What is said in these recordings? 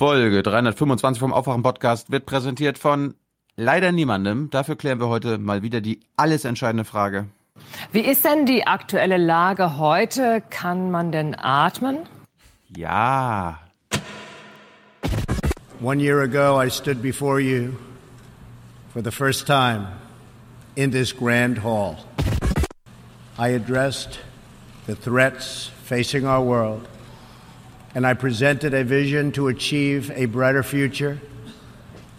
Folge 325 vom Aufwachen-Podcast wird präsentiert von leider niemandem. Dafür klären wir heute mal wieder die alles entscheidende Frage. Wie ist denn die aktuelle Lage heute? Kann man denn atmen? Ja. One year ago, I stood before you for the first time in this grand hall. I addressed the threats facing our world, and I presented a vision to achieve a brighter future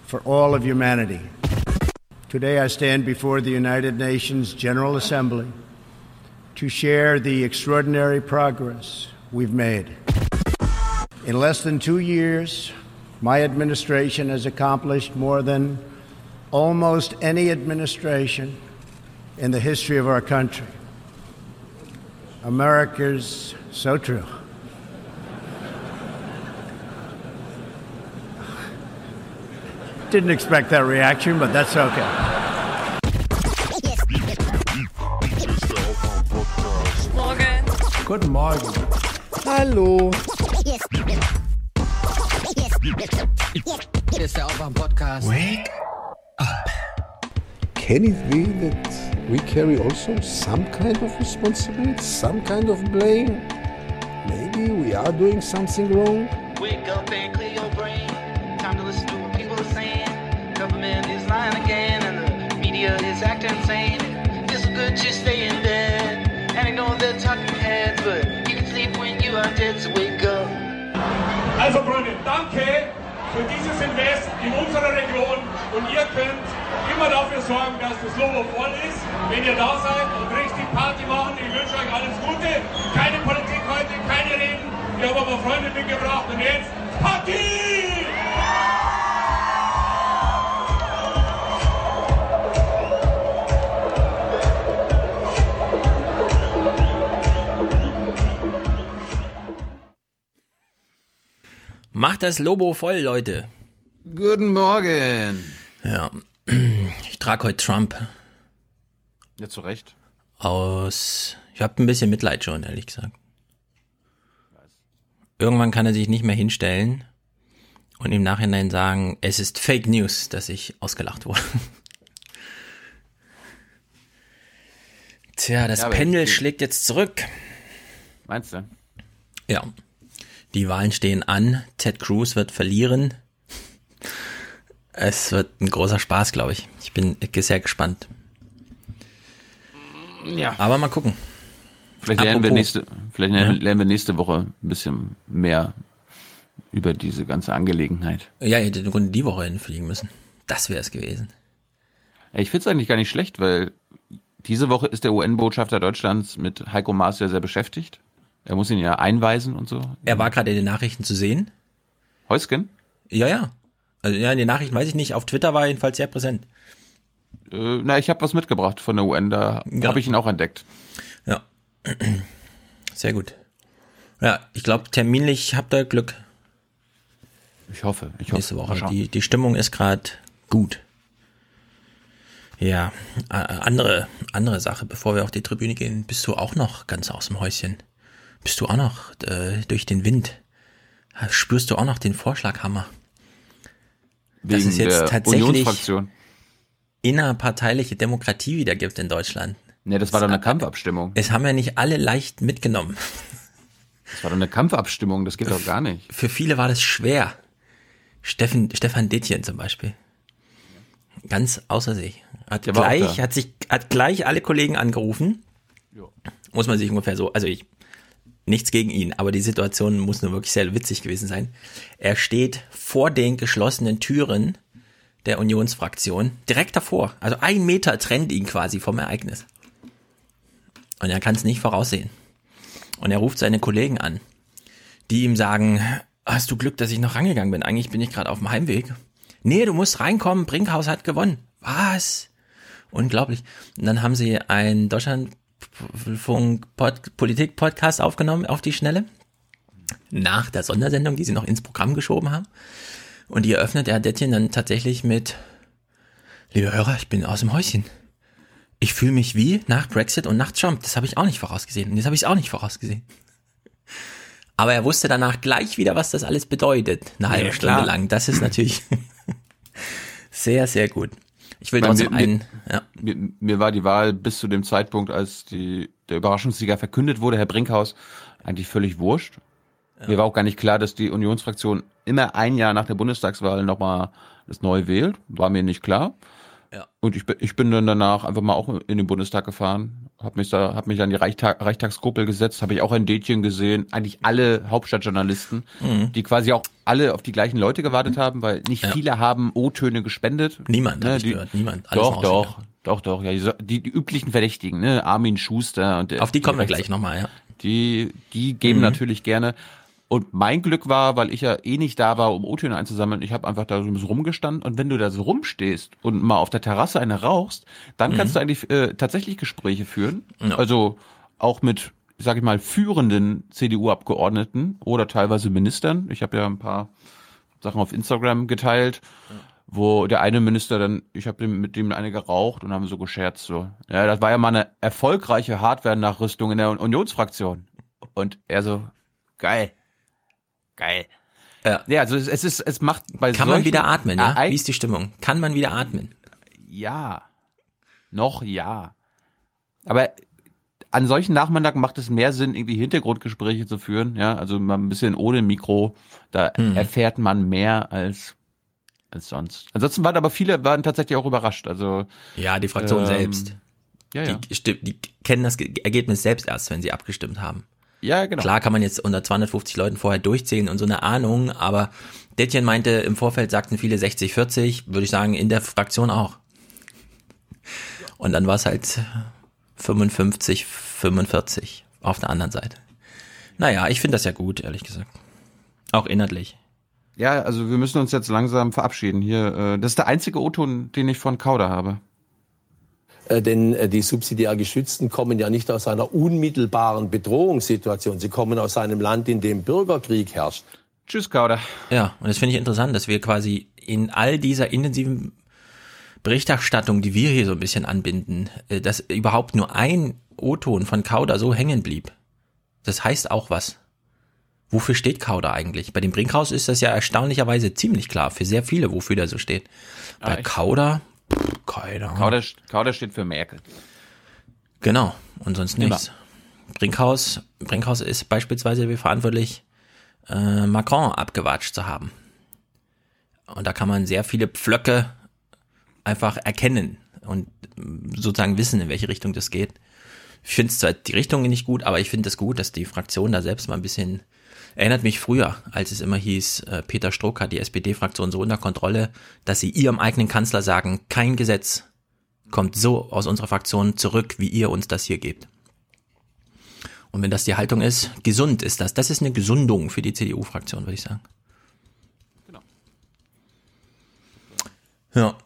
for all of humanity. Today, I stand before the United Nations General Assembly to share the extraordinary progress we've made. In less than two years, my administration has accomplished more than almost any administration in the history of our country. America's so true. Didn't expect that reaction, but that's okay. Morgen. Guten Morgen. Hallo. Hier ist der Aufwand-Podcast. Wake up. Can it be that we carry also some kind of responsibility, some kind of blame? Maybe we are doing something wrong? Wake up and clear your brain. Time to listen Lying again, and the media is acting insane. It's good to stay in bed and ignore the talking heads, but you can sleep when you are dead. So wake up. Also Freunde, danke für dieses Invest in unserer Region und ihr könnt immer dafür sorgen, dass das Logo voll ist, wenn ihr da seid und richtig Party machen. Ich wünsche euch alles Gute. Keine Politik heute, keine Reden. Ich habe aber Freunde mitgebracht und jetzt Party! Macht das Lobo voll, Leute. Guten Morgen. Ja. Ich trage heute Trump Ja, zu Recht. aus. Ich habe ein bisschen Mitleid schon, ehrlich gesagt. Irgendwann kann er sich nicht mehr hinstellen und im Nachhinein sagen, es ist Fake News, dass ich ausgelacht wurde. Tja, das Ja, Pendel schlägt jetzt zurück. Meinst du? Ja. Die Wahlen stehen an. Ted Cruz wird verlieren. Es wird ein großer Spaß, glaube ich. Ich bin sehr gespannt. Ja. Aber mal gucken. Vielleicht lernen wir nächste, vielleicht lernen, lernen wir nächste Woche ein bisschen mehr über diese ganze Angelegenheit. Ja, ihr hättet im Grunde die Woche hinfliegen müssen. Das wäre es gewesen. Ich finde es eigentlich gar nicht schlecht, weil diese Woche ist der UN-Botschafter Deutschlands mit Heiko Maas ja sehr beschäftigt. Er muss ihn ja einweisen und so. Er war gerade in den Nachrichten zu sehen. Heusken? Ja, ja. Also ja, in den Nachrichten weiß ich nicht. Auf Twitter war er jedenfalls sehr präsent. Äh, na, ich habe was mitgebracht von der UN, da Ja. habe ich ihn auch entdeckt. Ja. Sehr gut. Ja, ich glaube, terminlich habt ihr Glück Ich hoffe, ich hoffe. nächste Woche. Die, die Stimmung ist gerade gut. Ja, äh, andere, andere Sache, bevor wir auf die Tribüne gehen, bist du auch noch ganz aus dem Häuschen? Bist du auch noch äh, durch den Wind? Spürst du auch noch den Vorschlaghammer? Wegen es jetzt tatsächlich-. Innerparteiliche Demokratie wieder gibt in Deutschland. Ne, das war doch eine Kampfabstimmung. Es haben ja nicht alle leicht mitgenommen. Das war doch eine Kampfabstimmung, das geht doch gar nicht. Für viele war das schwer. Steffen, Stefan Detjen zum Beispiel. Ganz außer sich. Hat Der gleich, hat sich, hat gleich alle Kollegen angerufen. Muss man sich ungefähr so, also ich, nichts gegen ihn, aber die Situation muss nur wirklich sehr witzig gewesen sein. Er steht vor den geschlossenen Türen der Unionsfraktion, direkt davor. Also ein Meter trennt ihn quasi vom Ereignis. Und er kann es nicht voraussehen. Und er ruft seine Kollegen an, die ihm sagen, hast du Glück, dass ich noch rangegangen bin? Eigentlich bin ich gerade auf dem Heimweg. Nee, du musst reinkommen, Brinkhaus hat gewonnen. Was? Unglaublich. Und dann haben sie einen Deutschlandfunk-Politik-Podcast aufgenommen auf die Schnelle. Nach der Sondersendung, die sie noch ins Programm geschoben haben. Und die eröffnet er Dettchen dann tatsächlich mit, liebe Hörer, ich bin aus dem Häuschen. Ich fühle mich wie nach Brexit und nach Trump. Das habe ich auch nicht vorausgesehen. Und jetzt habe ich es auch nicht vorausgesehen. Aber er wusste danach gleich wieder, was das alles bedeutet, eine halbe Ja, Stunde lang. Das ist natürlich sehr, sehr gut. Ich will trotzdem mir- einen, ja, Mir, mir war die Wahl bis zu dem Zeitpunkt, als die, der Überraschungssieger verkündet wurde, Herr Brinkhaus, eigentlich völlig wurscht. Mir war auch gar nicht klar, dass die Unionsfraktion immer ein Jahr nach der Bundestagswahl nochmal das neu wählt. War mir nicht klar. Ja. Und ich bin, ich bin dann danach einfach mal auch in den Bundestag gefahren, habe mich da, habe mich an die Reichstag, Reichstagsgruppe gesetzt, habe ich auch ein Dätchen gesehen, eigentlich alle Hauptstadtjournalisten, die quasi auch alle auf die gleichen Leute gewartet haben, weil nicht Mhm. Ja. viele haben O-Töne gespendet. niemand, Ne, die- gehört, niemand. Alles Doch, doch, doch, doch, ja, die, die, üblichen Verdächtigen, ne, Armin Schuster und der, Auf die kommen wir gleich nochmal, ja. Die, die geben Mhm. natürlich gerne. Und mein Glück war, weil ich ja eh nicht da war, um O-Töne einzusammeln, ich habe einfach da so ein bisschen rumgestanden und wenn du da so rumstehst und mal auf der Terrasse eine rauchst, dann kannst du eigentlich äh, tatsächlich Gespräche führen. Mhm. Ja. Also auch mit, sag ich mal, führenden CDU-Abgeordneten oder teilweise Ministern. Ich habe ja ein paar Sachen auf Instagram geteilt, wo der eine Minister dann, ich habe mit dem eine geraucht und haben so gescherzt so. Ja, das war ja mal eine erfolgreiche Hardware-Nachrüstung in der Unionsfraktion. Und er so, geil, geil. Ja. Ja, also es, ist, es macht bei Kann man wieder atmen, ja? Wie ist die Stimmung? Kann man wieder atmen? ja. Noch ja. Aber an solchen Nachmittagen macht es mehr Sinn, irgendwie Hintergrundgespräche zu führen, ja, also mal ein bisschen ohne Mikro, da Mhm. erfährt man mehr als als sonst. Ansonsten waren aber viele waren tatsächlich auch überrascht, also Ja, die Fraktion Ähm, selbst. ja, ja. Die, die kennen das Ge- Ergebnis selbst erst, wenn sie abgestimmt haben. Ja, genau. Klar kann man jetzt unter 250 Leuten vorher durchzählen und so eine Ahnung, aber Detjen meinte, im Vorfeld sagten viele 60, 40, würde ich sagen, in der Fraktion auch. Und dann war es halt 55, 45 auf der anderen Seite. Naja, ich finde das ja gut, ehrlich gesagt. Auch inhaltlich. Ja, also wir müssen uns jetzt langsam verabschieden hier. äh, Das ist der einzige O-Ton, den ich von Kauder habe. Äh, Denn äh, die subsidiär Geschützten kommen ja nicht aus einer unmittelbaren Bedrohungssituation. Sie kommen aus einem Land, in dem Bürgerkrieg herrscht. Tschüss, Kauder. Ja, und das finde ich interessant, dass wir quasi in all dieser intensiven Berichterstattung, die wir hier so ein bisschen anbinden, äh, dass überhaupt nur ein O-Ton von Kauder so hängen blieb. Das heißt auch was. Wofür steht Kauder eigentlich? Bei dem Brinkhaus ist das ja erstaunlicherweise ziemlich klar, für sehr viele, wofür der so steht. Bei? Kauder, keine Ahnung. Kauder, Kauder steht für Merkel. Genau, und sonst nichts. Brinkhaus, Brinkhaus ist beispielsweise dafür verantwortlich, äh, Macron abgewatscht zu haben. Und da kann man sehr viele Pflöcke einfach erkennen und sozusagen wissen, in welche Richtung das geht. Ich finde zwar die Richtung nicht gut, aber ich finde es gut, dass die Fraktion da selbst mal ein bisschen erinnert mich früher, als es immer hieß, äh, Peter Struck hat die SPD-Fraktion so unter Kontrolle, dass sie ihrem eigenen Kanzler sagen, kein Gesetz kommt so aus unserer Fraktion zurück, wie ihr uns das hier gebt. Und wenn das die Haltung ist, gesund ist das. Das ist eine Gesundung für die CDU-Fraktion, würde ich sagen. Ja.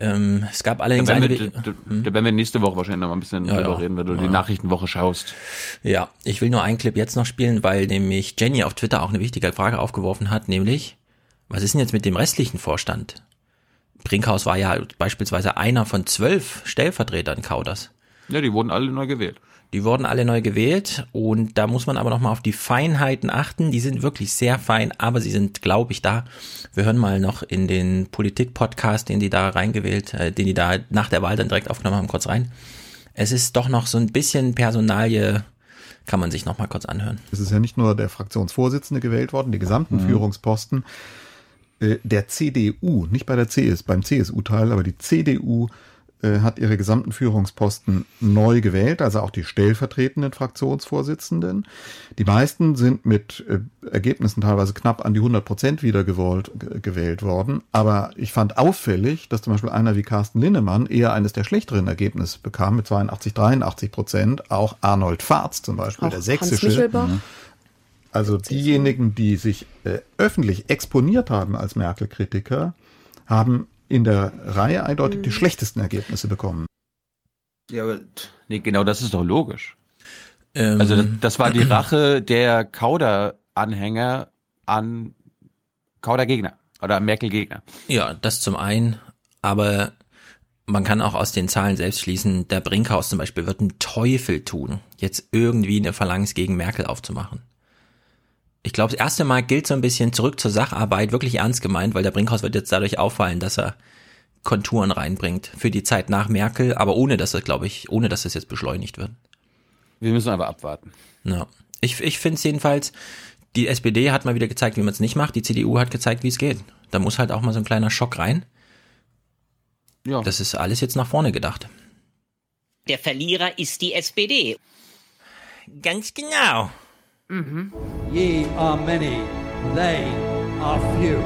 Ähm, es gab allerdings Da werden, eine, wir, da, da werden wir nächste Woche wahrscheinlich noch mal ein bisschen Ja, drüber ja. reden, wenn du Ja. die Nachrichtenwoche schaust. Ja, ich will nur einen Clip jetzt noch spielen, weil nämlich Jenny auf Twitter auch eine wichtige Frage aufgeworfen hat, nämlich, was ist denn jetzt mit dem restlichen Vorstand? Brinkhaus war ja beispielsweise einer von zwölf Stellvertretern Kauders. Ja, die wurden alle neu gewählt. Die wurden alle neu gewählt und da muss man aber nochmal auf die Feinheiten achten. Die sind wirklich sehr fein, aber sie sind, glaube ich, da. Wir hören mal noch in den Politik-Podcast, den die da reingewählt, äh, den die da nach der Wahl dann direkt aufgenommen haben, kurz rein. Es ist doch noch so ein bisschen Personalie, kann man sich nochmal kurz anhören. Es ist ja nicht nur der Fraktionsvorsitzende gewählt worden, die gesamten Führungsposten äh, der CDU, nicht bei der CS, beim CSU-Teil, aber die CDU äh, hat ihre gesamten Führungsposten neu gewählt, also auch die stellvertretenden Fraktionsvorsitzenden. Die meisten sind mit äh, Ergebnissen teilweise knapp an die 100 Prozent wieder gewollt, ge- gewählt worden. Aber ich fand auffällig, dass zum Beispiel einer wie Carsten Linnemann eher eines der schlechteren Ergebnisse bekam mit 82, 83 Prozent. Auch Arnold Farz zum Beispiel, der Hans sächsische. Michelbach. Also diejenigen, die sich äh, öffentlich exponiert haben als Merkel-Kritiker, haben in der Reihe eindeutig die schlechtesten Ergebnisse bekommen. Ja, aber nee, genau das ist doch logisch. Ähm, Also das, das war die Rache der Kauder-Anhänger an Kauder-Gegner oder Merkel-Gegner. Ja, das zum einen, aber man kann auch aus den Zahlen selbst schließen, der Brinkhaus zum Beispiel wird einen Teufel tun, jetzt irgendwie eine Phalanx gegen Merkel aufzumachen. Ich glaube, das erste Mal gilt so ein bisschen zurück zur Sacharbeit, wirklich ernst gemeint, weil der Brinkhaus wird jetzt dadurch auffallen, dass er Konturen reinbringt für die Zeit nach Merkel, aber ohne dass es, glaube ich, ohne dass es jetzt beschleunigt wird. Wir müssen aber abwarten. Ja. Ich, ich finde es jedenfalls, die SPD hat mal wieder gezeigt, wie man es nicht macht, die CDU hat gezeigt, wie es geht. Da muss halt auch mal so ein kleiner Schock rein. Ja. Das ist alles jetzt nach vorne gedacht. Der Verlierer ist die SPD. Ganz genau. Ye are many, they are few.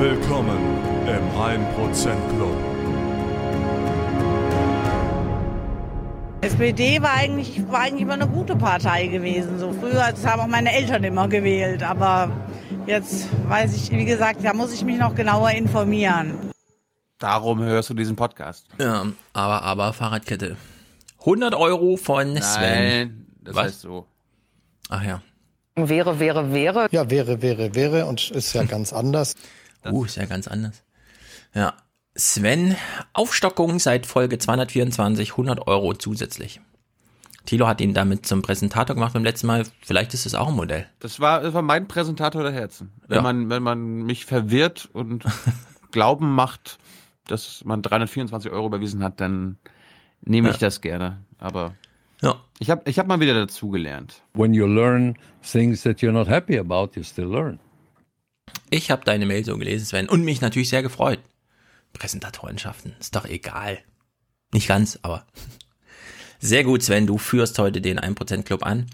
Willkommen im 1% Club. SPD war eigentlich, war eigentlich immer eine gute Partei gewesen. So früher, das haben auch meine Eltern immer gewählt. Aber jetzt weiß ich, wie gesagt, da muss ich mich noch genauer informieren. Darum hörst du diesen Podcast. Ja, aber, aber Fahrradkette. 100 Euro von Sven. Nein, das Was? heißt so. Ach ja. Wäre, wäre, wäre. Ja, wäre, wäre, wäre und ist ja ganz anders. Uh, ist ja ganz anders. Ja. Sven, Aufstockung seit Folge 224, 100 Euro zusätzlich. Thilo hat ihn damit zum Präsentator gemacht beim letzten Mal. Vielleicht ist es auch ein Modell. Das war, das war mein Präsentator der Herzen. Wenn Ja. man, wenn man mich verwirrt und Glauben macht, dass man 324 Euro überwiesen hat, dann nehme ich Ja. das gerne. Aber Ja. ich habe ich hab mal wieder dazugelernt. When you learn things that you're not happy about, you still learn. Ich habe deine Mail so gelesen, Sven, und mich natürlich sehr gefreut. Präsentatorenschaften, ist doch egal. Nicht ganz, aber. Sehr gut, Sven, du führst heute den 1% Club an.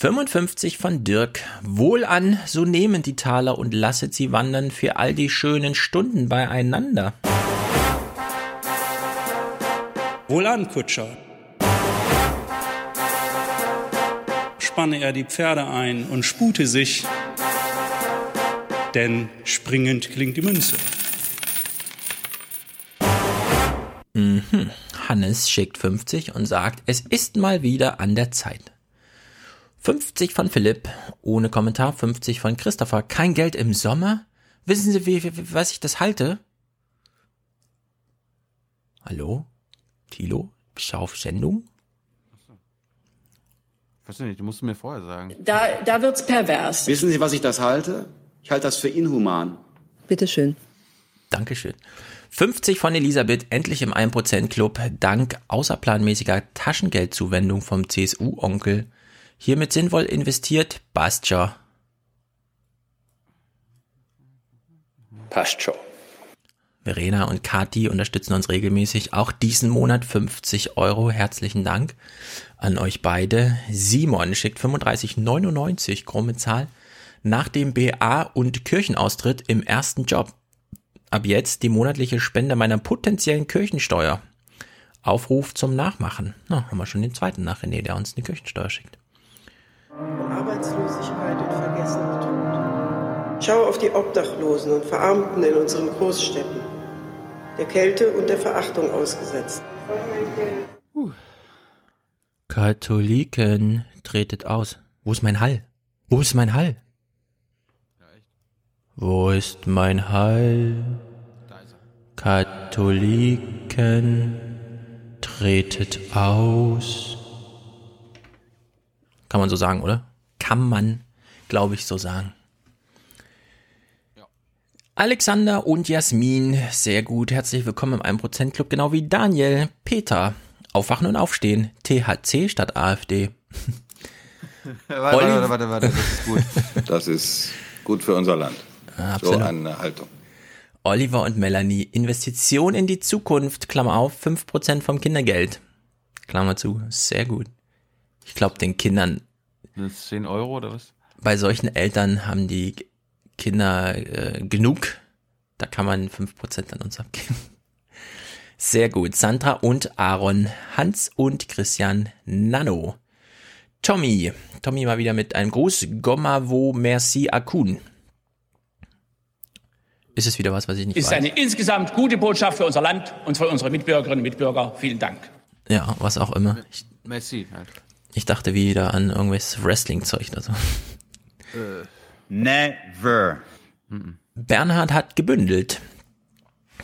55 von Dirk. Wohlan, so nehmet die Taler und lasset sie wandern für all die schönen Stunden beieinander. Wohlan, Kutscher. Spanne er die Pferde ein und spute sich, denn springend klingt die Münze. Mhm. Hannes schickt 50 und sagt, es ist mal wieder an der Zeit. 50 von Philipp, ohne Kommentar. 50 von Christopher, kein Geld im Sommer? Wissen Sie, wie, wie, was ich das halte? Hallo? Tilo? Bist du auf Sendung? Weiß nicht, du musst mir vorher sagen. Da, da wird's pervers. Wissen Sie, was ich das halte? Ich halte das für inhuman. Bitteschön. Dankeschön. 50 von Elisabeth, endlich im 1% Club, dank außerplanmäßiger Taschengeldzuwendung vom CSU-Onkel. Hiermit sinnvoll investiert, passt schon. Passt schon. Verena und Kati unterstützen uns regelmäßig. Auch diesen Monat 50 Euro. Herzlichen Dank an euch beide. Simon schickt 35,99 krumme Zahl nach dem BA und Kirchenaustritt im ersten Job. Ab jetzt die monatliche Spende meiner potenziellen Kirchensteuer. Aufruf zum Nachmachen. Na, haben wir schon den zweiten nach René, der uns eine Kirchensteuer schickt. Arbeitslosigkeit und vergessener Tod. Schau auf die Obdachlosen und Verarmten in unseren Großstädten, der Kälte und der Verachtung ausgesetzt. Katholiken, tretet aus. Wo ist mein Hall? Wo ist mein Hall? Wo ist mein Hall? Katholiken, tretet aus. Kann man so sagen, oder? Kann man, glaube ich, so sagen. Alexander und Jasmin, sehr gut. Herzlich willkommen im 1% Club, genau wie Daniel, Peter. Aufwachen und aufstehen. THC statt AfD. Warte, warte, warte, warte, das ist gut. Das ist gut für unser Land. So absolut. eine Haltung. Oliver und Melanie, Investition in die Zukunft, Klammer auf, 5% vom Kindergeld. Klammer zu, sehr gut. Ich glaube, den Kindern, das 10 Euro oder was? bei solchen Eltern haben die Kinder äh, genug. Da kann man 5% an uns abgeben. Sehr gut. Sandra und Aaron, Hans und Christian Nano. Tommy. Tommy mal wieder mit einem Gruß. Gomavo Merci Akun. Ist es wieder was, was ich nicht ist weiß? eine insgesamt gute Botschaft für unser Land und für unsere Mitbürgerinnen und Mitbürger. Vielen Dank. Ja, was auch immer. Ich, Messi halt. Ich dachte wieder an irgendwelches Wrestling-Zeug oder so. Never. Bernhard hat gebündelt.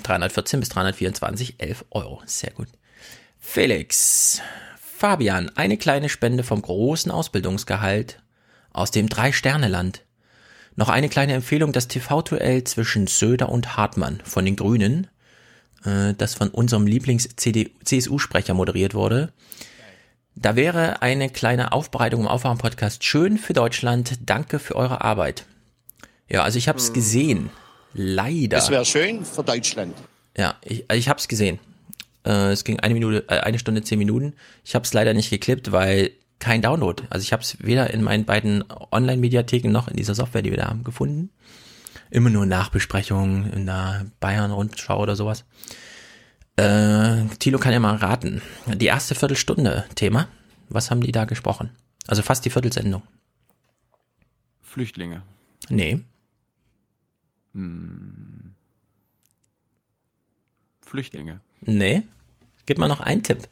314 bis 324, 11 Euro. Sehr gut. Felix. Fabian, eine kleine Spende vom großen Ausbildungsgehalt aus dem Drei-Sterne-Land. Noch eine kleine Empfehlung, das TV-Duell zwischen Söder und Hartmann von den Grünen, äh, das von unserem Lieblings-CSU-Sprecher moderiert wurde. Da wäre eine kleine Aufbereitung im Aufwachen-Podcast schön für Deutschland. Danke für eure Arbeit. Ja, also ich habe es gesehen. Leider. Es wäre schön für Deutschland. Ja, ich, also ich habe es gesehen. Äh, es ging eine Minute, äh, eine Stunde zehn Minuten. Ich habe es leider nicht geklippt, weil kein Download. Also ich habe es weder in meinen beiden Online-Mediatheken noch in dieser Software, die wir da haben, gefunden. Immer nur Nachbesprechungen in der Bayern-Rundschau oder sowas. Äh, Thilo kann ja mal raten. Die erste Viertelstunde Thema. Was haben die da gesprochen? Also fast die Viertelsendung. Flüchtlinge. Nee. Hm. Flüchtlinge. Nee. Gib mal noch einen Tipp.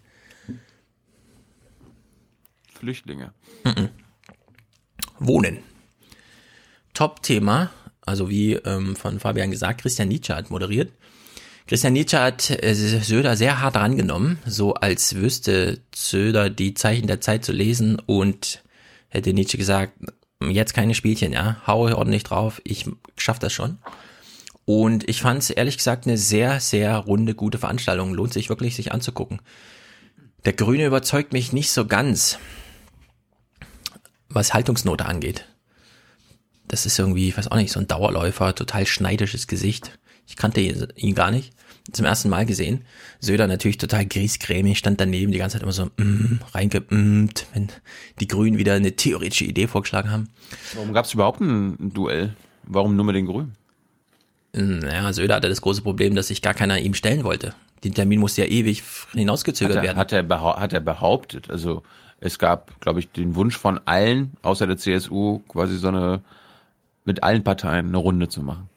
Flüchtlinge. Mhm. Wohnen. Top-Thema, also wie ähm, von Fabian gesagt, Christian Nietzsche hat moderiert. Christian Nietzsche hat äh, Söder sehr hart rangenommen, so als wüsste Söder die Zeichen der Zeit zu lesen und hätte Nietzsche gesagt, jetzt keine Spielchen, ja, haue ordentlich drauf, ich schaff das schon. Und ich fand es ehrlich gesagt eine sehr, sehr runde, gute Veranstaltung. Lohnt sich wirklich, sich anzugucken. Der Grüne überzeugt mich nicht so ganz, was Haltungsnote angeht. Das ist irgendwie, ich weiß auch nicht, so ein Dauerläufer, total schneidisches Gesicht. Ich kannte ihn gar nicht. Zum ersten Mal gesehen. Söder natürlich total griesgrämig, stand daneben die ganze Zeit immer so mm, reingeimmt, wenn die Grünen wieder eine theoretische Idee vorgeschlagen haben. Warum gab es überhaupt ein Duell? Warum nur mit den Grünen? Naja, Söder hatte das große Problem, dass sich gar keiner ihm stellen wollte. Den Termin musste ja ewig hinausgezögert hat er, werden. Hat er, hat er behauptet. Also es gab, glaube ich, den Wunsch von allen, außer der CSU, quasi so eine, mit allen Parteien eine Runde zu machen.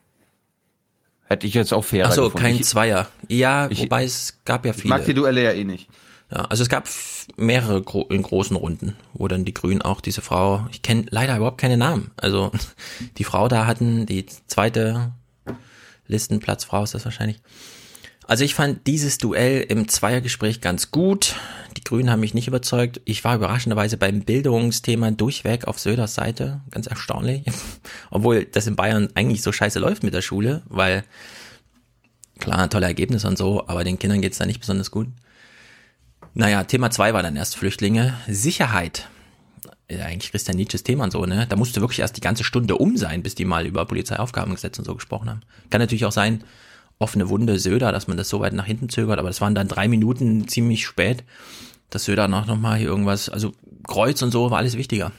Hätte ich jetzt auch fairer Ach so, gefunden. kein Ich- Zweier. Ja, ich- wobei es gab ja Ich viele. mag die Duelle ja eh nicht. Ja, also es gab mehrere gro in großen Runden, wo dann die Grünen auch diese Frau, ich kenne leider überhaupt keine Namen. Also die Frau da hatten, die zweite Listenplatzfrau ist das wahrscheinlich. Also ich fand dieses Duell im Zweiergespräch ganz gut. Die Grünen haben mich nicht überzeugt. Ich war überraschenderweise beim Bildungsthema durchweg auf Söders Seite. Ganz erstaunlich. Obwohl das in Bayern eigentlich so scheiße läuft mit der Schule, weil klar, tolle Ergebnisse und so, aber den Kindern geht's da nicht besonders gut. Naja, Thema zwei war dann erst Flüchtlinge. Sicherheit. Ja, eigentlich Christian Nietzsches Thema und so, ne? Da musste wirklich erst die ganze Stunde um sein, bis die mal über Polizeiaufgabengesetz und so gesprochen haben. Kann natürlich auch sein, offene Wunde Söder, dass man das so weit nach hinten zögert, aber das waren dann drei Minuten ziemlich spät, dass Söder noch, noch mal hier irgendwas, also Kreuz und so war alles wichtiger.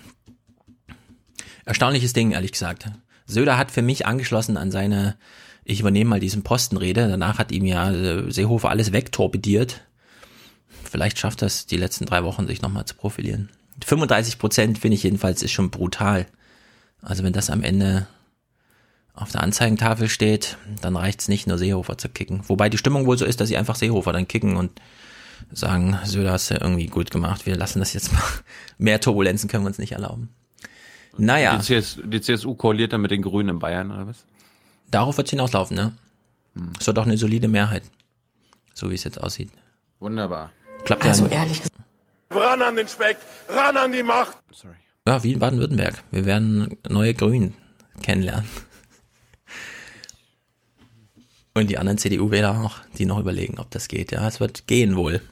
Erstaunliches Ding, ehrlich gesagt. Söder hat für mich angeschlossen an seine, ich übernehme mal diesen Postenrede, danach hat ihm ja äh, Seehofer alles wegtorpediert. Vielleicht schafft das die letzten drei Wochen, sich nochmal zu profilieren. 35 Prozent finde ich jedenfalls ist schon brutal. Also wenn das am Ende auf der Anzeigentafel steht, dann reicht's nicht nur Seehofer zu kicken. Wobei die Stimmung wohl so ist, dass sie einfach Seehofer dann kicken und sagen, Söder hast du irgendwie gut gemacht, wir lassen das jetzt mal. Mehr Turbulenzen können wir uns nicht erlauben. Naja, Die, CS, die CSU koaliert dann mit den Grünen in Bayern, oder was? darauf wird's hinauslaufen, ne? Es wird doch eine solide Mehrheit. So wie es jetzt aussieht. Wunderbar. Klappt ja. Also ehrlich gesagt. Ran an den Speck, ran an die Macht. Ja, wie in Baden-Württemberg. Wir werden neue Grünen kennenlernen. Und die anderen CDU-Wähler auch, die noch überlegen, ob das geht. Ja, es wird gehen wohl.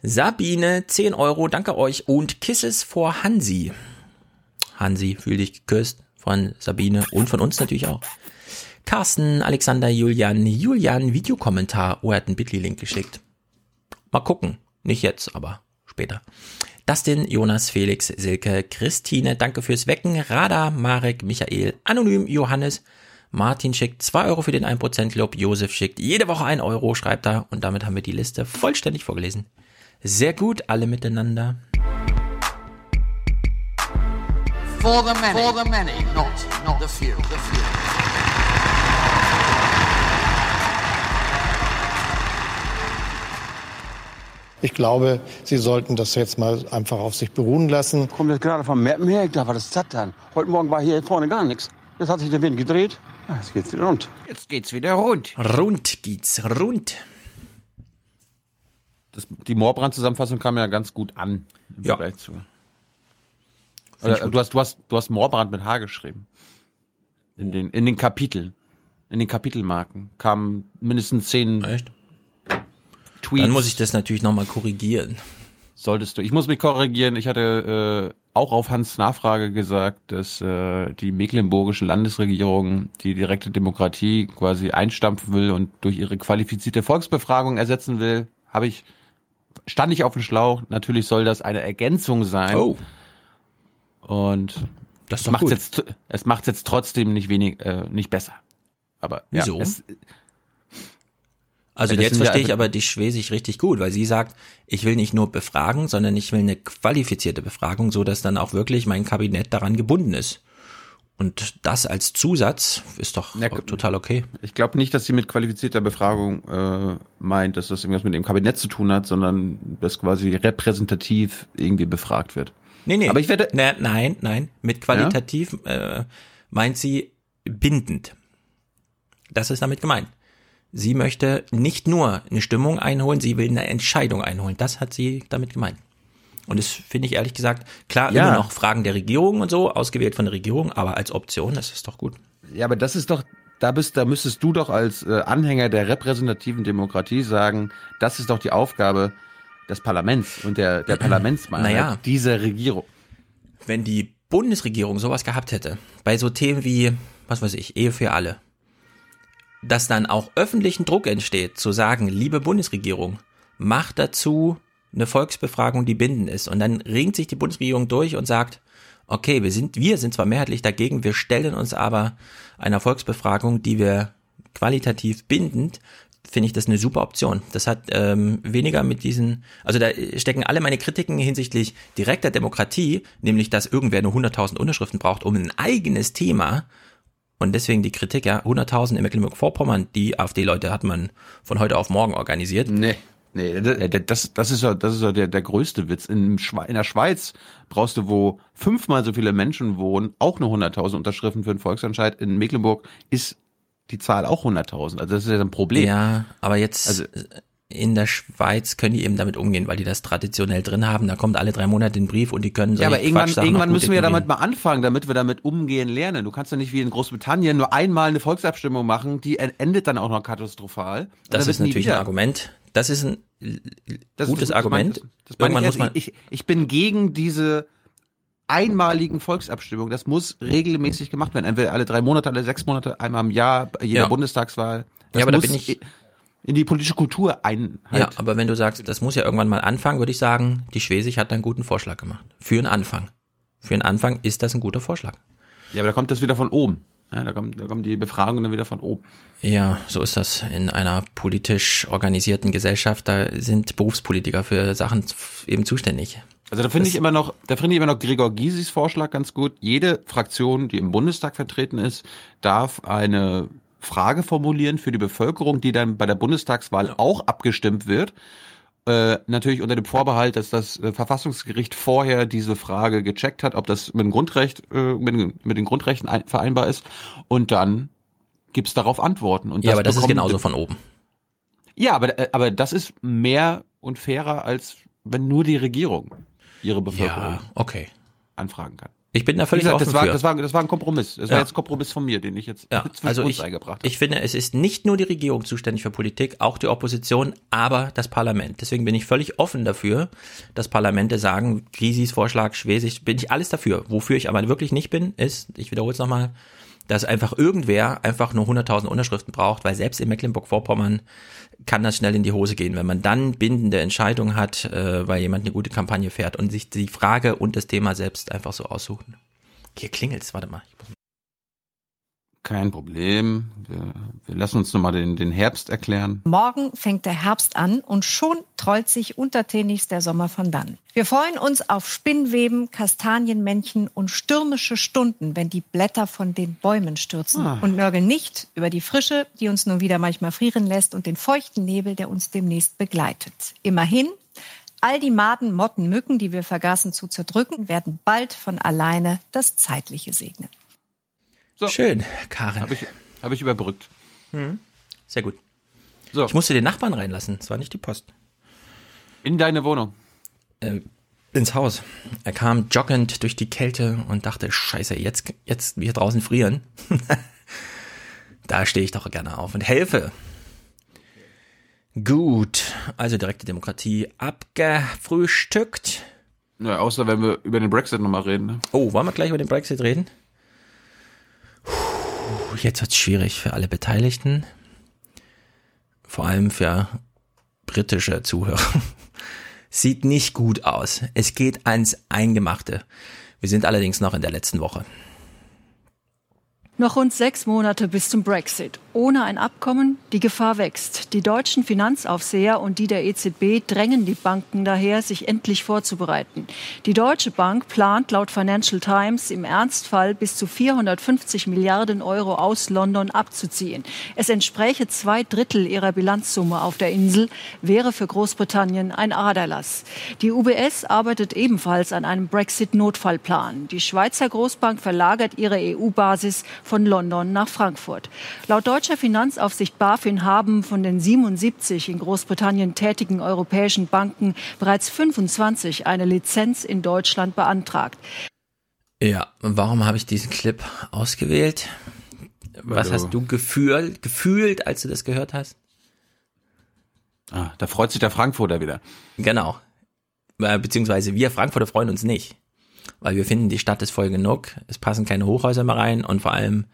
Sabine, 10 Euro, danke euch. Und Kisses vor Hansi. Hansi, fühl dich geküsst von Sabine und von uns natürlich auch. Carsten, Alexander, Julian, Julian, Videokommentar. Oh, er hat einen Bitly-Link geschickt. Mal gucken. Nicht jetzt, aber später. Dustin, Jonas, Felix, Silke, Christine, danke fürs Wecken. Rada, Marek, Michael, Anonym, Johannes, Martin schickt 2 Euro für den 1% Club. Josef schickt jede Woche 1 Euro, schreibt er. Und damit haben wir die Liste vollständig vorgelesen. Sehr gut, alle miteinander. For the many, for the many, not, not the few. The few. Ich glaube, Sie sollten das jetzt mal einfach auf sich beruhen lassen. Kommt jetzt gerade vom Mappen her, ich dachte, was ist das dann? Heute Morgen war hier vorne gar nichts. Jetzt hat sich der Wind gedreht. Ah, Jetzt geht's wieder rund. Jetzt geht's wieder rund. Rund geht's, rund. das, die Moorbrand-Zusammenfassung kam ja ganz gut an im Ja. Vergleich zu. Ich Äh, gut. du hast, du hast, du hast Moorbrand mit H geschrieben. In den, in den Kapiteln. In den Kapitelmarken kamen mindestens zehn Echt? Tweets. Dann muss ich das natürlich nochmal korrigieren. Solltest du. Ich muss mich korrigieren. Ich hatte äh, auch auf Hans Nachfrage gesagt, dass äh, die mecklenburgische Landesregierung die direkte Demokratie quasi einstampfen will und durch ihre qualifizierte Volksbefragung ersetzen will. Habe ich stand ich auf dem Schlauch. Natürlich soll das eine Ergänzung sein. Oh. Und Das macht jetzt es macht jetzt trotzdem nicht wenig äh, nicht besser. Aber Wieso? Ja, es, Also Ja, jetzt ja verstehe ich aber die Schwesig richtig gut, weil sie sagt, ich will nicht nur befragen, sondern ich will eine qualifizierte Befragung, so dass dann auch wirklich mein Kabinett daran gebunden ist. Und das als Zusatz ist doch total okay. Ich glaube nicht, dass sie mit qualifizierter Befragung äh, meint, dass das irgendwas mit dem Kabinett zu tun hat, sondern dass quasi repräsentativ irgendwie befragt wird. Nee, nee. Aber ich werde. Na, nein, nein. Mit qualitativ äh, meint sie bindend. Das ist damit gemeint. Sie möchte nicht nur eine Stimmung einholen, sie will eine Entscheidung einholen. Das hat sie damit gemeint. Und das finde ich ehrlich gesagt, klar, Ja. immer noch Fragen der Regierung und so, ausgewählt von der Regierung, aber als Option, das ist doch gut. Ja, aber das ist doch, da bist, da müsstest du doch als äh, Anhänger der repräsentativen Demokratie sagen, das ist doch die Aufgabe des Parlaments und der, der Parlamentsmehrheit Naja. dieser Regierung. Wenn die Bundesregierung sowas gehabt hätte, bei so Themen wie, was weiß ich, Ehe für alle, dass dann auch öffentlichen Druck entsteht, zu sagen, liebe Bundesregierung, macht dazu eine Volksbefragung, die bindend ist. Und dann ringt sich die Bundesregierung durch und sagt, okay, wir sind, wir sind zwar mehrheitlich dagegen, wir stellen uns aber einer Volksbefragung, die wir qualitativ bindend, finde ich das eine super Option. Das hat ähm, weniger mit diesen, also da stecken alle meine Kritiken hinsichtlich direkter Demokratie, nämlich dass irgendwer nur 100.000 Unterschriften braucht, um ein eigenes Thema und deswegen die Kritik, ja, 100.000 in Mecklenburg-Vorpommern, die AfD-Leute hat man von heute auf morgen organisiert. Nee. Nee, das, das, ist ja, das ist ja der, der größte Witz. In, in der Schweiz brauchst du, wo fünfmal so viele Menschen wohnen, auch nur 100.000 Unterschriften für einen Volksentscheid. In Mecklenburg ist die Zahl auch 100.000. Also das ist ja ein Problem. Ja, aber jetzt Also- in der Schweiz können die eben damit umgehen, weil die das traditionell drin haben. Da kommt alle drei Monate ein Brief und die können so Ja, aber irgendwann, irgendwann müssen wir ja damit mal anfangen, damit wir damit umgehen lernen. Du kannst ja nicht wie in Großbritannien nur einmal eine Volksabstimmung machen, die en- endet dann auch noch katastrophal. Das ist natürlich ein Argument. Das ist ein Das gutes ist- das Argument. Das meine Irgendwann ich, muss man, ich, ich bin gegen diese einmaligen Volksabstimmungen. Das muss regelmäßig gemacht werden. Entweder alle drei Monate, alle sechs Monate, einmal im Jahr, bei jeder Ja. Bundestagswahl. Das Ja, aber da muss bin ich- in die politische Kultur ein. ja, aber wenn du sagst, das muss ja irgendwann mal anfangen, würde ich sagen, die Schwesig hat einen guten Vorschlag gemacht. Für einen Anfang. Für einen Anfang ist das ein guter Vorschlag. Ja, aber da kommt das wieder von oben. Ja, da, kommt, da kommen die Befragungen dann wieder von oben. Ja, so ist das in einer politisch organisierten Gesellschaft. Da sind Berufspolitiker für Sachen eben zuständig. Also da finde ich immer noch, da finde ich immer noch Gregor Gysis Vorschlag ganz gut. Jede Fraktion, die im Bundestag vertreten ist, darf eine Frage formulieren für die Bevölkerung, die dann bei der Bundestagswahl auch abgestimmt wird. Äh, natürlich unter dem Vorbehalt, dass das äh, Verfassungsgericht vorher diese Frage gecheckt hat, ob das mit dem Grundrecht, äh, mit, den- mit den Grundrechten ein, vereinbar ist. Und dann gibt's darauf Antworten. Und Ja, aber das ist genauso von oben. Ja, aber, äh, aber das ist mehr und fairer, als wenn nur die Regierung ihre Bevölkerung Ja, okay. anfragen kann. Ich bin da völlig gesagt, offen das war, für. das war, das war ein Kompromiss. Das war Ja. jetzt ein Kompromiss von mir, den ich jetzt Ja, also uns ich, eingebracht habe. ich finde, es ist nicht nur die Regierung zuständig für Politik, auch die Opposition, aber das Parlament. Deswegen bin ich völlig offen dafür, dass Parlamente sagen, Grisis Vorschlag, Schwesig, bin ich alles dafür. Wofür ich aber wirklich nicht bin, ist, ich wiederhole es nochmal, dass einfach irgendwer einfach nur 100.000 Unterschriften braucht, weil selbst in Mecklenburg-Vorpommern kann das schnell in die Hose gehen, wenn man dann bindende Entscheidungen hat, äh, weil jemand eine gute Kampagne fährt und sich die Frage und das Thema selbst einfach so aussuchen. Hier klingelt's, warte mal. Kein Problem. Wir, wir lassen uns nochmal den, den Herbst erklären. Morgen fängt der Herbst an und schon trollt sich untertänigst der Sommer von dann. Wir freuen uns auf Spinnweben, Kastanienmännchen und stürmische Stunden, wenn die Blätter von den Bäumen stürzen Ah. und nörgeln nicht über die Frische, die uns nun wieder manchmal frieren lässt und den feuchten Nebel, der uns demnächst begleitet. Immerhin, all die Maden, Motten, Mücken, die wir vergaßen zu zerdrücken, werden bald von alleine das Zeitliche segnen. Schön, Karin. Habe ich, hab ich überbrückt. Hm. Sehr gut. So. Ich musste den Nachbarn reinlassen, es war nicht die Post. In deine Wohnung? Äh, ins Haus. Er kam joggend durch die Kälte und dachte, scheiße, jetzt, jetzt wir draußen frieren. da stehe ich doch gerne auf und helfe. Gut, also direkte Demokratie abgefrühstückt. Ja, außer wenn wir über den Brexit nochmal reden. Ne? Oh, wollen wir gleich über den Brexit reden? Jetzt wird's schwierig für alle Beteiligten. Vor allem für britische Zuhörer. Sieht nicht gut aus. Es geht ans Eingemachte. Wir sind allerdings noch in der letzten Woche. Noch rund sechs Monate bis zum Brexit. Ohne ein Abkommen, die Gefahr wächst. Die deutschen Finanzaufseher und die der EZB drängen die Banken daher, sich endlich vorzubereiten. Die Deutsche Bank plant laut Financial Times im Ernstfall bis zu 450 Milliarden Euro aus London abzuziehen. Es entspräche zwei Drittel ihrer Bilanzsumme auf der Insel, wäre für Großbritannien ein Aderlass. Die UBS arbeitet ebenfalls an einem Brexit-Notfallplan. Die Schweizer Großbank verlagert ihre EU-Basis von London nach Frankfurt. Laut deutscher Finanzaufsicht BaFin haben von den 77 in Großbritannien tätigen europäischen Banken bereits 25 eine Lizenz in Deutschland beantragt. Ja, warum habe ich diesen Clip ausgewählt? Was hast du gefühlt, gefühlt, als du das gehört hast? Ah, da freut sich der Frankfurter wieder. Genau. Äh, Beziehungsweise wir Frankfurter freuen uns nicht. Weil wir finden, die Stadt ist voll genug, es passen keine Hochhäuser mehr rein und vor allem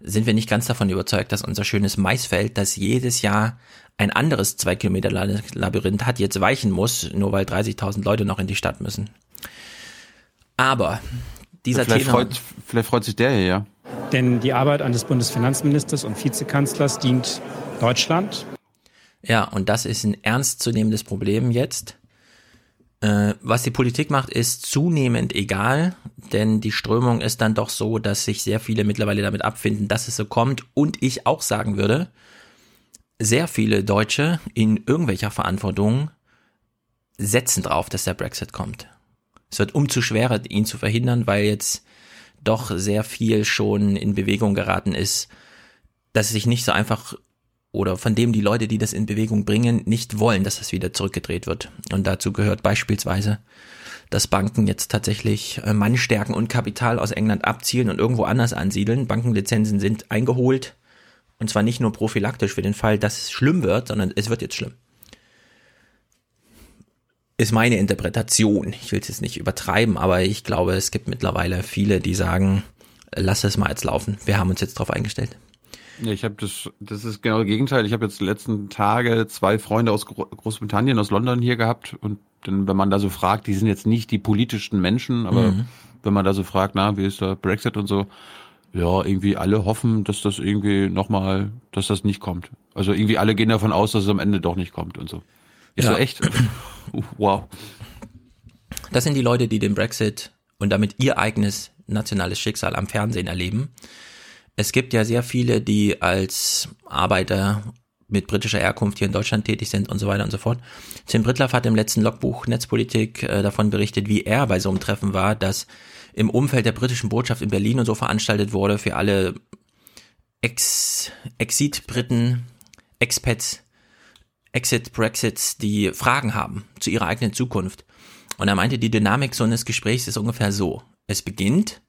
sind wir nicht ganz davon überzeugt, dass unser schönes Maisfeld, das jedes Jahr ein anderes zwei Kilometer Labyrinth hat, jetzt weichen muss, nur weil 30.000 Leute noch in die Stadt müssen. Aber dieser vielleicht Tenor, freut, vielleicht freut sich der hier, ja. Denn die Arbeit eines Bundesfinanzministers und Vizekanzlers dient Deutschland. Ja, und das ist ein ernstzunehmendes Problem jetzt. Äh, was die Politik macht, ist zunehmend egal, denn die Strömung ist dann doch so, dass sich sehr viele mittlerweile damit abfinden, dass es so kommt. Und ich auch sagen würde, sehr viele Deutsche in irgendwelcher Verantwortung setzen drauf, dass der Brexit kommt. Es wird umzu schwerer, ihn zu verhindern, weil jetzt doch sehr viel schon in Bewegung geraten ist, dass es sich nicht so einfach oder von dem die Leute, die das in Bewegung bringen, nicht wollen, dass das wieder zurückgedreht wird. Und dazu gehört beispielsweise, dass Banken jetzt tatsächlich äh, Mannstärken und Kapital aus England abzielen und irgendwo anders ansiedeln. Bankenlizenzen sind eingeholt. Und zwar nicht nur prophylaktisch für den Fall, dass es schlimm wird, sondern es wird jetzt schlimm. Ist meine Interpretation. Ich will es jetzt nicht übertreiben, aber ich glaube, es gibt mittlerweile viele, die sagen, lass es mal jetzt laufen. Wir haben uns jetzt darauf eingestellt. Ja, ich habe das, das ist genau das Gegenteil. Ich habe jetzt die letzten Tage zwei Freunde aus Gro Großbritannien, aus London hier gehabt und dann, wenn man da so fragt, die sind jetzt nicht die politischsten Menschen, aber Mhm. wenn man da so fragt, na, wie ist der Brexit und so, ja, irgendwie alle hoffen, dass das irgendwie nochmal, dass das nicht kommt. Also irgendwie alle gehen davon aus, dass es am Ende doch nicht kommt und so. Ist Ja. so echt. wow. Das sind die Leute, die den Brexit und damit ihr eigenes nationales Schicksal am Fernsehen erleben. Es gibt ja sehr viele, die als Arbeiter mit britischer Herkunft hier in Deutschland tätig sind und so weiter und so fort. Tim Brittlaff hat im letzten Logbuch Netzpolitik äh, davon berichtet, wie er bei so einem Treffen war, das im Umfeld der britischen Botschaft in Berlin und so veranstaltet wurde für alle Ex Exit-Briten, Expats, Exit-Brexits, die Fragen haben zu ihrer eigenen Zukunft. Und er meinte, die Dynamik so eines Gesprächs ist ungefähr so. Es beginnt,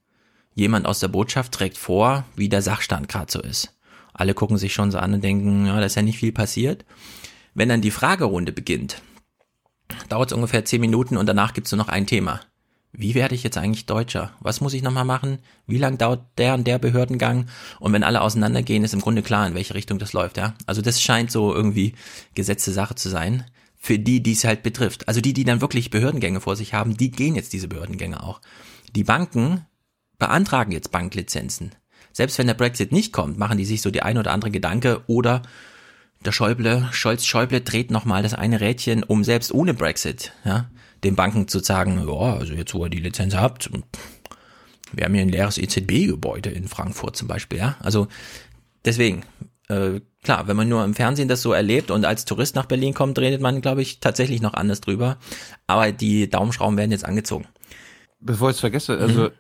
jemand aus der Botschaft trägt vor, wie der Sachstand gerade so ist. Alle gucken sich schon so an und denken, ja, da ist ja nicht viel passiert. Wenn dann die Fragerunde beginnt, dauert es ungefähr zehn Minuten und danach gibt es nur noch ein Thema. Wie werde ich jetzt eigentlich Deutscher? Was muss ich nochmal machen? Wie lang dauert der und der Behördengang? Und wenn alle auseinandergehen, ist im Grunde klar, in welche Richtung das läuft, ja? Also das scheint so irgendwie gesetzte Sache zu sein. Für die, die es halt betrifft. Also die, die dann wirklich Behördengänge vor sich haben, die gehen jetzt diese Behördengänge auch. Die Banken beantragen jetzt Banklizenzen. Selbst wenn der Brexit nicht kommt, machen die sich so die ein oder andere Gedanke oder der Schäuble, Scholz Schäuble dreht nochmal das eine Rädchen, um selbst ohne Brexit, ja, den Banken zu sagen, ja, also jetzt wo ihr die Lizenz habt, wir haben hier ein leeres EZB-Gebäude in Frankfurt zum Beispiel, ja. Also deswegen, äh, klar, wenn man nur im Fernsehen das so erlebt und als Tourist nach Berlin kommt, redet man, glaube ich, tatsächlich noch anders drüber. Aber die Daumenschrauben werden jetzt angezogen. Bevor ich es vergesse, also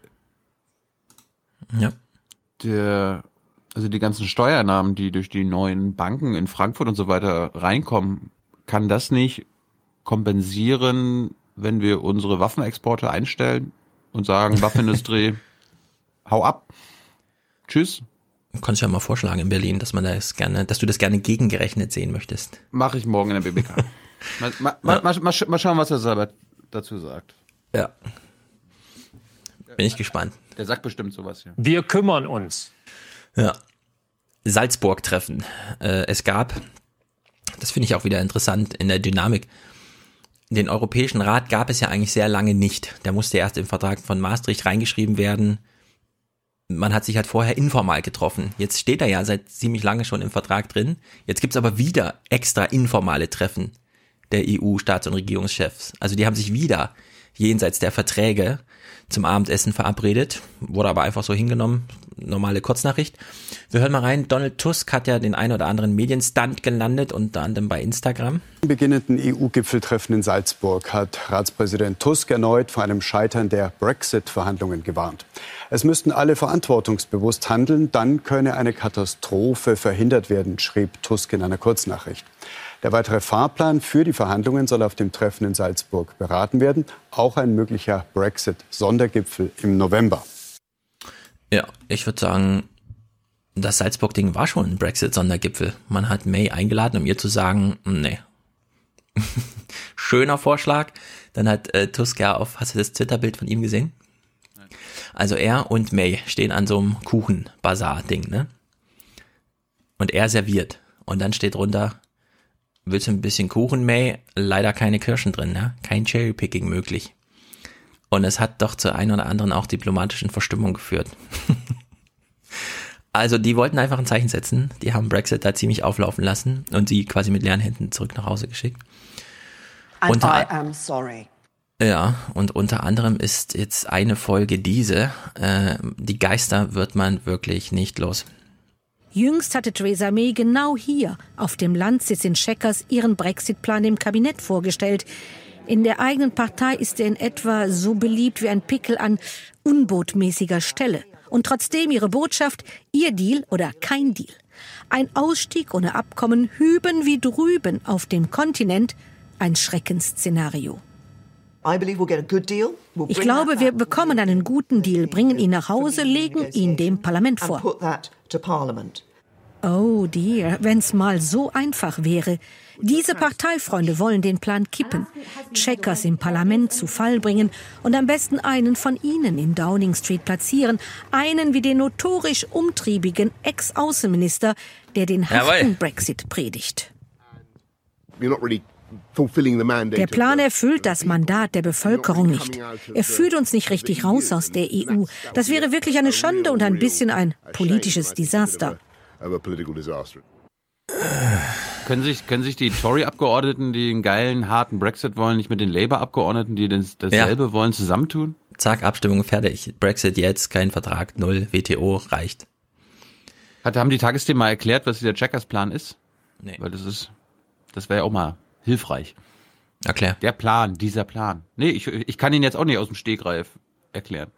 Ja. der, also die ganzen Steuernahmen, die durch die neuen Banken in Frankfurt und so weiter reinkommen, kann das nicht kompensieren, wenn wir unsere Waffenexporte einstellen und sagen, Waffenindustrie, hau ab. Tschüss. Du kannst ja mal vorschlagen in Berlin, dass man das gerne, dass du das gerne gegengerechnet sehen möchtest. Mache ich morgen in der BBK. mal, mal, mal, mal, mal schauen, was er selber dazu sagt. Ja. Bin ich gespannt. Der sagt bestimmt sowas hier. Wir kümmern uns. Ja. Salzburg-Treffen. Äh, es gab, das finde ich auch wieder interessant in der Dynamik, den Europäischen Rat gab es ja eigentlich sehr lange nicht. Der musste erst im Vertrag von Maastricht reingeschrieben werden. Man hat sich halt vorher informal getroffen. Jetzt steht er ja seit ziemlich lange schon im Vertrag drin. Jetzt gibt's aber wieder extra informale Treffen der EU-Staats- und Regierungschefs. Also die haben sich wieder jenseits der Verträge zum Abendessen verabredet, wurde aber einfach so hingenommen, normale Kurznachricht. Wir hören mal rein, Donald Tusk hat ja den ein oder anderen Medienstunt gelandet, unter anderem bei Instagram. Im beginnenden EU-Gipfeltreffen in Salzburg hat Ratspräsident Tusk erneut vor einem Scheitern der Brexit-Verhandlungen gewarnt. Es müssten alle verantwortungsbewusst handeln, dann könne eine Katastrophe verhindert werden, schrieb Tusk in einer Kurznachricht. Der weitere Fahrplan für die Verhandlungen soll auf dem Treffen in Salzburg beraten werden. Auch ein möglicher Brexit-Sondergipfel im November. Ja, ich würde sagen, das Salzburg-Ding war schon ein Brexit-Sondergipfel. Man hat May eingeladen, um ihr zu sagen, nee. Schöner Vorschlag. Dann hat äh, Tusk ja auf, hast du das Twitter-Bild von ihm gesehen? Also er und May stehen an so einem Kuchen-Bazar-Ding, ne? Und er serviert. Und dann steht drunter, willst du ein bisschen Kuchen, May? Leider keine Kirschen drin, ne? Kein Cherrypicking möglich. Und es hat doch zur einen oder anderen auch diplomatischen Verstimmung geführt. also die wollten einfach ein Zeichen setzen. Die haben Brexit da ziemlich auflaufen lassen und sie quasi mit leeren Händen zurück nach Hause geschickt. And Unter- I am sorry. Ja, und unter anderem ist jetzt eine Folge diese, äh, die Geister wird man wirklich nicht los. Jüngst hatte Theresa May genau hier, auf dem Landsitz in Chequers, ihren Brexit-Plan dem Kabinett vorgestellt. In der eigenen Partei ist er in etwa so beliebt wie ein Pickel an unbotmäßiger Stelle. Und trotzdem ihre Botschaft, ihr Deal oder kein Deal. Ein Ausstieg ohne Abkommen hüben wie drüben auf dem Kontinent, ein Schreckensszenario. Ich glaube, wir bekommen einen guten Deal, bringen ihn nach Hause, legen ihn dem Parlament vor. To Parliament. Oh dear, wenn's mal so einfach wäre. Diese Parteifreunde wollen den Plan kippen, Checkers im Parlament zu Fall bringen und am besten einen von ihnen in Downing Street platzieren, einen wie den notorisch umtriebigen Ex-Außenminister, der den harten Brexit predigt. You're not really. Der Plan erfüllt das Mandat der Bevölkerung nicht. Er führt uns nicht richtig raus aus der EU. Das wäre wirklich eine Schande und ein bisschen ein politisches Desaster. Können sich, können sich die Tory-Abgeordneten, die einen geilen, harten Brexit wollen, nicht mit den Labour-Abgeordneten, die das, dasselbe wollen, zusammentun? Zack, Abstimmung fertig. Brexit jetzt, kein Vertrag, null, WTO reicht. Hat, haben die Tagesthemen mal erklärt, was der Checkers-Plan ist? Nee. Weil das ist, das wäre ja auch mal hilfreich. Erklär. Der Plan, dieser Plan. Nee, ich, ich kann ihn jetzt auch nicht aus dem Stegreif erklären.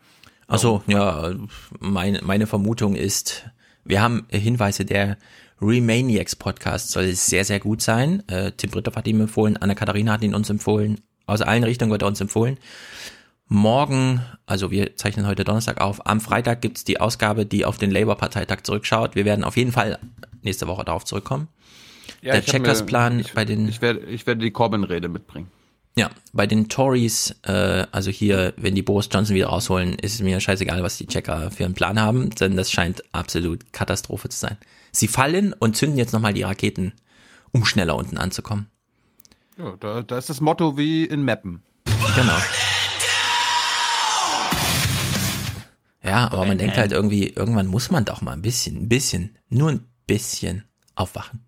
Ach so, ja, meine, meine Vermutung ist, wir haben Hinweise, der Remaniacs Podcast soll sehr, sehr gut sein. Äh, Tim Britthoff hat ihn empfohlen, Anna-Katharina hat ihn uns empfohlen. Aus allen Richtungen wird er uns empfohlen. Morgen, also wir zeichnen heute Donnerstag auf, am Freitag gibt's die Ausgabe, die auf den Labour-Parteitag zurückschaut. Wir werden auf jeden Fall nächste Woche darauf zurückkommen. Der hab mir- Checkers-Plan bei den Ich werde, ich werde die Corbyn-Rede mitbringen. Ja, bei den Tories, äh, also hier, wenn die Boris Johnson wieder rausholen, ist es mir scheißegal, was die Checker für einen Plan haben, denn das scheint absolut Katastrophe zu sein. Sie fallen und zünden jetzt nochmal die Raketen, um schneller unten anzukommen. Ja, da, da ist das Motto wie in Mappen. Genau. Ja, aber man denkt halt irgendwie, irgendwann muss man doch mal ein bisschen, ein bisschen, nur ein bisschen aufwachen.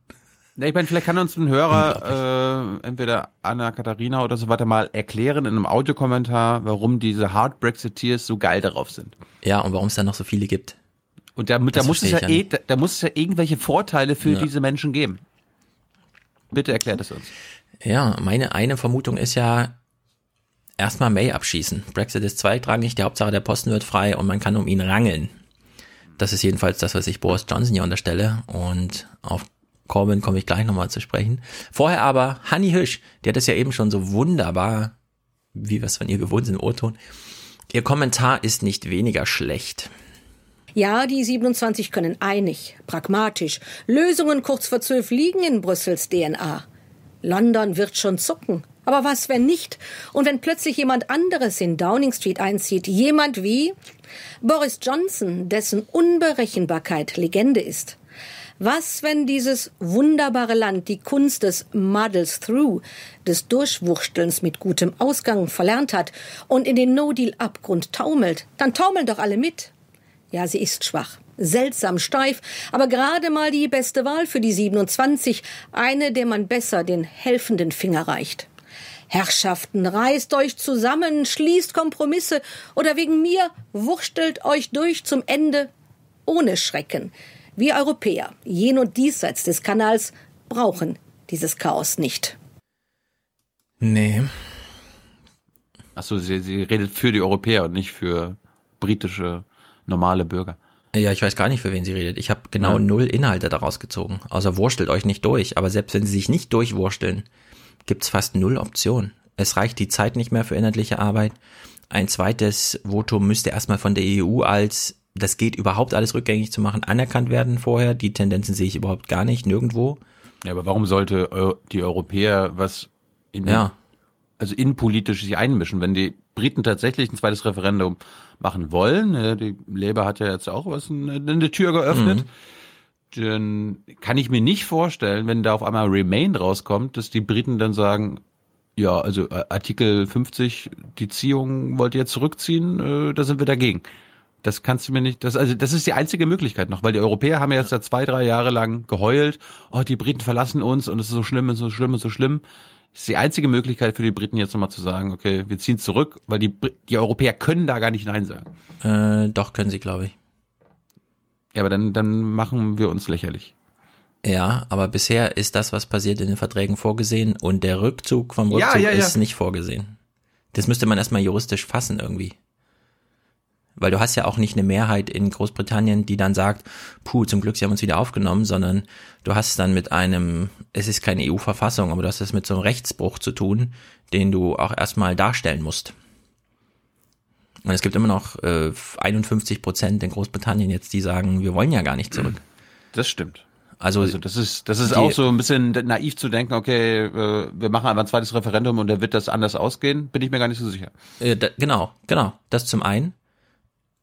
Ja, ich meine, vielleicht kann uns ein Hörer, äh, entweder Anna Katharina oder so weiter mal erklären in einem Audiokommentar, warum diese Hard Brexiteers so geil darauf sind. Ja, und warum es da noch so viele gibt. Und da, da muss es ja, eh, da, da muss es ja irgendwelche Vorteile für Ja. diese Menschen geben. Bitte erklärt es uns. Ja, meine eine Vermutung ist ja, erstmal May abschießen. Brexit ist zweitrangig, die Hauptsache der Posten wird frei und man kann um ihn rangeln. Das ist jedenfalls das, was ich Boris Johnson hier unterstelle. Und auf Corbyn komme ich gleich nochmal zu sprechen. Vorher aber Hanni Hüsch, die hat das ja eben schon so wunderbar, wie wir es von ihr gewohnt sind, im O-Ton. Ihr Kommentar ist nicht weniger schlecht. Ja, die 27 können einig, pragmatisch. Lösungen kurz vor zwölf liegen in Brüssels DNA. London wird schon zucken. Aber was, wenn nicht? Und wenn plötzlich jemand anderes in Downing Street einzieht? Jemand wie Boris Johnson, dessen Unberechenbarkeit Legende ist. Was, wenn dieses wunderbare Land die Kunst des Muddles Through, des Durchwurstelns mit gutem Ausgang verlernt hat und in den No-Deal-Abgrund taumelt? Dann taumeln doch alle mit. Ja, sie ist schwach, seltsam steif, aber gerade mal die beste Wahl für die 27, eine, der man besser den helfenden Finger reicht. Herrschaften, reißt euch zusammen, schließt Kompromisse oder wegen mir wurstelt euch durch zum Ende ohne Schrecken. Wir Europäer, jen und diesseits des Kanals, brauchen dieses Chaos nicht. Nee. Achso, sie, sie redet für die Europäer und nicht für britische normale Bürger. Ja, ich weiß gar nicht, für wen sie redet. Ich habe genau ja. null Inhalte daraus gezogen. Außer wurstelt euch nicht durch. Aber selbst wenn sie sich nicht durchwursteln, gibt's fast null Optionen. Es reicht die Zeit nicht mehr für inhaltliche Arbeit. Ein zweites Votum müsste erstmal von der EU als, das geht überhaupt alles rückgängig zu machen, anerkannt werden vorher. Die Tendenzen sehe ich überhaupt gar nicht, nirgendwo. Ja, aber warum sollte die Europäer was in, ja. also innenpolitisch sich einmischen, wenn die Briten tatsächlich ein zweites Referendum machen wollen? Die Labour hat ja jetzt auch was eine, eine Tür geöffnet. Mhm dann kann ich mir nicht vorstellen, wenn da auf einmal Remain rauskommt, dass die Briten dann sagen, ja, also äh, Artikel 50, die Ziehung wollt ihr jetzt zurückziehen, äh, da sind wir dagegen. Das kannst du mir nicht, das, also das ist die einzige Möglichkeit noch, weil die Europäer haben ja jetzt ja zwei, drei Jahre lang geheult, oh, die Briten verlassen uns und es ist so schlimm und so schlimm und so schlimm. Das ist die einzige Möglichkeit für die Briten jetzt nochmal zu sagen, okay, wir ziehen zurück, weil die, die Europäer können da gar nicht Nein sagen. Äh, doch, können sie, glaube ich. Ja, aber dann, dann machen wir uns lächerlich. Ja, aber bisher ist das, was passiert, in den Verträgen vorgesehen und der Rückzug vom Rückzug ja, ja, ja. ist nicht vorgesehen. Das müsste man erstmal juristisch fassen irgendwie. Weil du hast ja auch nicht eine Mehrheit in Großbritannien, die dann sagt, puh, zum Glück, sie haben uns wieder aufgenommen, sondern du hast dann mit einem, es ist keine EU-Verfassung, aber du hast es mit so einem Rechtsbruch zu tun, den du auch erstmal darstellen musst. Und es gibt immer noch äh, 51 Prozent in Großbritannien jetzt, die sagen, wir wollen ja gar nicht zurück. Das stimmt. Also, also das ist das ist auch so ein bisschen naiv zu denken, okay, äh, wir machen einfach ein zweites Referendum und da wird das anders ausgehen, bin ich mir gar nicht so sicher. Äh, da, genau, genau, das zum einen.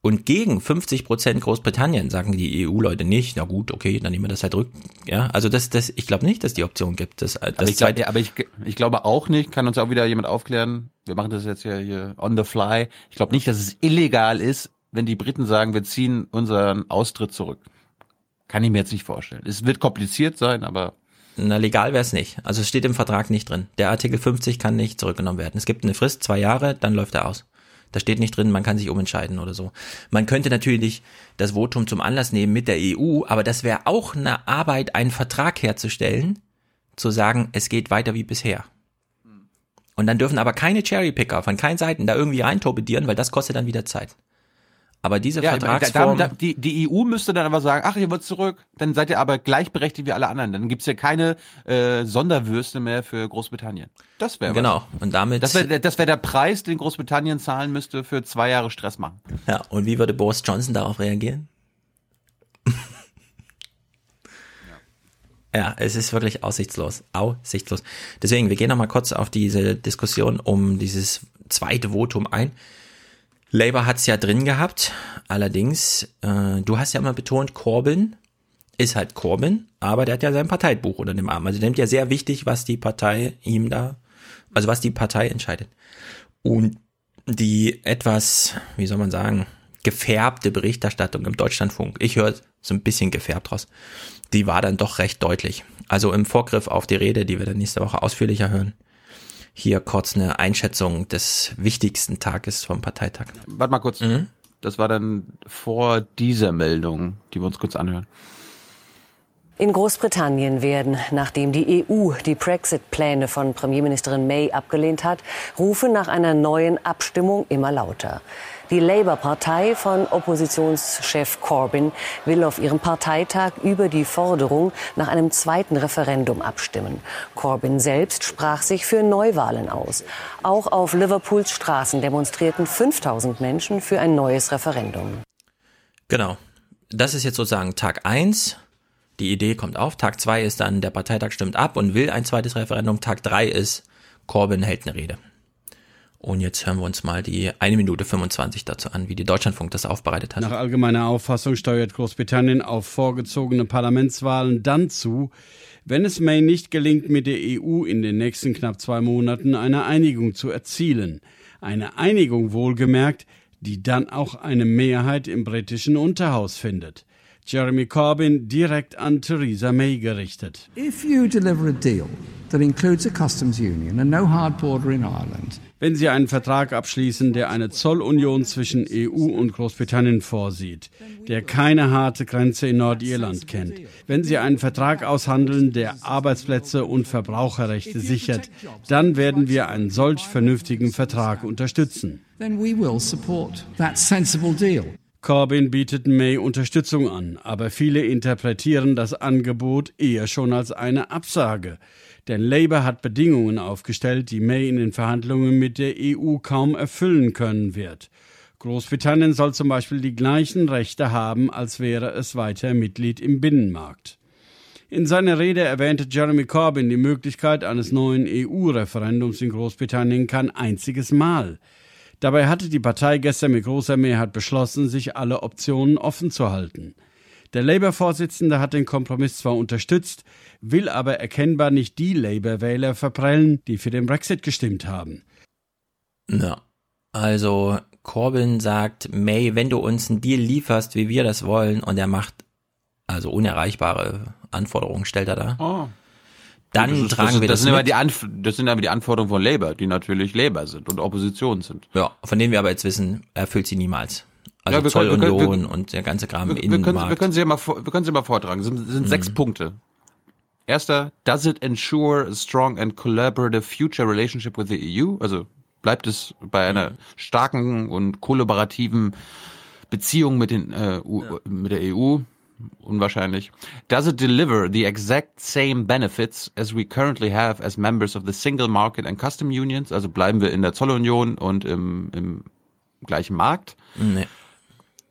Und gegen 50 Prozent Großbritannien sagen die EU-Leute nicht, na gut, okay, dann nehmen wir das halt rück. Ja, also das, das, ich glaube nicht, dass die Option gibt. Das, das aber ich, glaub, aber ich, ich glaube auch nicht, kann uns auch wieder jemand aufklären, wir machen das jetzt ja hier on the fly. Ich glaube nicht, dass es illegal ist, wenn die Briten sagen, wir ziehen unseren Austritt zurück. Kann ich mir jetzt nicht vorstellen. Es wird kompliziert sein, aber na, legal wäre es nicht. Also es steht im Vertrag nicht drin. Der Artikel 50 kann nicht zurückgenommen werden. Es gibt eine Frist, zwei Jahre, dann läuft er aus. Da steht nicht drin, man kann sich umentscheiden oder so. Man könnte natürlich das Votum zum Anlass nehmen mit der EU, aber das wäre auch eine Arbeit, einen Vertrag herzustellen, zu sagen, es geht weiter wie bisher. Und dann dürfen aber keine Cherrypicker von keinen Seiten da irgendwie reintorpedieren, weil das kostet dann wieder Zeit. Aber diese ja, Vertragsform... Da, da, die, die EU müsste dann aber sagen, ach, ihr wollt zurück, dann seid ihr aber gleichberechtigt wie alle anderen. Dann gibt's ja keine äh, Sonderwürste mehr für Großbritannien. Das wäre Genau, was. und damit... Das wäre das wär der Preis, den Großbritannien zahlen müsste für zwei Jahre Stress machen. Ja, und wie würde Boris Johnson darauf reagieren? Ja, es ist wirklich aussichtslos. Aussichtslos. Deswegen, wir gehen nochmal kurz auf diese Diskussion um dieses zweite Votum ein. Labour hat's ja drin gehabt, allerdings, äh, du hast ja immer betont, Corbyn ist halt Corbyn, aber der hat ja sein Parteibuch unter dem Arm. Also der nimmt ja sehr wichtig, was die Partei ihm da, also was die Partei entscheidet. Und die etwas, wie soll man sagen, gefärbte Berichterstattung im Deutschlandfunk, ich höre so ein bisschen gefärbt raus, die war dann doch recht deutlich. Also im Vorgriff auf die Rede, die wir dann nächste Woche ausführlicher hören, hier kurz eine Einschätzung des wichtigsten Tages vom Parteitag. Warte mal kurz. Mhm. Das war dann vor dieser Meldung, die wir uns kurz anhören. In Großbritannien werden, nachdem die EU die Brexit-Pläne von Premierministerin May abgelehnt hat, Rufe nach einer neuen Abstimmung immer lauter. Die Labour-Partei von Oppositionschef Corbyn will auf ihrem Parteitag über die Forderung nach einem zweiten Referendum abstimmen. Corbyn selbst sprach sich für Neuwahlen aus. Auch auf Liverpools Straßen demonstrierten 5000 Menschen für ein neues Referendum. Genau. Das ist jetzt sozusagen Tag eins. Die Idee kommt auf. Tag zwei ist dann, der Parteitag stimmt ab und will ein zweites Referendum. Tag drei ist, Corbyn hält eine Rede. Und jetzt hören wir uns mal die eine Minute 25 dazu an, wie die Deutschlandfunk das aufbereitet hat. Nach allgemeiner Auffassung steuert Großbritannien auf vorgezogene Parlamentswahlen dann zu, wenn es May nicht gelingt, mit der EU in den nächsten knapp zwei Monaten eine Einigung zu erzielen. Eine Einigung wohlgemerkt, die dann auch eine Mehrheit im britischen Unterhaus findet. Jeremy Corbyn direkt an Theresa May gerichtet. If you deliver a deal that includes a customs union and no hard border in Ireland, wenn Sie einen Vertrag abschließen, der eine Zollunion zwischen EU und Großbritannien vorsieht, der keine harte Grenze in Nordirland kennt, wenn Sie einen Vertrag aushandeln, der Arbeitsplätze und Verbraucherrechte sichert, dann werden wir einen solch vernünftigen Vertrag unterstützen. Corbyn bietet May Unterstützung an, aber viele interpretieren das Angebot eher schon als eine Absage. Denn Labour hat Bedingungen aufgestellt, die May in den Verhandlungen mit der EU kaum erfüllen können wird. Großbritannien soll zum Beispiel die gleichen Rechte haben, als wäre es weiter Mitglied im Binnenmarkt. In seiner Rede erwähnte Jeremy Corbyn die Möglichkeit eines neuen EU-Referendums in Großbritannien kein einziges Mal. Dabei hatte die Partei gestern mit großer Mehrheit beschlossen, sich alle Optionen offen zu halten. Der Labour-Vorsitzende hat den Kompromiss zwar unterstützt, will aber erkennbar nicht die Labour-Wähler verprellen, die für den Brexit gestimmt haben. Ja, also Corbyn sagt, May, wenn du uns einen Deal lieferst, wie wir das wollen, und er macht also unerreichbare Anforderungen, stellt er da. Oh. Dann das ist, tragen das, wir das das, sind aber mit. die Anf das sind aber die Anforderungen von Labour, die natürlich Labour sind und Opposition sind. Ja, von denen wir aber jetzt wissen, erfüllt sie niemals. Also Ja, wir können- wir Zollunion wir- und der ganze Kram Wir, wir, Innenmarkt. können, wir können sie ja mal wir können sie mal vortragen. Es sind, es sind sechs Mhm. Punkte. Erster, does it ensure a strong and collaborative future relationship with the EU? Also bleibt es bei einer starken und kollaborativen Beziehung mit den äh, U, mit der EU? Unwahrscheinlich. Does it deliver the exact same benefits as we currently have as members of the single market and custom unions? Also bleiben wir in der Zollunion und im, im gleichen Markt? Nee.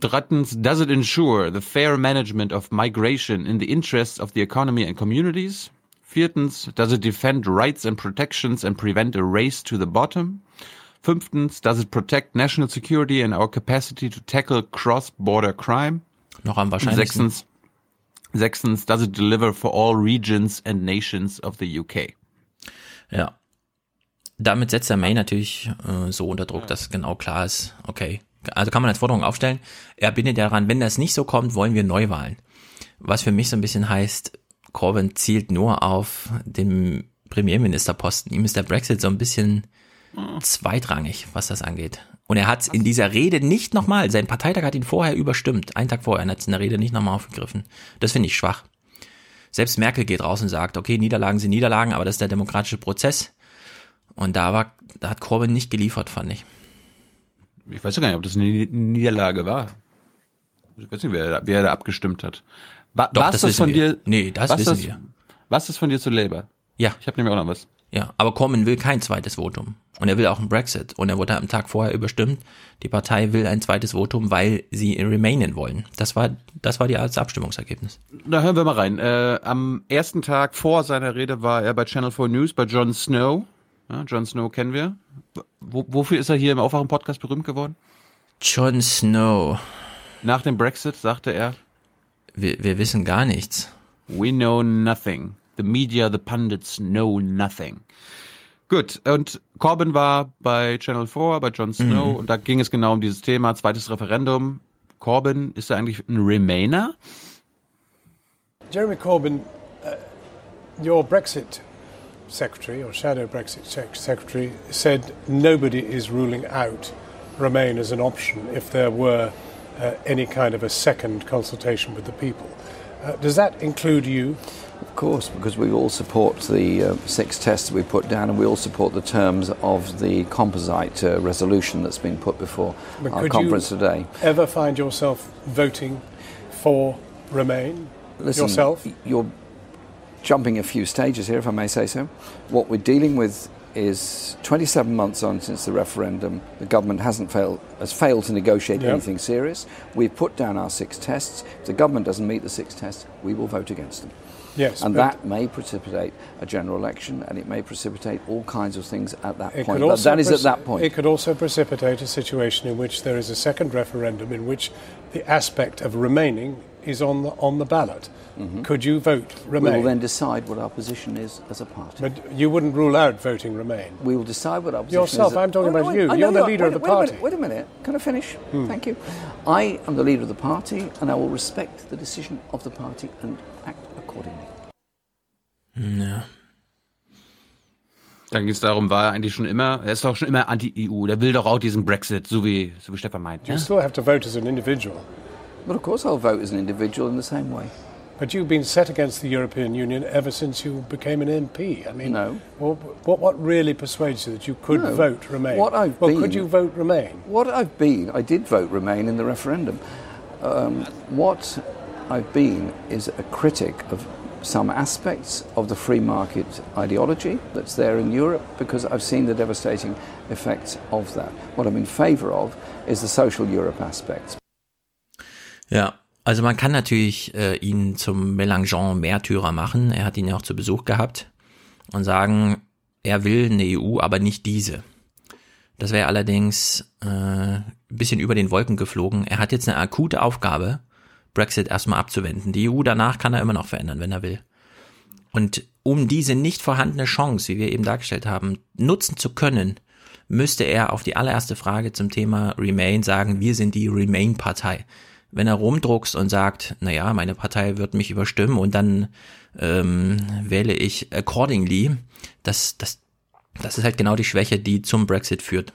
Drittens, does it ensure the fair management of migration in the interests of the economy and communities? Viertens, does it defend rights and protections and prevent a race to the bottom? Fünftens, does it protect national security and our capacity to tackle cross-border crime? Noch am wahrscheinlichsten. Sechstens, sechstens, does it deliver for all regions and nations of the UK? Ja. Damit setzt der May natürlich äh, so unter Druck, dass genau klar ist, okay. Also kann man als Forderung aufstellen, er bindet daran, wenn das nicht so kommt, wollen wir Neuwahlen. Was für mich so ein bisschen heißt, Corbyn zielt nur auf den Premierministerposten. Ihm ist der Brexit so ein bisschen zweitrangig, was das angeht. Und er hat in dieser Rede nicht nochmal, sein Parteitag hat ihn vorher überstimmt, einen Tag vorher, und hat es in der Rede nicht nochmal aufgegriffen. Das finde ich schwach. Selbst Merkel geht raus und sagt, okay, Niederlagen sind Niederlagen, aber das ist der demokratische Prozess. Und da war, da hat Corbyn nicht geliefert, fand ich. Ich weiß ja gar nicht, ob das eine Niederlage war. Ich weiß nicht, wer, wer da abgestimmt hat. Wa Doch, was das das von wir. dir? Nee, das was wissen das, wir. Was ist von dir zu Labour? Ja. Ich habe nämlich auch noch was. Ja, aber Corbyn will kein zweites Votum. Und er will auch einen Brexit. Und er wurde am Tag vorher überstimmt. Die Partei will ein zweites Votum, weil sie remainen wollen. Das war, das war die als Abstimmungsergebnis. Da hören wir mal rein. Äh, am ersten Tag vor seiner Rede war er bei Channel 4 News bei Jon Snow. Ja, Jon Snow kennen wir. Wo, wofür ist er hier im Aufwachen-Podcast berühmt geworden? Jon Snow. Nach dem Brexit sagte er, Wir, wir wissen gar nichts. We know nothing. The media, the pundits know nothing. Gut, und Corbyn war bei Channel 4, bei Jon Snow, Mhm. und da ging es genau um dieses Thema, zweites Referendum. Corbyn, ist er eigentlich ein Remainer? Jeremy Corbyn, uh, your Brexit secretary, or shadow Brexit secretary, said nobody is ruling out Remain as an option if there were uh, any kind of a second consultation with the people. Uh, does that include you? Of course, because we all support the uh, six tests that we put down, and we all support the terms of the composite uh, resolution that's been put before But our conference you today. ever find yourself voting for Remain Listen, yourself? You're jumping a few stages here, if I may say so. What we're dealing with is 27 months on since the referendum. The government hasn't failed, has failed to negotiate Yep. anything serious. We've put down our six tests. If the government doesn't meet the six tests, we will vote against them. Yes, and that may precipitate a general election, and it may precipitate all kinds of things at that point. But that is at that point. It could also precipitate a situation in which there is a second referendum in which the aspect of remaining is on the on the ballot. Could you vote Mm-hmm. We Remain? will then decide what our position is as a party. but you wouldn't rule out voting Remain. We will decide what our position Yourself, is. Yourself, I'm talking Oh, about wait, you. I know You're the are. leader of the wait a party. minute, Wait a minute. Can I finish? Hmm. Thank you. I am the leader of the party, and I will respect the decision of the party and act accordingly. Ja. Dann geht es darum, war er eigentlich schon immer, er ist doch schon immer anti-EU, der will doch auch diesen Brexit, so wie, so wie Stefan meint. You Ja? still have to vote as an individual. But of course, I'll vote as an individual in the same way. But you've been set against the European Union ever since you became an MP. I mean, No. What, what, what really persuades you that you could No. vote Remain? What I've well, been- could you vote Remain? What I've been, I did vote Remain in the referendum. Um, what I've been is a critic of some aspects of the free market ideology that's there in Europe because I've seen the devastating effects of that. What I'm in favour of is the social Europe aspects. Ja, also man kann natürlich äh, ihn zum Mélenchon-Märtyrer machen. Er hat ihn ja auch zu Besuch gehabt und sagen, er will eine EU, aber nicht diese. Das wäre allerdings äh, bisschen über den Wolken geflogen. Er hat jetzt eine akute Aufgabe, Brexit erstmal abzuwenden. Die EU danach kann er immer noch verändern, wenn er will. Und um diese nicht vorhandene Chance, wie wir eben dargestellt haben, nutzen zu können, müsste er auf die allererste Frage zum Thema Remain sagen, wir sind die Remain-Partei. Wenn er rumdruckst und sagt, naja, meine Partei wird mich überstimmen und dann ähm, wähle ich accordingly, das, das, das ist halt genau die Schwäche, die zum Brexit führt.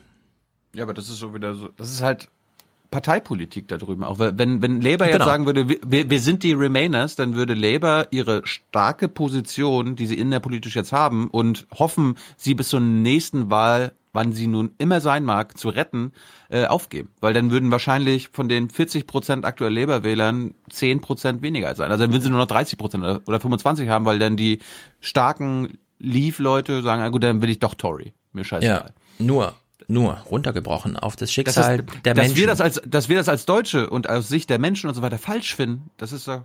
Ja, aber das ist so wieder so, das ist halt Parteipolitik da drüben. Auch wenn, wenn Labour jetzt Genau. sagen würde, wir, wir sind die Remainers, dann würde Labour ihre starke Position, die sie innerpolitisch jetzt haben und hoffen, sie bis zur nächsten Wahl, wann sie nun immer sein mag, zu retten, äh, aufgeben. Weil dann würden wahrscheinlich von den 40 Prozent aktuell Labour-Wählern 10 Prozent weniger sein. Also dann würden sie nur noch 30 Prozent oder- oder 25 haben, weil dann die starken Leave-Leute sagen, ah gut, dann will ich doch Tory. Mir scheißegal. Ja, nur, nur runtergebrochen auf das Das Schicksal ist, der dass Menschen. Wir das als, dass wir das als Deutsche und aus Sicht der Menschen und so weiter falsch finden, das ist doch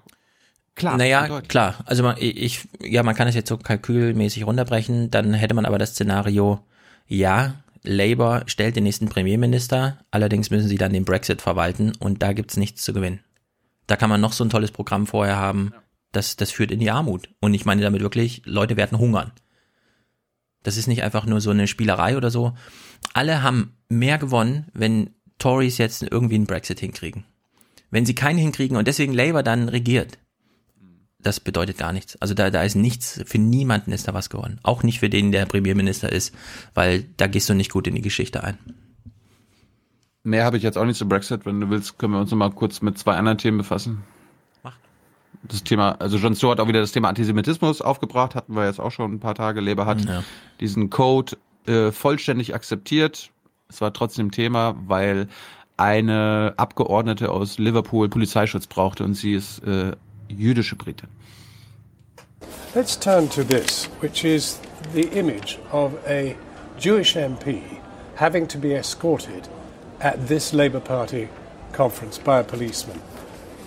klar. Naja, klar. Also man, ich, ja, man kann es jetzt so kalkülmäßig runterbrechen. Dann hätte man aber das Szenario, ja, Labour stellt den nächsten Premierminister, allerdings müssen sie dann den Brexit verwalten und da gibt's nichts zu gewinnen. Da kann man noch so ein tolles Programm vorher haben, das, das führt in die Armut. Und ich meine damit wirklich, Leute werden hungern. Das ist nicht einfach nur so eine Spielerei oder so. Alle haben mehr gewonnen, wenn Tories jetzt irgendwie einen Brexit hinkriegen. Wenn sie keinen hinkriegen und deswegen Labour dann regiert, das bedeutet gar nichts. Also da, da ist nichts, für niemanden ist da was gewonnen. Auch nicht für den, der Premierminister ist, weil da gehst du nicht gut in die Geschichte ein. Mehr habe ich jetzt auch nicht zu Brexit. Wenn du willst, können wir uns noch mal kurz mit zwei anderen Themen befassen. Das Thema, also John Stewart hat auch wieder das Thema Antisemitismus aufgebracht, hatten wir jetzt auch schon ein paar Tage. Labour hat Ja. diesen Code äh, vollständig akzeptiert. Es war trotzdem Thema, weil eine Abgeordnete aus Liverpool Polizeischutz brauchte und sie ist äh, jüdische. Let's turn to this, which is the image of a Jewish MP having to be escorted at this Labour Party conference by a policeman.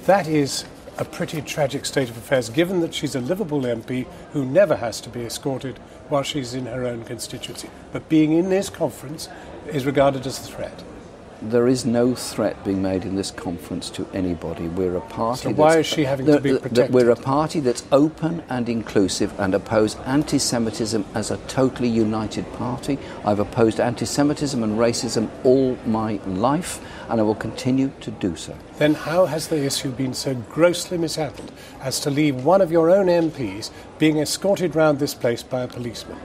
That is a pretty tragic state of affairs, given that she's a Liverpool MP who never has to be escorted while she's in her own constituency. But being in this conference is regarded as a threat. There is no threat being made in this conference to anybody. We're a party. So why is she having to be protected? We're a party that's open and inclusive and oppose anti-Semitism as a totally united party. I've opposed anti-Semitism and racism all my life, and I will continue to do so. Then how has the issue been so grossly mishandled as to leave one of your own MPs being escorted round this place by a policeman?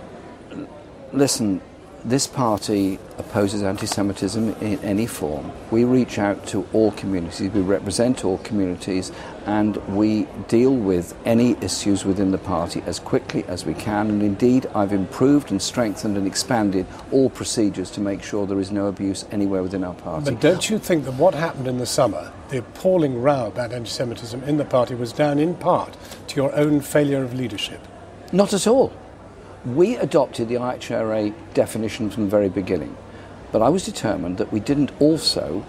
Listen, this party opposes anti Semitism in any form. We reach out to all communities, we represent all communities, and we deal with any issues within the party as quickly as we can. And indeed, I've improved and strengthened and expanded all procedures to make sure there is no abuse anywhere within our party. But don't you think that what happened in the summer, the appalling row about anti Semitism in the party, was down in part to your own failure of leadership? Not at all. We adopted the IHRA definition from the very beginning, but I was determined that we didn't also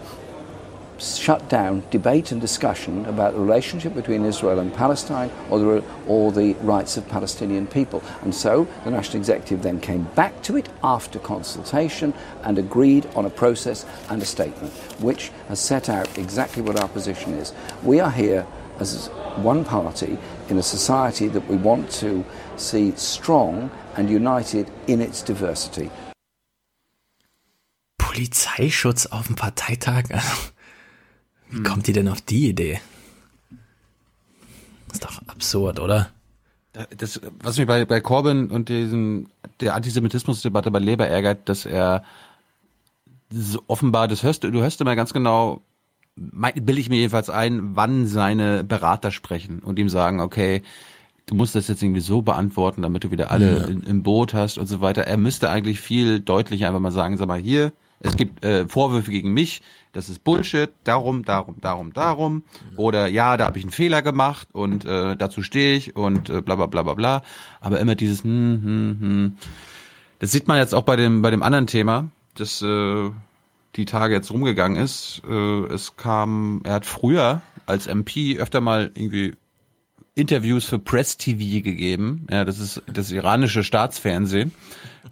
shut down debate and discussion about the relationship between Israel and Palestine or the, or the rights of Palestinian people. And so the National Executive then came back to it after consultation and agreed on a process and a statement, which has set out exactly what our position is. We are here as one party in a society that we want to see strong and united in its diversity. Polizeischutz auf dem Parteitag? Wie hm. kommt die denn auf die Idee? ist doch absurd, oder? Das, was mich bei, bei Corbyn und diesem, der Antisemitismusdebatte bei Labour ärgert, dass er so offenbar, das hörst du, du hörst immer ganz genau, bilde ich mir jedenfalls ein, wann seine Berater sprechen und ihm sagen, okay, du musst das jetzt irgendwie so beantworten, damit du wieder alle ja. in, im Boot hast und so weiter. Er müsste eigentlich viel deutlicher einfach mal sagen, sag mal, hier, es gibt äh, Vorwürfe gegen mich, das ist Bullshit, darum, darum, darum, darum. Oder ja, da habe ich einen Fehler gemacht und äh, dazu stehe ich und äh, bla bla bla bla bla. Aber immer dieses hm, hm, hm. Das sieht man jetzt auch bei dem, bei dem anderen Thema, das äh, die Tage jetzt rumgegangen ist. Äh, es kam, er hat früher als MP öfter mal irgendwie Interviews für Press TV gegeben. Ja, das ist das iranische Staatsfernsehen.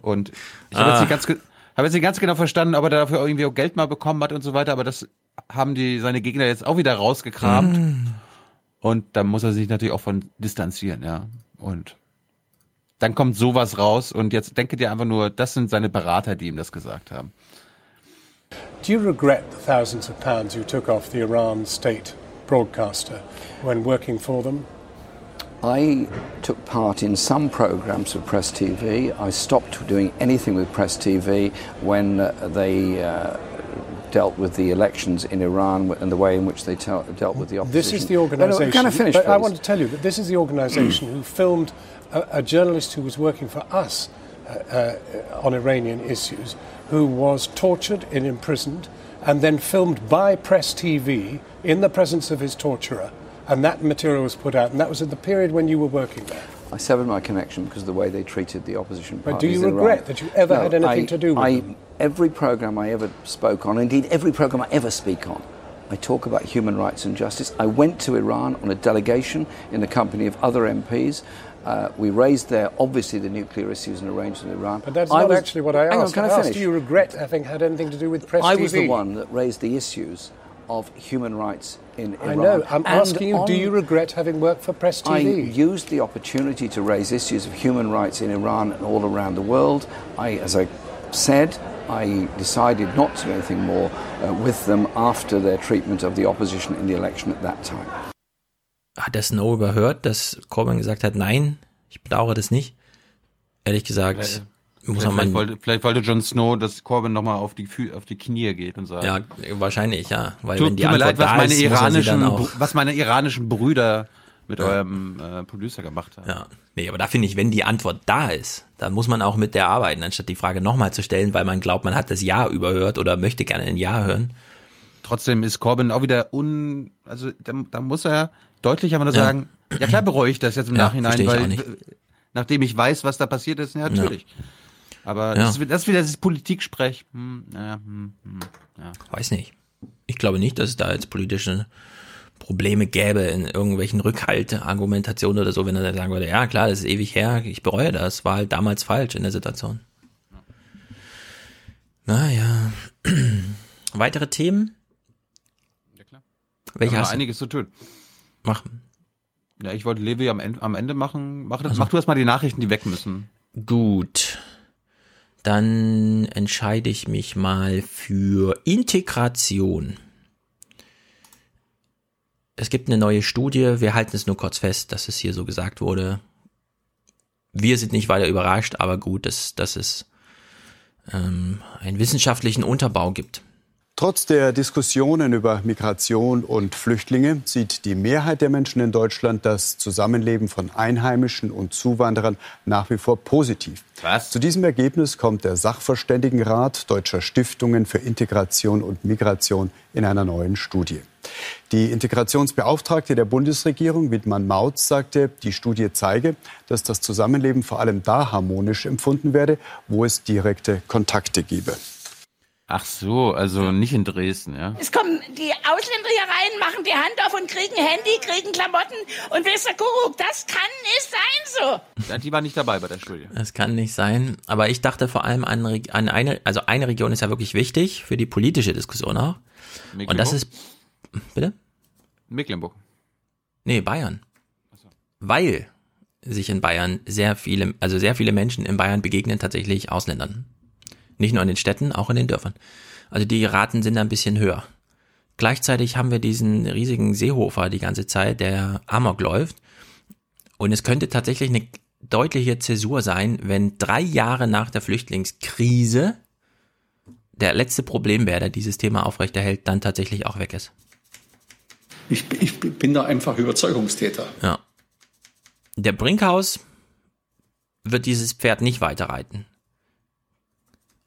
Und ich habe ah. jetzt nicht ganz, habe jetzt nicht ganz genau verstanden, ob er dafür irgendwie auch Geld mal bekommen hat und so weiter. Aber das haben die seine Gegner jetzt auch wieder rausgekramt. Mm. Und da muss er sich natürlich auch von distanzieren, ja. Und dann kommt sowas raus und jetzt denke dir einfach nur, das sind seine Berater, die ihm das gesagt haben. Do you regret the thousands of pounds you took off the Iran state broadcaster when working for them? I took part in some programs of Press TV. I stopped doing anything with Press TV when uh, they uh, dealt with the elections in Iran and the way in which they dealt with the opposition. This is the organisation. No, no, finish, but I want to tell you that this is the organisation who filmed a, a, journalist who was working for us uh, uh, on Iranian issues, who was tortured and imprisoned, and then filmed by Press TV in the presence of his torturer and that material was put out, and that was at the period when you were working there. I severed my connection because of the way they treated the opposition parties. But do you regret Iran. that you ever no, had anything I, to do with I, them? Every program I ever spoke on, indeed every program I ever speak on, I talk about human rights and justice. I went to Iran on a delegation in the company of other MPs. Uh, we raised there, obviously, the nuclear issues and arrangements in Iran. But that's I not was, actually what I asked. On, can I, I asked, do you regret having had anything to do with press I TV? was the one that raised the issues of human rights in Iran. I know. I'm and asking you, do you regret having worked for Press TV? I used the opportunity to raise issues of human rights in Iran and all around the world. I, as I said, I decided not to do anything more uh, with them after their treatment of the opposition in the election at that time. Hat der Snow überhört, dass Corbyn gesagt hat, nein, ich bedauere das nicht? Ehrlich gesagt, muss vielleicht, vielleicht, wollte, vielleicht wollte Jon Snow, dass Corbyn nochmal auf die, auf die Knie geht und sagt. Ja, wahrscheinlich, ja. Weil tut, wenn die tut mir leid, was meine, ist, iranischen, was meine iranischen Brüder mit ja. eurem äh, Producer gemacht haben. Ja, nee, aber da finde ich, wenn die Antwort da ist, dann muss man auch mit der arbeiten, anstatt die Frage nochmal zu stellen, weil man glaubt, man hat das Ja überhört oder möchte gerne ein Ja hören. Trotzdem ist Corbyn auch wieder un, also da, da muss er deutlich einfach nur ja. sagen, ja klar bereue ich das jetzt im ja, Nachhinein, weil nachdem ich weiß, was da passiert ist, ja, natürlich. Ja. Aber ja. das, ist, das ist wieder das Politiksprech. Hm, ja, hm, hm, ja. Weiß nicht. Ich glaube nicht, dass es da jetzt politische Probleme gäbe in irgendwelchen Rückhalteargumentationen oder so, wenn er dann sagen würde, ja klar, das ist ewig her, ich bereue das, war halt damals falsch in der Situation. Naja. Weitere Themen? Ja klar. Welche hast du? einiges zu tun. Machen. Ja, ich wollte Levi am Ende, am Ende machen. Mach, also. mach du erstmal die Nachrichten, die weg müssen. Gut dann entscheide ich mich mal für Integration. Es gibt eine neue Studie, wir halten es nur kurz fest, dass es hier so gesagt wurde. Wir sind nicht weiter überrascht, aber gut, dass, dass es ähm, einen wissenschaftlichen Unterbau gibt. Trotz der Diskussionen über Migration und Flüchtlinge sieht die Mehrheit der Menschen in Deutschland das Zusammenleben von Einheimischen und Zuwanderern nach wie vor positiv. Was? Zu diesem Ergebnis kommt der Sachverständigenrat deutscher Stiftungen für Integration und Migration in einer neuen Studie. Die Integrationsbeauftragte der Bundesregierung, Wittmann Mautz, sagte, die Studie zeige, dass das Zusammenleben vor allem da harmonisch empfunden werde, wo es direkte Kontakte gebe. Ach so, also nicht in Dresden, ja? Es kommen die Ausländer hier rein, machen die Hand auf und kriegen Handy, kriegen Klamotten und wisst ihr, Kuckuck, das kann nicht sein so. Die war nicht dabei bei der Studie. Das kann nicht sein. Aber ich dachte vor allem an, an eine, also eine Region ist ja wirklich wichtig für die politische Diskussion auch. Und das ist, bitte? Mecklenburg. Nee, Bayern. Weil sich in Bayern sehr viele, also sehr viele Menschen in Bayern begegnen tatsächlich Ausländern. Nicht nur in den Städten, auch in den Dörfern. Also die Raten sind ein bisschen höher. Gleichzeitig haben wir diesen riesigen Seehofer die ganze Zeit, der Amok läuft. Und es könnte tatsächlich eine deutliche Zäsur sein, wenn drei Jahre nach der Flüchtlingskrise der letzte Problembär, der dieses Thema aufrechterhält, dann tatsächlich auch weg ist. Ich, ich bin da einfach Überzeugungstäter. Ja. Der Brinkhaus wird dieses Pferd nicht weiterreiten.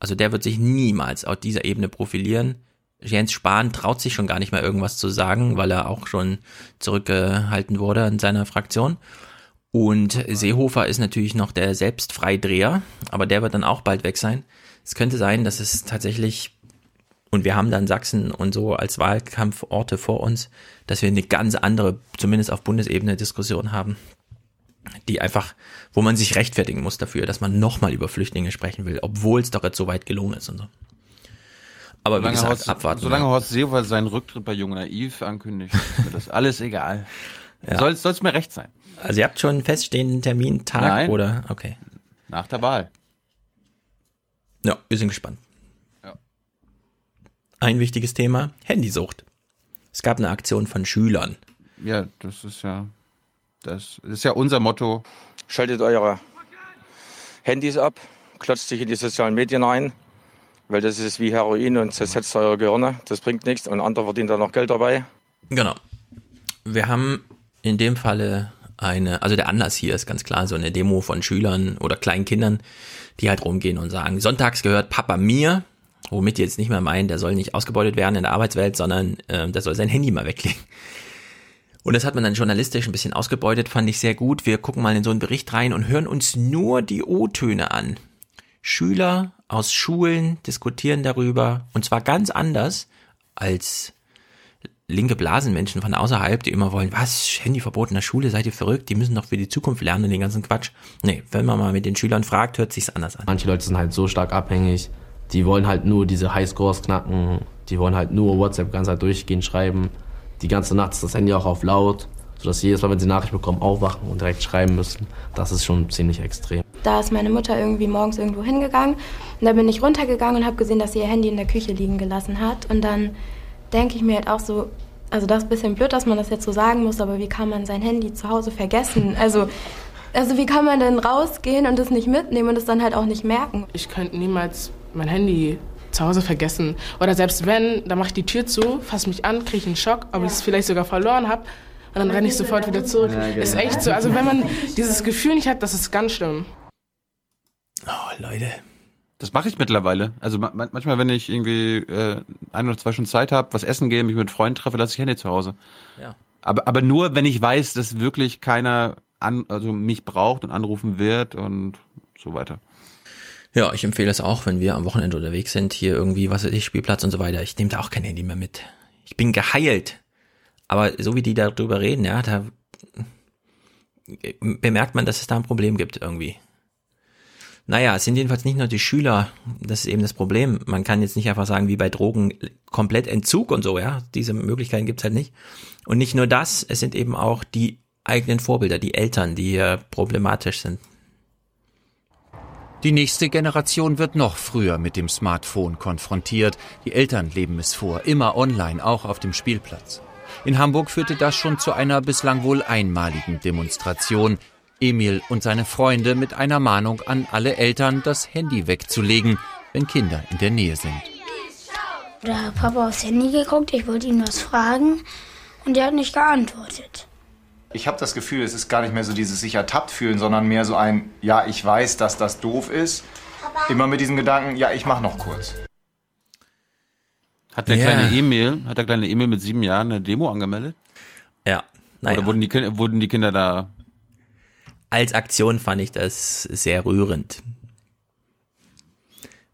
Also der wird sich niemals auf dieser Ebene profilieren. Jens Spahn traut sich schon gar nicht mehr irgendwas zu sagen, weil er auch schon zurückgehalten wurde in seiner Fraktion. Und Seehofer ist natürlich noch der Selbstfreidreher, aber der wird dann auch bald weg sein. Es könnte sein, dass es tatsächlich, und wir haben dann Sachsen und so als Wahlkampforte vor uns, dass wir eine ganz andere, zumindest auf Bundesebene, Diskussion haben, die einfach, wo man sich rechtfertigen muss dafür, dass man nochmal über Flüchtlinge sprechen will, obwohl es doch jetzt so weit gelungen ist und so. Aber wie Solange gesagt, Horst, abwarten. Solange. Horst Seehofer seinen Rücktritt bei Jung Naiv ankündigt, ist mir das alles egal. Ja. Soll es mir recht sein. Also ihr habt schon einen feststehenden Termin, Tag Nein. oder? Okay. Nach der Wahl. Ja, wir sind gespannt. Ja. Ein wichtiges Thema, Handysucht. Es gab eine Aktion von Schülern. Ja, das ist ja, das ist ja unser Motto. Schaltet eure Handys ab, klotzt sich in die sozialen Medien ein, weil das ist wie Heroin und zersetzt eure Gehirne. Das bringt nichts und andere verdienen da noch Geld dabei. Genau. Wir haben in dem Falle eine, also der Anlass hier ist ganz klar so eine Demo von Schülern oder kleinen Kindern, die halt rumgehen und sagen, sonntags gehört Papa mir, womit die jetzt nicht mehr meinen, der soll nicht ausgebeutet werden in der Arbeitswelt, sondern äh, der soll sein Handy mal weglegen. Und das hat man dann journalistisch ein bisschen ausgebeutet, fand ich sehr gut. Wir gucken mal in so einen Bericht rein und hören uns nur die O-Töne an. Schüler aus Schulen diskutieren darüber und zwar ganz anders als linke Blasenmenschen von außerhalb, die immer wollen, was, Handyverbot in der Schule, seid ihr verrückt, die müssen doch für die Zukunft lernen und den ganzen Quatsch. Nee, wenn man mal mit den Schülern fragt, hört sich's anders an. Manche Leute sind halt so stark abhängig, die wollen halt nur diese Highscores knacken, die wollen halt nur WhatsApp ganz halt durchgehend schreiben. Die ganze Nacht ist das Handy auch auf laut, sodass sie jedes Mal, wenn sie Nachricht bekommen, aufwachen und direkt schreiben müssen. Das ist schon ziemlich extrem. Da ist meine Mutter irgendwie morgens irgendwo hingegangen und da bin ich runtergegangen und habe gesehen, dass sie ihr Handy in der Küche liegen gelassen hat. Und dann denke ich mir halt auch so, also das ist ein bisschen blöd, dass man das jetzt so sagen muss, aber wie kann man sein Handy zu Hause vergessen? Also, also wie kann man denn rausgehen und es nicht mitnehmen und es dann halt auch nicht merken? Ich könnte niemals mein Handy zu Hause vergessen. Oder selbst wenn, dann mache ich die Tür zu, fasse mich an, kriege einen Schock, ob ich es vielleicht sogar verloren habe. Und dann renne ich sofort wieder zurück. Ja, genau. Ist echt so. Also wenn man dieses Gefühl nicht hat, das ist ganz schlimm. Oh, Leute. Das mache ich mittlerweile. Also ma manchmal, wenn ich irgendwie äh, ein oder zwei Stunden Zeit habe, was essen gehe, mich mit Freunden treffe, lasse ich Handy zu Hause. Ja. Aber, aber nur, wenn ich weiß, dass wirklich keiner an, also mich braucht und anrufen wird und so weiter. Ja, ich empfehle es auch, wenn wir am Wochenende unterwegs sind, hier irgendwie, was weiß ich, Spielplatz und so weiter. Ich nehme da auch kein Handy mehr mit. Ich bin geheilt. Aber so wie die darüber reden, ja, da bemerkt man, dass es da ein Problem gibt irgendwie. Naja, es sind jedenfalls nicht nur die Schüler, das ist eben das Problem. Man kann jetzt nicht einfach sagen, wie bei Drogen, komplett Entzug und so, ja. Diese Möglichkeiten gibt's halt nicht. Und nicht nur das, es sind eben auch die eigenen Vorbilder, die Eltern, die problematisch sind. Die nächste Generation wird noch früher mit dem Smartphone konfrontiert. Die Eltern leben es vor, immer online, auch auf dem Spielplatz. In Hamburg führte das schon zu einer bislang wohl einmaligen Demonstration. Emil und seine Freunde mit einer Mahnung an alle Eltern, das Handy wegzulegen. wenn Kinder in der Nähe sind. Da hat Papa aufs Handy geguckt, ich wollte ihn was fragen und er hat nicht geantwortet. Ich habe das Gefühl, es ist gar nicht mehr so dieses sich ertappt fühlen, sondern mehr so ein, ja, ich weiß, dass das doof ist. Immer mit diesem Gedanken, ja, ich mach noch kurz. Hat der Ja. kleine Emil, hat der kleine Emil mit sieben Jahren eine Demo angemeldet? Ja. Naja. Oder wurden die, Kinder, wurden die Kinder da Als Aktion fand ich das sehr rührend.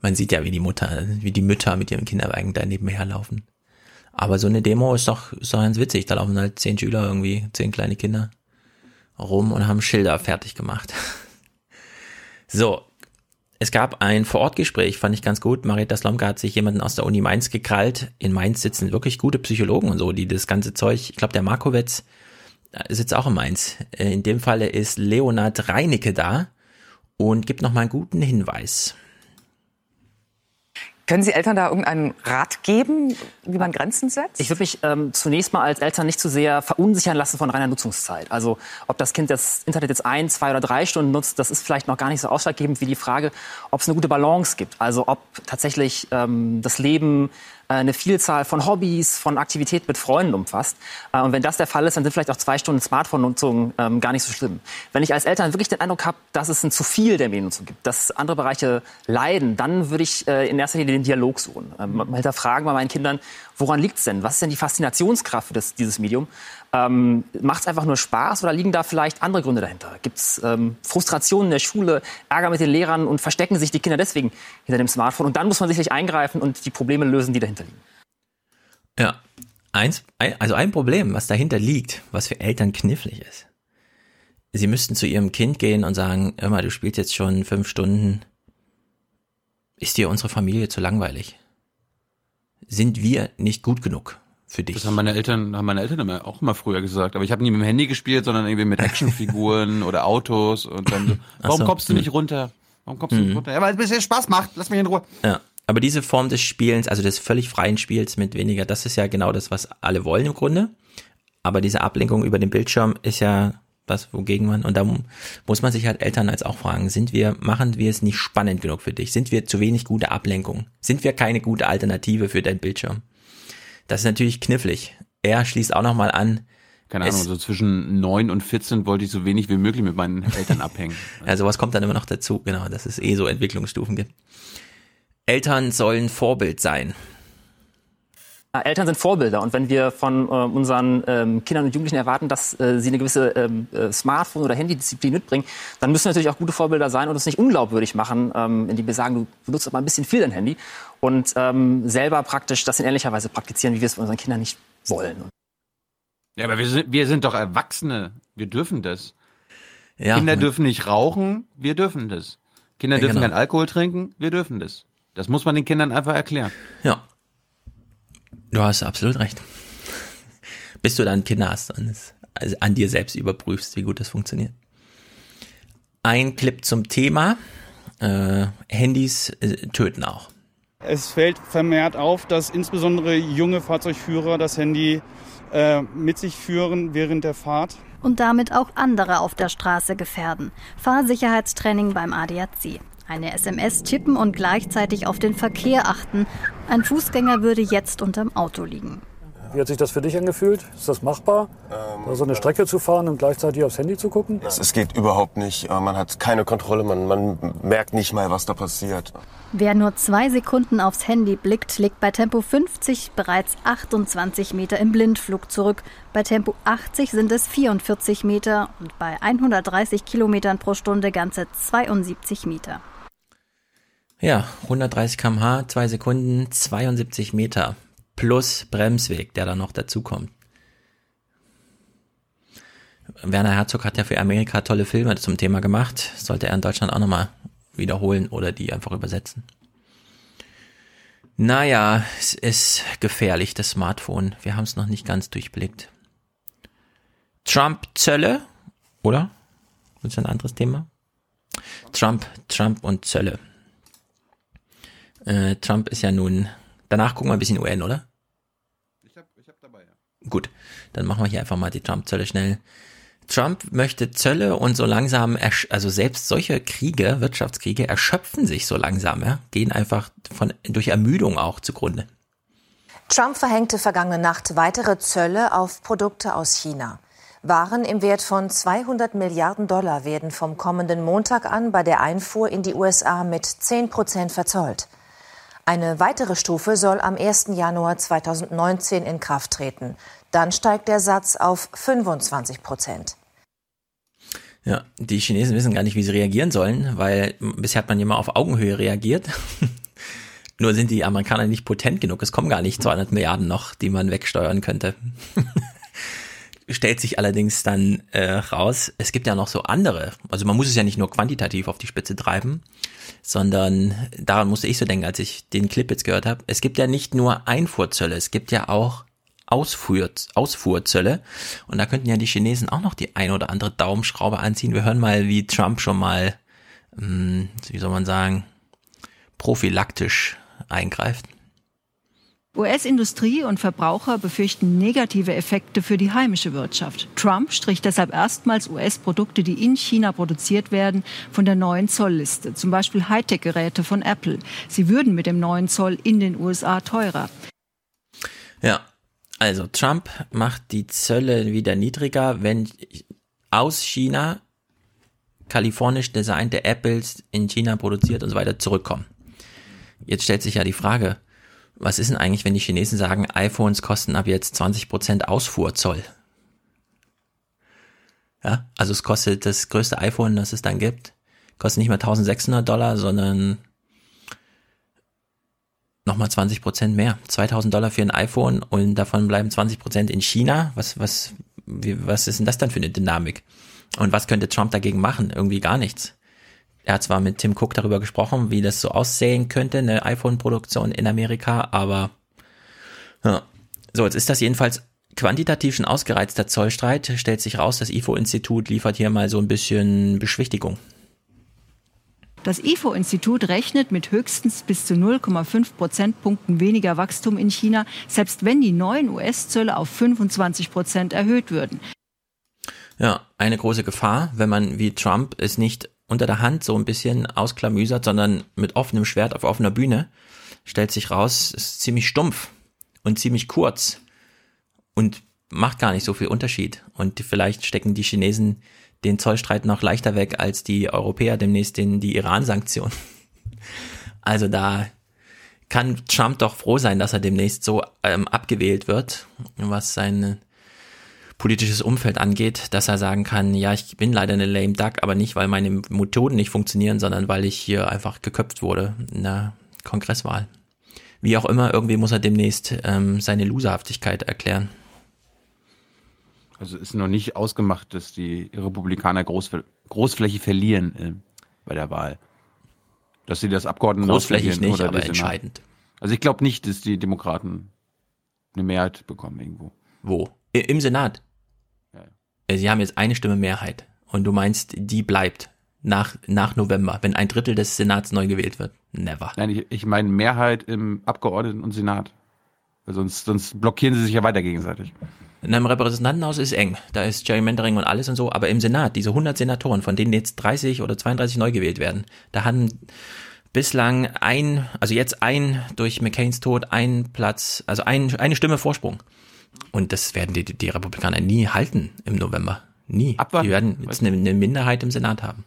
Man sieht ja, wie die Mutter, wie die Mütter mit ihren Kinderwagen da nebenher laufen. Aber so eine Demo ist doch, ist doch ganz witzig. Da laufen halt zehn Schüler irgendwie, zehn kleine Kinder rum und haben Schilder fertig gemacht. So. Es gab ein Vorortgespräch, fand ich ganz gut. Marietta Slomka hat sich jemanden aus der Uni Mainz gekrallt. In Mainz sitzen wirklich gute Psychologen und so, die das ganze Zeug, ich glaube, der Markowitz äh, sitzt auch in Mainz. Äh, In dem Falle ist Leonhard Reinicke da und gibt nochmal einen guten Hinweis. Können Sie Eltern da irgendeinen Rat geben, wie man Grenzen setzt? Ich würde mich ähm, zunächst mal als Eltern nicht zu sehr verunsichern lassen von reiner Nutzungszeit. Also ob das Kind das Internet jetzt ein, zwei oder drei Stunden nutzt, das ist vielleicht noch gar nicht so ausschlaggebend wie die Frage, ob es eine gute Balance gibt. Also ob tatsächlich ähm, das Leben eine Vielzahl von Hobbys, von Aktivitäten mit Freunden umfasst. Äh, und wenn das der Fall ist, dann sind vielleicht auch zwei Stunden Smartphone-Nutzung ähm, gar nicht so schlimm. Wenn ich als Eltern wirklich den Eindruck habe, dass es ein zu viel der Mediennutzung gibt, dass andere Bereiche leiden, dann würde ich äh, in erster Linie den Dialog suchen. Ähm, mal hinterfragen bei meinen Kindern, woran liegt es denn? Was ist denn die Faszinationskraft das, dieses Medium? Ähm, Macht es einfach nur Spaß oder liegen da vielleicht andere Gründe dahinter? Gibt es ähm, Frustrationen in der Schule, Ärger mit den Lehrern und verstecken sich die Kinder deswegen hinter dem Smartphone? Und dann muss man sicherlich eingreifen und die Probleme lösen, die dahinter liegen. Ja. Eins, ein- also ein Problem, was dahinter liegt, was für Eltern knifflig ist. Sie müssten zu ihrem Kind gehen und sagen, mal, du spielst jetzt schon fünf Stunden. Ist dir unsere Familie zu langweilig? Sind wir nicht gut genug für dich? Das haben meine Eltern, haben meine Eltern immer, auch immer früher gesagt. Aber ich habe nie mit dem Handy gespielt, sondern irgendwie mit Actionfiguren oder Autos und dann so, warum so. kommst du Hm. nicht runter? Warum kommst du Mhm. nicht runter? Ja, weil es ein bisschen Spaß macht. Lass mich in Ruhe. Ja. Aber diese Form des Spielens, also des völlig freien Spiels mit weniger, das ist ja genau das, was alle wollen im Grunde. Aber diese Ablenkung über den Bildschirm ist ja was, wogegen man, und da mu- muss man sich halt Eltern als auch fragen, sind wir, machen wir es nicht spannend genug für dich? Sind wir zu wenig gute Ablenkung? Sind wir keine gute Alternative für deinen Bildschirm? Das ist natürlich knifflig. Er schließt auch nochmal an, Keine Ahnung, so zwischen neun und 14 wollte ich so wenig wie möglich mit meinen Eltern abhängen. Ja, sowas kommt dann immer noch dazu, genau, dass es eh so Entwicklungsstufen gibt. Eltern sollen Vorbild sein. Äh, Eltern sind Vorbilder und wenn wir von äh, unseren ähm, Kindern und Jugendlichen erwarten, dass äh, sie eine gewisse ähm, äh, Smartphone- oder Handydisziplin mitbringen, dann müssen wir natürlich auch gute Vorbilder sein und uns nicht unglaubwürdig machen, ähm, indem wir sagen, du benutzt aber ein bisschen viel dein Handy und ähm, selber praktisch das in ähnlicher Weise praktizieren, wie wir es bei unseren Kindern nicht wollen. Ja, aber wir sind, wir sind doch Erwachsene. Wir dürfen das. Ja, Kinder dürfen nicht rauchen. Wir dürfen das. Kinder Ja, dürfen genau. keinen Alkohol trinken. Wir dürfen das. Das muss man den Kindern einfach erklären. Ja. Du hast absolut recht. Bis du dann Kinder hast und es also an dir selbst überprüfst, wie gut das funktioniert. Ein Clip zum Thema. Äh, Handys äh, töten auch. Es fällt vermehrt auf, dass insbesondere junge Fahrzeugführer das Handy äh, mit sich führen während der Fahrt. und damit auch andere auf der Straße gefährden. Fahrsicherheitstraining beim ADAC. Eine SMS tippen und gleichzeitig auf den Verkehr achten. Ein Fußgänger würde jetzt unterm Auto liegen. Wie hat sich das für dich angefühlt? Ist das machbar, da so eine Strecke zu fahren und gleichzeitig aufs Handy zu gucken? Es, es geht überhaupt nicht. Äh, Man hat keine Kontrolle, man, man merkt nicht mal, was da passiert. Wer nur zwei Sekunden aufs Handy blickt, liegt bei Tempo 50 bereits 28 Meter im Blindflug zurück. Bei Tempo 80 sind es 44 Meter und bei 130 Kilometern pro Stunde ganze 72 Meter. Ja, 130 km/h, zwei Sekunden, 72 Meter plus Bremsweg, der da noch dazukommt. Werner Herzog hat ja für Amerika tolle Filme zum Thema gemacht. Sollte er in Deutschland auch nochmal wiederholen oder die einfach übersetzen. Naja, es ist gefährlich, das Smartphone. Wir haben es noch nicht ganz durchblickt. Trump-Zölle, oder? Das ist ein anderes Thema. Trump, Trump und Zölle. Äh, Trump ist ja nun. Danach gucken wir ein bisschen UN, oder? Ich hab, ich hab dabei, ja. Gut, dann machen wir hier einfach mal die Trump-Zölle schnell. Trump möchte Zölle und so langsam, also selbst solche Kriege, Wirtschaftskriege, erschöpfen sich so langsam, ja, gehen einfach von, durch Ermüdung auch zugrunde. Trump verhängte vergangene Nacht weitere Zölle auf Produkte aus China. Waren im Wert von 200 Milliarden Dollar werden vom kommenden Montag an bei der Einfuhr in die USA mit 10 Prozent verzollt. Eine weitere Stufe soll am 1. Januar 2019 in Kraft treten. Dann steigt der Satz auf 25 Prozent. Ja, die Chinesen wissen gar nicht, wie sie reagieren sollen, weil bisher hat man immer auf Augenhöhe reagiert. Nur sind die Amerikaner nicht potent genug. Es kommen gar nicht 200 Milliarden noch, die man wegsteuern könnte. Stellt sich allerdings dann äh, raus, es gibt ja noch so andere. Also man muss es ja nicht nur quantitativ auf die Spitze treiben, sondern daran musste ich so denken, als ich den Clip jetzt gehört habe. Es gibt ja nicht nur Einfuhrzölle, es gibt ja auch Ausfuhr, Ausfuhrzölle. Und da könnten ja die Chinesen auch noch die ein oder andere Daumenschraube anziehen. Wir hören mal, wie Trump schon mal, hm, wie soll man sagen, prophylaktisch eingreift. US-Industrie und Verbraucher befürchten negative Effekte für die heimische Wirtschaft. Trump strich deshalb erstmals US-Produkte, die in China produziert werden, von der neuen Zollliste. Zum Beispiel Hightech-Geräte von Apple. Sie würden mit dem neuen Zoll in den USA teurer. Ja, also Trump macht die Zölle wieder niedriger, wenn aus China kalifornisch designte Apples in China produziert und so weiter zurückkommen. Jetzt stellt sich ja die Frage, was ist denn eigentlich, wenn die Chinesen sagen, iPhones kosten ab jetzt 20% Ausfuhrzoll? Ja, also es kostet das größte iPhone, das es dann gibt, kostet nicht mehr 1600 Dollar, sondern nochmal 20 Prozent mehr. 2000 Dollar für ein iPhone und davon bleiben 20 Prozent in China. Was, was, wie, was ist denn das dann für eine Dynamik? Und was könnte Trump dagegen machen? Irgendwie gar nichts. Er hat zwar mit Tim Cook darüber gesprochen, wie das so aussehen könnte, eine iPhone-Produktion in Amerika, aber ja. so, jetzt ist das jedenfalls quantitativ schon ausgereizter Zollstreit. Stellt sich raus, das IFO-Institut liefert hier mal so ein bisschen Beschwichtigung. Das IFO-Institut rechnet mit höchstens bis zu 0,5 Prozentpunkten weniger Wachstum in China, selbst wenn die neuen US-Zölle auf 25 Prozent erhöht würden. Ja, eine große Gefahr, wenn man wie Trump es nicht unter der Hand so ein bisschen ausklamüsert, sondern mit offenem Schwert auf offener Bühne, stellt sich raus, ist ziemlich stumpf und ziemlich kurz und macht gar nicht so viel Unterschied. Und vielleicht stecken die Chinesen den Zollstreit noch leichter weg als die Europäer demnächst den, die Iran-Sanktionen. Also da kann Trump doch froh sein, dass er demnächst so ähm, abgewählt wird, was sein politisches Umfeld angeht, dass er sagen kann, ja, ich bin leider eine lame duck, aber nicht, weil meine Methoden nicht funktionieren, sondern weil ich hier einfach geköpft wurde in der Kongresswahl. Wie auch immer, irgendwie muss er demnächst ähm, seine Loserhaftigkeit erklären. Also ist noch nicht ausgemacht, dass die Republikaner groß, großflächig verlieren äh, bei der Wahl. Dass sie das Abgeordneten Großflächig nicht, aber entscheidend. Also ich glaube nicht, dass die Demokraten eine Mehrheit bekommen irgendwo. Wo? Im Senat? Äh, sie haben jetzt eine Stimme Mehrheit. Und du meinst, die bleibt nach, nach November, wenn ein Drittel des Senats neu gewählt wird? Never. Nein, ich, ich meine Mehrheit im Abgeordneten und Senat. Weil sonst, sonst blockieren sie sich ja weiter gegenseitig. In einem Repräsentantenhaus ist eng. Da ist Gerrymandering und alles und so. Aber im Senat, diese 100 Senatoren, von denen jetzt 30 oder 32 neu gewählt werden, da haben bislang ein, also jetzt ein durch McCains Tod ein Platz, also ein, eine Stimme Vorsprung. Und das werden die, die Republikaner nie halten im November. Nie. Abwarten. Die werden jetzt eine, eine Minderheit im Senat haben.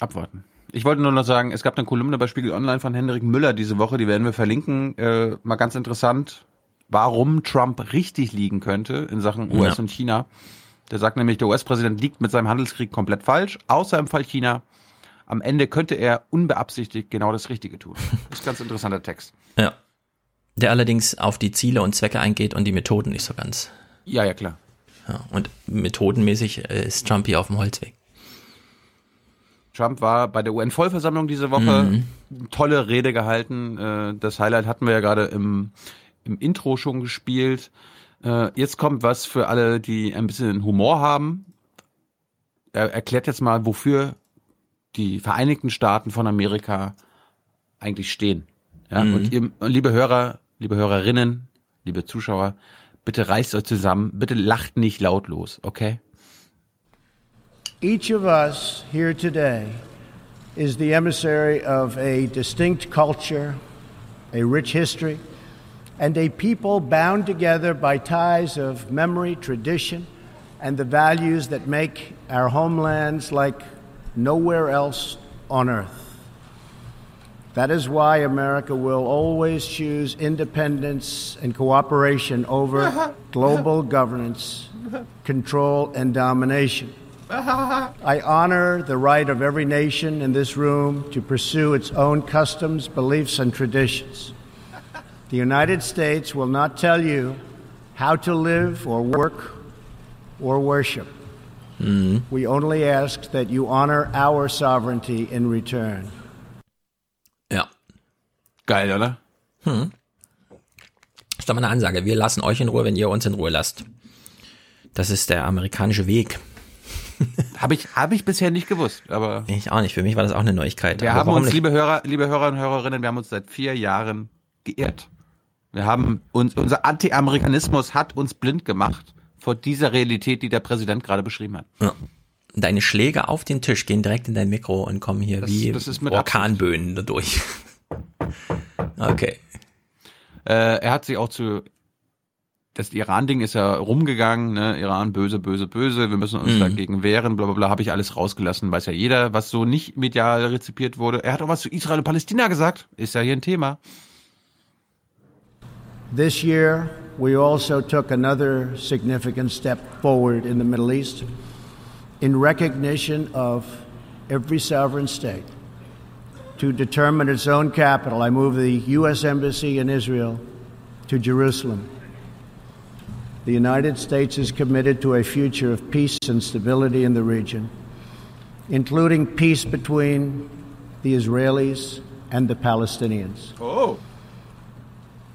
Abwarten. Ich wollte nur noch sagen, es gab eine Kolumne bei Spiegel Online von Hendrik Müller diese Woche, die werden wir verlinken. Äh, mal ganz interessant warum Trump richtig liegen könnte in Sachen US ja. und China. Der sagt nämlich, der US-Präsident liegt mit seinem Handelskrieg komplett falsch, außer im Fall China. Am Ende könnte er unbeabsichtigt genau das Richtige tun. Das ist ein ganz interessanter Text. Ja. Der allerdings auf die Ziele und Zwecke eingeht und die Methoden nicht so ganz. Ja, ja, klar. Ja, und methodenmäßig äh, ist Trump hier auf dem Holzweg. Trump war bei der UN-Vollversammlung diese Woche, mhm. tolle Rede gehalten. Äh, das Highlight hatten wir ja gerade im, im Intro schon gespielt. Äh, jetzt kommt was für alle, die ein bisschen Humor haben. Er erklärt jetzt mal, wofür die Vereinigten Staaten von Amerika eigentlich stehen. Ja, mhm. und ihr, liebe Hörer, liebe Hörerinnen, liebe Zuschauer, bitte reißt euch zusammen, bitte lacht nicht lautlos, okay? Each of us here today is the emissary of a distinct culture, a rich history, and a people bound together by ties of memory, tradition, and the values that make our homelands like nowhere else on earth. That is why America will always choose independence and cooperation over global governance, control, and domination. I honor the right of every nation in this room to pursue its own customs, beliefs, and traditions. The United States will not tell you how to live or work or worship. Mm-hmm. We only ask that you honor our sovereignty in return. Geil, oder? Hm. Ist doch mal eine Ansage. Wir lassen euch in Ruhe, wenn ihr uns in Ruhe lasst. Das ist der amerikanische Weg. Habe ich, hab ich bisher nicht gewusst, aber. Ich auch nicht. Für mich war das auch eine Neuigkeit. Wir Aber haben uns, nicht? liebe Hörer, liebe Hörer und Hörerinnen, wir haben uns seit vier Jahren geirrt. Wir haben uns, unser Anti-Amerikanismus hat uns blind gemacht vor dieser Realität, die der Präsident gerade beschrieben hat. Ja. Deine Schläge auf den Tisch gehen direkt in dein Mikro und kommen hier Das- wie das Orkanböen dadurch. Okay. Äh, er hat sich auch zu das Iran-Ding ist ja rumgegangen, ne? Iran böse, böse, böse, wir müssen uns Mhm. dagegen wehren, bla bla bla, habe ich alles rausgelassen, weiß ja jeder, was so nicht medial rezipiert wurde. Er hat auch was zu Israel und Palästina gesagt, ist ja hier ein Thema. This year, we also took another significant step forward in the Middle East in recognition of every sovereign state to determine its own capital. I move the U.S. Embassy in Israel to Jerusalem. The United States is committed to a future of peace and stability in the region, including peace between the Israelis and the Palestinians. Oh.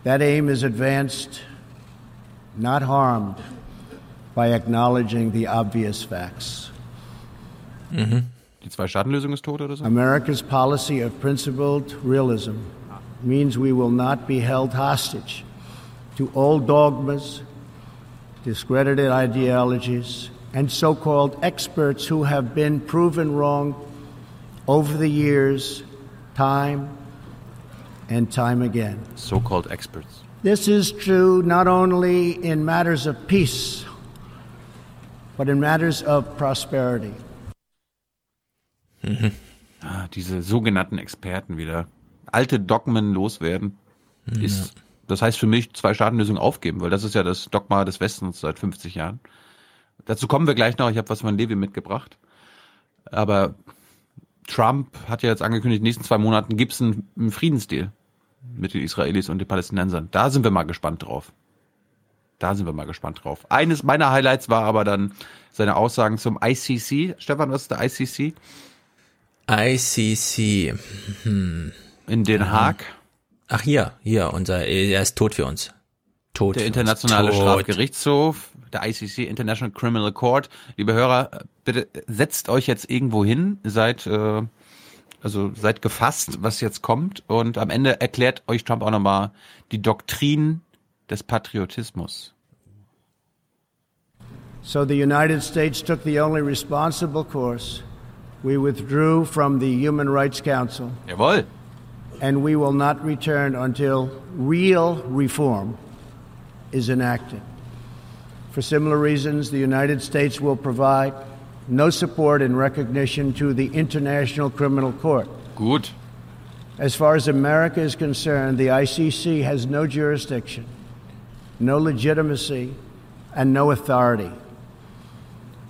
That aim is advanced, not harmed, by acknowledging the obvious facts. Mm-hmm. Die Zwei-Staaten-Lösung ist tot oder so? America's policy of principled realism means we will not be held hostage to old dogmas, discredited ideologies, and so called experts who have been proven wrong over the years, time and time again. So-called experts. This is true not only in matters of peace, but in matters of prosperity. Ah, diese sogenannten Experten wieder. Alte Dogmen loswerden. Ist, das heißt für mich Zwei-Staaten-Lösung aufgeben, weil das ist ja das Dogma des Westens seit 50 Jahren. Dazu kommen wir gleich noch. Ich habe was von Levi mitgebracht. Aber Trump hat ja jetzt angekündigt, in den nächsten zwei Monaten gibt es einen, einen Friedensdeal mit den Israelis und den Palästinensern. Da sind wir mal gespannt drauf. Da sind wir mal gespannt drauf. Eines meiner Highlights war aber dann seine Aussagen zum ICC. Stefan, was ist der ICC? ICC. Hm. In Den Haag. Ach hier, hier, unser, er ist tot für uns. Tot. Der internationale tot. Strafgerichtshof, der ICC, International Criminal Court. Liebe Hörer, bitte setzt euch jetzt irgendwo hin, seid, äh, also seid gefasst, was jetzt kommt und am Ende erklärt euch Trump auch nochmal die Doktrin des Patriotismus. So the United States took the only responsible course. We withdrew from the Human Rights Council. Jawohl. And we will not return until real reform is enacted. For similar reasons, the United States will provide no support and recognition to the International Criminal Court. Good. As far as America is concerned, the ICC has no jurisdiction, no legitimacy, and no authority.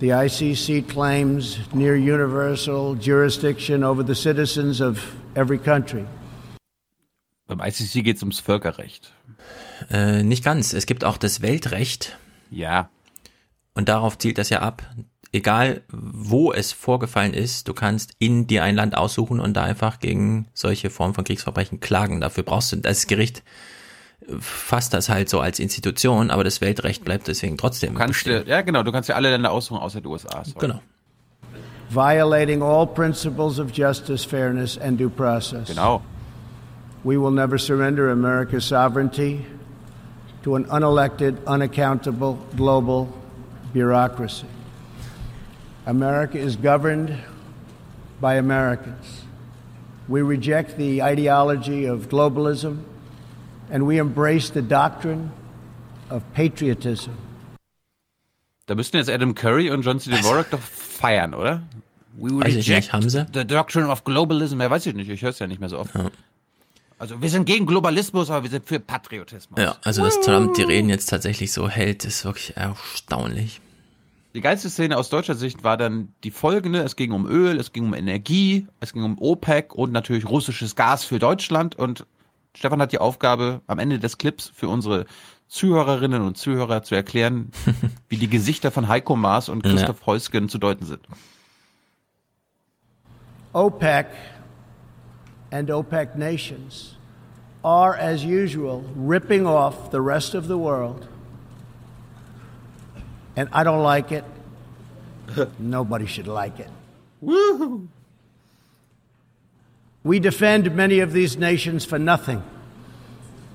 The ICC claims near universal jurisdiction over the citizens of every country. Beim ICC geht es ums Völkerrecht. Äh, nicht ganz. Es gibt auch das Weltrecht. Ja. Und darauf zielt das ja ab. Egal, wo es vorgefallen ist, du kannst in dir ein Land aussuchen und da einfach gegen solche Formen von Kriegsverbrechen klagen. Dafür brauchst du, das Gericht fasst das halt so als Institution, aber das Weltrecht bleibt deswegen trotzdem. Du kannst, bestehen. dir- ja genau, du kannst ja alle Länder aussuchen, außer die USA. sorry. Genau. violating all principles of justice, fairness, and due process. Genau. We will never surrender America's sovereignty to an unelected, unaccountable global bureaucracy. America is governed by Americans. We reject the ideology of globalism and we embrace the doctrine of patriotism. Da müssten jetzt Adam Curry und John C. Dvorak doch feiern, oder? We Weiß ich nicht, haben sie? the doctrine of globalism. Ja, weiß ich nicht. Ich höre es ja nicht mehr so oft. Also wir sind gegen Globalismus, aber wir sind für Patriotismus. Ja, also dass Trump die Reden jetzt tatsächlich so hält, ist wirklich erstaunlich. Die geilste Szene aus deutscher Sicht war dann die folgende. Es ging um Öl, es ging um Energie, es ging um OPEC und natürlich russisches Gas für Deutschland. Und Stefan hat die Aufgabe, am Ende des Clips für unsere Zuhörerinnen und Zuhörer zu erklären, wie die Gesichter von Heiko Maas und Christoph Heusgen zu deuten sind. OPEC and OPEC nations are, as usual, ripping off the rest of the world. And I don't like it. Nobody should like it. Woohoo! We defend many of these nations for nothing.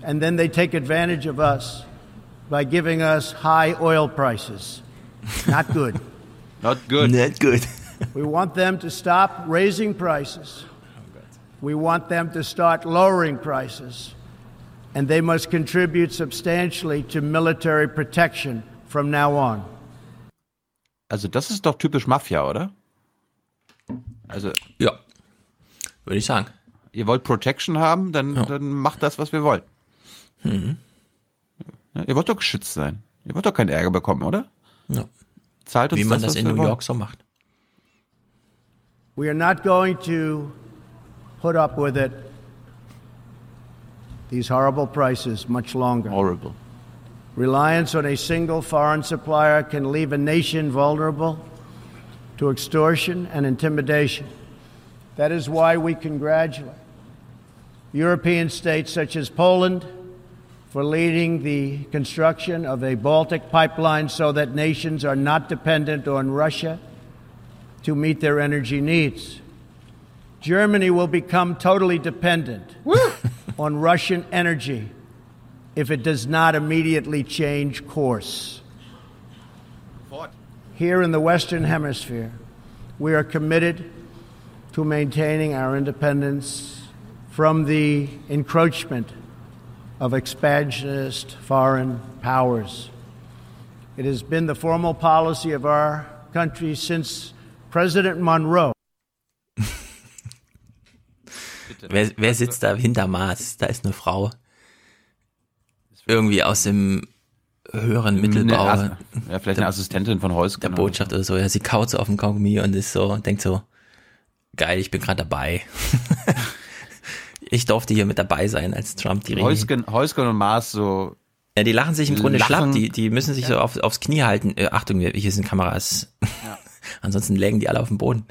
And then they take advantage of us by giving us high oil prices. Not good. Not good. Not good. we want them to stop raising prices. We want them to start lowering prices. And they must contribute substantially to military protection from now on. Also das ist doch typisch Mafia, oder? Also ja, würde ich sagen. Ihr wollt Protection haben, dann, dann macht das, was wir wollen. Mhm. Ja, ihr wollt doch geschützt sein. Ihr wollt doch keinen Ärger bekommen, oder? Ja. Zahlt uns Wie man das, das in New wollen. York so macht. We are not going to put up with it, these horrible prices, much longer. Horrible. Reliance on a single foreign supplier can leave a nation vulnerable to extortion and intimidation. That is why we congratulate European states such as Poland for leading the construction of a Baltic pipeline so that nations are not dependent on Russia to meet their energy needs. Germany will become totally dependent on Russian energy if it does not immediately change course. Here in the Western Hemisphere, we are committed to maintaining our independence from the encroachment of expansionist foreign powers. It has been the formal policy of our country since President Monroe. Wer, wer sitzt da hinter Maas? Da ist eine Frau. Irgendwie aus dem höheren Mittelbau. Ja, vielleicht eine Assistentin von Heusgen. Der Botschaft oder so. Ja, sie kaut so auf dem Kaugummi und ist so, denkt so, geil, ich bin gerade dabei. ich durfte hier mit dabei sein, als Trump die Rede. Heusgen, Heusgen und Maas so. Ja, die lachen sich im Grunde Lachen. schlapp. Die, die müssen sich so auf, aufs Knie halten. Äh, Achtung, hier sind Kameras. Ansonsten lägen die alle auf dem Boden.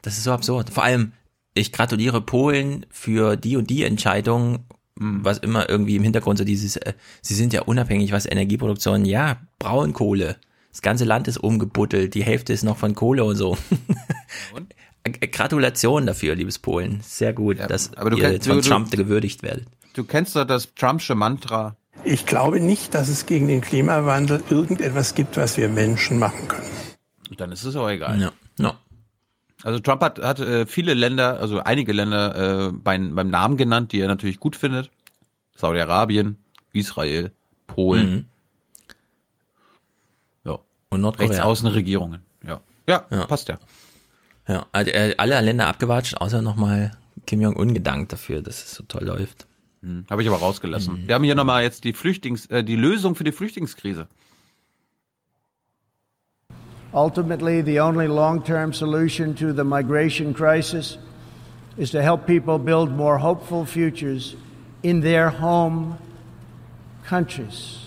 Das ist so absurd. Vor allem, ich gratuliere Polen für die und die Entscheidung, was immer irgendwie im Hintergrund so dieses, äh, sie sind ja unabhängig, was Energieproduktion, ja, Braunkohle. Das ganze Land ist umgebuddelt, die Hälfte ist noch von Kohle und so. Äh, Gratulation dafür, liebes Polen. Sehr gut, dass aber du ihr kennst- von du- du- Trump gewürdigt werdet. Du kennst doch das Trumpsche Mantra. Ich glaube nicht, dass es gegen den Klimawandel irgendetwas gibt, was wir Menschen machen können. Dann ist es auch egal. Ja. Ja. Also Trump hat, hat äh, viele Länder, also einige Länder äh, beim, beim Namen genannt, die er natürlich gut findet. Saudi-Arabien, Israel, Polen. Mhm. Ja. Und Nordkorea. Rechtsaußenregierungen. Ja. ja. passt ja. Ja, also, äh, alle Länder abgewatscht, außer nochmal Kim Jong-un gedankt dafür, dass es so toll läuft. Hm, Habe ich aber rausgelassen. Wir haben hier nochmal jetzt die Flüchtlings, äh, die Lösung für die Flüchtlingskrise. Ultimately, the only long term solution to the migration crisis is to help people build more hopeful futures in their home countries.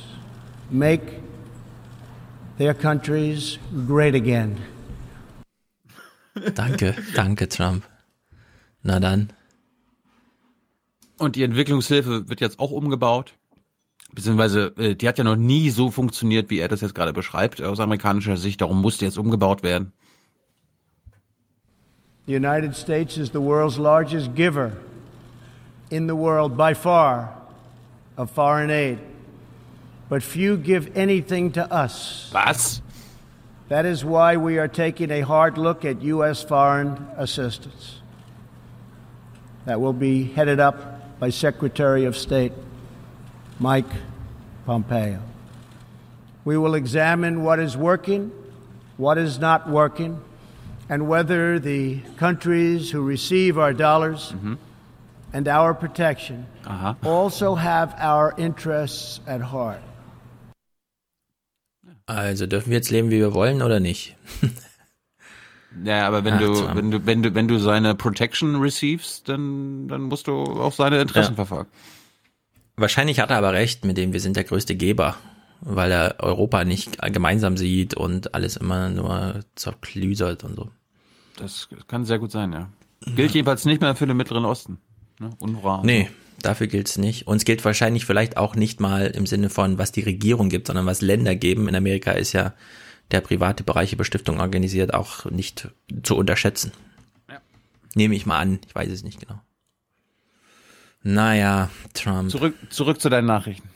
Make their countries great again. Danke, danke Trump. Na dann. Und die Entwicklungshilfe wird jetzt auch umgebaut. Beziehungsweise, äh, die hat ja noch nie so funktioniert, wie er das jetzt gerade beschreibt, aus amerikanischer Sicht. Darum musste jetzt umgebaut werden. The United States is the world's largest giver in the world by far of foreign aid. But few give anything to us. Was? That is why we are taking a hard look at U.S. foreign assistance. That will be headed up by Secretary of State Mike Pompeo. We will examine what is working, what is not working, and whether the countries who receive our dollars mm-hmm. and our protection Aha. also have our interests at heart. Also dürfen wir jetzt leben, wie wir wollen oder nicht? Ja, aber wenn Ach, du, wenn du, wenn du, wenn du seine Protection receivest, dann, dann musst du auch seine Interessen Ja. verfolgen. Wahrscheinlich hat er aber recht mit dem, wir sind der größte Geber, weil er Europa nicht gemeinsam sieht und alles immer nur zerklüsert und so. Das kann sehr gut sein, ja. Gilt jedenfalls nicht mehr für den Mittleren Osten. Ne? UNRWA. Nee, dafür gilt's nicht. Und es gilt wahrscheinlich vielleicht auch nicht mal im Sinne von, was die Regierung gibt, sondern was Länder geben. In Amerika ist ja der private Bereich über Stiftung organisiert auch nicht zu unterschätzen. Nehme ich mal an, ich weiß es nicht genau. Naja, Trump. Zurück, zurück zu deinen Nachrichten.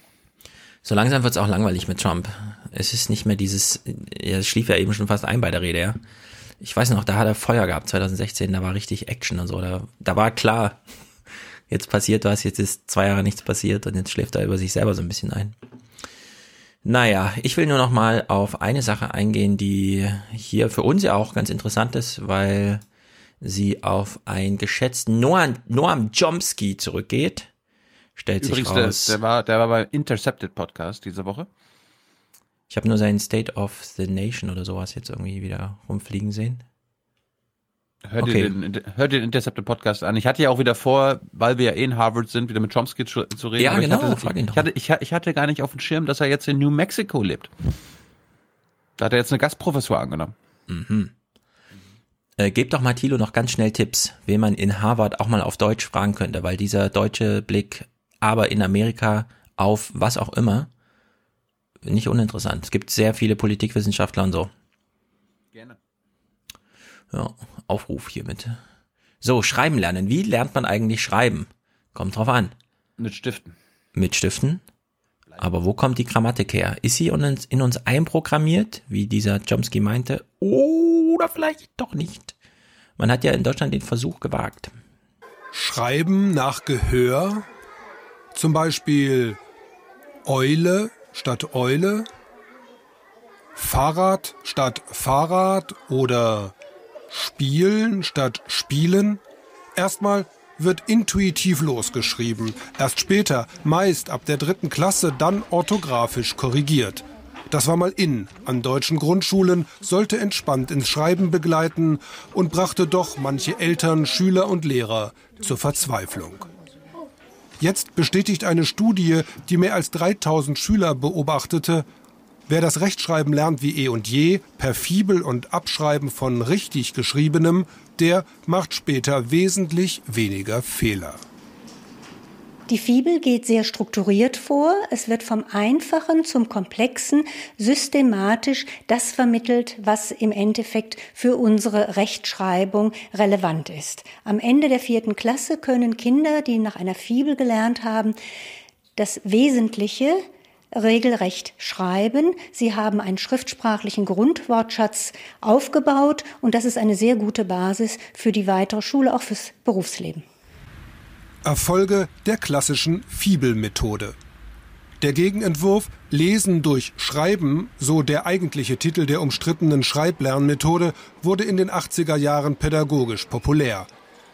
So langsam wird's auch langweilig mit Trump. Es ist nicht mehr dieses, er schlief ja eben schon fast ein bei der Rede, ja. Ich weiß noch, da hat er Feuer gehabt, 2016, da war richtig Action und so. Da, da war klar, jetzt passiert was, jetzt ist zwei Jahre nichts passiert und jetzt schläft er über sich selber so ein bisschen ein. Naja, ich will nur noch mal auf eine Sache eingehen, die hier für uns ja auch ganz interessant ist, weil sie auf einen geschätzten Noam, Noam Chomsky zurückgeht. Stellt Übrigens, sich der, raus. der, war, der war bei Intercepted Podcast diese Woche. Ich habe nur seinen State of the Nation oder sowas jetzt irgendwie wieder rumfliegen sehen. Hör, Okay. dir den, hör dir den Intercepted Podcast an. Ich hatte ja auch wieder vor, weil wir ja eh in Harvard sind, wieder mit Chomsky zu, zu reden. Ja, genau, Ich hatte, ich, hatte, ich, ich hatte gar nicht auf dem Schirm, dass er jetzt in New Mexico lebt. Da hat er jetzt eine Gastprofessur angenommen. Mhm. Äh, gebt doch mal Thilo noch ganz schnell Tipps, wen man in Harvard auch mal auf Deutsch fragen könnte, weil dieser deutsche Blick, aber in Amerika auf was auch immer, nicht uninteressant. Es gibt sehr viele Politikwissenschaftler und so. Gerne. Ja, Aufruf hiermit. So, schreiben lernen. Wie lernt man eigentlich schreiben? Kommt drauf an. Mit Stiften. Mit Stiften? Aber wo kommt die Grammatik her? Ist sie in uns, in uns einprogrammiert, wie dieser Chomsky meinte? Oder vielleicht doch nicht? Man hat ja in Deutschland den Versuch gewagt. Schreiben nach Gehör, zum Beispiel Eule statt Eule, Fahrrad statt Fahrrad oder Spielen statt Spielen. Erstmal wird intuitiv losgeschrieben, erst später, meist ab der dritten Klasse, dann orthografisch korrigiert. Das war mal in an deutschen Grundschulen, sollte entspannt ins Schreiben begleiten und brachte doch manche Eltern, Schüler und Lehrer zur Verzweiflung. Jetzt bestätigt eine Studie, die mehr als 3000 Schüler beobachtete, wer das Rechtschreiben lernt wie eh und je, per Fibel und Abschreiben von richtig geschriebenem, der macht später wesentlich weniger Fehler. Die Fibel geht sehr strukturiert vor. Es wird vom Einfachen zum Komplexen systematisch das vermittelt, was im Endeffekt für unsere Rechtschreibung relevant ist. Am Ende der vierten Klasse können Kinder, die nach einer Fibel gelernt haben, das Wesentliche regelrecht schreiben. Sie haben einen schriftsprachlichen Grundwortschatz aufgebaut und das ist eine sehr gute Basis für die weitere Schule, auch fürs Berufsleben. Erfolge der klassischen Fibelmethode. Der Gegenentwurf Lesen durch Schreiben, so der eigentliche Titel der umstrittenen Schreiblernmethode, wurde in den 80er Jahren pädagogisch populär.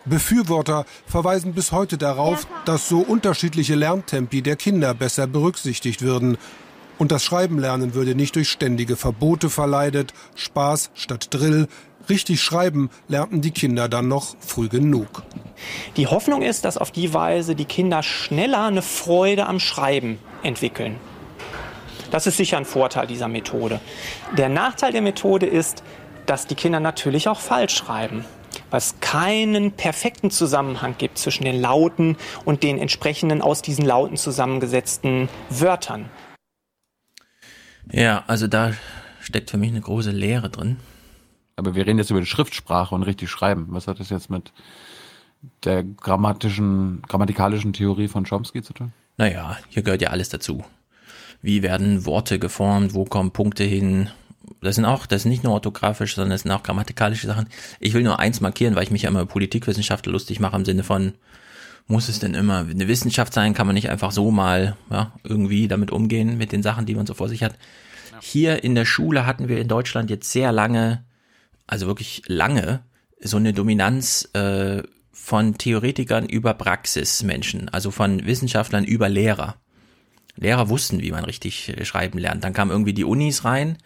Befürworter verweisen bis heute darauf, dass so unterschiedliche Lerntempi der Kinder besser berücksichtigt würden. Und das Schreibenlernen würde nicht durch ständige Verbote verleidet, Spaß statt Drill. Richtig schreiben lernten die Kinder dann noch früh genug. Die Hoffnung ist, dass auf die Weise die Kinder schneller eine Freude am Schreiben entwickeln. Das ist sicher ein Vorteil dieser Methode. Der Nachteil der Methode ist, dass die Kinder natürlich auch falsch schreiben, weil es keinen perfekten Zusammenhang gibt zwischen den Lauten und den entsprechenden aus diesen Lauten zusammengesetzten Wörtern. Ja, also da steckt für mich eine große Lehre drin. Aber wir reden jetzt über die Schriftsprache und richtig schreiben. Was hat das jetzt mit der grammatischen, grammatikalischen Theorie von Chomsky zu tun? Naja, hier gehört ja alles dazu. Wie werden Worte geformt? Wo kommen Punkte hin? Das sind auch, das sind nicht nur orthografisch, sondern das sind auch grammatikalische Sachen. Ich will nur eins markieren, weil ich mich ja immer über Politikwissenschaftler lustig mache im Sinne von, muss es denn immer eine Wissenschaft sein? Kann man nicht einfach so mal ja, irgendwie damit umgehen mit den Sachen, die man so vor sich hat? Hier in der Schule hatten wir in Deutschland jetzt sehr lange, also wirklich lange, so eine Dominanz äh, von Theoretikern über Praxismenschen, also von Wissenschaftlern über Lehrer. Lehrer wussten, wie man richtig äh, schreiben lernt. Dann kamen irgendwie die Unis rein,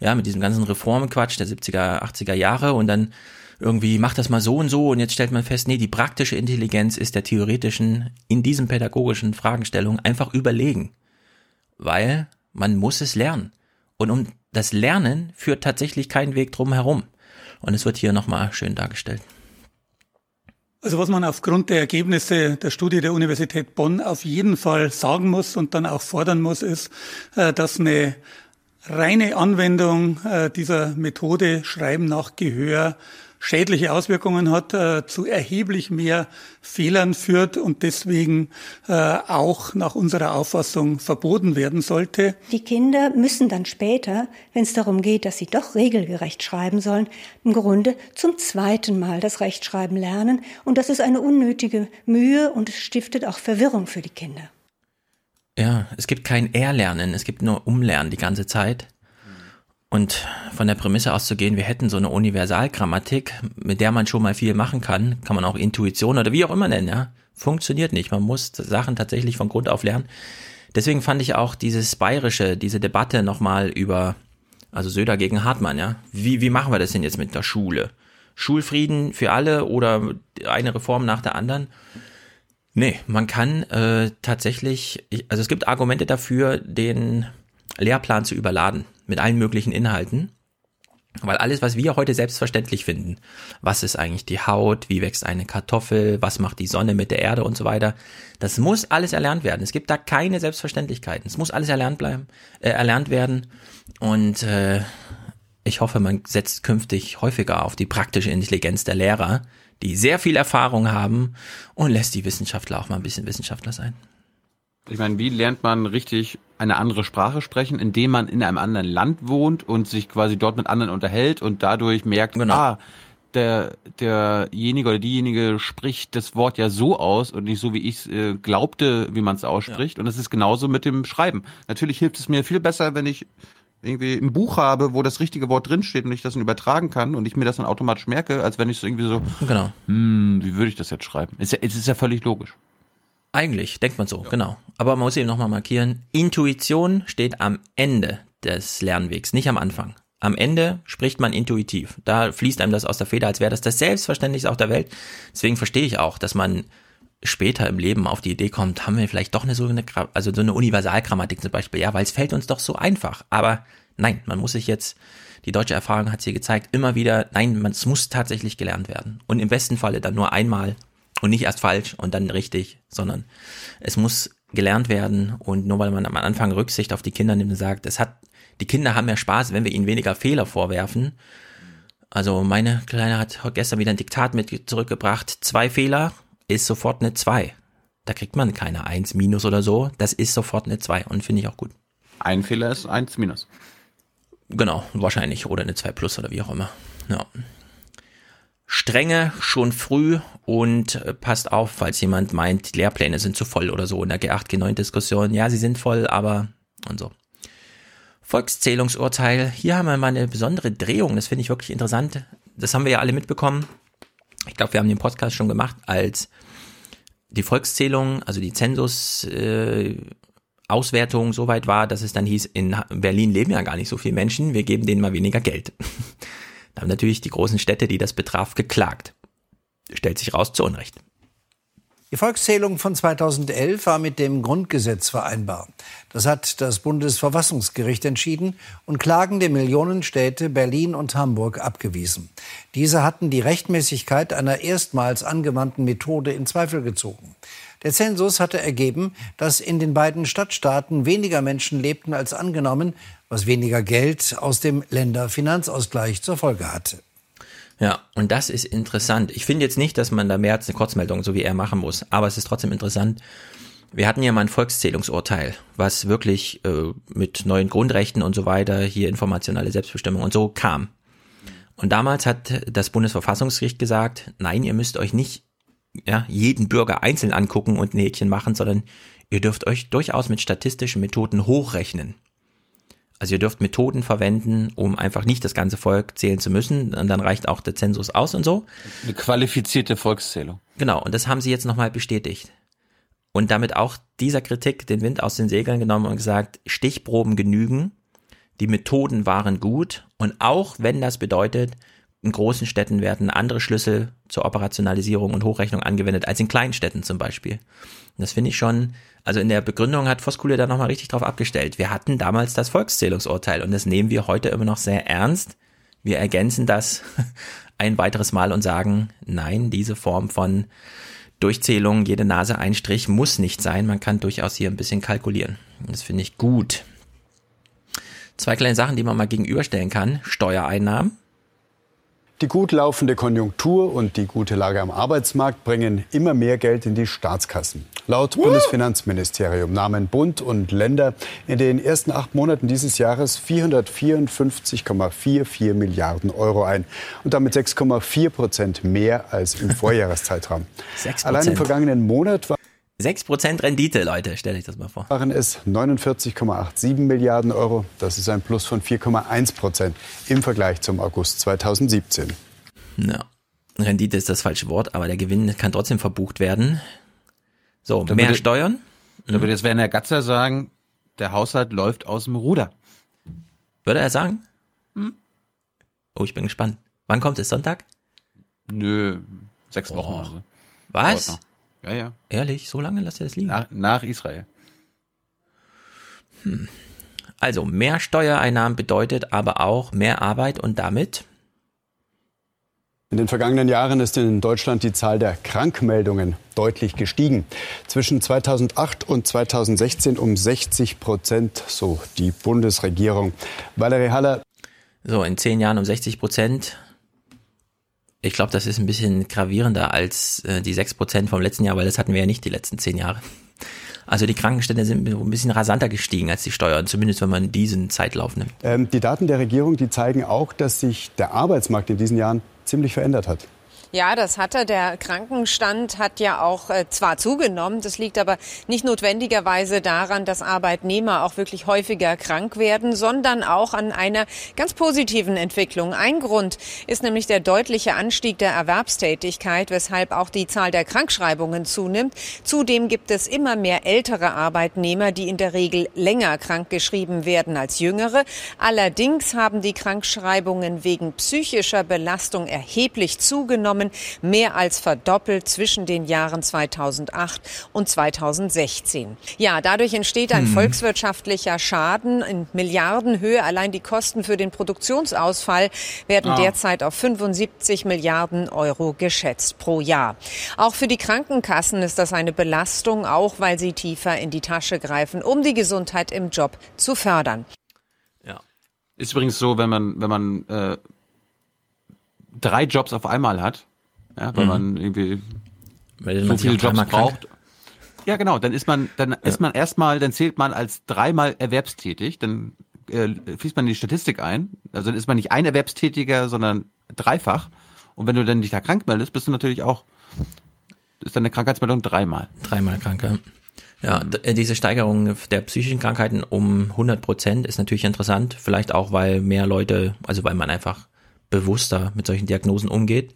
ja, mit diesem ganzen Reformquatsch der 70er, 80er Jahre und dann irgendwie macht das mal so und so und jetzt stellt man fest, nee, die praktische Intelligenz ist der theoretischen in diesen pädagogischen Fragestellungen einfach überlegen, weil man muss es lernen. Und um das Lernen führt tatsächlich kein Weg drum herum. Und es wird hier nochmal schön dargestellt. Also was man aufgrund der Ergebnisse der Studie der Universität Bonn auf jeden Fall sagen muss und dann auch fordern muss, ist, äh, dass eine reine Anwendung äh, dieser Methode Schreiben nach Gehör schädliche Auswirkungen hat, äh, zu erheblich mehr Fehlern führt und deswegen äh, auch nach unserer Auffassung verboten werden sollte. Die Kinder müssen dann später, wenn es darum geht, dass sie doch regelgerecht schreiben sollen, im Grunde zum zweiten Mal das Rechtschreiben lernen. Und das ist eine unnötige Mühe und stiftet auch Verwirrung für die Kinder. Ja, es gibt kein Erlernen, es gibt nur Umlernen die ganze Zeit. Und von der Prämisse auszugehen, wir hätten so eine Universalgrammatik, mit der man schon mal viel machen kann, kann man auch Intuition oder wie auch immer nennen, ja, funktioniert nicht. Man muss Sachen tatsächlich von Grund auf lernen. Deswegen fand ich auch dieses bayerische, diese Debatte nochmal über, also Söder gegen Hartmann, ja. Wie, wie machen wir das denn jetzt mit der Schule? Schulfrieden für alle oder eine Reform nach der anderen? Nee, man kann äh, tatsächlich, also es gibt Argumente dafür, den Lehrplan zu überladen mit allen möglichen Inhalten. Weil alles, was wir heute selbstverständlich finden, was ist eigentlich die Haut, wie wächst eine Kartoffel, was macht die Sonne mit der Erde und so weiter, das muss alles erlernt werden. Es gibt da keine Selbstverständlichkeiten. Es muss alles erlernt bleiben, äh, erlernt werden. Und äh, ich hoffe, man setzt künftig häufiger auf die praktische Intelligenz der Lehrer, die sehr viel Erfahrung haben und lässt die Wissenschaftler auch mal ein bisschen Wissenschaftler sein. Ich meine, wie lernt man richtig eine andere Sprache sprechen, indem man in einem anderen Land wohnt und sich quasi dort mit anderen unterhält und dadurch merkt, genau. ah, der, derjenige oder diejenige spricht das Wort ja so aus und nicht so, wie ich es äh, glaubte, wie man es ausspricht. Ja. Und es ist genauso mit dem Schreiben. Natürlich hilft es mir viel besser, wenn ich irgendwie ein Buch habe, wo das richtige Wort drinsteht und ich das dann übertragen kann und ich mir das dann automatisch merke, als wenn ich es irgendwie so, genau. hm, wie würde ich das jetzt schreiben? Es ist, ja, es ist ja völlig logisch. Eigentlich, denkt man so, ja. genau. Aber man muss eben nochmal markieren, Intuition steht am Ende des Lernwegs, nicht am Anfang. Am Ende spricht man intuitiv. Da fließt einem das aus der Feder, als wäre das das Selbstverständlichste auf der Welt. Deswegen verstehe ich auch, dass man später im Leben auf die Idee kommt, haben wir vielleicht doch eine so eine, also so eine Universalgrammatik zum Beispiel, ja, weil es fällt uns doch so einfach. Aber nein, man muss sich jetzt, die deutsche Erfahrung hat hier gezeigt, immer wieder, nein, man, es muss tatsächlich gelernt werden. Und im besten Falle dann nur einmal und nicht erst falsch und dann richtig, sondern es muss gelernt werden und nur weil man am Anfang Rücksicht auf die Kinder nimmt und sagt, es hat, die Kinder haben ja Spaß, wenn wir ihnen weniger Fehler vorwerfen. Also meine Kleine hat gestern wieder ein Diktat mit zurückgebracht. Zwei Fehler ist sofort eine zwei. Da kriegt man keine eins minus oder so. Das ist sofort eine zwei und finde ich auch gut. Ein Fehler ist eins minus. Genau, wahrscheinlich. Oder eine zwei plus oder wie auch immer. Ja. Strenge schon früh und äh, passt auf, falls jemand meint, die Lehrpläne sind zu voll oder so in der G8, G9-Diskussion. Ja, sie sind voll, aber und so. Volkszählungsurteil. Hier haben wir mal eine besondere Drehung. Das finde ich wirklich interessant. Das haben wir ja alle mitbekommen. Ich glaube, wir haben den Podcast schon gemacht, als die Volkszählung, also die Zensus, äh, Auswertung so weit war, dass es dann hieß, in Berlin leben ja gar nicht so viele Menschen, wir geben denen mal weniger Geld. Da haben natürlich die großen Städte, die das betraf, geklagt. Stellt sich raus zu Unrecht. Die Volkszählung von 2011 war mit dem Grundgesetz vereinbar. Das hat das Bundesverfassungsgericht entschieden und klagende Millionenstädte Berlin und Hamburg abgewiesen. Diese hatten die Rechtmäßigkeit einer erstmals angewandten Methode in Zweifel gezogen. Der Zensus hatte ergeben, dass in den beiden Stadtstaaten weniger Menschen lebten als angenommen, was weniger Geld aus dem Länderfinanzausgleich zur Folge hatte. Ja, und das ist interessant. Ich finde jetzt nicht, dass man da mehr als eine Kurzmeldung, so wie er, machen muss, aber es ist trotzdem interessant. Wir hatten ja mal ein Volkszählungsurteil, was wirklich äh, mit neuen Grundrechten und so weiter, hier informationelle Selbstbestimmung und so kam. Und damals hat das Bundesverfassungsgericht gesagt, nein, ihr müsst euch nicht ja, jeden Bürger einzeln angucken und ein Häkchen machen, sondern ihr dürft euch durchaus mit statistischen Methoden hochrechnen. Also ihr dürft Methoden verwenden, um einfach nicht das ganze Volk zählen zu müssen. Und dann reicht auch der Zensus aus und so. Eine qualifizierte Volkszählung. Genau, und das haben sie jetzt nochmal bestätigt. Und damit auch dieser Kritik den Wind aus den Segeln genommen und gesagt, Stichproben genügen, die Methoden waren gut und auch wenn das bedeutet, in großen Städten werden andere Schlüssel zur Operationalisierung und Hochrechnung angewendet als in kleinen Städten zum Beispiel. Und das finde ich schon, also in der Begründung hat Voskuhle da nochmal richtig drauf abgestellt. Wir hatten damals das Volkszählungsurteil und das nehmen wir heute immer noch sehr ernst. Wir ergänzen das ein weiteres Mal und sagen, nein, diese Form von Durchzählung, jede Nase ein Strich muss nicht sein. Man kann durchaus hier ein bisschen kalkulieren. Das finde ich gut. Zwei kleine Sachen, die man mal gegenüberstellen kann. Steuereinnahmen. Die gut laufende Konjunktur und die gute Lage am Arbeitsmarkt bringen immer mehr Geld in die Staatskassen. Laut Bundesfinanzministerium nahmen Bund und Länder in den ersten acht Monaten dieses Jahres 454,44 Milliarden Euro ein und damit 6,4 Prozent mehr als im Vorjahreszeitraum. Allein im vergangenen Monat war 6% Rendite, Leute, stelle ich das mal vor. Waren es 49,87 Milliarden Euro. Das ist ein Plus von 4,1 Prozent im Vergleich zum August 2017. Ja, Rendite ist das falsche Wort, aber der Gewinn kann trotzdem verbucht werden. So, Da mehr würde- Steuern. Da würde jetzt Werner Gatzer sagen, der Haushalt läuft aus dem Ruder. Würde er sagen? Hm. Oh, ich bin gespannt. Wann kommt es? Sonntag? Nö, sechs Wochen. so. Was? Ja, ja. Ehrlich? So lange lasst ihr das liegen? Nach, nach Israel. Hm. Also, mehr Steuereinnahmen bedeutet aber auch mehr Arbeit und damit In den vergangenen Jahren ist in Deutschland die Zahl der Krankmeldungen deutlich gestiegen. Zwischen 2008 und 2016 um 60 Prozent, so die Bundesregierung. Valerie Haller. So, in zehn Jahren um 60 Prozent. Ich glaube, das ist ein bisschen gravierender als äh, die 6 Prozent vom letzten Jahr, weil das hatten wir ja nicht die letzten zehn Jahre. Also die Krankenstände sind ein bisschen rasanter gestiegen als die Steuern, zumindest wenn man diesen Zeitlauf nimmt. Ähm, die Daten der Regierung, die zeigen auch, dass sich der Arbeitsmarkt in diesen Jahren ziemlich verändert hat. Ja, das hat er. Der Krankenstand hat ja auch äh, zwar zugenommen, das liegt aber nicht notwendigerweise daran, dass Arbeitnehmer auch wirklich häufiger krank werden, sondern auch an einer ganz positiven Entwicklung. Ein Grund ist nämlich der deutliche Anstieg der Erwerbstätigkeit, weshalb auch die Zahl der Krankschreibungen zunimmt. Zudem gibt es immer mehr ältere Arbeitnehmer, die in der Regel länger krankgeschrieben werden als jüngere. Allerdings haben die Krankschreibungen wegen psychischer Belastung erheblich zugenommen, mehr als verdoppelt zwischen den Jahren 2008 und 2016. Ja, dadurch entsteht ein Hm. volkswirtschaftlicher Schaden in Milliardenhöhe. Allein die Kosten für den Produktionsausfall werden Ah. derzeit auf 75 Milliarden Euro geschätzt pro Jahr. Auch für die Krankenkassen ist das eine Belastung, auch weil sie tiefer in die Tasche greifen, um die Gesundheit im Job zu fördern. Ist übrigens so, wenn man, wenn man äh, drei Jobs auf einmal hat, ja, weil Mhm. man irgendwie Weil so viele Jobs krank- braucht. Ja, genau, dann ist man, dann ist man erstmal, dann zählt man als dreimal erwerbstätig, dann äh, fließt man in die Statistik ein. Also dann ist man nicht ein Erwerbstätiger, sondern dreifach. Und wenn du dann dich da krank meldest, bist du natürlich auch, ist deine Krankheitsmeldung dreimal. Dreimal krank, ja. Ja, äh, diese Steigerung der psychischen Krankheiten um 100 Prozent ist natürlich interessant. Vielleicht auch, weil mehr Leute, also weil man einfach bewusster mit solchen Diagnosen umgeht,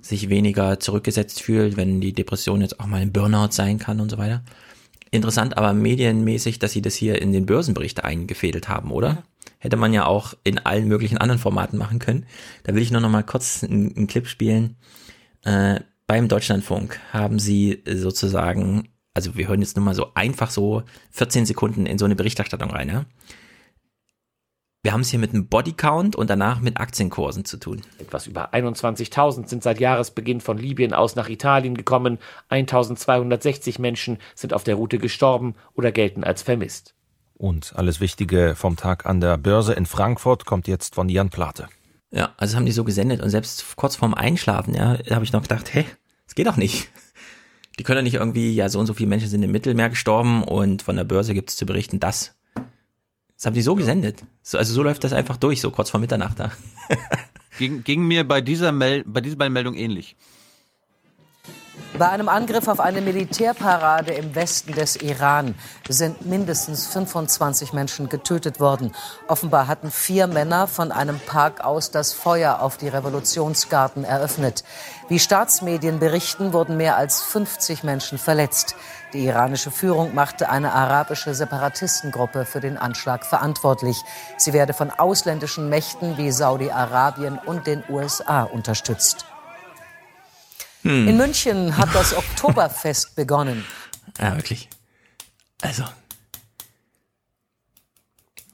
sich weniger zurückgesetzt fühlt, wenn die Depression jetzt auch mal ein Burnout sein kann und so weiter. Interessant, aber medienmäßig, dass sie das hier in den Börsenbericht eingefädelt haben, oder? Hätte man ja auch in allen möglichen anderen Formaten machen können. Da will ich nur noch mal kurz einen, einen Clip spielen. Äh, beim Deutschlandfunk haben sie sozusagen, also wir hören jetzt nur mal so einfach so 14 Sekunden in so eine Berichterstattung rein, ja? Wir haben es hier mit einem Bodycount und danach mit Aktienkursen zu tun. Etwas über 21.000 sind seit Jahresbeginn von Libyen aus nach Italien gekommen. 1.260 Menschen sind auf der Route gestorben oder gelten als vermisst. Und alles Wichtige vom Tag an der Börse in Frankfurt kommt jetzt von Jan Plate. Ja, also das haben die so gesendet und selbst kurz vorm Einschlafen, ja, habe ich noch gedacht, hä, das geht doch nicht. Die können doch nicht irgendwie, ja, so und so viele Menschen sind im Mittelmeer gestorben und von der Börse gibt es zu berichten, das. Das haben die so gesendet. So, also so läuft das einfach durch, so kurz vor Mitternacht da. ging, ging mir bei dieser, Mel bei dieser beiden Meldungen ähnlich. Bei einem Angriff auf eine Militärparade im Westen des Iran sind mindestens 25 Menschen getötet worden. Offenbar hatten vier Männer von einem Park aus das Feuer auf die Revolutionsgarten eröffnet. Wie Staatsmedien berichten, wurden mehr als 50 Menschen verletzt. Die iranische Führung machte eine arabische Separatistengruppe für den Anschlag verantwortlich. Sie werde von ausländischen Mächten wie Saudi-Arabien und den USA unterstützt. Hm. In München hat das Oktoberfest begonnen. Ja, wirklich. Also.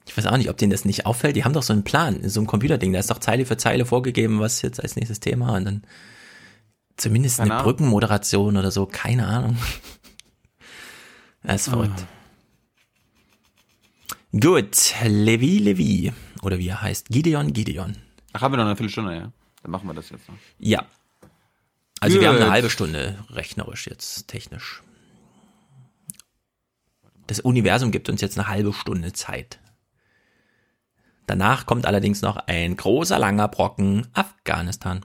Ich weiß auch nicht, ob denen das nicht auffällt. Die haben doch so einen Plan, so ein Computerding. Da ist doch Zeile für Zeile vorgegeben, was jetzt als nächstes Thema und dann zumindest Keine eine Ahnung. Brückenmoderation oder so. Keine Ahnung. Das ist verrückt. Gut, Levi Levi. Oder wie er heißt. Gideon Gideon. Ach, haben wir noch eine Viertelstunde, ja? Dann machen wir das jetzt noch. Ja. Also wir haben eine halbe Stunde rechnerisch jetzt, technisch. Das Universum gibt uns jetzt eine halbe Stunde Zeit. Danach kommt allerdings noch ein großer, langer Brocken Afghanistan.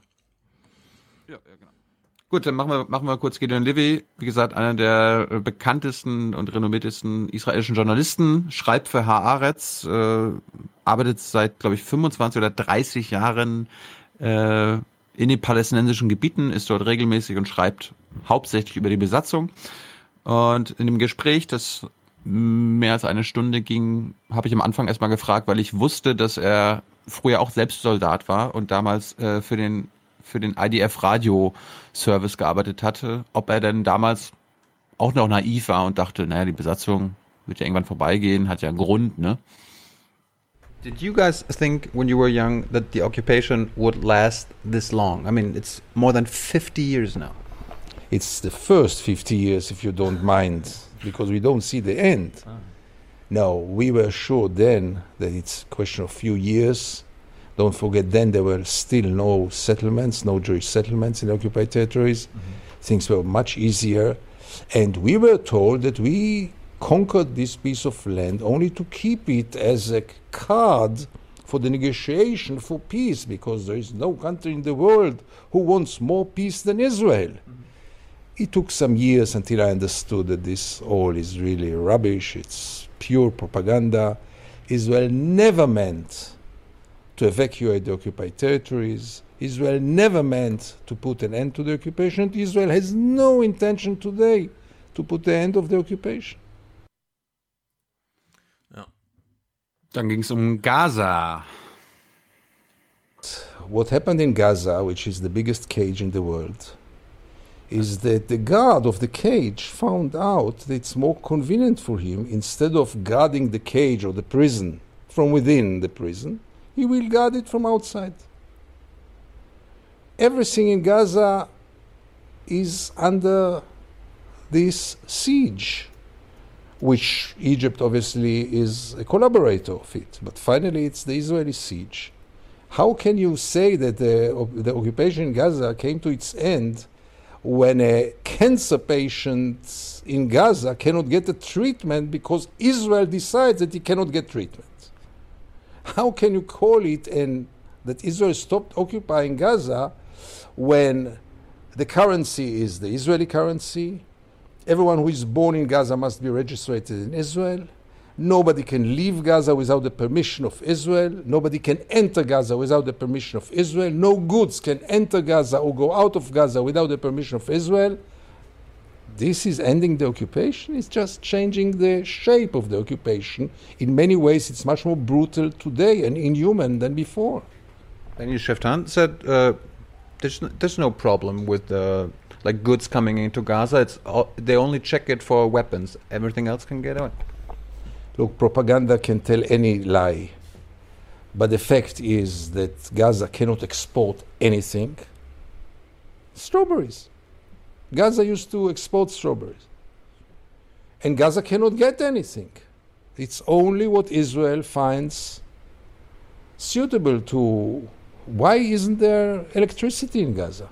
Gut, dann machen wir, machen wir kurz Gideon Levy. Wie gesagt, einer der äh, bekanntesten und renommiertesten israelischen Journalisten, schreibt für Haaretz, äh, arbeitet seit, glaube ich, 25 oder 30 Jahren äh, in den palästinensischen Gebieten, ist dort regelmäßig und schreibt hauptsächlich über die Besatzung. Und in dem Gespräch, das mehr als eine Stunde ging, habe ich am Anfang erstmal gefragt, weil ich wusste, dass er früher auch selbst Soldat war und damals äh, für den für den IDF Radio Service gearbeitet hatte, ob er denn damals auch noch naiv war und dachte, naja, die Besatzung wird ja irgendwann vorbeigehen, hat ja einen Grund, ne? Did you guys think when you were young that the occupation would last this long? I mean, it's more than 50 years now. It's the first 50 years, if you don't mind, because we don't see the end. No, we were sure then that it's a question of few years. Don't forget, then there were still no settlements, no Jewish settlements in the occupied territories. Mm-hmm. Things were much easier. And we were told that we conquered this piece of land only to keep it as a card for the negotiation for peace, because there is no country in the world who wants more peace than Israel. Mm-hmm. It took some years until I understood that this all is really rubbish, it's pure propaganda. Israel never meant to evacuate the occupied territories. Israel never meant to put an end to the occupation. Israel has no intention today to put the end of the occupation. Dann ging es um Gaza. What happened in Gaza, which is the biggest cage in the world, is that the guard of the cage found out that it's more convenient for him, instead of guarding the cage or the prison from within the prison, he will guard it from outside. Everything in Gaza is under this siege, which Egypt obviously is a collaborator of it, but finally it's the Israeli siege. How can you say that the, the occupation in Gaza came to its end when a cancer patient in Gaza cannot get a treatment because Israel decides that he cannot get treatment? How can you call it and that Israel stopped occupying Gaza when the currency is the Israeli currency? Everyone who is born in Gaza must be registered in Israel. Nobody can leave Gaza without the permission of Israel. Nobody can enter Gaza without the permission of Israel. No goods can enter Gaza or go out of Gaza without the permission of Israel. This is ending the occupation. It's just changing the shape of the occupation. In many ways, it's much more brutal today and inhuman than before. Daniel Sheftan said uh, there's, no, there's no problem with uh, like goods coming into Gaza. It's all, they only check it for weapons. Everything else can get out. Look, propaganda can tell any lie. But the fact is that Gaza cannot export anything. Strawberries. Gaza used to export strawberries. And Gaza cannot get anything. It's only what Israel finds suitable to. Why isn't there electricity in Gaza?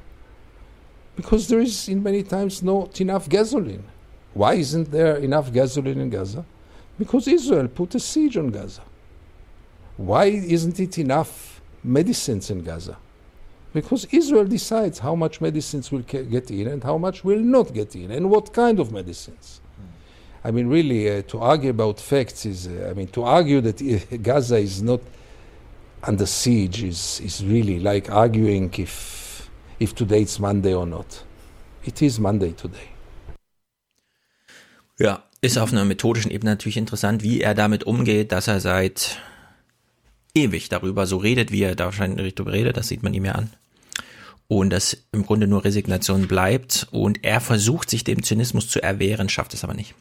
Because there is, in many times, not enough gasoline. Why isn't there enough gasoline in Gaza? Because Israel put a siege on Gaza. Why isn't it enough medicines in Gaza? Because Israel decides how much medicines will get in and how much will not get in, and what kind of medicines. I mean, really, uh, to argue about facts is, uh, I mean, to argue that uh, Gaza is not under siege is, is really like arguing if, if today it's Monday or not. It is Monday today. Ja, ist auf einer methodischen Ebene natürlich interessant, wie er damit umgeht, dass er seit ewig darüber so redet, wie er da wahrscheinlich darüber redet, das sieht man ihm ja an. Und dass im Grunde nur Resignation bleibt und er versucht, sich dem Zynismus zu erwehren, schafft es aber nicht.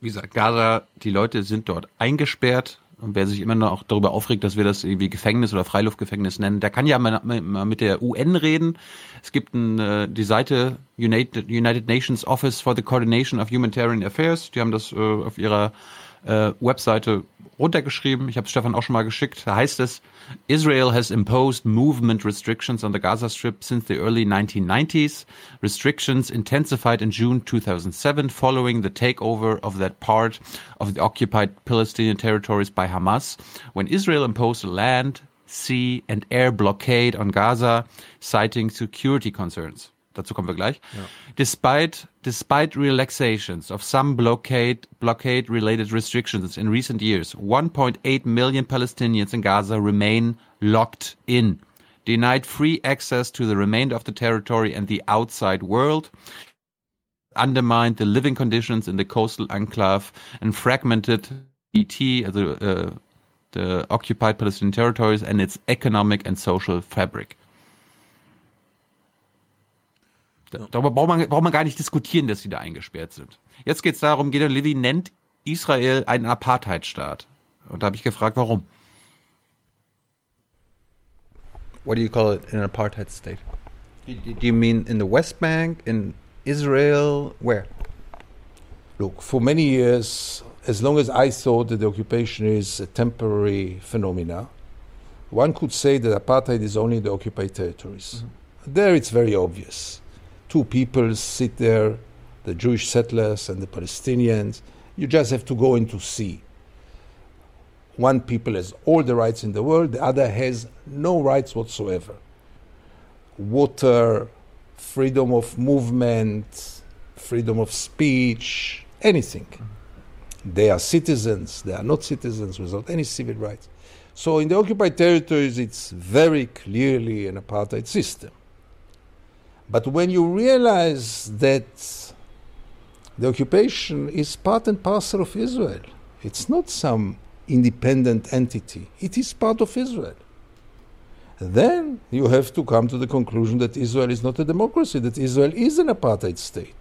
Wie gesagt, Gaza, die Leute sind dort eingesperrt. Und wer sich immer noch darüber aufregt, dass wir das irgendwie Gefängnis oder Freiluftgefängnis nennen, der kann ja mal, mal mit der UN reden. Es gibt ein, äh, die Seite United, United Nations Office for the Coordination of Humanitarian Affairs. Die haben das äh, auf ihrer äh, Webseite runtergeschrieben. Ich habe Stefan auch schon mal geschickt. Da heißt es, Israel has imposed movement restrictions on the Gaza Strip since the early 1990s. Restrictions intensified in June 2007 following the takeover of that part of the occupied Palestinian territories by Hamas, when Israel imposed a land, sea and air blockade on Gaza, citing security concerns. Dazu kommen wir gleich. Ja. Despite despite relaxations of some blockade blockade related restrictions in recent years, 1.8 million Palestinians in Gaza remain locked in, denied free access to the remainder of the territory and the outside world. Undermined the living conditions in the coastal enclave and fragmented ET, the, uh, the occupied Palestinian territories, and its economic and social fabric. Darüber braucht man, braucht man gar nicht diskutieren, dass sie da eingesperrt sind. Jetzt geht es darum, Gideon Levy nennt Israel einen Apartheidstaat. Und da habe ich gefragt, warum. What do you call it an apartheid state? Do you mean in the West Bank, in Israel, where? Look, for many years, as long as I thought that the occupation is a temporary phenomena, one could say that apartheid is only in the occupied territories. Mm -hmm. There it's very obvious. Two peoples sit there, the Jewish settlers and the Palestinians. You just have to go in to see. One people has all the rights in the world, the other has no rights whatsoever. Water, freedom of movement, freedom of speech, anything. They are citizens, they are not citizens without any civil rights. So in the occupied territories, it's very clearly an apartheid system. But when you realize that the occupation is part and parcel of Israel, it's not some independent entity, it is part of Israel. Then you have to come to the conclusion that Israel is not a democracy, that Israel is an apartheid state.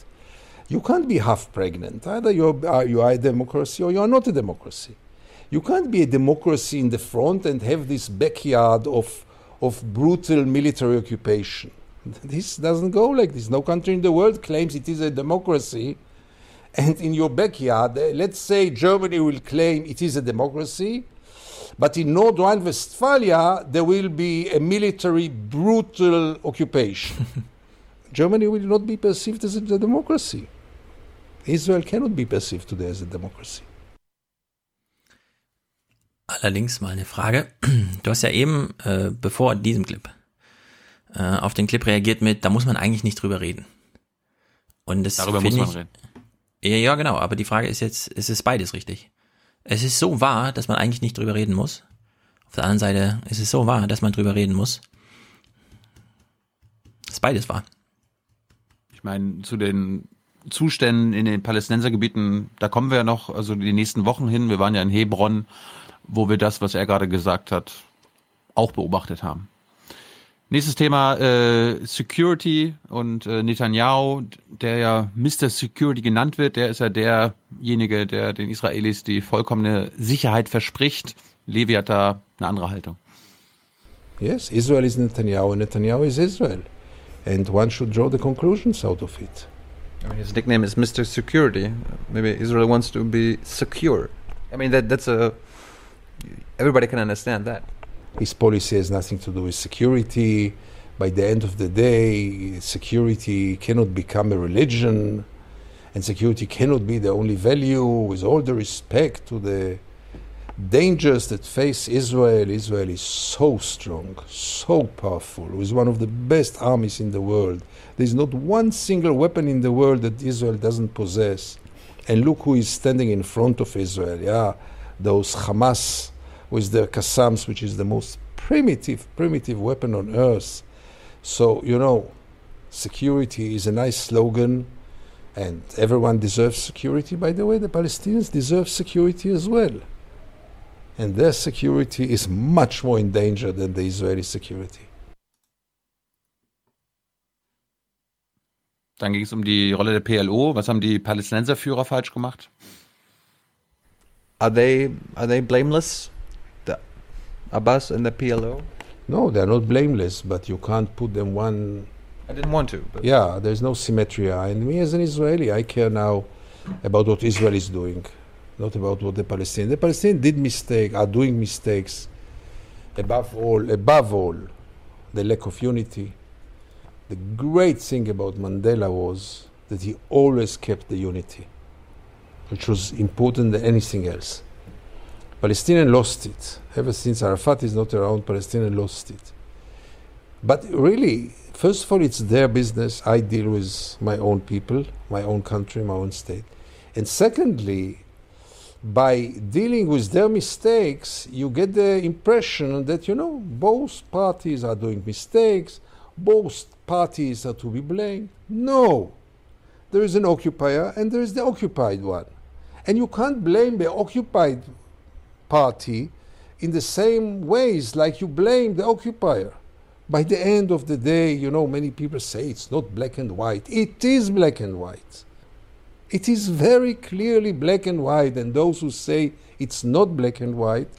You can't be half pregnant. Either you're, uh, you are a democracy or you are not a democracy. You can't be a democracy in the front and have this backyard of, of brutal military occupation. This doesn't go like this. No country in the world claims it is a democracy. And in your backyard, uh, let's say Germany will claim it is a democracy, but in North Rhine-Westphalia there will be a military brutal occupation. Germany will not be perceived as a democracy. Israel cannot be perceived today as a democracy. Allerdings mal eine Frage. Du hast ja eben, äh, bevor diesem Clip, äh, auf den Clip reagiert mit, da muss man eigentlich nicht drüber reden. Und das Darüber muss man ich, reden. Ja, ja, genau, aber die Frage ist jetzt, ist es beides richtig? Es ist so wahr, dass man eigentlich nicht drüber reden muss. Auf der anderen Seite ist es so wahr, dass man drüber reden muss. Es ist beides wahr. Ich meine, zu den Zuständen in den Palästinensergebieten, da kommen wir ja noch, also die nächsten Wochen hin. Wir waren ja in Hebron, wo wir das, was er gerade gesagt hat, auch beobachtet haben. Nächstes Thema äh, Security und äh, Netanyahu, der ja Mr. Security genannt wird, der ist ja derjenige, der den Israelis die vollkommene Sicherheit verspricht. Levi hat da eine andere Haltung. Yes, Israel is Netanyahu, Netanyahu is Israel. And one should draw the conclusions out of it. I mean, his nickname is Mr. Security. Maybe Israel wants to be secure. I mean, that that's a everybody can understand that. His policy has nothing to do with security, by the end of the day, security cannot become a religion, and security cannot be the only value, with all the respect to the dangers that face Israel. Israel is so strong, so powerful, with one of the best armies in the world. There's not one single weapon in the world that Israel doesn't possess. And look who is standing in front of Israel. Yeah, those Hamas with their Qassams, which is the most primitive, primitive weapon on earth. So, you know, security is a nice slogan, and everyone deserves security. By the way, the Palestinians deserve security as well. And their security is much more in danger than the Israeli security. Dann ging es um die Rolle der PLO. Was haben die Palästinenserführer falsch gemacht? Are they are they blameless? Abbas and the PLO? No, they're not blameless, but you can't put them one. I didn't want to. But Yeah, there's no symmetry. And me as an Israeli, I care now about what Israel is doing, not about what the Palestinians. The Palestinians did mistake, are doing mistakes. Above all, above all, the lack of unity. The great thing about Mandela was that he always kept the unity, which was important than anything else. Palestinian lost it. Ever since Arafat is not around, Palestinian lost it. But really, first of all, it's their business. I deal with my own people, my own country, my own state. And secondly, by dealing with their mistakes, you get the impression that, you know, both parties are doing mistakes, both parties are to be blamed. No. There is an occupier and there is the occupied one. And you can't blame the occupied party in the same ways like you blame the occupier. By the end of the day, you know, many people say it's not black and white. It is black and white. It is very clearly black and white, and those who say it's not black and white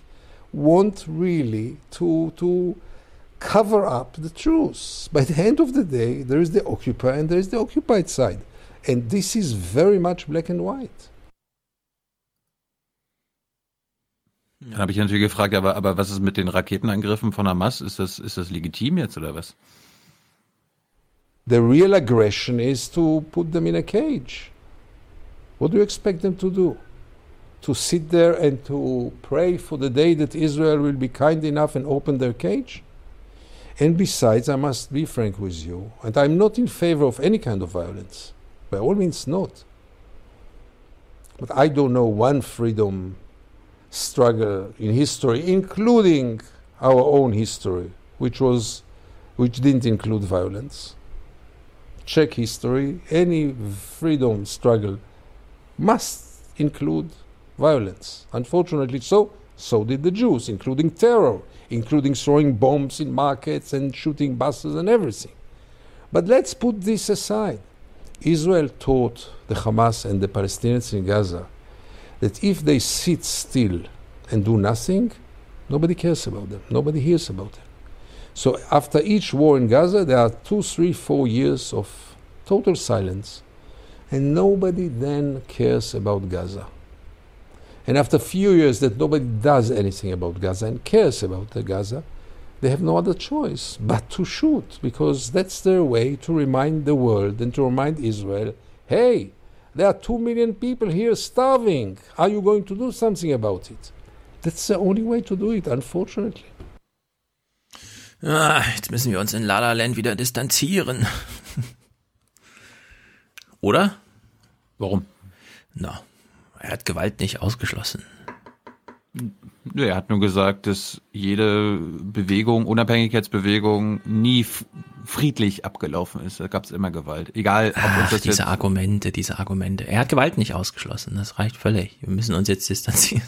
want really to, to cover up the truth. By the end of the day, there is the occupier and there is the occupied side. And this is very much black and white. Dann habe ich natürlich gefragt, aber, aber was ist mit den Raketenangriffen von Hamas? Ist das, ist das legitim jetzt oder was? The real aggression is to put them in a cage. What do you expect them to do? To sit there and to pray for the day that Israel will be kind enough and open their cage? And besides, I must be frank with you, and I'm not in favor of any kind of violence. By all means, not. But I don't know one freedom struggle in history, including our own history, which was, which didn't include violence. Czech history, any freedom struggle must include violence. Unfortunately, so so did the Jews, including terror, including throwing bombs in markets and shooting buses and everything. But let's put this aside. Israel taught the Hamas and the Palestinians in Gaza that if they sit still and do nothing, nobody cares about them, nobody hears about them. So after each war in Gaza, there are two, three, four years of total silence, and nobody then cares about Gaza. And after a few years that nobody does anything about Gaza and cares about the Gaza, they have no other choice but to shoot because that's their way to remind the world and to remind Israel hey, there are two million people here starving. Are you going to do something about it? That's the only way to do it, unfortunately. Ah, jetzt müssen wir uns in La La Land wieder distanzieren. Oder? Warum? Na, er hat Gewalt nicht ausgeschlossen. Nö, Er hat nur gesagt, dass jede Bewegung, Unabhängigkeitsbewegung, nie friedlich abgelaufen ist. Da gab es immer Gewalt. Egal, ob Ach, diese jetzt Argumente, diese Argumente. Er hat Gewalt nicht ausgeschlossen. Das reicht völlig. Wir müssen uns jetzt distanzieren.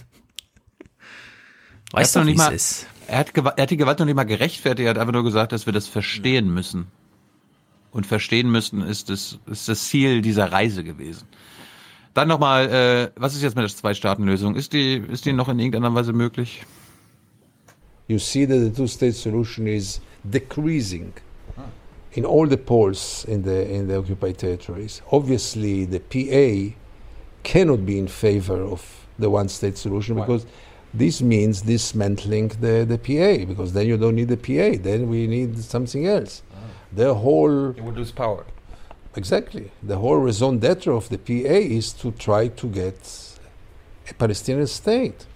Er hat Weißt du noch nicht mal, es ist? er hat, er hat die Gewalt noch nicht mal gerechtfertigt. Er hat einfach nur gesagt, dass wir das verstehen müssen. Und verstehen müssen ist das, ist das Ziel dieser Reise gewesen. Dann nochmal, äh, was ist jetzt mit der Zwei-Staaten-Lösung? Ist die, ist die noch in irgendeiner Weise möglich? You see that the two state solution is decreasing in all the polls in the, in the occupied territories. Obviously, the PA cannot be in favor of the one state solution because this means dismantling the, the PA because then you don't need the PA, then we need something else. the whole They would lose power. Exactly the whole raison d'être of the PA is to try to get a Palestinian state,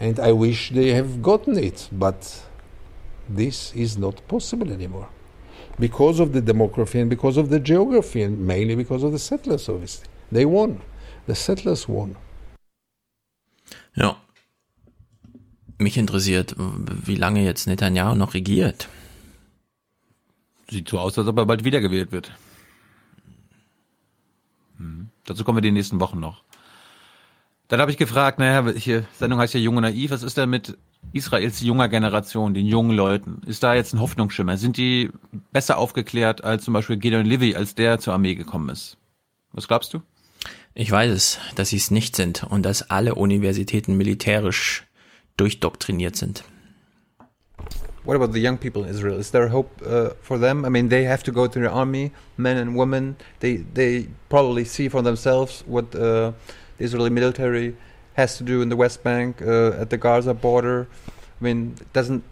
and I wish they have gotten it, but this is not possible anymore because of the demography and because of the geography, and mainly because of the settlers. Obviously, they won. The settlers won. Ja. Mich interessiert, wie lange jetzt Netanyahu noch regiert. Sieht so aus, als ob er bald wiedergewählt wird. Dazu kommen wir die nächsten Wochen noch. Dann habe ich gefragt, naja, hier, Sendung heißt ja Jung und Naiv, was ist denn mit Israels junger Generation, den jungen Leuten? Ist da jetzt ein Hoffnungsschimmer? Sind die besser aufgeklärt als zum Beispiel Gideon Livy, als der zur Armee gekommen ist? Was glaubst du? Ich weiß es, dass sie es nicht sind und dass alle Universitäten militärisch durchdoktriniert sind. What about the young people in Israel? Is there hope uh, for them? I mean, they have to go to the army, men and women. They they probably see for themselves what uh, the Israeli military has to do in the West Bank, uh, at the Gaza border. I mean, doesn't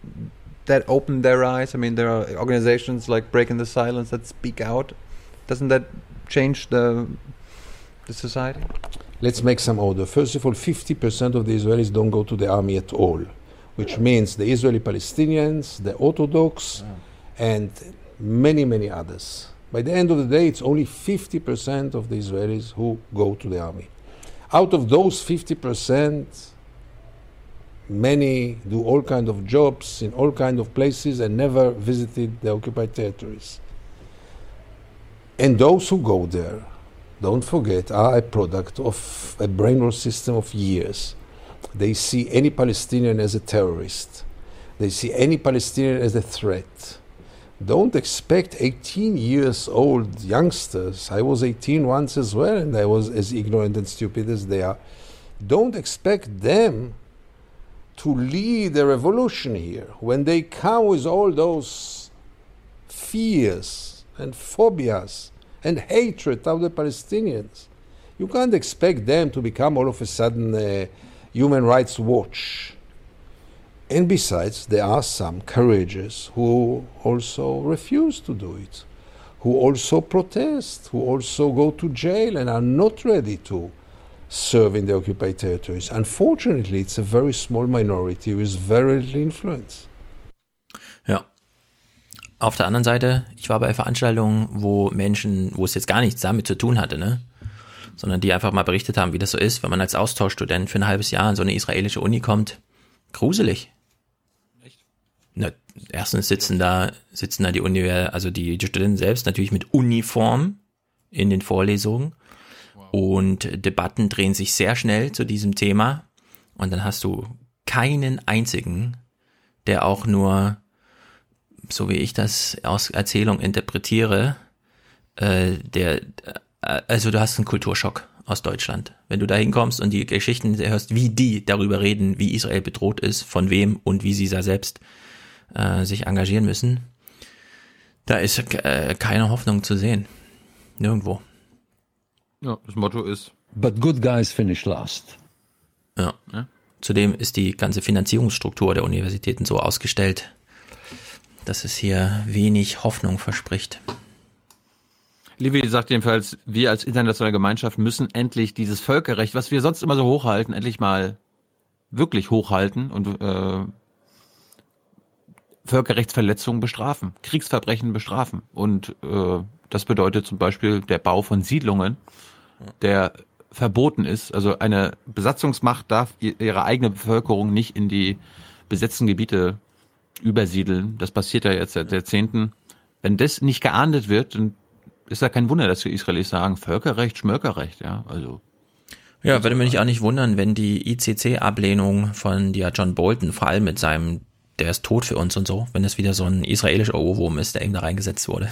that open their eyes? I mean, there are organizations like Breaking the Silence that speak out. Doesn't that change the the society? Let's make some order. First of all, 50% of the Israelis don't go to the army at all, which means the Israeli Palestinians, the Orthodox, and many, many others. By the end of the day, it's only 50% of the Israelis who go to the army. Out of those 50%, many do all kind of jobs in all kind of places and never visited the occupied territories. And those who go there, don't forget, are a product of a brainwash system of years. They see any Palestinian as a terrorist. They see any Palestinian as a threat. Don't expect 18 years old youngsters. I was 18 once as well, and I was as ignorant and stupid as they are. Don't expect them to lead a revolution here when they come with all those fears and phobias and hatred of the Palestinians. You can't expect them to become all of a sudden a human rights watch. And besides, there are some courageous who also refuse to do it, who also protest, who also go to jail and are not ready to serve in the occupied territories. Unfortunately, it's a very small minority with very little influence. Ja. Auf der anderen Seite, ich war bei Veranstaltungen, wo Menschen, wo es jetzt gar nichts damit zu tun hatte, ne? Sondern die einfach mal berichtet haben, wie das so ist, wenn man als Austauschstudent für ein halbes Jahr in so eine israelische Uni kommt. Gruselig. Na, erstens sitzen da, sitzen da die Uni, also die, die Studenten selbst natürlich mit Uniform in den Vorlesungen. Und Debatten drehen sich sehr schnell zu diesem Thema. Und dann hast du keinen einzigen, der auch nur so wie ich das aus Erzählung interpretiere, äh, der, also du hast einen Kulturschock aus Deutschland. Wenn du da hinkommst und die Geschichten hörst, wie die darüber reden, wie Israel bedroht ist, von wem und wie sie da selbst äh, sich engagieren müssen, da ist äh, keine Hoffnung zu sehen. Nirgendwo. Ja, das Motto ist. But good guys finish last. Ja. ja. Zudem ist die ganze Finanzierungsstruktur der Universitäten so ausgestellt, dass es hier wenig Hoffnung verspricht. Livi sagt jedenfalls, wir als internationale Gemeinschaft müssen endlich dieses Völkerrecht, was wir sonst immer so hochhalten, endlich mal wirklich hochhalten und äh, Völkerrechtsverletzungen bestrafen, Kriegsverbrechen bestrafen. Und äh, das bedeutet zum Beispiel der Bau von Siedlungen, der verboten ist. Also eine Besatzungsmacht darf ihre eigene Bevölkerung nicht in die besetzten Gebiete übersiedeln. Das passiert ja jetzt seit Jahrzehnten. Wenn das nicht geahndet wird, dann ist ja kein Wunder, dass die Israelis sagen, Völkerrecht, Schmölkerrecht, ja, also. Ja, würde mich auch nicht wundern, wenn die ICC-Ablehnung von ja, John Bolton, vor allem mit seinem, der ist tot für uns und so, wenn es wieder so ein israelischer Ohrwurm ist, der eben da reingesetzt wurde.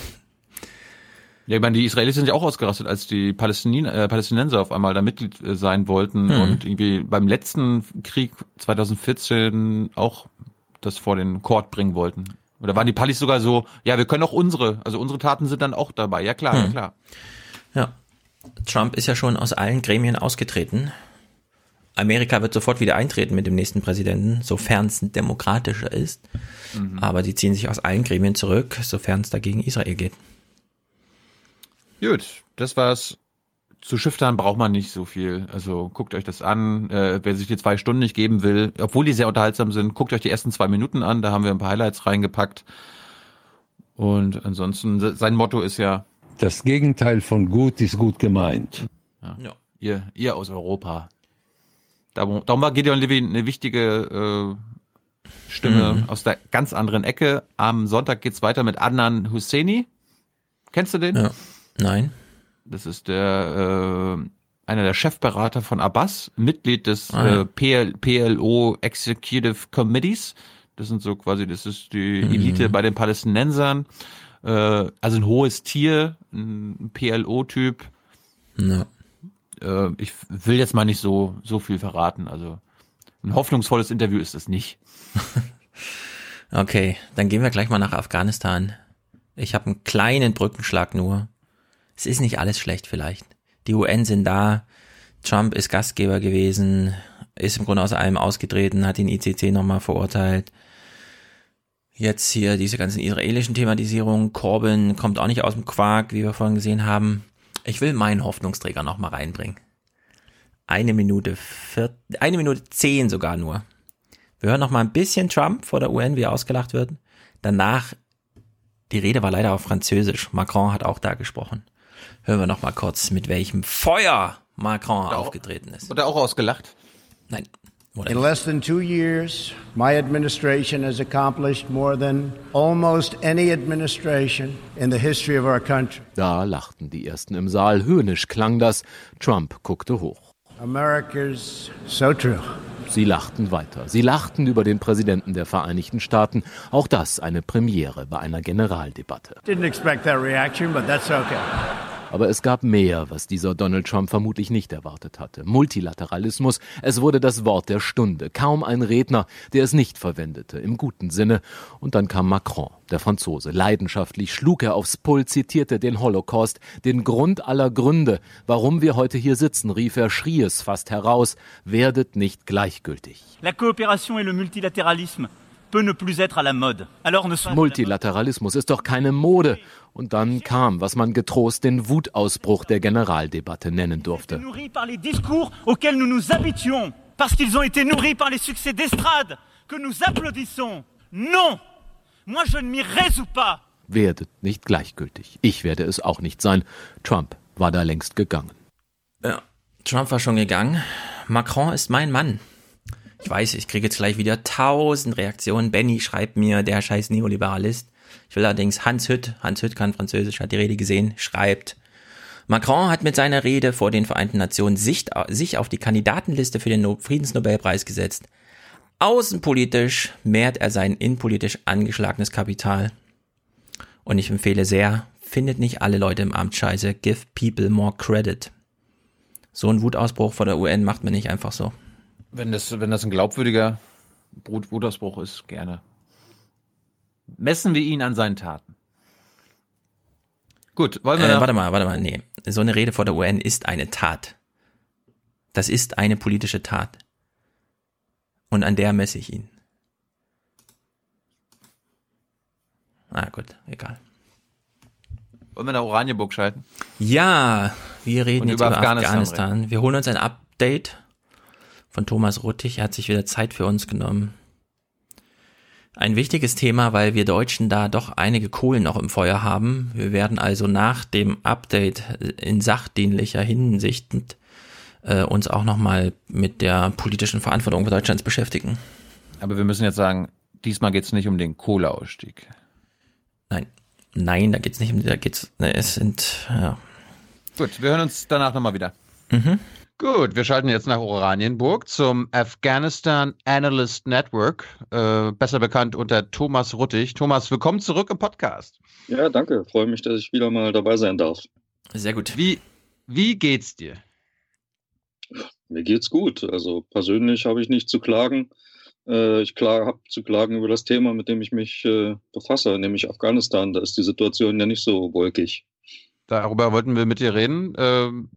Ja, ich meine, die Israelis sind ja auch ausgerastet, als die Palästin äh, Palästinenser auf einmal da Mitglied äh, sein wollten hm. und irgendwie beim letzten Krieg 2014 auch das vor den Court bringen wollten. Oder waren die Palis sogar so, ja, wir können auch unsere, also unsere Taten sind dann auch dabei. Ja klar, hm. ja klar. Ja. Trump ist ja schon aus allen Gremien ausgetreten. Amerika wird sofort wieder eintreten mit dem nächsten Präsidenten, sofern es demokratischer ist. Mhm. Aber die ziehen sich aus allen Gremien zurück, sofern es dagegen Israel geht. Gut, das war's. Zu Schifftan braucht man nicht so viel. Also guckt euch das an. Äh, wer sich die zwei Stunden nicht geben will, obwohl die sehr unterhaltsam sind, guckt euch die ersten zwei Minuten an. Da haben wir ein paar Highlights reingepackt. Und ansonsten, sein Motto ist ja. Das Gegenteil von gut ist gut gemeint. Ja. ja. Ihr, ihr aus Europa. Darum, darum war Gideon Levy eine wichtige äh, Stimme mhm. aus der ganz anderen Ecke. Am Sonntag geht's weiter mit Adnan Husseini. Kennst du den? Ja. Nein. Das ist der äh, einer der Chefberater von Abbas, Mitglied des ah, ja. äh, PL, PLO Executive Committees. Das sind so quasi, das ist die mhm. Elite mhm. bei den Palästinensern. Äh, also ein hohes Tier, ein PLO-Typ. Ja. Äh, ich will jetzt mal nicht so so viel verraten. Also ein hoffnungsvolles Interview ist es nicht. okay, dann gehen wir gleich mal nach Afghanistan. Ich habe einen kleinen Brückenschlag nur es ist nicht alles schlecht vielleicht. Die UN sind da, Trump ist Gastgeber gewesen, ist im Grunde aus allem ausgetreten, hat den ICC nochmal verurteilt. Jetzt hier diese ganzen israelischen Thematisierungen, Corbyn kommt auch nicht aus dem Quark, wie wir vorhin gesehen haben. Ich will meinen Hoffnungsträger nochmal reinbringen. Eine Minute vier, eine Minute zehn sogar nur. Wir hören noch mal ein bisschen Trump vor der UN, wie er ausgelacht wird. Danach, die Rede war leider auf Französisch. Macron hat auch da gesprochen. Hören wir noch mal kurz, mit welchem Feuer Macron Oder aufgetreten ist. Oder auch ausgelacht? Nein. Oder In less than two years, my administration has accomplished more than almost any administration in the history of our country. Da lachten die ersten im Saal. Höhnisch klang das. Trump guckte hoch. America's so true. Sie lachten weiter. Sie lachten über den Präsidenten der Vereinigten Staaten. Auch das eine Premiere bei einer Generaldebatte. Didn't expect that reaction, but that's okay. Aber es gab mehr, was dieser Donald Trump vermutlich nicht erwartet hatte. Multilateralismus, es wurde das Wort der Stunde. Kaum ein Redner, der es nicht verwendete, im guten Sinne. Und dann kam Macron, der Franzose. Leidenschaftlich schlug er aufs Pult, zitierte den Holocaust, den Grund aller Gründe. Warum wir heute hier sitzen, rief er, schrie es fast heraus. Werdet nicht gleichgültig. La coopération et le multilatéralisme ne ne Multilateralismus ist doch keine Mode. Und dann kam, was man getrost den Wutausbruch der Generaldebatte nennen durfte. par les discours auxquels nous nous habituons, parce qu'ils ont été nourris par les succès d'estrade que nous applaudissons. Non! Moi je ne m'y résous pas. Werdet nicht gleichgültig. Ich werde es auch nicht sein. Trump war da längst gegangen. Ja, Trump war schon gegangen. Macron ist mein Mann. Ich weiß, ich kriege jetzt gleich wieder tausend Reaktionen. Benny schreibt mir, der scheiß Neoliberalist. Ich will allerdings Hans Hütt, Hans Hütt kann Französisch, hat die Rede gesehen, schreibt, Macron hat mit seiner Rede vor den Vereinten Nationen sich, sich auf die Kandidatenliste für den Friedensnobelpreis gesetzt. Außenpolitisch mehrt er sein innenpolitisch angeschlagenes Kapital. Und ich empfehle sehr, findet nicht alle Leute im Amt scheiße, give people more credit. So ein Wutausbruch vor der UN macht man nicht einfach so. Wenn das, wenn das ein glaubwürdiger Wutausbruch ist, gerne. Messen wir ihn an seinen Taten. Gut, wollen wir. Äh, warte mal, warte mal, nee. So eine Rede vor der UN ist eine Tat. Das ist eine politische Tat. Und an der messe ich ihn. Ah, gut, egal. Wollen wir nach Oranienburg schalten? Ja, wir reden Und jetzt über, über Afghanistan. Afghanistan. Wir holen uns ein Update von Thomas Ruttig. Er hat sich wieder Zeit für uns genommen. Ein wichtiges Thema, weil wir Deutschen da doch einige Kohlen noch im Feuer haben. Wir werden also nach dem Update in sachdienlicher Hinsicht äh, uns auch nochmal mit der politischen Verantwortung Deutschlands beschäftigen. Aber wir müssen jetzt sagen, diesmal geht es nicht um den Kohleausstieg. Nein, nein, da geht es nicht um, da geht's, ne, es sind, ja. Gut, wir hören uns danach nochmal wieder. Mhm. Gut, wir schalten jetzt nach Oranienburg zum Afghanistan Analyst Network, äh, besser bekannt unter Thomas Ruttig. Thomas, willkommen zurück im Podcast. Ja, danke. Freue mich, dass ich wieder mal dabei sein darf. Sehr gut. Wie, wie geht's dir? Mir geht's gut. Also persönlich habe ich nicht zu klagen. Äh, ich habe zu klagen über das Thema, mit dem ich mich äh, befasse, nämlich Afghanistan. Da ist die Situation ja nicht so wolkig. Darüber wollten wir mit dir reden. Ähm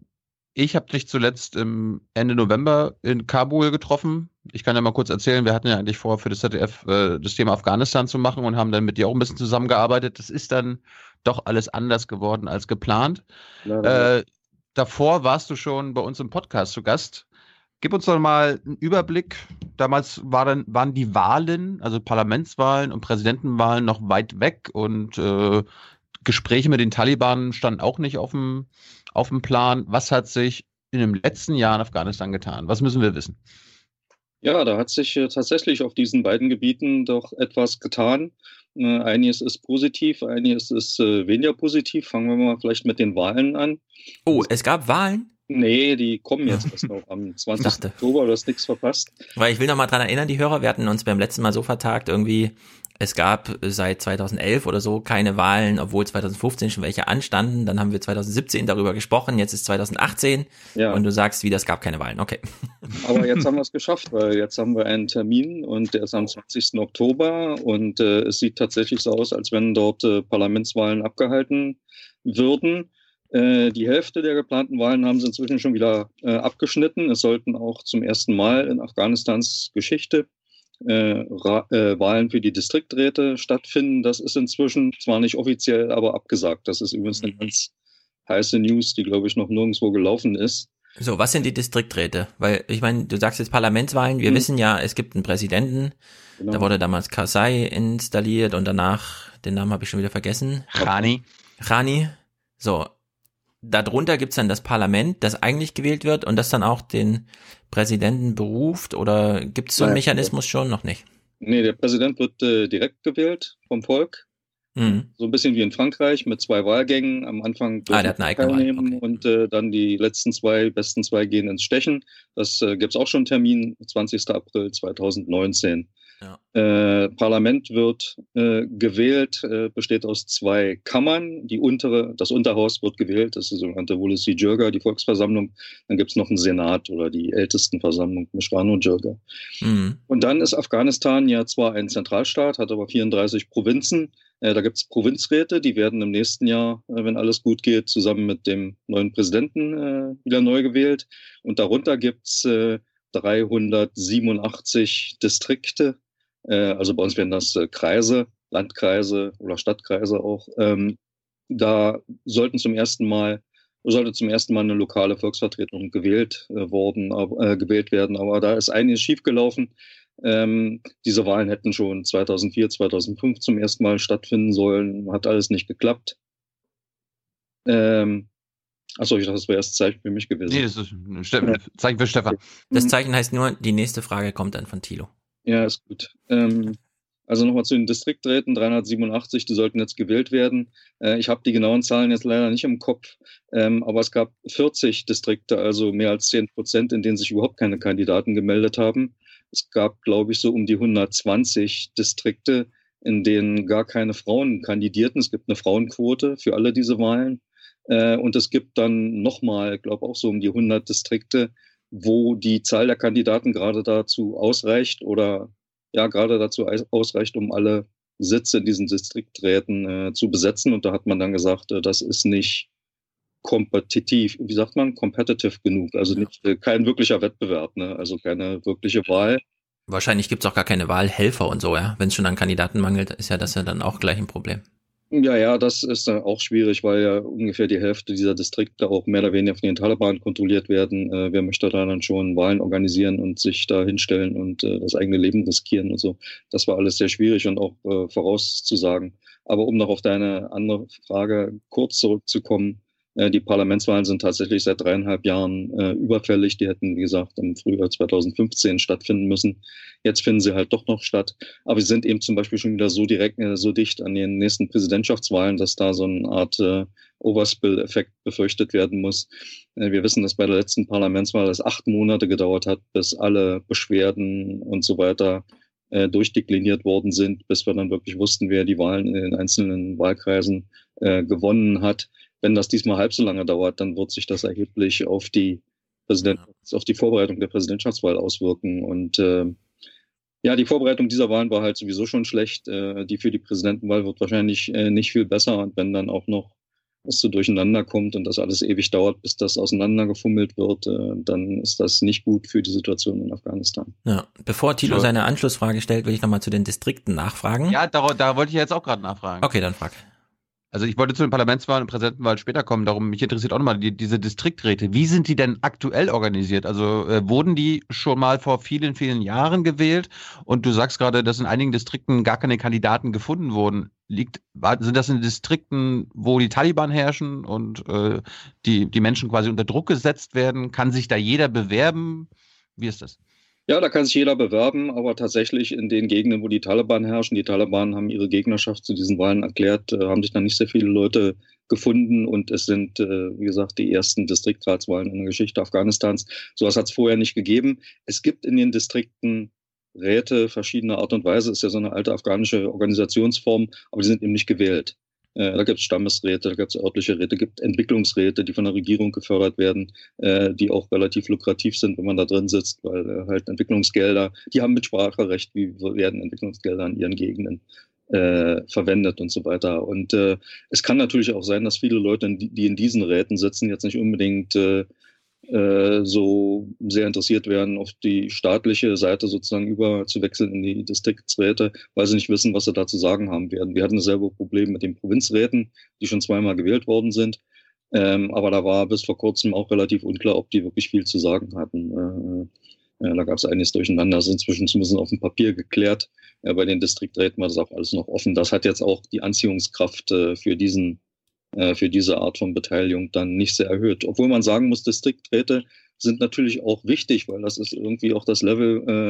ich habe dich zuletzt im Ende November in Kabul getroffen. Ich kann ja mal kurz erzählen, wir hatten ja eigentlich vor, für das ZDF äh, das Thema Afghanistan zu machen und haben dann mit dir auch ein bisschen zusammengearbeitet. Das ist dann doch alles anders geworden als geplant. Äh, davor warst du schon bei uns im Podcast zu Gast. Gib uns doch mal einen Überblick. Damals war dann, waren die Wahlen, also Parlamentswahlen und Präsidentenwahlen noch weit weg und äh, Gespräche mit den Taliban standen auch nicht auf dem, auf dem Plan. Was hat sich in den letzten Jahren Afghanistan getan? Was müssen wir wissen? Ja, da hat sich äh, tatsächlich auf diesen beiden Gebieten doch etwas getan. Äh, einiges ist positiv, einiges ist äh, weniger positiv. Fangen wir mal vielleicht mit den Wahlen an. Oh, es gab Wahlen? Nee, die kommen jetzt erst noch am 20. Oktober, du hast nichts verpasst. Weil ich will noch mal dran erinnern, die Hörer, wir hatten uns beim letzten Mal so vertagt, irgendwie es gab seit 2011 oder so keine Wahlen, obwohl 2015 schon welche anstanden. Dann haben wir 2017 darüber gesprochen, jetzt ist 2018 ja. und du sagst wieder, es gab keine Wahlen. Okay. Aber jetzt haben wir es geschafft, weil jetzt haben wir einen Termin und der ist am 20. Oktober und äh, es sieht tatsächlich so aus, als wenn dort äh, Parlamentswahlen abgehalten würden. Äh, die Hälfte der geplanten Wahlen haben sie inzwischen schon wieder äh, abgeschnitten. Es sollten auch zum ersten Mal in Afghanistans Geschichte äh, äh, Wahlen für die Distrikträte stattfinden. Das ist inzwischen zwar nicht offiziell, aber abgesagt. Das ist übrigens eine mhm. ganz heiße News, die, glaube ich, noch nirgendwo gelaufen ist. So, was sind die Distrikträte? Weil ich meine, du sagst jetzt Parlamentswahlen, wir hm. wissen ja, es gibt einen Präsidenten, genau. da wurde damals Karzai installiert und danach, den Namen habe ich schon wieder vergessen. Rani. Rani. So, darunter gibt's dann das Parlament, das eigentlich gewählt wird und das dann auch den Präsidenten beruft oder gibt's so einen Mechanismus schon noch nicht? Nee, der Präsident wird äh, direkt gewählt vom Volk. Mhm. So ein bisschen wie in Frankreich mit zwei Wahlgängen. Am Anfang ah, der hat teilnehmen okay. und äh, dann die letzten zwei, besten zwei gehen ins Stechen. Das äh, gibt's auch schon Termin, 20. April 2019. Ja. Äh, Parlament wird äh, gewählt, äh, besteht aus zwei Kammern. Die untere, das Unterhaus wird gewählt, das ist die sogenannte Wolesi Jirga, die Volksversammlung. Dann gibt es noch einen Senat oder die Ältestenversammlung, Mishrano Jirga. Mhm. Und dann ist Afghanistan ja zwar ein Zentralstaat, hat aber 34 Provinzen. Äh, da gibt es Provinzräte, die werden im nächsten Jahr, äh, wenn alles gut geht, zusammen mit dem neuen Präsidenten äh, wieder neu gewählt. Und darunter gibt es 387 Distrikte, also bei uns wären das äh, Kreise, Landkreise oder Stadtkreise auch. Ähm, da sollten zum ersten Mal sollte zum ersten Mal eine lokale Volksvertretung gewählt äh, worden, äh, gewählt werden. Aber da ist einiges schiefgelaufen. Ähm, diese Wahlen hätten schon 2004, 2005 zum ersten Mal stattfinden sollen. Hat alles nicht geklappt. Ähm, Achso, ich dachte, das wäre erst Zeichen für mich gewesen. Nee, das ist ein Zeichen für Stefan. Das Zeichen heißt nur, die nächste Frage kommt dann von Thilo. Ja, ist gut. Ähm, also nochmal zu den Distrikträten, 387, die sollten jetzt gewählt werden. Äh, ich habe die genauen Zahlen jetzt leider nicht im Kopf, ähm, aber es gab 40 Distrikte, also mehr als 10 Prozent, in denen sich überhaupt keine Kandidaten gemeldet haben. Es gab, glaube ich, so um die 120 Distrikte, in denen gar keine Frauen kandidierten. Es gibt eine Frauenquote für alle diese Wahlen. Äh, und es gibt dann nochmal, glaube auch so um die 100 Distrikte, wo die Zahl der Kandidaten gerade dazu ausreicht oder ja gerade dazu ausreicht, um alle Sitze in diesen Distrikträten äh, zu besetzen. Und da hat man dann gesagt, äh, das ist nicht kompetitiv, wie sagt man, competitive genug, also nicht äh, kein wirklicher Wettbewerb, ne? also keine wirkliche Wahl. Wahrscheinlich gibt's auch gar keine Wahlhelfer und so, ja. Wenn es schon an Kandidaten mangelt, ist ja das ja dann auch gleich ein Problem. Ja, ja, das ist dann auch schwierig, weil ja ungefähr die Hälfte dieser Distrikte auch mehr oder weniger von den Taliban kontrolliert werden. Äh, wer möchte da dann schon Wahlen organisieren und sich da hinstellen und äh, das eigene Leben riskieren und so. Das war alles sehr schwierig und auch äh, vorauszusagen. Aber um noch auf deine andere Frage kurz zurückzukommen, die Parlamentswahlen sind tatsächlich seit dreieinhalb Jahren äh, überfällig. Die hätten, wie gesagt, im Frühjahr 2015 stattfinden müssen. Jetzt finden sie halt doch noch statt. Aber sie sind eben zum Beispiel schon wieder so direkt, äh, so dicht an den nächsten Präsidentschaftswahlen, dass da so eine Art äh, Overspill-Effekt befürchtet werden muss. Äh, wir wissen, dass bei der letzten Parlamentswahl es acht Monate gedauert hat, bis alle Beschwerden und so weiter äh, durchdekliniert worden sind, bis wir dann wirklich wussten, wer die Wahlen in den einzelnen Wahlkreisen äh, gewonnen hat wenn das diesmal halb so lange dauert, dann wird sich das erheblich auf die Präsident auf die Vorbereitung der Präsidentschaftswahl auswirken. Und äh, ja, die Vorbereitung dieser Wahlen war halt sowieso schon schlecht. Äh, die für die Präsidentenwahl wird wahrscheinlich äh, nicht viel besser. Und wenn dann auch noch es so durcheinander kommt und das alles ewig dauert, bis das auseinandergefummelt wird, äh, dann ist das nicht gut für die Situation in Afghanistan. Ja, bevor Thilo So. seine Anschlussfrage stellt, will ich nochmal zu den Distrikten nachfragen. Ja, da, da wollte ich jetzt auch gerade nachfragen. Okay, dann frag. Also ich wollte zu den Parlamentswahlen und Präsidentenwahlen später kommen, darum mich interessiert auch nochmal die, diese Distrikträte. Wie sind die denn aktuell organisiert? Also äh, wurden die schon mal vor vielen, vielen Jahren gewählt? Und du sagst gerade, dass in einigen Distrikten gar keine Kandidaten gefunden wurden. Liegt, sind das in Distrikten, wo die Taliban herrschen und äh, die, die Menschen quasi unter Druck gesetzt werden? Kann sich da jeder bewerben? Wie ist das? Ja, da kann sich jeder bewerben, aber tatsächlich in den Gegenden, wo die Taliban herrschen, die Taliban haben ihre Gegnerschaft zu diesen Wahlen erklärt, äh, haben sich dann nicht sehr viele Leute gefunden und es sind, äh, wie gesagt, die ersten Distriktratswahlen in der Geschichte Afghanistans. Sowas hat es vorher nicht gegeben. Es gibt in den Distrikten Räte verschiedener Art und Weise, ist ja so eine alte afghanische Organisationsform, aber die sind eben nicht gewählt. Äh, da gibt es Stammesräte, da gibt es örtliche Räte, gibt Entwicklungsräte, die von der Regierung gefördert werden, äh, die auch relativ lukrativ sind, wenn man da drin sitzt, weil äh, halt Entwicklungsgelder, die haben Mitspracherecht, wie werden Entwicklungsgelder in ihren Gegenden äh, verwendet und so weiter. Und äh, es kann natürlich auch sein, dass viele Leute, die die in diesen Räten sitzen, jetzt nicht unbedingt äh, äh, so sehr interessiert werden, auf die staatliche Seite sozusagen überzuwechseln in die Distriktsräte, weil sie nicht wissen, was sie da zu sagen haben werden. Wir hatten dasselbe Problem mit den Provinzräten, die schon zweimal gewählt worden sind. Ähm, aber da war bis vor kurzem auch relativ unklar, ob die wirklich viel zu sagen hatten. Äh, äh, da gab es einiges durcheinander. Das ist inzwischen zumindest auf dem Papier geklärt. Äh, bei den Distrikträten war das auch alles noch offen. Das hat jetzt auch die Anziehungskraft äh, für diesen für diese Art von Beteiligung dann nicht sehr erhöht. Obwohl man sagen muss, Distrikträte sind natürlich auch wichtig, weil das ist irgendwie auch das Level, äh,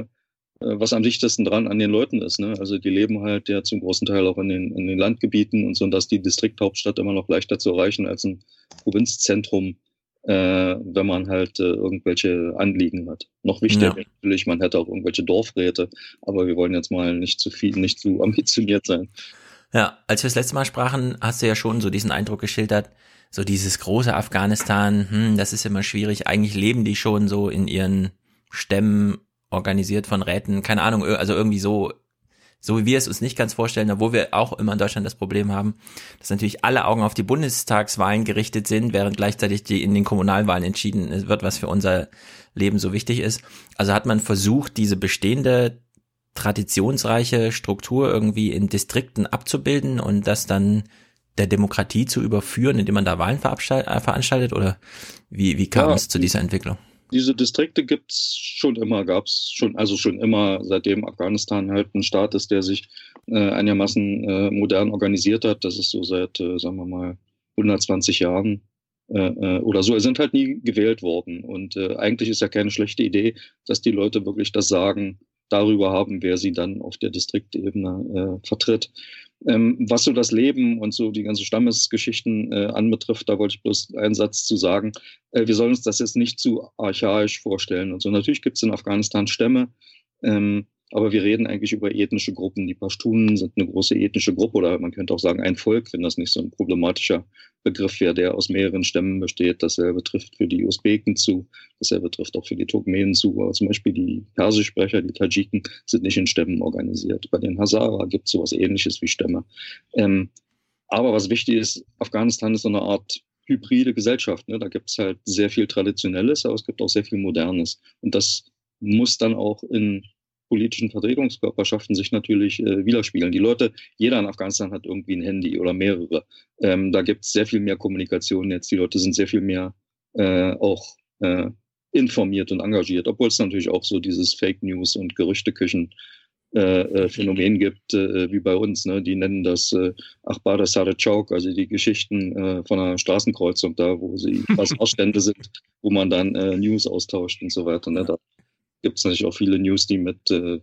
äh, was am dichtesten dran an den Leuten ist. Ne? Also die leben halt ja zum großen Teil auch in den, in den Landgebieten und so, und dass die Distrikthauptstadt immer noch leichter zu erreichen als ein Provinzzentrum, äh, wenn man halt äh, irgendwelche Anliegen hat. Noch wichtiger Ja. natürlich, man hätte auch irgendwelche Dorfräte, aber wir wollen jetzt mal nicht zu viel, nicht zu ambitioniert sein. Ja, als wir das letzte Mal sprachen, hast du ja schon so diesen Eindruck geschildert, so dieses große Afghanistan, hm, das ist immer schwierig. Eigentlich leben die schon so in ihren Stämmen organisiert von Räten, keine Ahnung, also irgendwie so, so wie wir es uns nicht ganz vorstellen, obwohl wir auch immer in Deutschland das Problem haben, dass natürlich alle Augen auf die Bundestagswahlen gerichtet sind, während gleichzeitig die in den Kommunalwahlen entschieden wird, was für unser Leben so wichtig ist. Also hat man versucht, diese bestehende traditionsreiche Struktur irgendwie in Distrikten abzubilden und das dann der Demokratie zu überführen, indem man da Wahlen äh, veranstaltet oder wie, wie kam Ja. es zu dieser Entwicklung? Diese Distrikte gibt's schon immer, gab's schon, also schon immer, seitdem Afghanistan halt ein Staat ist, der sich äh, einigermaßen äh, modern organisiert hat. Das ist so seit, äh, sagen wir mal, 120 Jahren äh, äh, oder so. Er sind halt nie gewählt worden. Und eigentlich ist ja keine schlechte Idee, dass die Leute wirklich das Sagen darüber haben, wer sie dann auf der Distriktebene äh, vertritt. Ähm, was so das Leben und so die ganze Stammesgeschichten äh, anbetrifft, da wollte ich bloß einen Satz zu sagen. Äh, wir sollen uns das jetzt nicht zu archaisch vorstellen. Und so natürlich gibt es in Afghanistan Stämme, ähm, aber wir reden eigentlich über ethnische Gruppen. Die Pashtunen sind eine große ethnische Gruppe oder man könnte auch sagen ein Volk, wenn das nicht so ein problematischer Begriff wäre, der aus mehreren Stämmen besteht. Dasselbe trifft für die Usbeken zu, dasselbe trifft auch für die Turkmenen zu. Aber zum Beispiel die Persischsprecher, die Tadschiken, sind nicht in Stämmen organisiert. Bei den Hazara gibt es sowas ähnliches wie Stämme. Ähm, aber was wichtig ist, Afghanistan ist so eine Art hybride Gesellschaft. Ne? Da gibt es halt sehr viel Traditionelles, aber es gibt auch sehr viel Modernes. Und das muss dann auch in politischen Vertretungskörperschaften sich natürlich äh, widerspiegeln. Die Leute, jeder in Afghanistan hat irgendwie ein Handy oder mehrere. Ähm, da gibt es sehr viel mehr Kommunikation jetzt. Die Leute sind sehr viel mehr äh, auch äh, informiert und engagiert, obwohl es natürlich auch so dieses Fake News und Gerüchteküchen äh, äh, Phänomen gibt, äh, wie bei uns. Ne? Die nennen das äh, Achbar Sare Chauk, also die Geschichten äh, von einer Straßenkreuzung da, wo sie Ausstände sind, wo man dann äh, News austauscht und so weiter. Ne? Da gibt es natürlich auch viele News, die mit äh,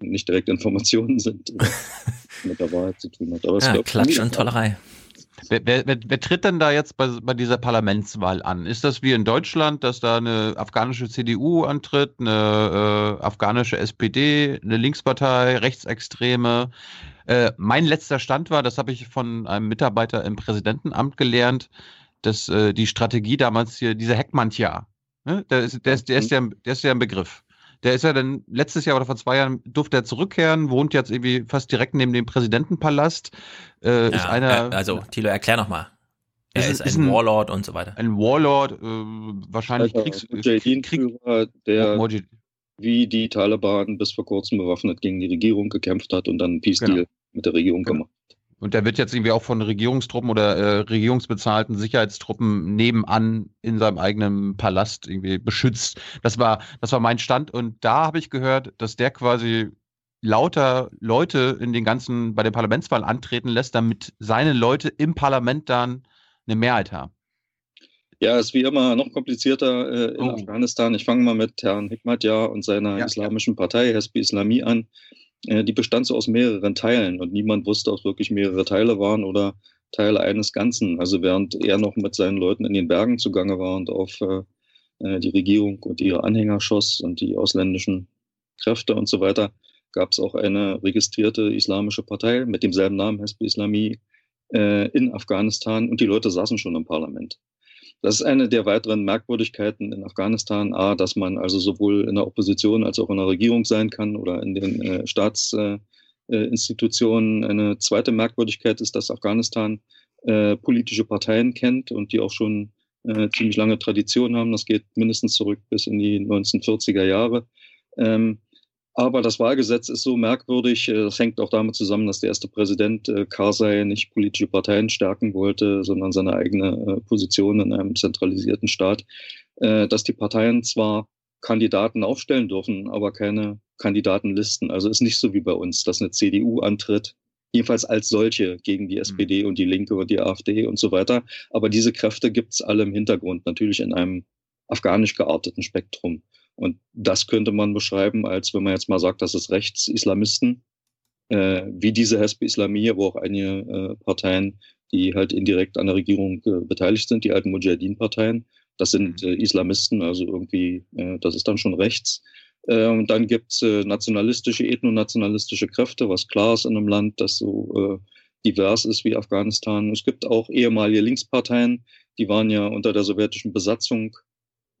nicht direkt Informationen sind, oder mit der Wahrheit zu tun hat. Aber es Ja, gehört Klatsch schon und Tollerei. Wer, wer, wer, wer tritt denn da jetzt bei, bei dieser Parlamentswahl an? Ist das wie in Deutschland, dass da eine afghanische CDU antritt, eine äh, afghanische SPD, eine Linkspartei, Rechtsextreme? Äh, mein letzter Stand war, das habe ich von einem Mitarbeiter im Präsidentenamt gelernt, dass äh, die Strategie damals hier, dieser Heckmann-Jahr, ne? der, ist, der, ist, der, ist ja, der ist ja ein Begriff. Der ist ja dann letztes Jahr oder vor zwei Jahren durfte er zurückkehren, wohnt jetzt irgendwie fast direkt neben dem Präsidentenpalast. Äh, ist Ja, einer, äh, also, Thilo, erklär noch mal. Er ist, ist ein, ein, Warlord und so weiter. Ein Warlord, äh, wahrscheinlich also Kriegs Mujahideen-Führer, der Mujahid wie die Taliban bis vor kurzem bewaffnet gegen die Regierung gekämpft hat und dann einen Peace Deal genau. mit der Regierung genau. gemacht. Und der wird jetzt irgendwie auch von Regierungstruppen oder äh, regierungsbezahlten Sicherheitstruppen nebenan in seinem eigenen Palast irgendwie beschützt. Das war, das war mein Stand. Und da habe ich gehört, dass der quasi lauter Leute in den ganzen, bei der Parlamentswahl antreten lässt, damit seine Leute im Parlament dann eine Mehrheit haben. Ja, ist wie immer noch komplizierter äh, in oh. Afghanistan. Ich fange mal mit Herrn Hikmatjar und seiner ja, islamischen Partei, Hesbi Islami, an. Äh, die bestand so aus mehreren Teilen und niemand wusste, ob es wirklich mehrere Teile waren oder Teile eines Ganzen. Also während er noch mit seinen Leuten in den Bergen zugange war und auf äh, äh die Regierung und ihre Anhänger schoss und die ausländischen Kräfte und so weiter, gab es auch eine registrierte islamische Partei mit demselben Namen, Hesbi Islami, in Afghanistan und die Leute saßen schon im Parlament. Das ist eine der weiteren Merkwürdigkeiten in Afghanistan, a, dass man also sowohl in der Opposition als auch in der Regierung sein kann oder in den äh, Staatsinstitutionen. Äh, eine zweite Merkwürdigkeit ist, dass Afghanistan äh, politische Parteien kennt und die auch schon äh, ziemlich lange Tradition haben. Das geht mindestens zurück bis in die 1940er Jahre. Ähm, aber das Wahlgesetz ist so merkwürdig. Äh, das hängt auch damit zusammen, dass der erste Präsident äh, Karzai nicht politische Parteien stärken wollte, sondern seine eigene äh, Position in einem zentralisierten Staat, dass die Parteien zwar Kandidaten aufstellen dürfen, aber keine Kandidatenlisten. Also ist nicht so wie bei uns, dass eine CDU antritt, jedenfalls als solche gegen die SPD mhm. und die Linke und die AfD und so weiter. Aber diese Kräfte gibt es alle im Hintergrund, natürlich in einem afghanisch gearteten Spektrum. Und das könnte man beschreiben, als wenn man jetzt mal sagt, dass es Rechtsislamisten, äh, wie diese Hespe Islamiyah, wo auch einige äh, Parteien, die halt indirekt an der Regierung äh, beteiligt sind, die alten Mujahideen-Parteien, das sind mhm. äh, Islamisten, also irgendwie, äh, das ist dann schon rechts. Äh, und dann gibt's äh, nationalistische, ethnonationalistische Kräfte, was klar ist in einem Land, das so divers ist wie Afghanistan. Es gibt auch ehemalige Linksparteien, die waren ja unter der sowjetischen Besatzung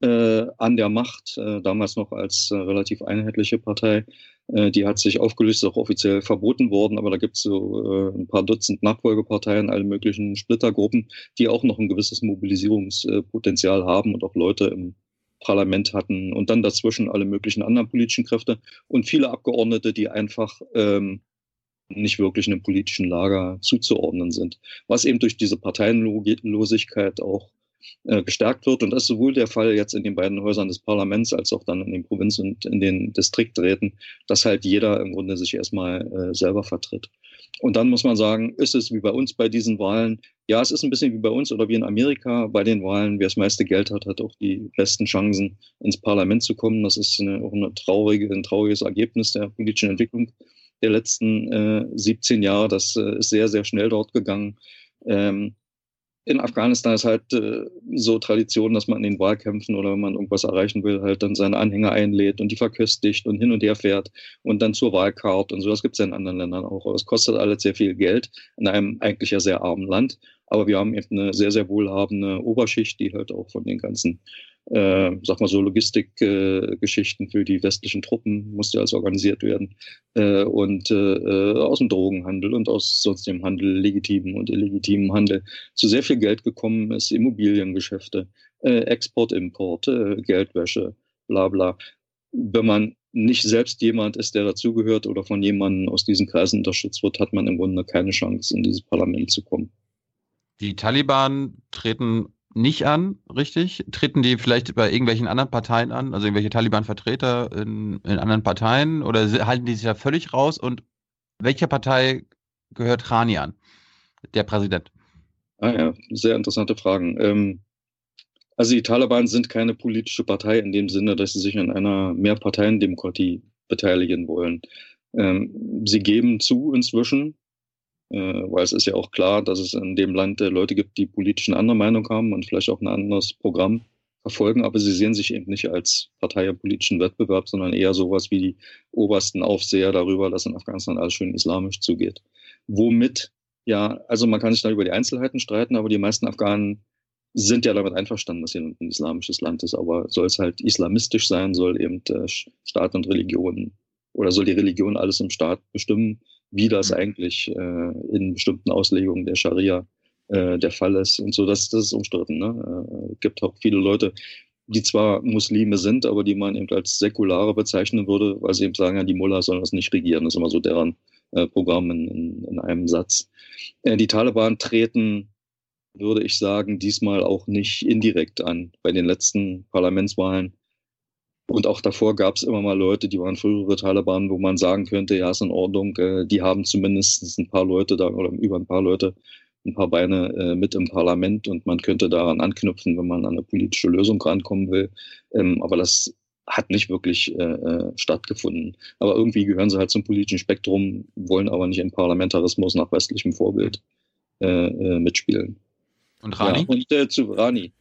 äh, an der Macht, äh, damals noch als äh, relativ einheitliche Partei. Äh, die hat sich aufgelöst, ist auch offiziell verboten worden, aber da gibt es so äh, ein paar Dutzend Nachfolgeparteien, alle möglichen Splittergruppen, die auch noch ein gewisses Mobilisierungspotenzial haben und auch Leute im Parlament hatten und dann dazwischen alle möglichen anderen politischen Kräfte und viele Abgeordnete, die einfach ähm, nicht wirklich einem politischen Lager zuzuordnen sind. Was eben durch diese Parteienlosigkeit auch äh, gestärkt wird. Und das ist sowohl der Fall jetzt in den beiden Häusern des Parlaments als auch dann in den Provinz- und in den Distrikträten, dass halt jeder im Grunde sich erstmal äh, selber vertritt. Und dann muss man sagen, ist es wie bei uns bei diesen Wahlen, ja, es ist ein bisschen wie bei uns oder wie in Amerika bei den Wahlen, wer das meiste Geld hat, hat auch die besten Chancen, ins Parlament zu kommen. Das ist eine, auch eine traurige, ein trauriges Ergebnis der politischen Entwicklung der letzten äh, 17 Jahre. Das äh, ist sehr, sehr schnell dort gegangen. Ähm, in Afghanistan ist halt äh, so Tradition, dass man in den Wahlkämpfen oder wenn man irgendwas erreichen will, halt dann seine Anhänger einlädt und die verköstigt und hin und her fährt und dann zur Wahlkarte und so. Das gibt es ja in anderen Ländern auch. Aber es kostet alles sehr viel Geld in einem eigentlich ja sehr armen Land. Aber wir haben eben eine sehr, sehr wohlhabende Oberschicht, die halt auch von den ganzen äh, sag mal so, Logistikgeschichten äh, für die westlichen Truppen musste also organisiert werden. Äh, und äh, äh, aus dem Drogenhandel und aus sonst dem Handel, legitimen und illegitimen Handel, zu sehr viel Geld gekommen ist, Immobiliengeschäfte, äh, Export, Import, Geldwäsche, bla bla. Wenn man nicht selbst jemand ist, der dazugehört oder von jemandem aus diesen Kreisen unterstützt wird, hat man im Grunde keine Chance, in dieses Parlament zu kommen. Die Taliban treten nicht an, richtig? Treten die vielleicht bei irgendwelchen anderen Parteien an, also irgendwelche Taliban-Vertreter in, in anderen Parteien oder halten die sich da völlig raus? Und welcher Partei gehört Rani an, der Präsident? Ah ja, sehr interessante Fragen. Ähm, also die Taliban sind keine politische Partei in dem Sinne, dass sie sich an einer Mehrparteiendemokratie beteiligen wollen. Ähm, sie geben zu inzwischen, weil es ist ja auch klar, dass es in dem Land äh, Leute gibt, die politisch eine andere Meinung haben und vielleicht auch ein anderes Programm verfolgen, aber sie sehen sich eben nicht als Partei im politischen Wettbewerb, sondern eher sowas wie die obersten Aufseher darüber, dass in Afghanistan alles schön islamisch zugeht. Womit, ja, also man kann sich da über die Einzelheiten streiten, aber die meisten Afghanen sind ja damit einverstanden, dass hier ein islamisches Land ist, aber soll es halt islamistisch sein, soll eben äh, Staat und Religion oder soll die Religion alles im Staat bestimmen, wie das mhm. eigentlich äh, in bestimmten Auslegungen der Scharia äh, der Fall ist und so. Das, das ist umstritten. Ne? Äh, gibt auch viele Leute, die zwar Muslime sind, aber die man eben als Säkulare bezeichnen würde, weil sie eben sagen, ja, die Mullah sollen das nicht regieren. Das ist immer so deren äh, Programm in, in, in, einem Satz. Äh, die Taliban treten, würde ich sagen, diesmal auch nicht indirekt an. Bei den letzten Parlamentswahlen und auch davor gab es immer mal Leute, die waren frühere Taliban, wo man sagen könnte, ja, ist in Ordnung, äh, die haben zumindest ein paar Leute da oder über ein paar Leute ein paar Beine äh, mit im Parlament und man könnte daran anknüpfen, wenn man an eine politische Lösung rankommen will. Ähm, aber das hat nicht wirklich äh, äh, stattgefunden. Aber irgendwie gehören sie halt zum politischen Spektrum, wollen aber nicht im Parlamentarismus nach westlichem Vorbild äh, äh, mitspielen. Und Rani? Ja, und zu Rani.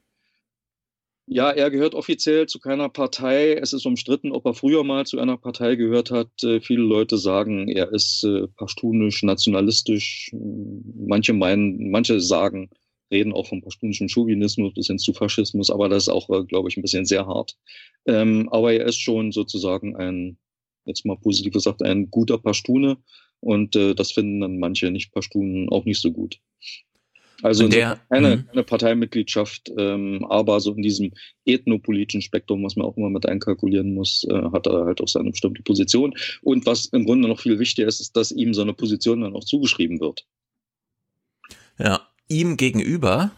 Ja, er gehört offiziell zu keiner Partei. Es ist umstritten, ob er früher mal zu einer Partei gehört hat. Äh, viele Leute sagen, er ist äh, pashtunisch, nationalistisch. Manche meinen, manche sagen, reden auch vom pashtunischen Chauvinismus bis hin zu Faschismus, aber das ist auch, äh, glaube ich, ein bisschen sehr hart. Ähm, aber er ist schon sozusagen ein, jetzt mal positiv gesagt, ein guter Pashtune und äh, das finden dann manche Nicht-Pashtunen auch nicht so gut. Also der, keine, mhm. keine Parteimitgliedschaft, ähm, aber so in diesem ethnopolitischen Spektrum, was man auch immer mit einkalkulieren muss, äh, hat er halt auch seine bestimmte Position. Und was im Grunde noch viel wichtiger ist, ist, dass ihm so eine Position dann auch zugeschrieben wird. Ja, ihm gegenüber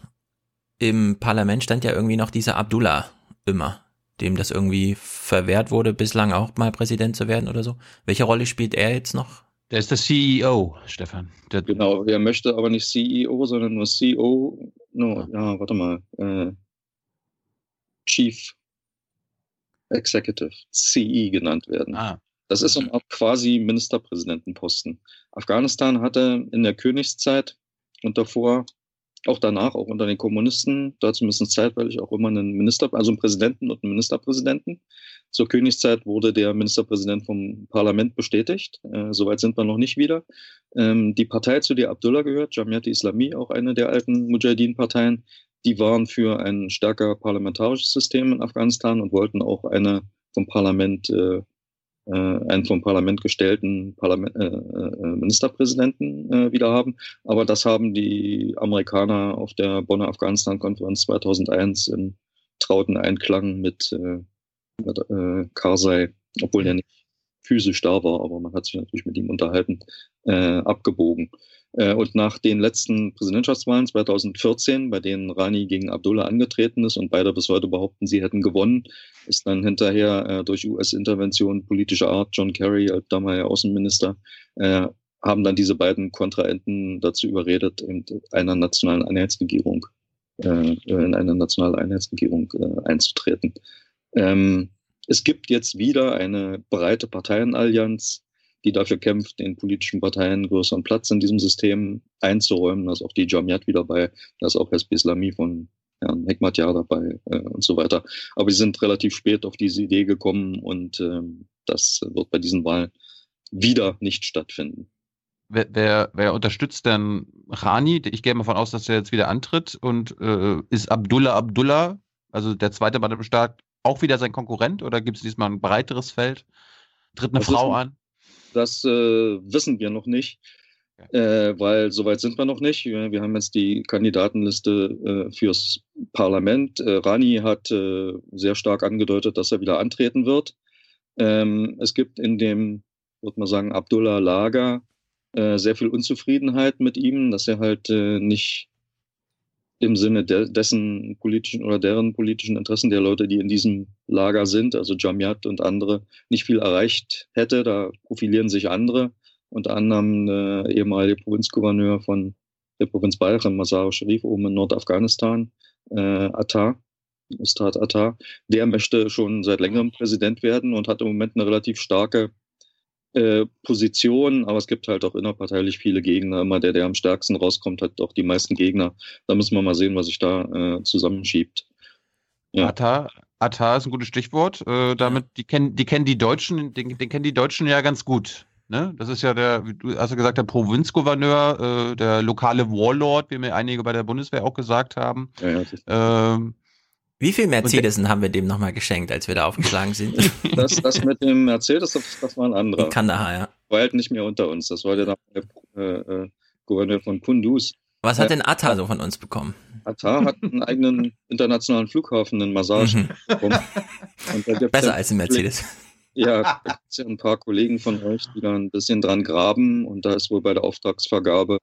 im Parlament stand ja irgendwie noch dieser Abdullah immer, dem das irgendwie verwehrt wurde, bislang auch mal Präsident zu werden oder so. Welche Rolle spielt er jetzt noch? Der ist der CEO, Stefan. Der genau, er möchte aber nicht CEO, sondern nur CEO. No, ja, warte mal. Äh, Chief Executive, CE genannt werden. Ah. Das ist ein quasi Ministerpräsidentenposten. Afghanistan hatte in der Königszeit und davor, auch danach, auch unter den Kommunisten, da zumindest zeitweilig auch immer einen Minister, also einen Präsidenten und einen Ministerpräsidenten. Zur Königszeit wurde der Ministerpräsident vom Parlament bestätigt. Äh, Soweit sind wir noch nicht wieder. Ähm, die Partei, zu der Abdullah gehört, Jamiat Islami, auch eine der alten Mujahideen-Parteien, die waren für ein stärker parlamentarisches System in Afghanistan und wollten auch eine vom Parlament äh, einen vom Parlament gestellten Parlament, äh, äh, Ministerpräsidenten äh, wieder haben. Aber das haben die Amerikaner auf der Bonner Afghanistan-Konferenz 2001 im trauten Einklang mit äh, mit äh, Karzai, obwohl er nicht physisch da war, aber man hat sich natürlich mit ihm unterhalten, äh, abgebogen. Äh, und nach den letzten Präsidentschaftswahlen 2014, bei denen Rani gegen Abdullah angetreten ist und beide bis heute behaupten, sie hätten gewonnen, ist dann hinterher äh, durch US-Intervention politischer Art John Kerry, als damaliger Außenminister, äh, haben dann diese beiden Kontrahenten dazu überredet, in einer nationalen Einheitsregierung, äh, in eine nationale Einheitsregierung äh, einzutreten. Ähm, es gibt jetzt wieder eine breite Parteienallianz, die dafür kämpft, den politischen Parteien größeren Platz in diesem System einzuräumen. Da ist auch die Jamiat wieder dabei, da ist auch Hezb Islami von Herrn Hekmatyar dabei äh, und so weiter. Aber sie sind relativ spät auf diese Idee gekommen und ähm, das wird bei diesen Wahlen wieder nicht stattfinden. Wer, wer, wer unterstützt denn Rani? Ich gehe mal davon aus, dass er jetzt wieder antritt. Und äh, ist Abdullah Abdullah, also der zweite Mann im Staat, auch wieder sein Konkurrent oder gibt es diesmal ein breiteres Feld? Tritt eine das Frau an? Das äh, wissen wir noch nicht, äh, weil soweit sind wir noch nicht. Wir, wir haben jetzt die Kandidatenliste äh, fürs Parlament. Äh, Rani hat äh, sehr stark angedeutet, dass er wieder antreten wird. Ähm, es gibt in dem, würde man sagen, Abdullah Lager äh, sehr viel Unzufriedenheit mit ihm, dass er halt nicht im Sinne de dessen politischen oder deren politischen Interessen der Leute, die in diesem Lager sind, also Jamiat und andere, nicht viel erreicht hätte. Da profilieren sich andere, unter anderem der ehemalige Provinzgouverneur von der Provinz Bayern, Mazar Sharif, oben in Nordafghanistan, äh, Attar, Ustad Attar. Der möchte schon seit längerem Präsident werden und hat im Moment eine relativ starke äh, Position, aber es gibt halt auch innerparteilich viele Gegner. Immer der, der am stärksten rauskommt, hat auch die meisten Gegner. Da müssen wir mal sehen, was sich da äh, zusammenschiebt. Ja. Atta, Atta ist ein gutes Stichwort. Äh, damit, die kennen, die kennen die Deutschen, den, den kennen die Deutschen ja ganz gut. Ne? Das ist ja der, wie du hast ja gesagt, der Provinzgouverneur, äh, der lokale Warlord, wie mir einige bei der Bundeswehr auch gesagt haben. Ja, ja, ähm, wie viel Mercedesen haben wir dem nochmal geschenkt, als wir da aufgeschlagen sind? Das, das mit dem Mercedes, das, das war ein anderer. In Kandahar, ja. War halt nicht mehr unter uns. Das war der äh, äh, Gouverneur von Kunduz. Was hat denn Atta so von uns bekommen? Atta hat einen eigenen internationalen Flughafen in Massage Mhm. Besser als ein Mercedes. Ja, da gibt's ja ein paar Kollegen von euch, die da ein bisschen dran graben und da ist wohl bei der Auftragsvergabe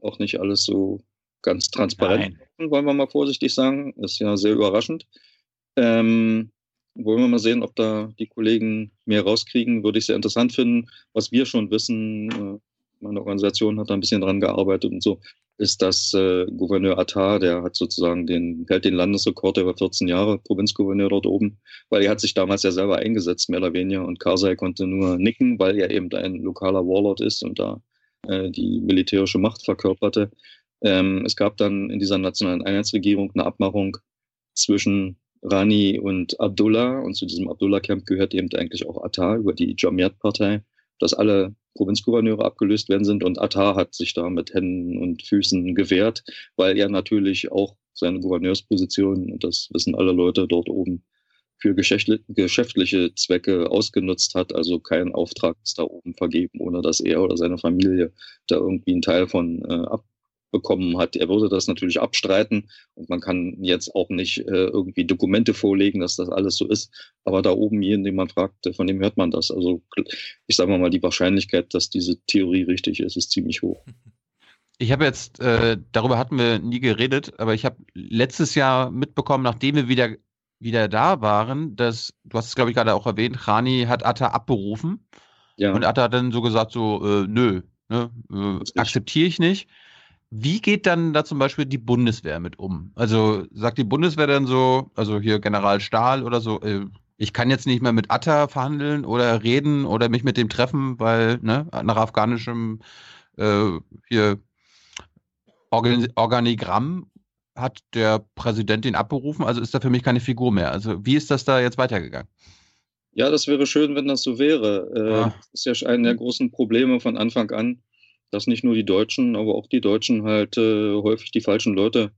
auch nicht alles so ganz transparent, wollen wir mal vorsichtig sagen. Ist ja sehr überraschend. Ähm, wollen wir mal sehen, ob da die Kollegen mehr rauskriegen, würde ich sehr interessant finden. Was wir schon wissen, äh, meine Organisation hat da ein bisschen dran gearbeitet und so, ist, dass äh, Gouverneur Attar, der hat sozusagen den, hält den Landesrekord, war 14 Jahre Provinzgouverneur dort oben, weil er hat sich damals ja selber eingesetzt, mehr oder weniger, und Karzai konnte nur nicken, weil er eben ein lokaler Warlord ist und da äh, die militärische Macht verkörperte. Ähm, es gab dann in dieser nationalen Einheitsregierung eine Abmachung zwischen Rani und Abdullah. Und zu diesem Abdullah-Camp gehört eben eigentlich auch Attar über die Jamiat-Partei, dass alle Provinzgouverneure abgelöst werden sind. Und Attar hat sich da mit Händen und Füßen gewehrt, weil er natürlich auch seine Gouverneursposition, und das wissen alle Leute dort oben, für geschäftli- geschäftliche Zwecke ausgenutzt hat, also keinen Auftrag ist da oben vergeben, ohne dass er oder seine Familie da irgendwie einen Teil von äh, abbekommen hat. Er würde das natürlich abstreiten und man kann jetzt auch nicht äh, irgendwie Dokumente vorlegen, dass das alles so ist. Aber da oben jeden, den man fragt, von dem hört man das. Also ich sage mal, die Wahrscheinlichkeit, dass diese Theorie richtig ist, ist ziemlich hoch. Ich habe jetzt, äh, darüber hatten wir nie geredet, aber ich habe letztes Jahr mitbekommen, nachdem wir wieder, wieder da waren, dass, du hast es glaube ich gerade auch erwähnt, Rani hat Atta abberufen. Ja. Und Atta hat dann so gesagt, so, äh, nö, ne, äh, akzeptiere ich nicht. Wie geht dann da zum Beispiel die Bundeswehr mit um? Also sagt die Bundeswehr dann so, also hier General Stahl oder so, äh, ich kann jetzt nicht mehr mit Atta verhandeln oder reden oder mich mit dem treffen, weil ne, nach afghanischem äh, hier Organ Organigramm hat der Präsident ihn abberufen, also ist da für mich keine Figur mehr. Also wie ist das da jetzt weitergegangen? Ja, das wäre schön, wenn das so wäre. Äh, Ah. Das ist ja einer der großen Probleme von Anfang an, dass nicht nur die Deutschen, aber auch die Deutschen halt äh, häufig die falschen Leute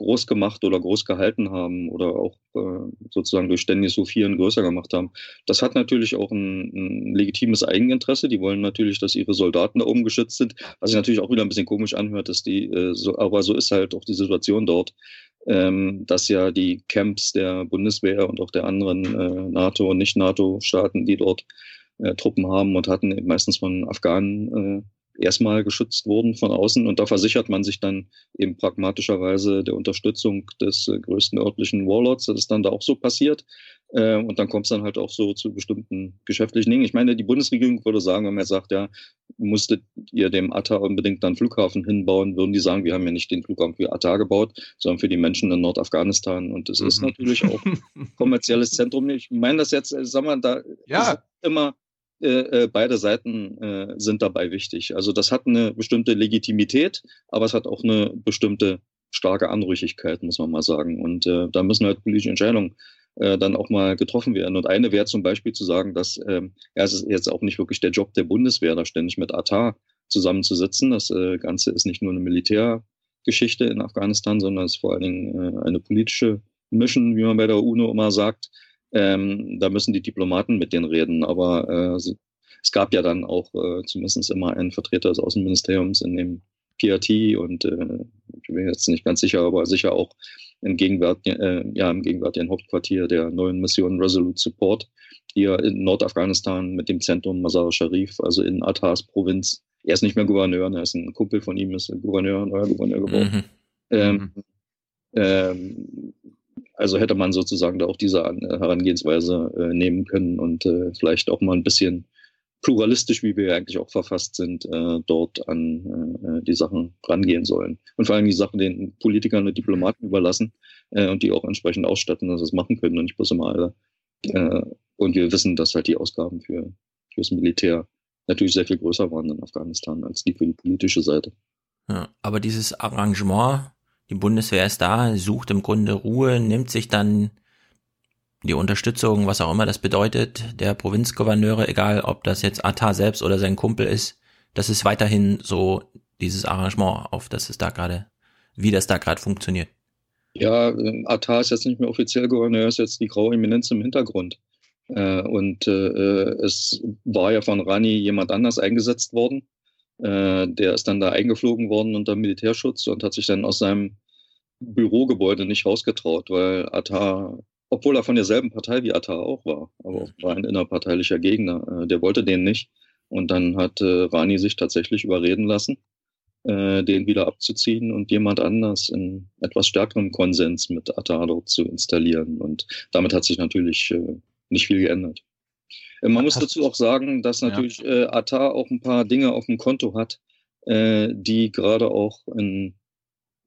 groß gemacht oder groß gehalten haben oder auch äh, sozusagen durch ständiges Hofieren größer gemacht haben. Das hat natürlich auch ein, ein legitimes Eigeninteresse. Die wollen natürlich, dass ihre Soldaten da oben geschützt sind, was sich natürlich auch wieder ein bisschen komisch anhört, dass die, äh, so, aber so ist halt auch die Situation dort, ähm, dass ja die Camps der Bundeswehr und auch der anderen äh, NATO- und Nicht-NATO-Staaten, die dort äh, Truppen haben und hatten, meistens von Afghanen äh, erstmal geschützt wurden von außen. Und da versichert man sich dann eben pragmatischerweise der Unterstützung des äh, größten örtlichen Warlords. Das ist dann da auch so passiert. Äh, und dann kommt es dann halt auch so zu bestimmten geschäftlichen Dingen. Ich meine, die Bundesregierung würde sagen, wenn man sagt, ja, musstet ihr dem Atta unbedingt dann Flughafen hinbauen, würden die sagen, wir haben ja nicht den Flughafen für Atta gebaut, sondern für die Menschen in Nordafghanistan. Und es ist Mhm. natürlich auch kommerzielles Zentrum. Ich meine das jetzt, äh, sag mal, da Ja. ist immer äh, äh, beide Seiten äh, sind dabei wichtig. Also das hat eine bestimmte Legitimität, aber es hat auch eine bestimmte starke Anrüchigkeit, muss man mal sagen. Und äh, da müssen halt politische Entscheidungen äh, dann auch mal getroffen werden. Und eine wäre zum Beispiel zu sagen, dass ähm, es ist jetzt auch nicht wirklich der Job der Bundeswehr, da ständig mit Atar zusammenzusitzen. Das äh, Ganze ist nicht nur eine Militärgeschichte in Afghanistan, sondern es ist vor allen Dingen eine politische Mission, wie man bei der UNO immer sagt. Ähm, da müssen die Diplomaten mit denen reden. Aber äh, es gab ja dann auch äh, zumindest immer einen Vertreter des Außenministeriums in dem PRT und äh, ich bin jetzt nicht ganz sicher, aber sicher auch im, Gegenwart, äh, ja, im gegenwärtigen Hauptquartier der neuen Mission Resolute Support hier in Nordafghanistan mit dem Zentrum Mazar Sharif, also in Attars Provinz. Er ist nicht mehr Gouverneur, er ist ein Kumpel von ihm, ist Gouverneur, neuer Gouverneur geworden. Ähm, ähm, also hätte man sozusagen da auch diese An- Herangehensweise äh, nehmen können und äh, vielleicht auch mal ein bisschen pluralistisch, wie wir eigentlich auch verfasst sind, äh, dort an äh, die Sachen rangehen sollen. Und vor allem die Sachen den Politikern und Diplomaten überlassen äh, und die auch entsprechend ausstatten, dass sie es machen können und nicht bloß immer alle. Äh, und wir wissen, dass halt die Ausgaben für fürs Militär natürlich sehr viel größer waren in Afghanistan als die für die politische Seite. Ja, aber dieses Arrangement, die Bundeswehr ist da, sucht im Grunde Ruhe, nimmt sich dann die Unterstützung, was auch immer das bedeutet, der Provinzgouverneure, egal ob das jetzt Atta selbst oder sein Kumpel ist, das ist weiterhin so dieses Arrangement, auf das es da gerade, wie das da gerade funktioniert. Ja, ähm, Atar ist jetzt nicht mehr offiziell Gouverneur, ist jetzt die graue Eminenz im Hintergrund. Äh, und äh, es war ja von Rani jemand anders eingesetzt worden. Äh, der ist dann da eingeflogen worden unter Militärschutz und hat sich dann aus seinem Bürogebäude nicht rausgetraut, weil Attar, obwohl er von derselben Partei wie Attar auch war, aber war ein innerparteilicher Gegner, äh, der wollte den nicht. Und dann hat äh, Rani sich tatsächlich überreden lassen, äh, den wieder abzuziehen und jemand anders in etwas stärkerem Konsens mit Attar dort zu installieren. Und damit hat sich natürlich äh, nicht viel geändert. Äh, man muss dazu auch sagen, dass natürlich ja. äh, Atar auch ein paar Dinge auf dem Konto hat, äh, die gerade auch in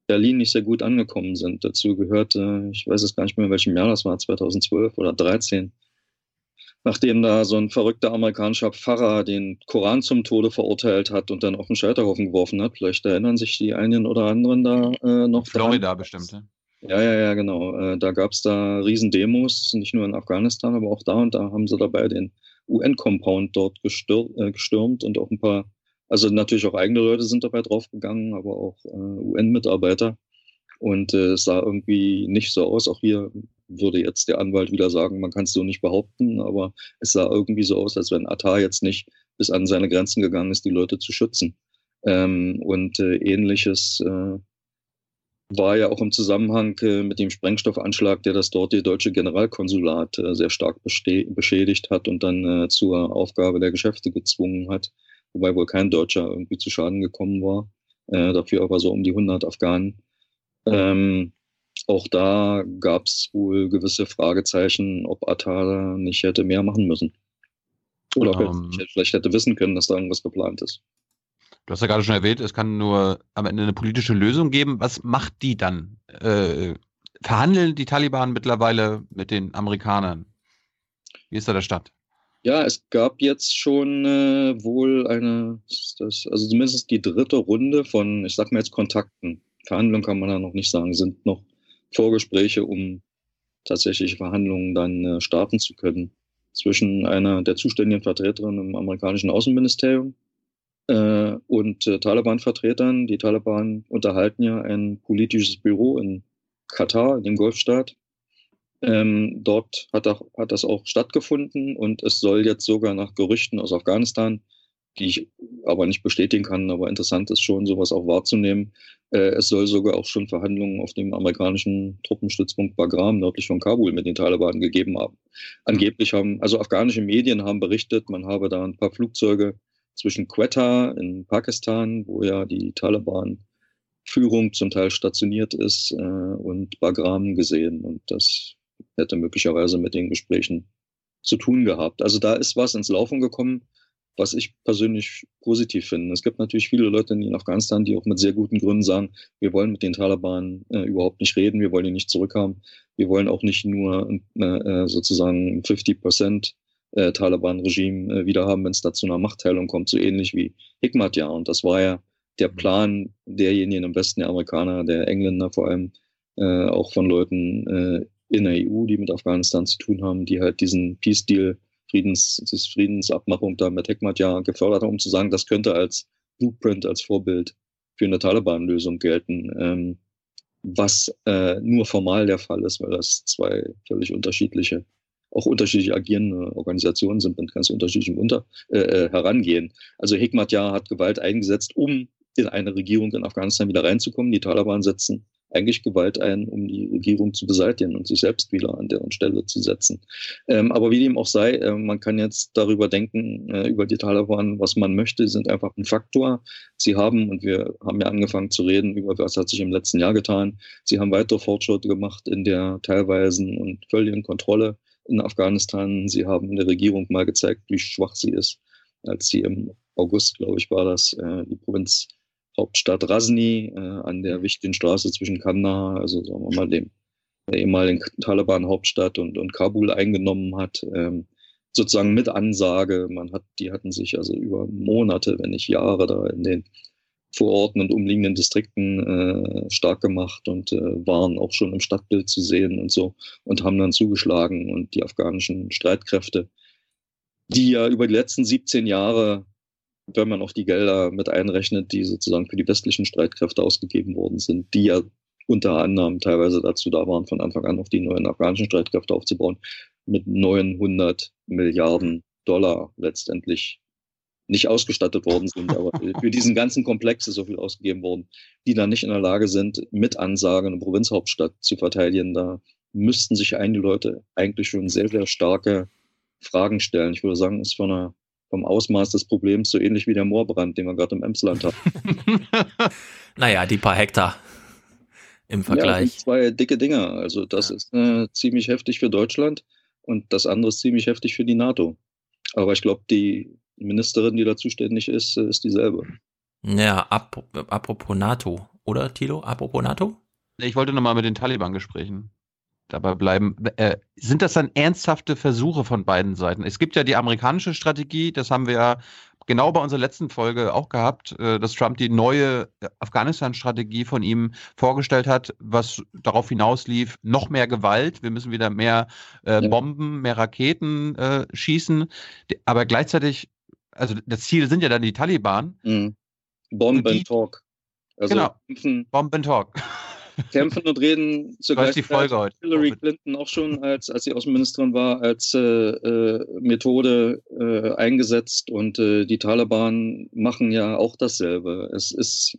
Berlin nicht sehr gut angekommen sind. Dazu gehörte, ich weiß es gar nicht mehr, in welchem Jahr das war, 2012 oder 2013, nachdem da so ein verrückter amerikanischer Pfarrer den Koran zum Tode verurteilt hat und dann auf den Scheiterhaufen geworfen hat. Vielleicht erinnern sich die einen oder anderen da äh, noch. Florida dran. bestimmt, ja. Ja, ja, genau. Äh, da gab es da Riesendemos, nicht nur in Afghanistan, aber auch da. Und da haben sie dabei den UN-Compound dort äh, gestürmt und auch ein paar, also natürlich auch eigene Leute sind dabei draufgegangen, aber auch äh, UN-Mitarbeiter. Und äh, es sah irgendwie nicht so aus. Auch hier würde jetzt der Anwalt wieder sagen, man kann es so nicht behaupten, aber es sah irgendwie so aus, als wenn Attar jetzt nicht bis an seine Grenzen gegangen ist, die Leute zu schützen. Ähm, und äh, ähnliches äh, war ja auch im Zusammenhang äh, mit dem Sprengstoffanschlag, der das dortige deutsche Generalkonsulat äh, sehr stark beschädigt hat und dann äh, zur Aufgabe der Geschäfte gezwungen hat, wobei wohl kein Deutscher irgendwie zu Schaden gekommen war, dafür aber so um die 100 Afghanen. Ähm, auch da gab es wohl gewisse Fragezeichen, ob Attar nicht hätte mehr machen müssen. Oder um, ähm. vielleicht hätte wissen können, dass da irgendwas geplant ist. Du hast ja gerade schon erwähnt, es kann nur am Ende eine politische Lösung geben. Was macht die dann? Äh, verhandeln die Taliban mittlerweile mit den Amerikanern? Wie ist da der Stand? Ja, es gab jetzt schon äh, wohl eine, das, also zumindest die dritte Runde von, ich sag mal jetzt Kontakten. Verhandlungen kann man da noch nicht sagen, sind noch Vorgespräche, um tatsächliche Verhandlungen dann äh, starten zu können zwischen einer der zuständigen Vertreterinnen im amerikanischen Außenministerium äh, und äh, Taliban-Vertretern. Die Taliban unterhalten ja ein politisches Büro in Katar, in dem Golfstaat. Ähm, dort hat, auch, hat das auch stattgefunden und es soll jetzt sogar nach Gerüchten aus Afghanistan, die ich aber nicht bestätigen kann, aber interessant ist schon, sowas auch wahrzunehmen. Äh, es soll sogar auch schon Verhandlungen auf dem amerikanischen Truppenstützpunkt Bagram nördlich von Kabul mit den Taliban gegeben haben. Angeblich haben, also afghanische Medien haben berichtet, man habe da ein paar Flugzeuge zwischen Quetta in Pakistan, wo ja die Taliban-Führung zum Teil stationiert ist, äh, und Bagram gesehen. Und das hätte möglicherweise mit den Gesprächen zu tun gehabt. Also da ist was ins Laufen gekommen, was ich persönlich positiv finde. Es gibt natürlich viele Leute in Afghanistan, die auch mit sehr guten Gründen sagen, wir wollen mit den Taliban äh, überhaupt nicht reden, wir wollen die nicht zurückhaben, wir wollen auch nicht nur äh, äh sozusagen 50 Prozent äh, Taliban-Regime äh, wieder haben, wenn es da zu einer Machtteilung kommt, so ähnlich wie Hikmat ja. Und das war ja der mhm. Plan derjenigen im Westen, der Amerikaner, der Engländer vor allem, äh, auch von Leuten äh, in der EU, die mit Afghanistan zu tun haben, die halt diesen Peace Deal, Friedens, diese Friedensabmachung da mit Hikmat ja gefördert haben, um zu sagen, das könnte als Blueprint, als Vorbild für eine Taliban-Lösung gelten. Ähm, was äh, nur formal der Fall ist, weil das zwei völlig unterschiedliche auch unterschiedlich agierende Organisationen sind mit ganz unterschiedlichem Unter, äh, äh Herangehen. Also Hikmat ja hat Gewalt eingesetzt, um in eine Regierung in Afghanistan wieder reinzukommen. Die Taliban setzen eigentlich Gewalt ein, um die Regierung zu beseitigen und sich selbst wieder an deren Stelle zu setzen. Ähm, aber wie dem auch sei, äh, man kann jetzt darüber denken, äh, über die Taliban, was man möchte, sind einfach ein Faktor. Sie haben, und wir haben ja angefangen zu reden, über was hat sich im letzten Jahr getan, sie haben weitere Fortschritte gemacht in der teilweisen und völligen Kontrolle in Afghanistan. Sie haben in der Regierung mal gezeigt, wie schwach sie ist, als sie im August, glaube ich, war das, äh, die Provinzhauptstadt Rasni äh, an der wichtigen Straße zwischen Kandahar, also sagen wir mal dem der ehemaligen Taliban-Hauptstadt und, und Kabul eingenommen hat. Ähm, sozusagen mit Ansage. Man hat, die hatten sich also über Monate, wenn nicht Jahre da in den Vororten und umliegenden Distrikten äh, stark gemacht und äh, waren auch schon im Stadtbild zu sehen und so und haben dann zugeschlagen und die afghanischen Streitkräfte, die ja über die letzten 17 Jahre, wenn man auch die Gelder mit einrechnet, die sozusagen für die westlichen Streitkräfte ausgegeben worden sind, die ja unter anderem teilweise dazu da waren, von Anfang an auf die neuen afghanischen Streitkräfte aufzubauen, mit 900 Milliarden Dollar letztendlich nicht ausgestattet worden sind, aber für diesen ganzen Komplex ist so viel ausgegeben worden, die dann nicht in der Lage sind, mit Ansage eine Provinzhauptstadt zu verteidigen. Da müssten sich einige Leute eigentlich schon sehr, sehr starke Fragen stellen. Ich würde sagen, ist von einer, vom Ausmaß des Problems so ähnlich wie der Moorbrand, den wir gerade im Emsland haben. naja, die paar Hektar im Vergleich. Ja, zwei dicke Dinger. Also das ja. ist äh, ziemlich heftig für Deutschland und das andere ist ziemlich heftig für die NATO. Aber ich glaube, die Ministerin, die da zuständig ist, äh, ist dieselbe. Ja, ap apropos NATO, oder Tilo? Apropos NATO? Ich wollte nochmal mit den Taliban-Gesprächen dabei bleiben. Äh, sind das dann ernsthafte Versuche von beiden Seiten? Es gibt ja die amerikanische Strategie, das haben wir ja genau bei unserer letzten Folge auch gehabt, äh, dass Trump die neue Afghanistan-Strategie von ihm vorgestellt hat, was darauf hinauslief, noch mehr Gewalt, wir müssen wieder mehr äh, Bomben, mehr Raketen äh, schießen, aber gleichzeitig, also das Ziel sind ja dann die Taliban. Mhm. Bomb and Talk. Also genau, Bomb and Talk kämpfen und reden zugleich. Die Folge heute. Hillary Clinton auch schon, als, als sie Außenministerin war, als äh, äh, Methode äh, eingesetzt und äh, die Taliban machen ja auch dasselbe. Es ist,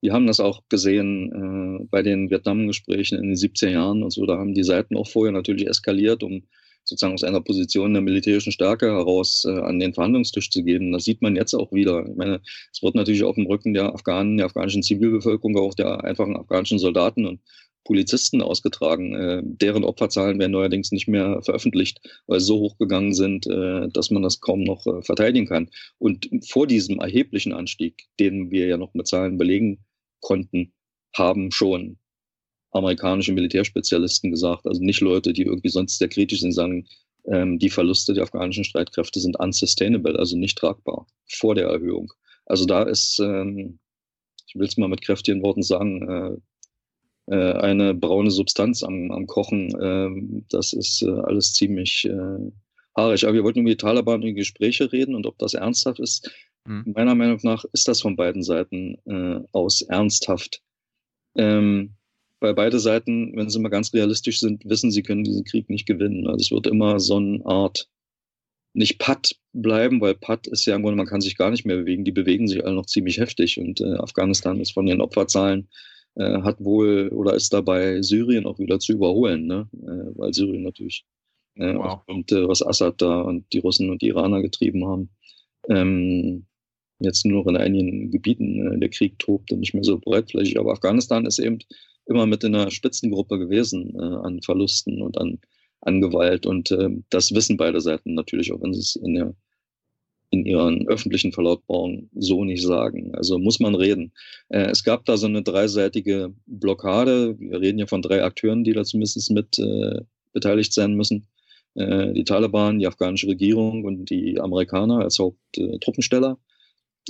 wir haben das auch gesehen äh, bei den Vietnam-Gesprächen in den 70er Jahren und so, da haben die Seiten auch vorher natürlich eskaliert, um sozusagen aus einer Position der militärischen Stärke heraus äh, an den Verhandlungstisch zu gehen. Das sieht man jetzt auch wieder. Ich meine, es wird natürlich auf dem Rücken der Afghanen, der afghanischen Zivilbevölkerung, auch der einfachen afghanischen Soldaten und Polizisten ausgetragen. Äh, deren Opferzahlen werden neuerdings nicht mehr veröffentlicht, weil sie so hochgegangen sind, äh, dass man das kaum noch äh, verteidigen kann. Und vor diesem erheblichen Anstieg, den wir ja noch mit Zahlen belegen konnten, haben schon amerikanische Militärspezialisten gesagt, also nicht Leute, die irgendwie sonst sehr kritisch sind, sagen, ähm, die Verluste der afghanischen Streitkräfte sind unsustainable, also nicht tragbar vor der Erhöhung. Also da ist, ähm, ich will es mal mit kräftigen Worten sagen, äh, äh, eine braune Substanz am, am Kochen. Äh, das ist äh, alles ziemlich äh, haarig. Aber wir wollten über die Taliban in Gespräche reden und ob das ernsthaft ist. Mhm. Meiner Meinung nach ist das von beiden Seiten äh, aus ernsthaft. Ähm, weil beide Seiten, wenn sie mal ganz realistisch sind, wissen, sie können diesen Krieg nicht gewinnen. Also es wird immer so eine Art, nicht Patt bleiben, weil Patt ist ja im Grunde, man kann sich gar nicht mehr bewegen. Die bewegen sich alle noch ziemlich heftig und äh, Afghanistan ist von den Opferzahlen, äh, hat wohl oder ist dabei, Syrien auch wieder zu überholen, ne? Äh, weil Syrien natürlich äh, wow. äh, was Assad da und die Russen und die Iraner getrieben haben. Ähm, jetzt nur noch in einigen Gebieten äh, der Krieg tobt und nicht mehr so breitflächig. Aber Afghanistan ist eben immer mit in einer Spitzengruppe gewesen äh, an Verlusten und an, an Gewalt. Und äh, das wissen beide Seiten natürlich, auch wenn sie es in, der, in ihren öffentlichen Verlautbarungen so nicht sagen. Also muss man reden. Äh, es gab da so eine dreiseitige Blockade. Wir reden ja von drei Akteuren, die da zumindest mit äh, beteiligt sein müssen. Äh, die Taliban, die afghanische Regierung und die Amerikaner als Haupttruppensteller.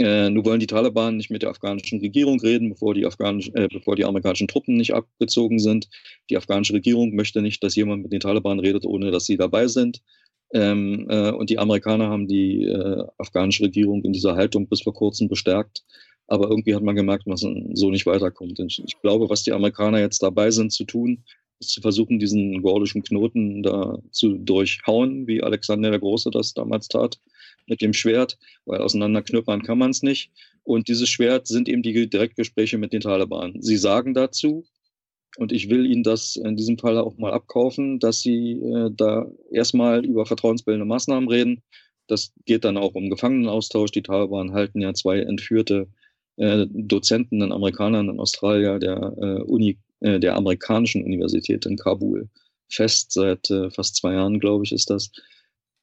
Äh, nun wollen die Taliban nicht mit der afghanischen Regierung reden, bevor die, afghanisch, äh, bevor die amerikanischen Truppen nicht abgezogen sind. Die afghanische Regierung möchte nicht, dass jemand mit den Taliban redet, ohne dass sie dabei sind. Ähm, äh, und die Amerikaner haben die äh, afghanische Regierung in dieser Haltung bis vor kurzem bestärkt. Aber irgendwie hat man gemerkt, dass man so nicht weiterkommt. Und ich glaube, was die Amerikaner jetzt dabei sind zu tun, ist zu versuchen, diesen gordischen Knoten da zu durchhauen, wie Alexander der Große das damals tat mit dem Schwert, weil auseinanderknüppern kann man es nicht. Und dieses Schwert sind eben die Direktgespräche mit den Taliban. Sie sagen dazu, und ich will Ihnen das in diesem Fall auch mal abkaufen, dass Sie äh, da erstmal über vertrauensbildende Maßnahmen reden. Das geht dann auch um Gefangenenaustausch. Die Taliban halten ja zwei entführte äh, Dozenten, einen Amerikaner und einen Australier der, äh, Uni, äh, der amerikanischen Universität in Kabul fest. Seit äh, fast zwei Jahren, glaube ich, ist das.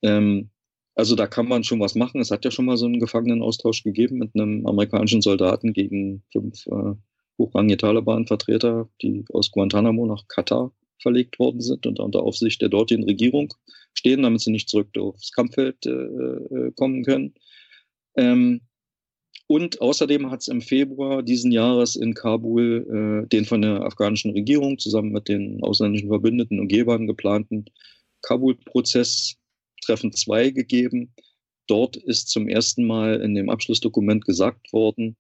Ähm, also da kann man schon was machen. Es hat ja schon mal so einen Gefangenenaustausch gegeben mit einem amerikanischen Soldaten gegen fünf äh, hochrangige Taliban-Vertreter, die aus Guantanamo nach Katar verlegt worden sind und unter Aufsicht der dortigen Regierung stehen, damit sie nicht zurück aufs Kampffeld äh, äh kommen können. Ähm, und außerdem hat es im Februar diesen Jahres in Kabul äh, den von der afghanischen Regierung zusammen mit den ausländischen Verbündeten und Gebern geplanten Kabul-Prozess Treffen 2 gegeben. Dort ist zum ersten Mal in dem Abschlussdokument gesagt worden,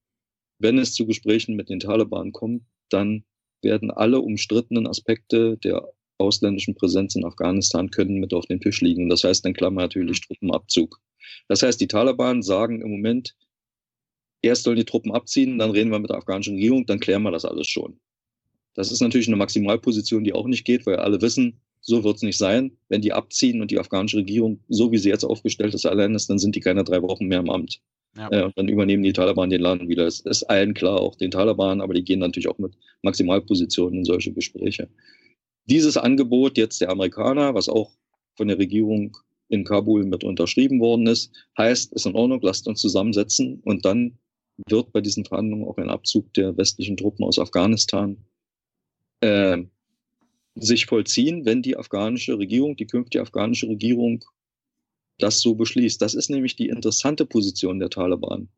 wenn es zu Gesprächen mit den Taliban kommt, dann werden alle umstrittenen Aspekte der ausländischen Präsenz in Afghanistan können mit auf den Tisch liegen. Das heißt in Klammer natürlich Truppenabzug. Das heißt, die Taliban sagen im Moment, erst sollen die Truppen abziehen, dann reden wir mit der afghanischen Regierung, dann klären wir das alles schon. Das ist natürlich eine Maximalposition, die auch nicht geht, weil alle wissen, so wird es nicht sein. Wenn die abziehen und die afghanische Regierung, so wie sie jetzt aufgestellt ist, allein ist, dann sind die keine drei Wochen mehr im Amt. Ja. Äh, dann übernehmen die Taliban den Laden wieder. Das ist allen klar, auch den Taliban, aber die gehen natürlich auch mit Maximalpositionen in solche Gespräche. Dieses Angebot jetzt der Amerikaner, was auch von der Regierung in Kabul mit unterschrieben worden ist, heißt, ist in Ordnung, lasst uns zusammensetzen und dann wird bei diesen Verhandlungen auch ein Abzug der westlichen Truppen aus Afghanistan äh, sich vollziehen, wenn die afghanische Regierung, die künftige afghanische Regierung das so beschließt. Das ist nämlich die interessante Position der Taliban.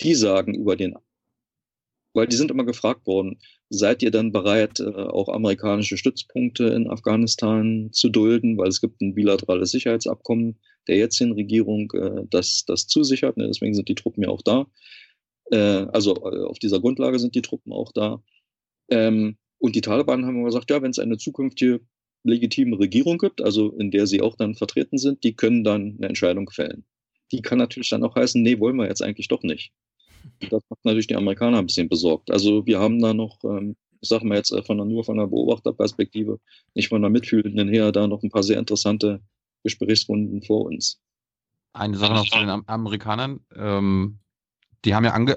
Die sagen über den, weil die sind immer gefragt worden, seid ihr dann bereit, äh, auch amerikanische Stützpunkte in Afghanistan zu dulden, weil es gibt ein bilaterales Sicherheitsabkommen der jetzigen Regierung, äh, das das zusichert. Ne? Deswegen sind die Truppen ja auch da. Äh, also auf dieser Grundlage sind die Truppen auch da. Ähm, und die Taliban haben gesagt, ja, wenn es eine zukünftige legitime Regierung gibt, also in der sie auch dann vertreten sind, die können dann eine Entscheidung fällen. Die kann natürlich dann auch heißen, nee, wollen wir jetzt eigentlich doch nicht. Das macht natürlich die Amerikaner ein bisschen besorgt. Also wir haben da noch, ähm, ich sage mal jetzt äh, von der, nur von der Beobachterperspektive, nicht von der Mitfühlenden her, da noch ein paar sehr interessante Gesprächsrunden vor uns. Eine Sache noch zu den Amerikanern. Ähm, die haben ja ange,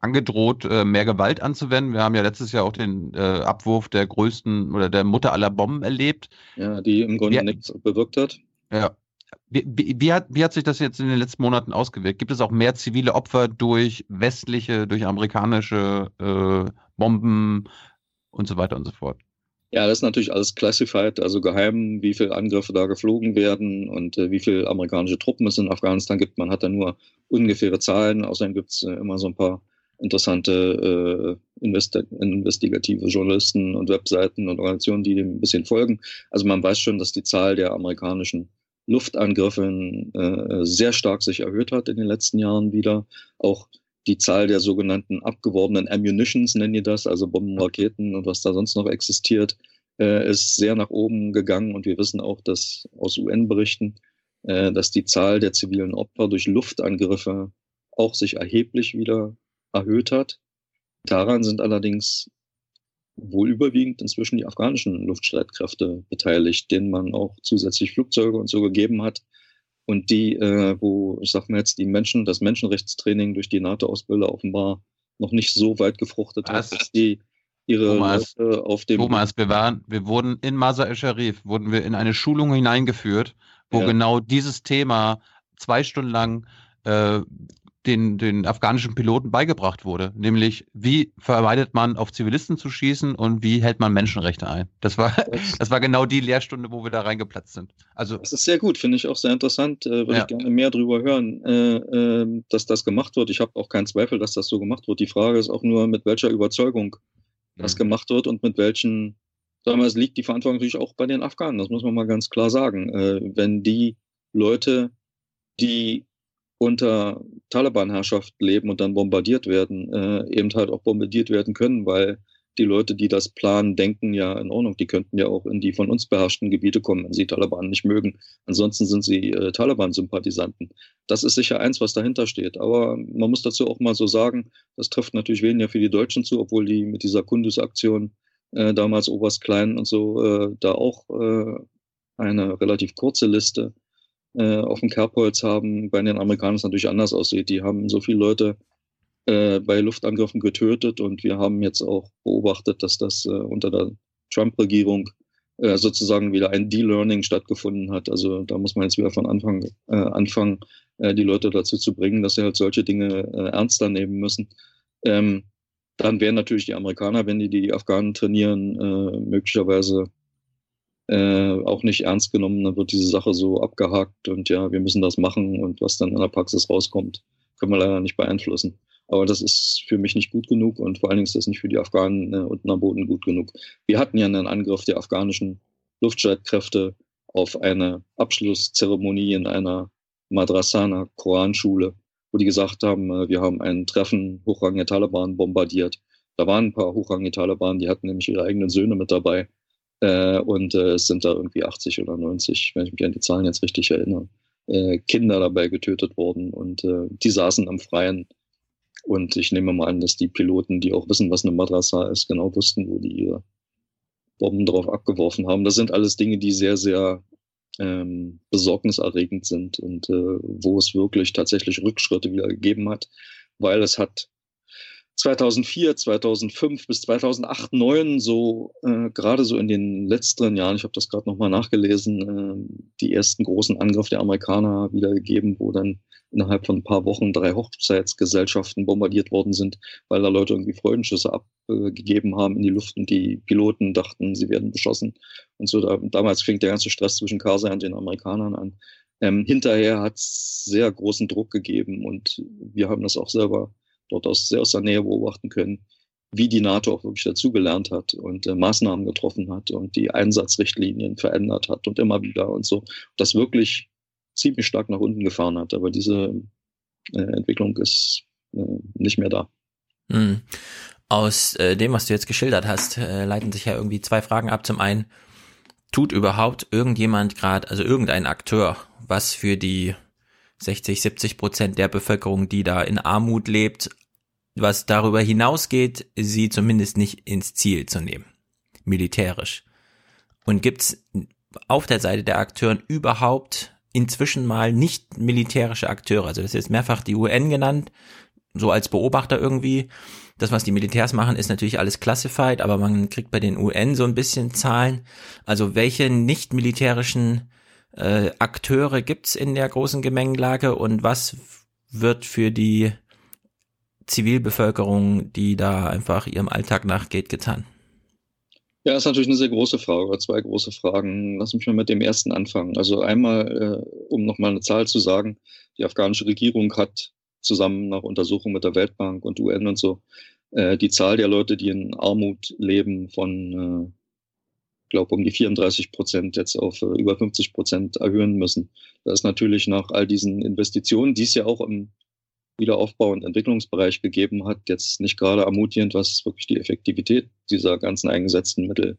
angedroht, äh, mehr Gewalt anzuwenden. Wir haben ja letztes Jahr auch den äh, Abwurf der größten oder der Mutter aller Bomben erlebt. Ja, die im Grunde wie, nichts bewirkt hat. Ja. Wie, wie, wie, hat, wie hat sich das jetzt in den letzten Monaten ausgewirkt? Gibt es auch mehr zivile Opfer durch westliche, durch amerikanische äh, Bomben und so weiter und so fort? Ja, das ist natürlich alles classified, also geheim, wie viele Angriffe da geflogen werden und äh, wie viele amerikanische Truppen es in Afghanistan gibt. Man hat da nur ungefähre Zahlen. Außerdem gibt es äh, immer so ein paar interessante äh, investi investigative Journalisten und Webseiten und Organisationen, die dem ein bisschen folgen. Also man weiß schon, dass die Zahl der amerikanischen Luftangriffe äh, sehr stark sich erhöht hat in den letzten Jahren wieder. Auch die Zahl der sogenannten abgeworbenen Ammunitions, nennen die das, also Bomben, Raketen und was da sonst noch existiert, äh, ist sehr nach oben gegangen. Und wir wissen auch, dass aus UN-Berichten, äh, dass die Zahl der zivilen Opfer durch Luftangriffe auch sich erheblich wieder erhöht hat. Daran sind allerdings wohl überwiegend inzwischen die afghanischen Luftstreitkräfte beteiligt, denen man auch zusätzlich Flugzeuge und so gegeben hat, und die, äh, wo, ich sag mal jetzt, die Menschen, das Menschenrechtstraining durch die NATO-Ausbilder offenbar noch nicht so weit gefruchtet Was? hat, dass die ihre Thomas, Leute auf dem. Thomas, wir waren, wir wurden in Masa el-Sharif, wurden wir in eine Schulung hineingeführt, wo ja. genau dieses Thema zwei Stunden lang äh, den, den afghanischen Piloten beigebracht wurde, nämlich wie vermeidet man auf Zivilisten zu schießen und wie hält man Menschenrechte ein. Das war, das war genau die Lehrstunde, wo wir da reingeplatzt sind. Also das ist sehr gut, finde ich auch sehr interessant. Äh, Würde ja. ich gerne mehr darüber hören, äh, äh, dass das gemacht wird. Ich habe auch keinen Zweifel, dass das so gemacht wird. Die Frage ist auch nur, mit welcher Überzeugung das mhm. gemacht wird und mit welchen, sagen wir, es liegt die Verantwortung natürlich auch bei den Afghanen. Das muss man mal ganz klar sagen. Äh, wenn die Leute, die unter Taliban-Herrschaft leben und dann bombardiert werden, äh, eben halt auch bombardiert werden können, weil die Leute, die das planen, denken ja in Ordnung, die könnten ja auch in die von uns beherrschten Gebiete kommen, wenn sie Taliban nicht mögen. Ansonsten sind sie äh, Taliban-Sympathisanten. Das ist sicher eins, was dahinter steht. Aber man muss dazu auch mal so sagen, das trifft natürlich weniger für die Deutschen zu, obwohl die mit dieser Kundus-Aktion äh, damals Oberst Klein und so äh, da auch äh, eine relativ kurze Liste äh, auf dem Kerbholz haben, bei den Amerikanern es natürlich anders aussieht. Die haben so viele Leute äh, bei Luftangriffen getötet und wir haben jetzt auch beobachtet, dass das äh, unter der Trump-Regierung äh, sozusagen wieder ein De-Learning stattgefunden hat. Also da muss man jetzt wieder von Anfang äh, anfangen, äh, die Leute dazu zu bringen, dass sie halt solche Dinge ernster nehmen müssen. Ähm, dann wären natürlich die Amerikaner, wenn die die Afghanen trainieren, möglicherweise äh, auch nicht ernst genommen. Dann wird diese Sache so abgehakt und ja, wir müssen das machen und was dann in der Praxis rauskommt, können wir leider nicht beeinflussen. Aber das ist für mich nicht gut genug und vor allen Dingen ist das nicht für die Afghanen äh, unten am Boden gut genug. Wir hatten ja einen Angriff der afghanischen Luftstreitkräfte auf eine Abschlusszeremonie in einer Madrasana Koranschule, wo die gesagt haben, äh, wir haben ein Treffen hochrangiger Taliban bombardiert. Da waren ein paar hochrangige Taliban, die hatten nämlich ihre eigenen Söhne mit dabei. Äh, und äh, es sind da irgendwie 80 oder 90, wenn ich mich an die Zahlen jetzt richtig erinnere, äh, Kinder dabei getötet worden und äh, die saßen am Freien. Und ich nehme mal an, dass die Piloten, die auch wissen, was eine Madrasa ist, genau wussten, wo die ihre Bomben drauf abgeworfen haben. Das sind alles Dinge, die sehr, sehr ähm, besorgniserregend sind und äh, wo es wirklich tatsächlich Rückschritte wieder gegeben hat, weil es hat 2004, 2005 bis 2008, 2009 so äh, gerade so in den letzten Jahren, ich habe das gerade nochmal nachgelesen, äh, die ersten großen Angriffe der Amerikaner wieder gegeben, wo dann innerhalb von ein paar Wochen drei Hochzeitsgesellschaften bombardiert worden sind, weil da Leute irgendwie Freudenschüsse abgegeben haben in die Luft und die Piloten dachten, sie werden beschossen. Und so da, damals fing der ganze Stress zwischen Karzai und den Amerikanern an. Ähm, hinterher hat es sehr großen Druck gegeben und wir haben das auch selber dort aus, sehr aus der Nähe beobachten können, wie die NATO auch wirklich dazugelernt hat und äh, Maßnahmen getroffen hat und die Einsatzrichtlinien verändert hat und immer wieder und so. Das wirklich ziemlich stark nach unten gefahren hat. Aber diese äh, Entwicklung ist äh, nicht mehr da. Mhm. Aus äh, dem, was du jetzt geschildert hast, äh, leiten sich ja irgendwie zwei Fragen ab. Zum einen, tut überhaupt irgendjemand gerade, also irgendein Akteur, was für die 60, 70 Prozent der Bevölkerung, die da in Armut lebt, was darüber hinausgeht, sie zumindest nicht ins Ziel zu nehmen, militärisch. Und gibt's auf der Seite der Akteuren überhaupt inzwischen mal nicht militärische Akteure? Also das ist jetzt mehrfach die UN genannt, so als Beobachter irgendwie. Das, was die Militärs machen, ist natürlich alles classified, aber man kriegt bei den UN so ein bisschen Zahlen. Also welche nicht militärischen äh, Akteure gibt's in der großen Gemengelage und was wird für die Zivilbevölkerung, die da einfach ihrem Alltag nachgeht, getan? Ja, ist natürlich eine sehr große Frage oder zwei große Fragen. Lass mich mal mit dem ersten anfangen. Also einmal, äh, um nochmal eine Zahl zu sagen, die afghanische Regierung hat zusammen nach Untersuchungen mit der Weltbank und UN und so äh, die Zahl der Leute, die in Armut leben, von, äh, glaube um die 34 Prozent jetzt auf äh, über 50 Prozent erhöhen müssen. Das ist natürlich nach all diesen Investitionen, die es ja auch im Wiederaufbau- und Entwicklungsbereich gegeben hat, jetzt nicht gerade ermutigend, was wirklich die Effektivität dieser ganzen eingesetzten Mittel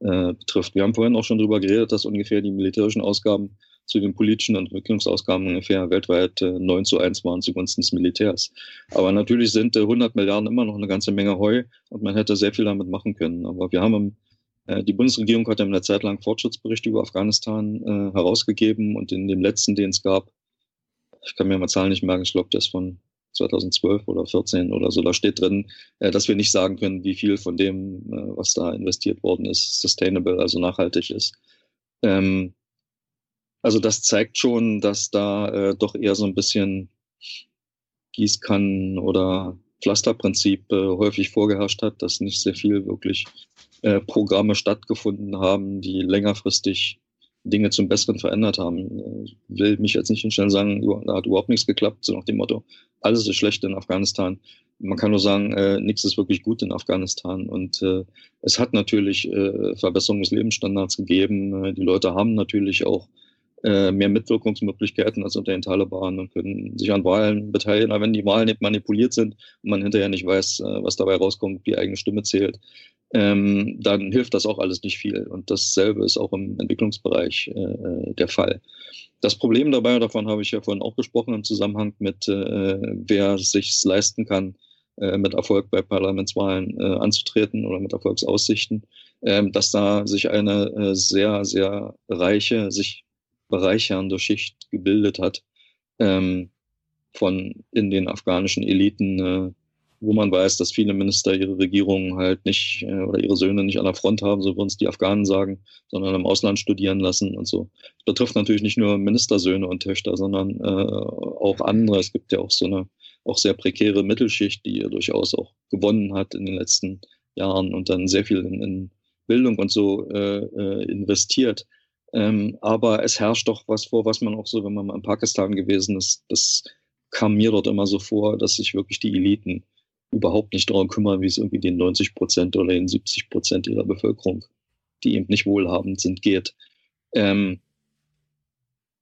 äh, betrifft. Wir haben vorhin auch schon darüber geredet, dass ungefähr die militärischen Ausgaben zu den politischen Entwicklungsausgaben ungefähr weltweit äh, 9 zu 1 waren zugunsten des Militärs. Aber natürlich sind äh, 100 Milliarden immer noch eine ganze Menge Heu und man hätte sehr viel damit machen können. Aber wir haben im, äh, die Bundesregierung hat ja eine Zeit lang Fortschrittsberichte über Afghanistan äh, herausgegeben und in dem letzten, den es gab, ich kann mir mal Zahlen nicht merken, ich glaube, das von 2012 oder 14 oder so, da steht drin, äh, dass wir nicht sagen können, wie viel von dem, äh, was da investiert worden ist, sustainable, also nachhaltig ist. Ähm, also das zeigt schon, dass da äh, doch eher so ein bisschen Gießkannen oder Pflasterprinzip häufig vorgeherrscht hat, dass nicht sehr viel wirklich Programme stattgefunden haben, die längerfristig Dinge zum Besseren verändert haben. Ich will mich jetzt nicht hinstellen sagen, da hat überhaupt nichts geklappt, so nach dem Motto, alles ist schlecht in Afghanistan. Man kann nur sagen, äh, nichts ist wirklich gut in Afghanistan. Und äh, es hat natürlich äh, Verbesserung des Lebensstandards gegeben. Äh, die Leute haben natürlich auch äh, mehr Mitwirkungsmöglichkeiten als unter den Taliban und können sich an Wahlen beteiligen. Aber wenn die Wahlen nicht manipuliert sind und man hinterher nicht weiß, äh, was dabei rauskommt, die eigene Stimme zählt, ähm, dann hilft das auch alles nicht viel. Und dasselbe ist auch im Entwicklungsbereich äh, äh, der Fall. Das Problem dabei, davon habe ich ja vorhin auch gesprochen, im Zusammenhang mit, äh, wer sich leisten kann, äh, mit Erfolg bei Parlamentswahlen äh, anzutreten oder mit Erfolgsaussichten, äh, dass da sich eine äh, sehr, sehr reiche, sich bereichernde Schicht gebildet hat ähm, von in den afghanischen Eliten, wo man weiß, dass viele Minister ihre Regierungen halt nicht äh, oder ihre Söhne nicht an der Front haben, so würden es die Afghanen sagen, sondern im Ausland studieren lassen und so. Das betrifft natürlich nicht nur Ministersöhne und Töchter, sondern äh, auch andere. Es gibt ja auch so eine auch sehr prekäre Mittelschicht, die durchaus auch gewonnen hat in den letzten Jahren und dann sehr viel in, in Bildung und so äh, äh, investiert. Ähm, aber es herrscht doch was vor, was man auch so, wenn man mal in Pakistan gewesen ist, das kam mir dort immer so vor, dass sich wirklich die Eliten überhaupt nicht darum kümmern, wie es irgendwie den 90 Prozent oder den 70 Prozent ihrer Bevölkerung, die eben nicht wohlhabend sind, geht. Ähm,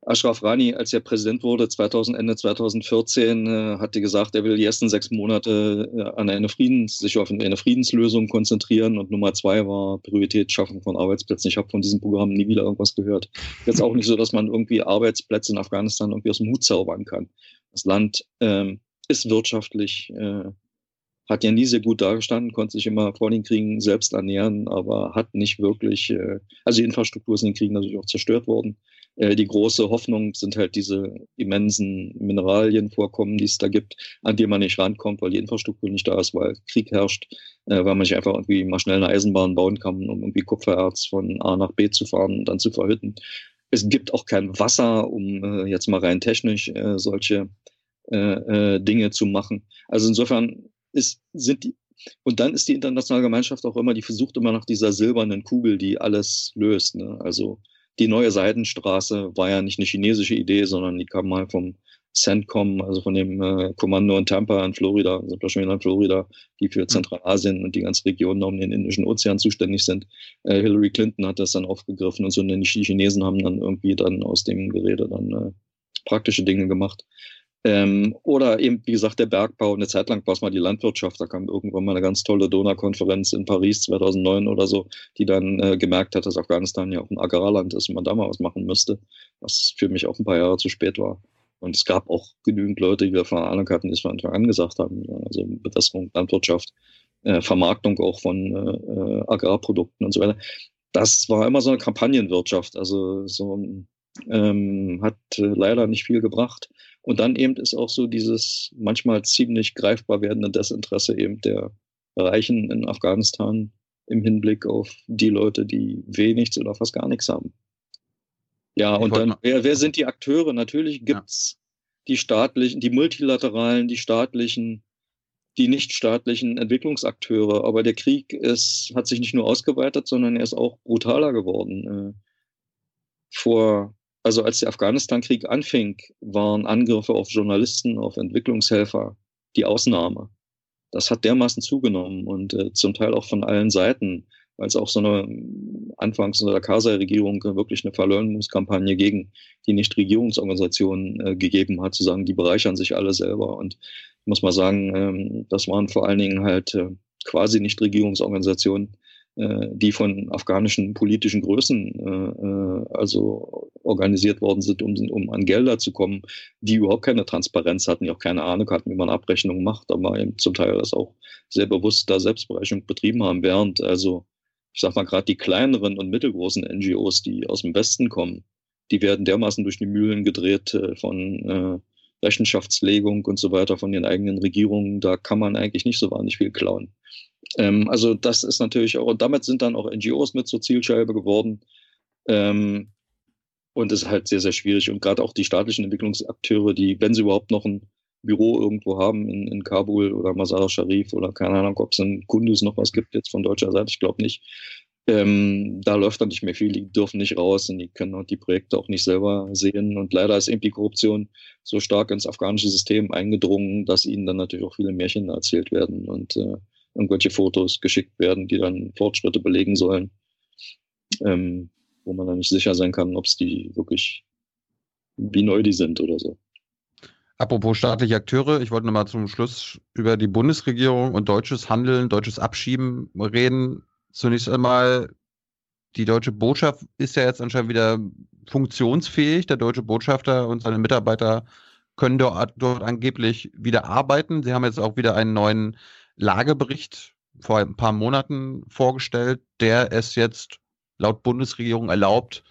Ashraf Rani, als er Präsident wurde, 2000, Ende 2014, äh, hatte gesagt, er will die ersten sechs Monate äh, an eine Friedens, sich auf eine Friedenslösung konzentrieren. Und Nummer zwei war Priorität Schaffung von Arbeitsplätzen. Ich habe von diesem Programm nie wieder irgendwas gehört. Jetzt auch nicht so, dass man irgendwie Arbeitsplätze in Afghanistan irgendwie aus dem Hut zaubern kann. Das Land ähm, ist wirtschaftlich, äh, hat ja nie sehr gut dargestanden, konnte sich immer vor den Kriegen selbst ernähren, aber hat nicht wirklich, äh, also die Infrastruktur ist in den Kriegen natürlich auch zerstört worden. Äh, die große Hoffnung sind halt diese immensen Mineralienvorkommen, die es da gibt, an die man nicht rankommt, weil die Infrastruktur nicht da ist, weil Krieg herrscht, äh, weil man nicht einfach irgendwie mal schnell eine Eisenbahn bauen kann, um irgendwie Kupfererz von A nach B zu fahren und dann zu verhütten. Es gibt auch kein Wasser, um äh, jetzt mal rein technisch äh, solche äh, äh, Dinge zu machen. Also insofern ist, sind die, und dann ist die internationale Gemeinschaft auch immer, die versucht immer nach dieser silbernen Kugel, die alles löst. Ne? Also die neue Seidenstraße war ja nicht eine chinesische Idee, sondern die kam mal vom CENTCOM, also von dem äh, Kommando in Tampa in Florida, sind wir schon wieder in Florida, die für hm. Zentralasien und die ganze Region um den Indischen Ozean zuständig sind. Äh, Hillary Clinton hat das dann aufgegriffen und so und die Chinesen haben dann irgendwie dann aus dem Gerede dann äh, praktische Dinge gemacht. Ähm, oder eben, wie gesagt, der Bergbau. Eine Zeit lang war es mal die Landwirtschaft. Da kam irgendwann mal eine ganz tolle Donaukonferenz in Paris 2009 oder so, die dann äh, gemerkt hat, dass Afghanistan ja auch ein Agrarland ist und man da mal was machen müsste, was für mich auch ein paar Jahre zu spät war. Und es gab auch genügend Leute, die davon Ahnung hatten, die es von Anfang an gesagt haben. Also Bewässerung, Landwirtschaft, äh, Vermarktung auch von äh, Agrarprodukten und so weiter. Das war immer so eine Kampagnenwirtschaft. Also so ähm, hat äh, leider nicht viel gebracht. Und dann eben ist auch so dieses manchmal ziemlich greifbar werdende Desinteresse eben der Reichen in Afghanistan im Hinblick auf die Leute, die wenig oder fast gar nichts haben. Ja, ich und dann, wer, wer sind die Akteure? Natürlich gibt's ja. die staatlichen, die multilateralen, die staatlichen, die nichtstaatlichen Entwicklungsakteure. Aber der Krieg ist, hat sich nicht nur ausgeweitet, sondern er ist auch brutaler geworden. Äh, vor also als der Afghanistan-Krieg anfing, waren Angriffe auf Journalisten, auf Entwicklungshelfer die Ausnahme. Das hat dermaßen zugenommen und äh, zum Teil auch von allen Seiten, weil es auch so eine anfangs unter der Karzai-Regierung wirklich eine Verleumdungskampagne gegen die Nichtregierungsorganisationen äh, gegeben hat, zu sagen, die bereichern sich alle selber. Und ich muss mal sagen, ähm, das waren vor allen Dingen halt äh, quasi Nichtregierungsorganisationen, die von afghanischen politischen Größen äh, äh, also organisiert worden sind, um, um an Gelder zu kommen, die überhaupt keine Transparenz hatten, die auch keine Ahnung hatten, wie man Abrechnungen macht, aber eben zum Teil das auch sehr bewusst da Selbstberechnung betrieben haben, während also ich sag mal gerade die kleineren und mittelgroßen NGOs, die aus dem Westen kommen, die werden dermaßen durch die Mühlen gedreht äh, von äh, Rechenschaftslegung und so weiter von den eigenen Regierungen, da kann man eigentlich nicht so wahnsinnig viel klauen. Ähm, also das ist natürlich auch, und damit sind dann auch NGOs mit zur Zielscheibe geworden. Ähm, und das ist halt sehr, sehr schwierig. Und gerade auch die staatlichen Entwicklungsakteure, die, wenn sie überhaupt noch ein Büro irgendwo haben in, in Kabul oder Masar Sharif oder keine Ahnung, ob es in Kunduz noch was gibt jetzt von deutscher Seite, ich glaube nicht. Ähm, da läuft dann nicht mehr viel, die dürfen nicht raus und die können die Projekte auch nicht selber sehen. Und leider ist eben die Korruption so stark ins afghanische System eingedrungen, dass ihnen dann natürlich auch viele Märchen erzählt werden. Und äh, irgendwelche Fotos geschickt werden, die dann Fortschritte belegen sollen, ähm, wo man dann nicht sicher sein kann, ob es die wirklich, wie neu die sind oder so. Apropos staatliche Akteure, ich wollte nochmal zum Schluss über die Bundesregierung und deutsches Handeln, deutsches Abschieben reden. Zunächst einmal, die deutsche Botschaft ist ja jetzt anscheinend wieder funktionsfähig. Der deutsche Botschafter und seine Mitarbeiter können dort, dort angeblich wieder arbeiten. Sie haben jetzt auch wieder einen neuen Lagebericht vor ein paar Monaten vorgestellt, der es jetzt laut Bundesregierung erlaubt,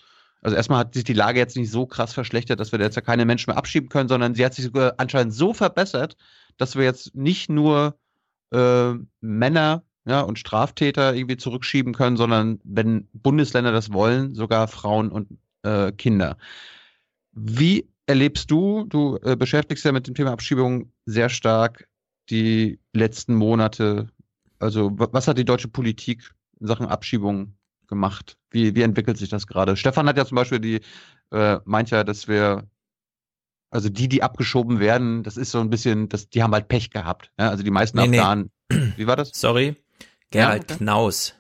also erstmal hat sich die Lage jetzt nicht so krass verschlechtert, dass wir jetzt ja keine Menschen mehr abschieben können, sondern sie hat sich sogar anscheinend so verbessert, dass wir jetzt nicht nur äh, Männer ja, und Straftäter irgendwie zurückschieben können, sondern wenn Bundesländer das wollen, sogar Frauen und äh, Kinder. Wie erlebst du, du äh, beschäftigst ja mit dem Thema Abschiebung sehr stark, die letzten Monate? Also, was hat die deutsche Politik in Sachen Abschiebung gemacht? Wie, wie entwickelt sich das gerade? Stefan hat ja zum Beispiel die, äh, meint ja, dass wir, also die, die abgeschoben werden, das ist so ein bisschen, das, die haben halt Pech gehabt. Ja? Also die meisten nee, Afghanen. Nee. Wie war das? Sorry. Gerald ja, okay. Knaus.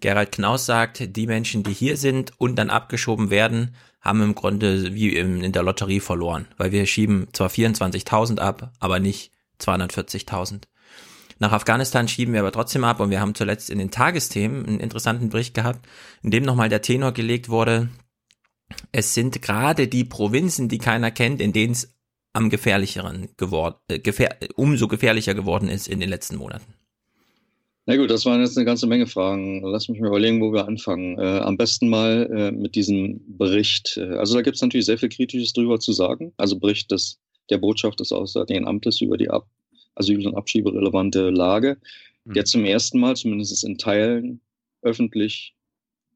Gerald Knaus sagt, die Menschen, die hier sind und dann abgeschoben werden, haben im Grunde wie in der Lotterie verloren, weil wir schieben zwar 24.000 ab, aber nicht 240.000. Nach Afghanistan schieben wir aber trotzdem ab und wir haben zuletzt in den Tagesthemen einen interessanten Bericht gehabt, in dem nochmal der Tenor gelegt wurde, es sind gerade die Provinzen, die keiner kennt, in denen es am gefährlicheren geworden, äh, gefähr umso gefährlicher geworden ist in den letzten Monaten. Na gut, das waren jetzt eine ganze Menge Fragen. Lass mich mal überlegen, wo wir anfangen. Äh, am besten mal äh, mit diesem Bericht. Äh, also da gibt es natürlich sehr viel Kritisches drüber zu sagen. Also Bericht des, der Botschaft des Auswärtigen Amtes über die Ab Asyl- und Abschieberelevante Lage, mhm. der zum ersten Mal, zumindest in Teilen, öffentlich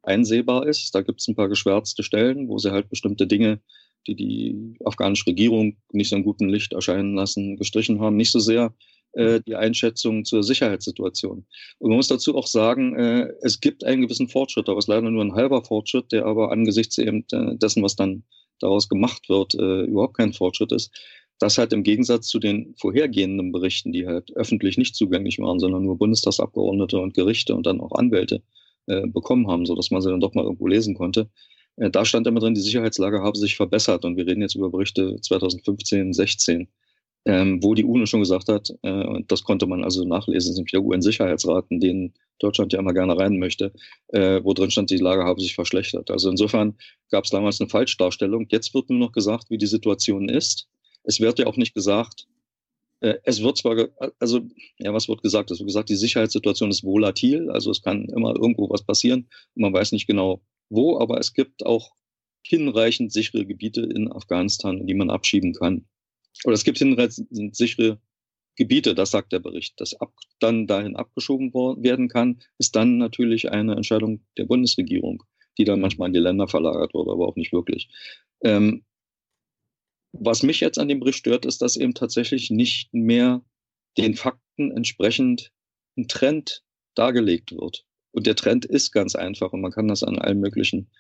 einsehbar ist. Da gibt es ein paar geschwärzte Stellen, wo sie halt bestimmte Dinge, die die afghanische Regierung nicht so in gutem Licht erscheinen lassen, gestrichen haben. Nicht so sehr äh, die Einschätzung zur Sicherheitssituation. Und man muss dazu auch sagen, äh, es gibt einen gewissen Fortschritt, aber es ist leider nur ein halber Fortschritt, der aber angesichts eben äh, dessen, was dann daraus gemacht wird, äh, überhaupt kein Fortschritt ist. Das halt im Gegensatz zu den vorhergehenden Berichten, die halt öffentlich nicht zugänglich waren, sondern nur Bundestagsabgeordnete und Gerichte und dann auch Anwälte äh, bekommen haben, sodass man sie dann doch mal irgendwo lesen konnte. Äh, da stand immer drin, die Sicherheitslage habe sich verbessert und wir reden jetzt über Berichte 2015, 16 ähm, wo die UNO schon gesagt hat, äh, und das konnte man also nachlesen, sind der UN-Sicherheitsrat, in den Deutschland ja immer gerne rein möchte, äh, wo drin stand, die Lage habe sich verschlechtert. Also insofern gab es damals eine Falschdarstellung. Jetzt wird nur noch gesagt, wie die Situation ist. Es wird ja auch nicht gesagt, äh, es wird zwar, also, ja, was wird gesagt? Es wird gesagt, die Sicherheitssituation ist volatil, also es kann immer irgendwo was passieren. Man weiß nicht genau wo, aber es gibt auch hinreichend sichere Gebiete in Afghanistan, in die man abschieben kann. Oder es gibt hinreichend sichere Gebiete, das sagt der Bericht. Das ab, dann dahin abgeschoben werden kann, ist dann natürlich eine Entscheidung der Bundesregierung, die dann manchmal an die Länder verlagert wird, aber auch nicht wirklich. Ähm, was mich jetzt an dem Bericht stört, ist, dass eben tatsächlich nicht mehr den Fakten entsprechend ein Trend dargelegt wird. Und der Trend ist ganz einfach und man kann das an allen möglichen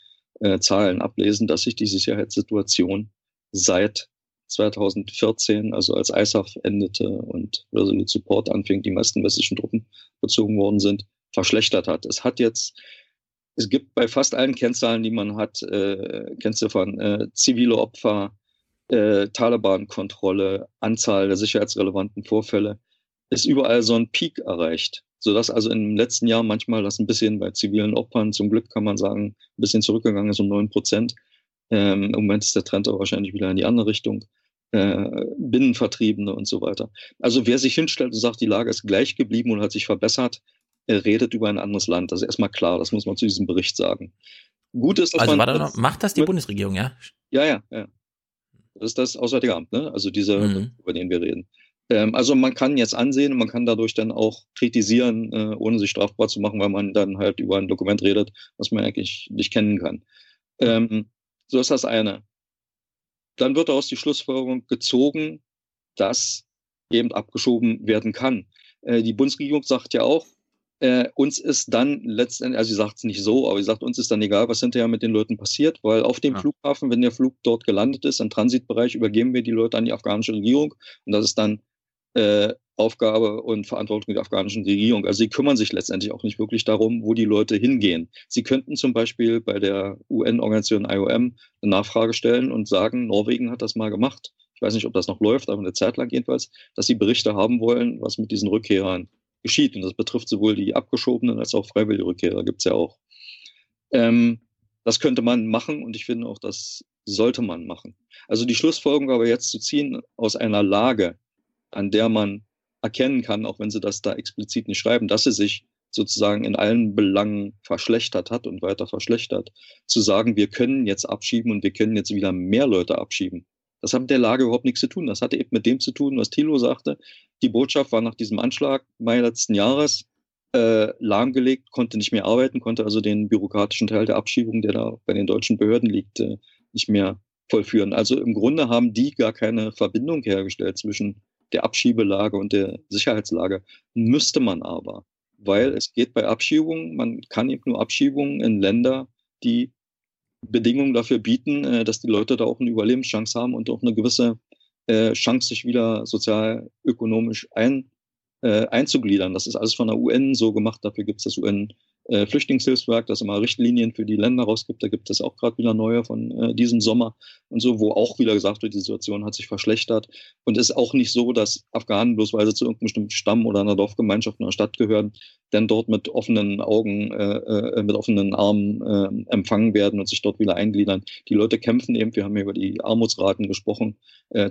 äh, Zahlen ablesen, dass sich die Sicherheitssituation seit 2014, also als ISAF endete und Resolute Support anfing, die meisten westlichen Truppen bezogen worden sind, verschlechtert hat. Es hat jetzt, es gibt bei fast allen Kennzahlen, die man hat, äh, Kennziffern, äh, zivile Opfer, äh, Taliban-Kontrolle, Anzahl der sicherheitsrelevanten Vorfälle, ist überall so ein Peak erreicht. Sodass also im letzten Jahr manchmal das ein bisschen bei zivilen Opfern, zum Glück kann man sagen, ein bisschen zurückgegangen ist um neun Prozent. Ähm, Im Moment ist der Trend aber wahrscheinlich wieder in die andere Richtung. Äh, Binnenvertriebene und so weiter. Also wer sich hinstellt und sagt, die Lage ist gleich geblieben und hat sich verbessert, er redet über ein anderes Land. Das ist erstmal klar, das muss man zu diesem Bericht sagen. Gut ist, dass also man. Noch, macht das die Bundesregierung, ja? Ja, ja, ja. Das ist das Auswärtige Amt, ne? Also dieser, mhm. über den wir reden. Ähm, also man kann jetzt ansehen und man kann dadurch dann auch kritisieren, äh, ohne sich strafbar zu machen, weil man dann halt über ein Dokument redet, was man eigentlich nicht kennen kann. Ähm, so ist das eine. Dann wird daraus die Schlussfolgerung gezogen, dass eben abgeschoben werden kann. Äh, die Bundesregierung sagt ja auch, äh, uns ist dann letztendlich, also sie sagt es nicht so, aber sie sagt, uns ist dann egal, was hinterher mit den Leuten passiert, weil auf dem ja. Flughafen, wenn der Flug dort gelandet ist, im Transitbereich, übergeben wir die Leute an die afghanische Regierung und das ist dann äh, Aufgabe und Verantwortung der afghanischen Regierung. Also sie kümmern sich letztendlich auch nicht wirklich darum, wo die Leute hingehen. Sie könnten zum Beispiel bei der UN-Organisation IOM eine Nachfrage stellen und sagen, Norwegen hat das mal gemacht. Ich weiß nicht, ob das noch läuft, aber eine Zeit lang jedenfalls, dass sie Berichte haben wollen, was mit diesen Rückkehrern geschieht. Und das betrifft sowohl die Abgeschobenen als auch freiwillige Rückkehrer, gibt es ja auch. Ähm, das könnte man machen und ich finde auch, das sollte man machen. Also die Schlussfolgerung aber jetzt zu ziehen aus einer Lage, an der man erkennen kann, auch wenn sie das da explizit nicht schreiben, dass sie sich sozusagen in allen Belangen verschlechtert hat und weiter verschlechtert, zu sagen, wir können jetzt abschieben und wir können jetzt wieder mehr Leute abschieben. Das hat mit der Lage überhaupt nichts zu tun. Das hatte eben mit dem zu tun, was Thilo sagte. Die Botschaft war nach diesem Anschlag Mai letzten Jahres äh, lahmgelegt, konnte nicht mehr arbeiten, konnte also den bürokratischen Teil der Abschiebung, der da bei den deutschen Behörden liegt, äh, nicht mehr vollführen. Also im Grunde haben die gar keine Verbindung hergestellt zwischen der Abschiebelage und der Sicherheitslage. Müsste man aber, weil es geht bei Abschiebungen, man kann eben nur Abschiebungen in Länder, die Bedingungen dafür bieten, äh, dass die Leute da auch eine Überlebenschance haben und auch eine gewisse äh, Chance, sich wieder sozial-ökonomisch ein, äh, einzugliedern. Das ist alles von der UN so gemacht, dafür gibt es das UN äh, Flüchtlingshilfswerk, das immer Richtlinien für die Länder rausgibt. Da gibt es auch gerade wieder neue von äh, diesem Sommer und so, wo auch wieder gesagt wird, die Situation hat sich verschlechtert. Und es ist auch nicht so, dass Afghanen bloß weil sie zu irgendeinem bestimmten Stamm oder einer Dorfgemeinschaft einer Stadt gehören, dann dort mit offenen Augen, äh, äh, mit offenen Armen äh, empfangen werden und sich dort wieder eingliedern. Die Leute kämpfen eben, wir haben ja über die Armutsraten gesprochen,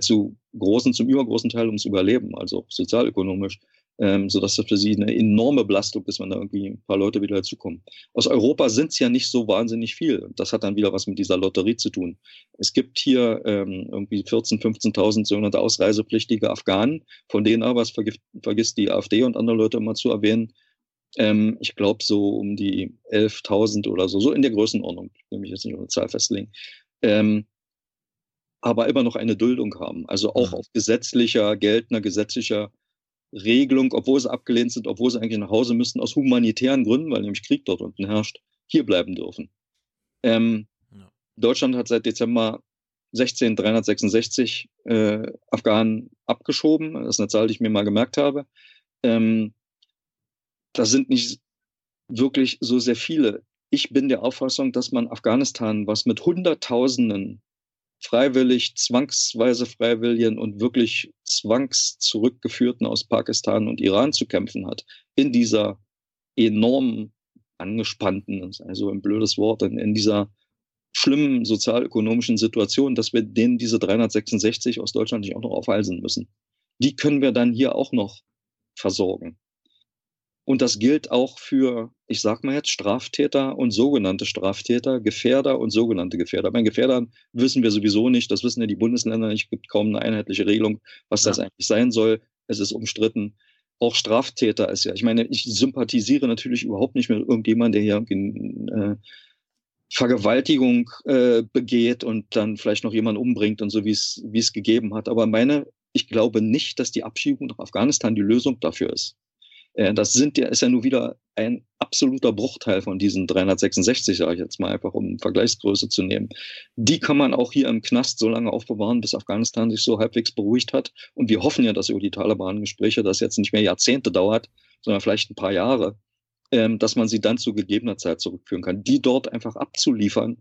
zu großen, zum übergroßen Teil ums Überleben, also sozialökonomisch ähm, sodass das für sie eine enorme Belastung ist, wenn da irgendwie ein paar Leute wieder dazukommen. Aus Europa sind es ja nicht so wahnsinnig viel. Das hat dann wieder was mit dieser Lotterie zu tun. Es gibt hier ähm, irgendwie 14.000, 15.000 sogenannte ausreisepflichtige Afghanen, von denen aber, es vergisst, die AfD und andere Leute immer zu erwähnen, ähm, ich glaube so um die 11.000 oder so, so in der Größenordnung, ich will mich jetzt nicht auf eine Zahl festlegen. Ähm, aber immer noch eine Duldung haben. Also auch mhm. auf gesetzlicher, geltender, gesetzlicher Regelung, obwohl sie abgelehnt sind, obwohl sie eigentlich nach Hause müssten, aus humanitären Gründen, weil nämlich Krieg dort unten herrscht, hier bleiben dürfen. Ähm, ja. Deutschland hat seit Dezember 16 366 äh, Afghanen abgeschoben. Das ist eine Zahl, die ich mir mal gemerkt habe. Ähm, das sind nicht wirklich so sehr viele. Ich bin der Auffassung, dass man Afghanistan, was mit Hunderttausenden freiwillig, zwangsweise Freiwilligen und wirklich zwangszurückgeführten aus Pakistan und Iran zu kämpfen hat, in dieser enorm angespannten, also ein blödes Wort, in, in dieser schlimmen sozialökonomischen Situation, dass wir denen diese 366 aus Deutschland nicht auch noch aufhalsen müssen. Die können wir dann hier auch noch versorgen. Und das gilt auch für, ich sag mal jetzt, Straftäter und sogenannte Straftäter, Gefährder und sogenannte Gefährder. Bei Gefährdern wissen wir sowieso nicht, das wissen ja die Bundesländer nicht, es gibt kaum eine einheitliche Regelung, was ja. das eigentlich sein soll. Es ist umstritten. Auch Straftäter ist ja, ich meine, ich sympathisiere natürlich überhaupt nicht mit irgendjemandem, der hier äh, Vergewaltigung äh, begeht und dann vielleicht noch jemanden umbringt und so, wie es wie es gegeben hat. Aber meine, ich glaube nicht, dass die Abschiebung nach Afghanistan die Lösung dafür ist. Äh, das sind ja, ist ja nur wieder ein absoluter Bruchteil von diesen 366, sage ich jetzt mal einfach, um Vergleichsgröße zu nehmen. Die kann man auch hier im Knast so lange aufbewahren, bis Afghanistan sich so halbwegs beruhigt hat. Und wir hoffen ja, dass über die Taliban-Gespräche das jetzt nicht mehr Jahrzehnte dauert, sondern vielleicht ein paar Jahre, ähm, dass man sie dann zu gegebener Zeit zurückführen kann. Die dort einfach abzuliefern,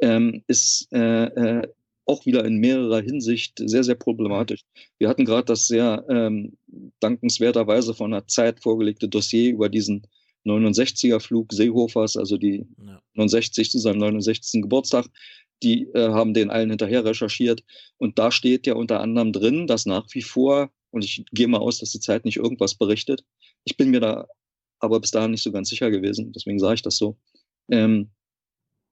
ähm, ist äh, äh, auch wieder in mehrerer Hinsicht sehr, sehr problematisch. Wir hatten gerade das sehr ähm, dankenswerterweise von einer Zeit vorgelegte Dossier über diesen 69er-Flug Seehofers, also die ja. 69 zu seinem 69. Geburtstag. Die äh, haben den allen hinterher recherchiert. Und da steht ja unter anderem drin, dass nach wie vor, und ich gehe mal aus, dass die Zeit nicht irgendwas berichtet, ich bin mir da aber bis dahin nicht so ganz sicher gewesen, deswegen sage ich das so, ähm,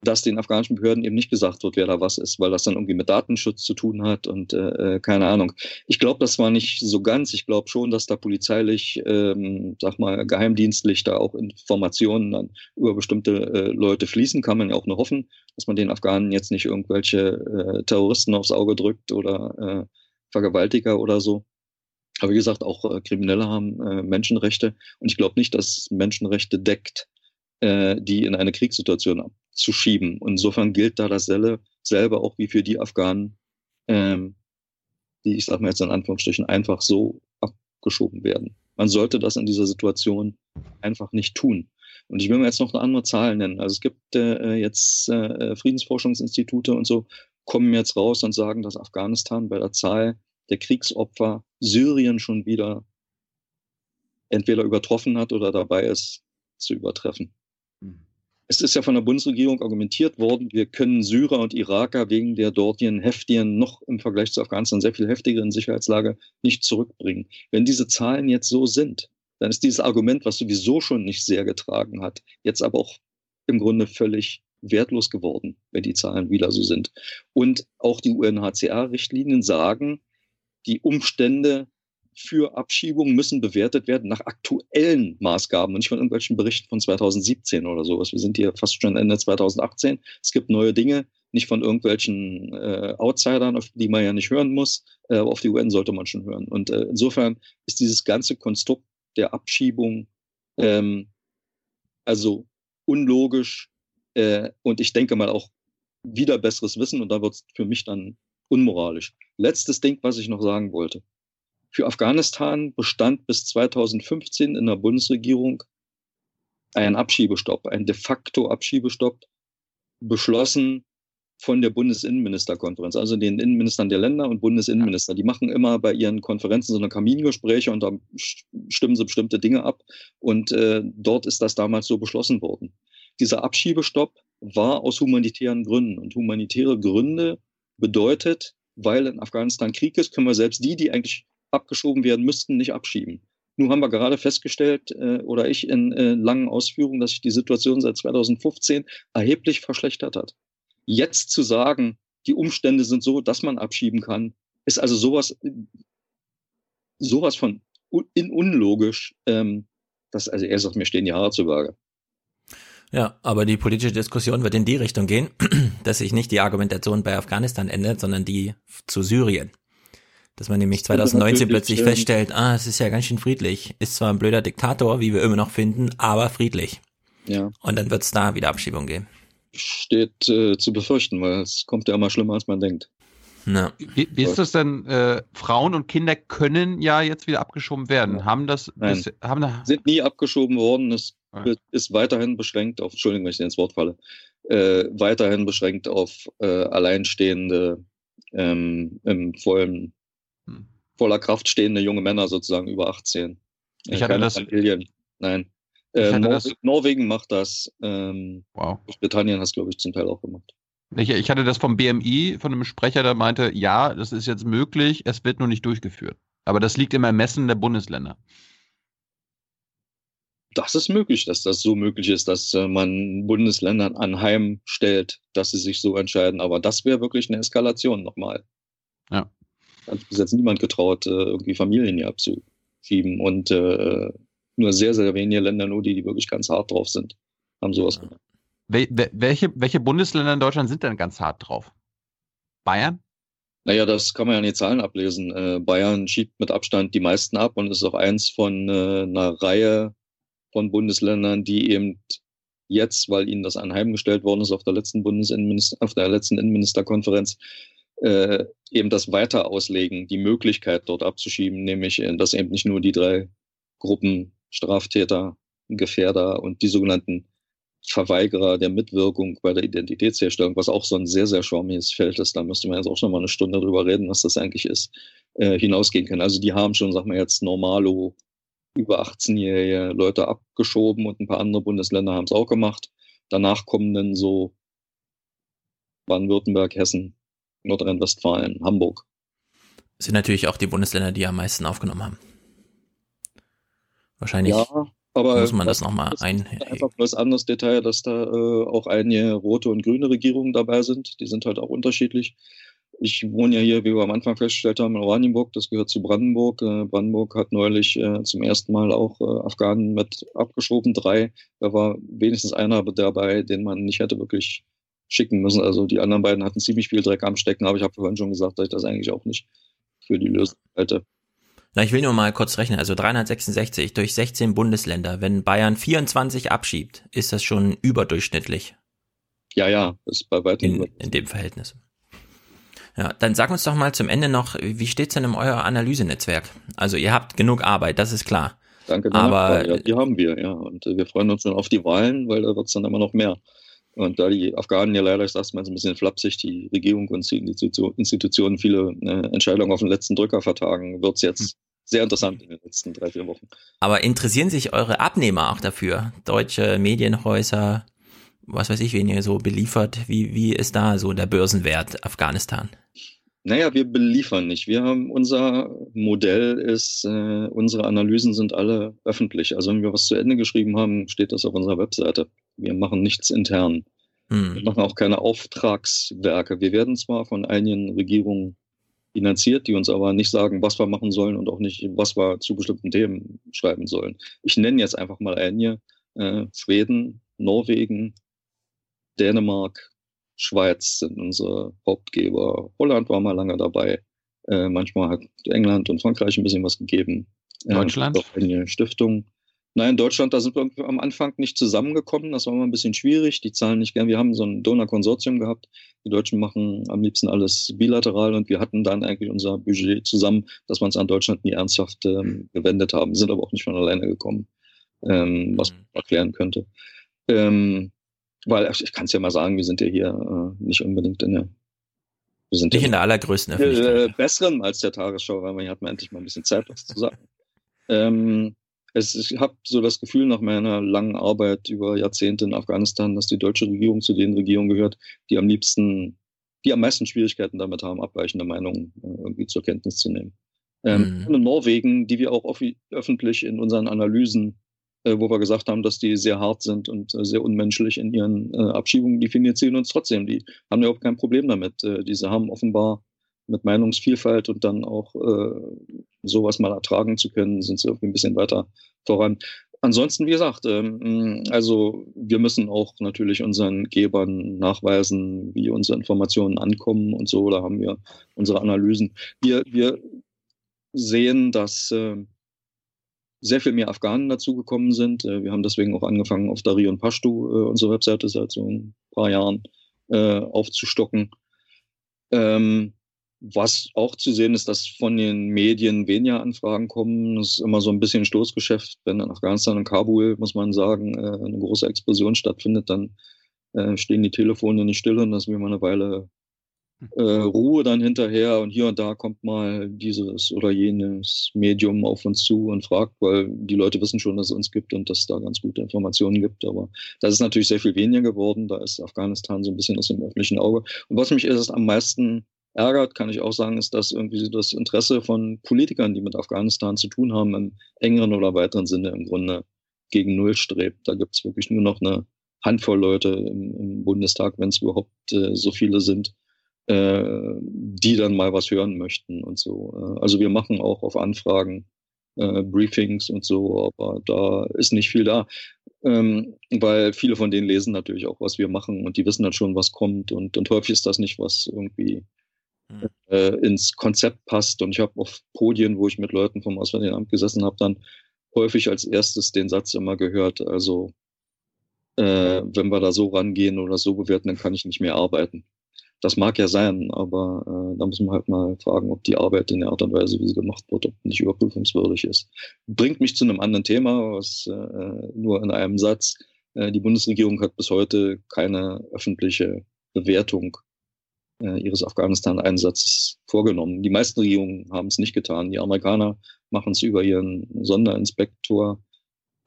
dass den afghanischen Behörden eben nicht gesagt wird, wer da was ist, weil das dann irgendwie mit Datenschutz zu tun hat und äh, äh keine Ahnung. Ich glaube, das war nicht so ganz. Ich glaube schon, dass da polizeilich, ähm, sag mal, geheimdienstlich da auch Informationen dann über bestimmte äh, Leute fließen. Kann man ja auch nur hoffen, dass man den Afghanen jetzt nicht irgendwelche äh, Terroristen aufs Auge drückt oder äh, Vergewaltiger oder so. Aber wie gesagt, auch äh, Kriminelle haben äh, Menschenrechte und ich glaube nicht, dass Menschenrechte deckt, äh, die in eine Kriegssituation zu schieben. Und insofern gilt da dasselbe selber auch wie für die Afghanen, ähm, die, ich sage mal jetzt in Anführungsstrichen, einfach so abgeschoben werden. Man sollte das in dieser Situation einfach nicht tun. Und ich will mir jetzt noch eine andere Zahl nennen. Also es gibt äh, jetzt äh, Friedensforschungsinstitute und so, kommen jetzt raus und sagen, dass Afghanistan bei der Zahl der Kriegsopfer Syrien schon wieder entweder übertroffen hat oder dabei ist zu übertreffen. Es ist ja von der Bundesregierung argumentiert worden, wir können Syrer und Iraker wegen der dortigen heftigen, noch im Vergleich zu Afghanistan sehr viel heftigeren Sicherheitslage nicht zurückbringen. Wenn diese Zahlen jetzt so sind, dann ist dieses Argument, was sowieso schon nicht sehr getragen hat, jetzt aber auch im Grunde völlig wertlos geworden, wenn die Zahlen wieder so sind. Und auch die UNHCR-Richtlinien sagen, die Umstände für Abschiebungen müssen bewertet werden nach aktuellen Maßgaben und nicht von irgendwelchen Berichten von 2017 oder sowas. Wir sind hier fast schon Ende 2018. Es gibt neue Dinge, nicht von irgendwelchen äh, Outsidern, auf die man ja nicht hören muss, äh, aber auf die UN sollte man schon hören. Und äh, insofern ist dieses ganze Konstrukt der Abschiebung ähm, also unlogisch äh, und ich denke mal auch wieder besseres Wissen und da wird es für mich dann unmoralisch. Letztes Ding, was ich noch sagen wollte. Für Afghanistan bestand bis 2015 in der Bundesregierung ein Abschiebestopp, ein de facto Abschiebestopp beschlossen von der Bundesinnenministerkonferenz, also den Innenministern der Länder und Bundesinnenminister. Die machen immer bei ihren Konferenzen so eine Kamingespräche und da stimmen sie bestimmte Dinge ab. Und äh, dort ist das damals so beschlossen worden. Dieser Abschiebestopp war aus humanitären Gründen. Und humanitäre Gründe bedeutet, weil in Afghanistan Krieg ist, können wir selbst die, die eigentlich abgeschoben werden müssten, nicht abschieben. Nun haben wir gerade festgestellt, äh, oder ich in äh, langen Ausführungen, dass sich die Situation seit 2015 erheblich verschlechtert hat. Jetzt zu sagen, die Umstände sind so, dass man abschieben kann, ist also sowas, sowas von in unlogisch. Ähm, dass, also er sagt, mir stehen die Haare zu Berge. Ja, aber die politische Diskussion wird in die Richtung gehen, dass sich nicht die Argumentation bei Afghanistan ändert, sondern die zu Syrien. Dass man nämlich 2019 plötzlich feststellt, ah, es ist ja ganz schön friedlich. Ist zwar ein blöder Diktator, wie wir immer noch finden, aber friedlich. Ja. Und dann wird es da wieder Abschiebung geben. Steht äh, zu befürchten, weil es kommt ja immer schlimmer, als man denkt. Na. Wie, wie ist das denn? Äh, Frauen und Kinder können ja jetzt wieder abgeschoben werden. Ja. Haben das, Nein. das haben da sind nie abgeschoben worden. Es ja. ist weiterhin beschränkt auf, Entschuldigung, wenn ich ins Wort falle, äh, weiterhin beschränkt auf äh, alleinstehende, ähm, im vollen. Voller Kraft stehende junge Männer sozusagen über 18. Ich hatte das. Familien. Nein. Äh, Nor das, Norwegen macht das. Ähm, wow. Britannien hat es, glaube ich, zum Teil auch gemacht. Ich, ich hatte das vom BMI, von einem Sprecher, der meinte, ja, das ist jetzt möglich, es wird nur nicht durchgeführt. Aber das liegt im Ermessen der Bundesländer. Das ist möglich, dass das so möglich ist, dass äh, man Bundesländern anheimstellt, dass sie sich so entscheiden. Aber das wäre wirklich eine Eskalation nochmal. Ja. Hat bis jetzt niemand getraut, äh, irgendwie Familien hier abzuschieben. Und äh, nur sehr, sehr wenige Länder, nur die, die wirklich ganz hart drauf sind, haben sowas gemacht. Welche, welche Bundesländer in Deutschland sind denn ganz hart drauf? Bayern? Naja, das kann man ja an den Zahlen ablesen. Äh, Bayern schiebt mit Abstand die meisten ab und ist auch eins von äh, einer Reihe von Bundesländern, die eben jetzt, weil ihnen das anheimgestellt worden ist auf der letzten Bundesinnenminister, auf der letzten Innenministerkonferenz, äh, eben das weiter auslegen, die Möglichkeit dort abzuschieben, nämlich, äh, dass eben nicht nur die drei Gruppen Straftäter, Gefährder und die sogenannten Verweigerer der Mitwirkung bei der Identitätsherstellung, was auch so ein sehr, sehr schwammiges Feld ist, da müsste man jetzt auch schon mal eine Stunde drüber reden, was das eigentlich ist, äh, hinausgehen können. Also die haben schon, sag mal jetzt, normalo über 18-jährige Leute abgeschoben und ein paar andere Bundesländer haben es auch gemacht. Danach kommen dann so Baden-Württemberg, Hessen, Nordrhein-Westfalen, Hamburg. Das sind natürlich auch die Bundesländer, die am meisten aufgenommen haben. Wahrscheinlich ja, aber muss man das nochmal ein. Einfach bloß anderes Detail, dass da äh, auch einige rote und grüne Regierungen dabei sind. Die sind halt auch unterschiedlich. Ich wohne ja hier, wie wir am Anfang festgestellt haben, in Oranienburg. Das gehört zu Brandenburg. Äh, Brandenburg hat neulich äh, zum ersten Mal auch äh, Afghanen mit abgeschoben, drei. Da war wenigstens einer dabei, den man nicht hätte wirklich schicken müssen. Also die anderen beiden hatten ziemlich viel Dreck am Stecken, aber ich habe vorhin schon gesagt, dass ich das eigentlich auch nicht für die Lösung halte. Na, ich will nur mal kurz rechnen. Also 366 durch 16 Bundesländer. Wenn Bayern 24 abschiebt, ist das schon überdurchschnittlich. Ja, ja, ist bei weitem. In, in dem Verhältnis. Ja, dann sag uns doch mal zum Ende noch, wie steht's denn in eurem Analysenetzwerk? Also ihr habt genug Arbeit, das ist klar. Danke. Aber ja, die haben wir, ja. Und äh, wir freuen uns dann auf die Wahlen, weil da wird's dann immer noch mehr. Und da die Afghanen ja leider, ich sag's mal so ein bisschen flapsig, die Regierung und die Institutionen viele äh, Entscheidungen auf den letzten Drücker vertagen, wird's jetzt hm. sehr interessant in den letzten drei, vier Wochen. Aber interessieren sich eure Abnehmer auch dafür? Deutsche Medienhäuser, was weiß ich, wen ihr so beliefert? Wie, wie ist da so der Börsenwert Afghanistan? Naja, wir beliefern nicht. Wir haben unser Modell ist, äh, unsere Analysen sind alle öffentlich. Also wenn wir was zu Ende geschrieben haben, steht das auf unserer Webseite. Wir machen nichts intern. Hm. Wir machen auch keine Auftragswerke. Wir werden zwar von einigen Regierungen finanziert, die uns aber nicht sagen, was wir machen sollen und auch nicht, was wir zu bestimmten Themen schreiben sollen. Ich nenne jetzt einfach mal einige. Äh, Schweden, Norwegen, Dänemark, Schweiz sind unsere Hauptgeber. Holland war mal lange dabei. Äh, manchmal hat England und Frankreich ein bisschen was gegeben. Äh, Deutschland? Auch eine Stiftung. Nein, Deutschland, da sind wir am Anfang nicht zusammengekommen. Das war mal ein bisschen schwierig. Die zahlen nicht gern. Wir haben so ein Donor-Konsortium gehabt. Die Deutschen machen am liebsten alles bilateral und wir hatten dann eigentlich unser Budget zusammen, dass wir uns an Deutschland nie ernsthaft ähm, gewendet haben. Sind aber auch nicht von alleine gekommen. ähm, was man erklären könnte. Ähm, weil ich kann es ja mal sagen, wir sind ja hier äh, nicht unbedingt in der wir sind nicht ja in der allergrößten Öffentlichkeit. Äh, besseren als der Tagesschau, weil man hier hat man endlich mal ein bisschen Zeit, was zu sagen. Ähm, es, ich habe so das Gefühl nach meiner langen Arbeit über Jahrzehnte in Afghanistan, dass die deutsche Regierung zu den Regierungen gehört, die am liebsten, die am meisten Schwierigkeiten damit haben, abweichende Meinungen äh, irgendwie zur Kenntnis zu nehmen. Ähm, Mhm. In Norwegen, die wir auch öffentlich in unseren Analysen, äh, wo wir gesagt haben, dass die sehr hart sind und äh, sehr unmenschlich in ihren äh, Abschiebungen, die finanzieren uns trotzdem. Die haben ja überhaupt kein Problem damit. Äh, diese haben offenbar mit Meinungsvielfalt und dann auch äh, sowas mal ertragen zu können, sind sie irgendwie ein bisschen weiter voran. Ansonsten, wie gesagt, ähm, also wir müssen auch natürlich unseren Gebern nachweisen, wie unsere Informationen ankommen und so. Da haben wir unsere Analysen. Wir, wir sehen, dass äh, sehr viel mehr Afghanen dazugekommen sind. Äh, wir haben deswegen auch angefangen, auf Dari und Pashtu äh, unsere Webseite seit so ein paar Jahren äh, aufzustocken. Ähm, was auch zu sehen ist, dass von den Medien weniger Anfragen kommen. Das ist immer so ein bisschen Stoßgeschäft. Wenn in Afghanistan und Kabul, muss man sagen, äh, eine große Explosion stattfindet, dann äh, stehen die Telefone nicht still und das will man eine Weile äh, Ruhe dann hinterher und hier und da kommt mal dieses oder jenes Medium auf uns zu und fragt, weil die Leute wissen schon, dass es uns gibt und dass es da ganz gute Informationen gibt. Aber das ist natürlich sehr viel weniger geworden. Da ist Afghanistan so ein bisschen aus dem öffentlichen Auge. Und was mich erst am meisten ärgert, kann ich auch sagen, ist, dass irgendwie das Interesse von Politikern, die mit Afghanistan zu tun haben, im engeren oder weiteren Sinne im Grunde gegen Null strebt. Da gibt es wirklich nur noch eine Handvoll Leute im, im Bundestag, wenn es überhaupt äh, so viele sind, äh, die dann mal was hören möchten und so. Äh, also wir machen auch auf Anfragen äh, Briefings und so, aber da ist nicht viel da, ähm, weil viele von denen lesen natürlich auch, was wir machen und die wissen dann schon, was kommt und, und häufig ist das nicht, was irgendwie äh, ins Konzept passt. Und ich habe auf Podien, wo ich mit Leuten vom Auswärtigen Amt gesessen habe, dann häufig als erstes den Satz immer gehört, also äh, wenn wir da so rangehen oder so bewerten, dann kann ich nicht mehr arbeiten. Das mag ja sein, aber äh, da muss man halt mal fragen, ob die Arbeit in der Art und Weise, wie sie gemacht wird, ob nicht überprüfungswürdig ist. Bringt mich zu einem anderen Thema, was äh, nur in einem Satz. Äh, die Bundesregierung hat bis heute keine öffentliche Bewertung ihres Afghanistan-Einsatzes vorgenommen. Die meisten Regierungen haben es nicht getan. Die Amerikaner machen es über ihren Sonderinspektor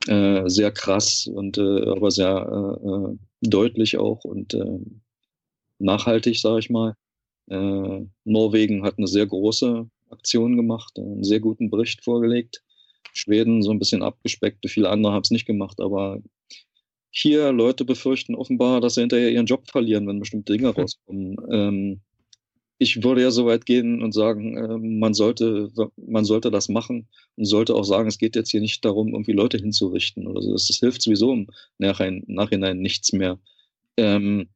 äh, sehr krass und äh, aber sehr äh, äh, deutlich auch und äh, nachhaltig, sage ich mal. Äh, Norwegen hat eine sehr große Aktion gemacht, einen sehr guten Bericht vorgelegt. Schweden so ein bisschen abgespeckt, viele andere haben es nicht gemacht, aber hier Leute befürchten offenbar, dass sie hinterher ihren Job verlieren, wenn bestimmte Dinge rauskommen. Ähm, ich würde ja so weit gehen und sagen, äh, man sollte, man sollte das machen und sollte auch sagen, es geht jetzt hier nicht darum, irgendwie Leute hinzurichten oder so. Das, das hilft sowieso im Nachhinein, Nachhinein nichts mehr. Ähm,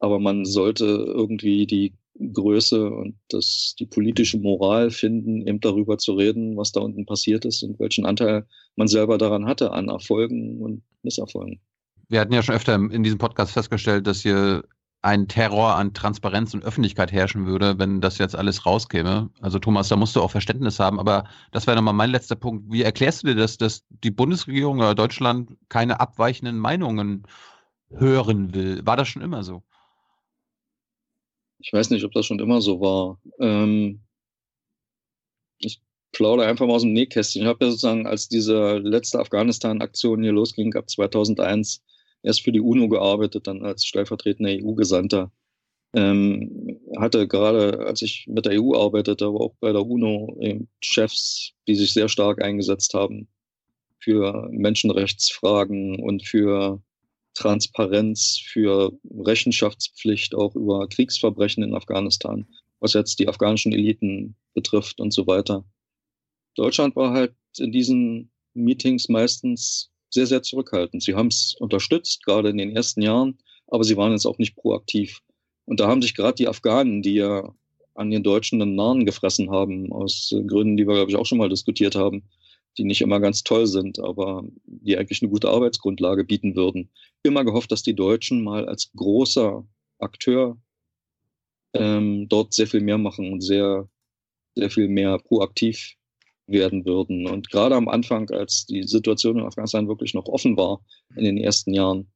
aber man sollte irgendwie die Größe und das, die politische Moral finden, eben darüber zu reden, was da unten passiert ist und welchen Anteil man selber daran hatte an Erfolgen und Misserfolgen. Wir hatten ja schon öfter in diesem Podcast festgestellt, dass hier ein Terror an Transparenz und Öffentlichkeit herrschen würde, wenn das jetzt alles rauskäme. Also Thomas, da musst du auch Verständnis haben, aber das wäre nochmal mein letzter Punkt. Wie erklärst du dir das, dass die Bundesregierung oder Deutschland keine abweichenden Meinungen hören will? War das schon immer so? Ich weiß nicht, ob das schon immer so war. Ähm, plaudere einfach mal aus dem Nähkästchen. Ich habe ja sozusagen, als diese letzte Afghanistan-Aktion hier losging, ab 2001, erst für die UNO gearbeitet, dann als stellvertretender EU-Gesandter. Ähm, hatte gerade, als ich mit der EU arbeitete, aber auch bei der UNO eben Chefs, die sich sehr stark eingesetzt haben für Menschenrechtsfragen und für Transparenz, für Rechenschaftspflicht auch über Kriegsverbrechen in Afghanistan, was jetzt die afghanischen Eliten betrifft und so weiter. Deutschland war halt in diesen Meetings meistens sehr, sehr zurückhaltend. Sie haben es unterstützt, gerade in den ersten Jahren, aber sie waren jetzt auch nicht proaktiv. Und da haben sich gerade die Afghanen, die ja an den Deutschen den Nahen gefressen haben, aus Gründen, die wir, glaube ich, auch schon mal diskutiert haben, die nicht immer ganz toll sind, aber die eigentlich eine gute Arbeitsgrundlage bieten würden, immer gehofft, dass die Deutschen mal als großer Akteur ähm, dort sehr viel mehr machen und sehr, sehr viel mehr proaktiv werden würden. Und gerade am Anfang, als die Situation in Afghanistan wirklich noch offen war, in den ersten Jahren,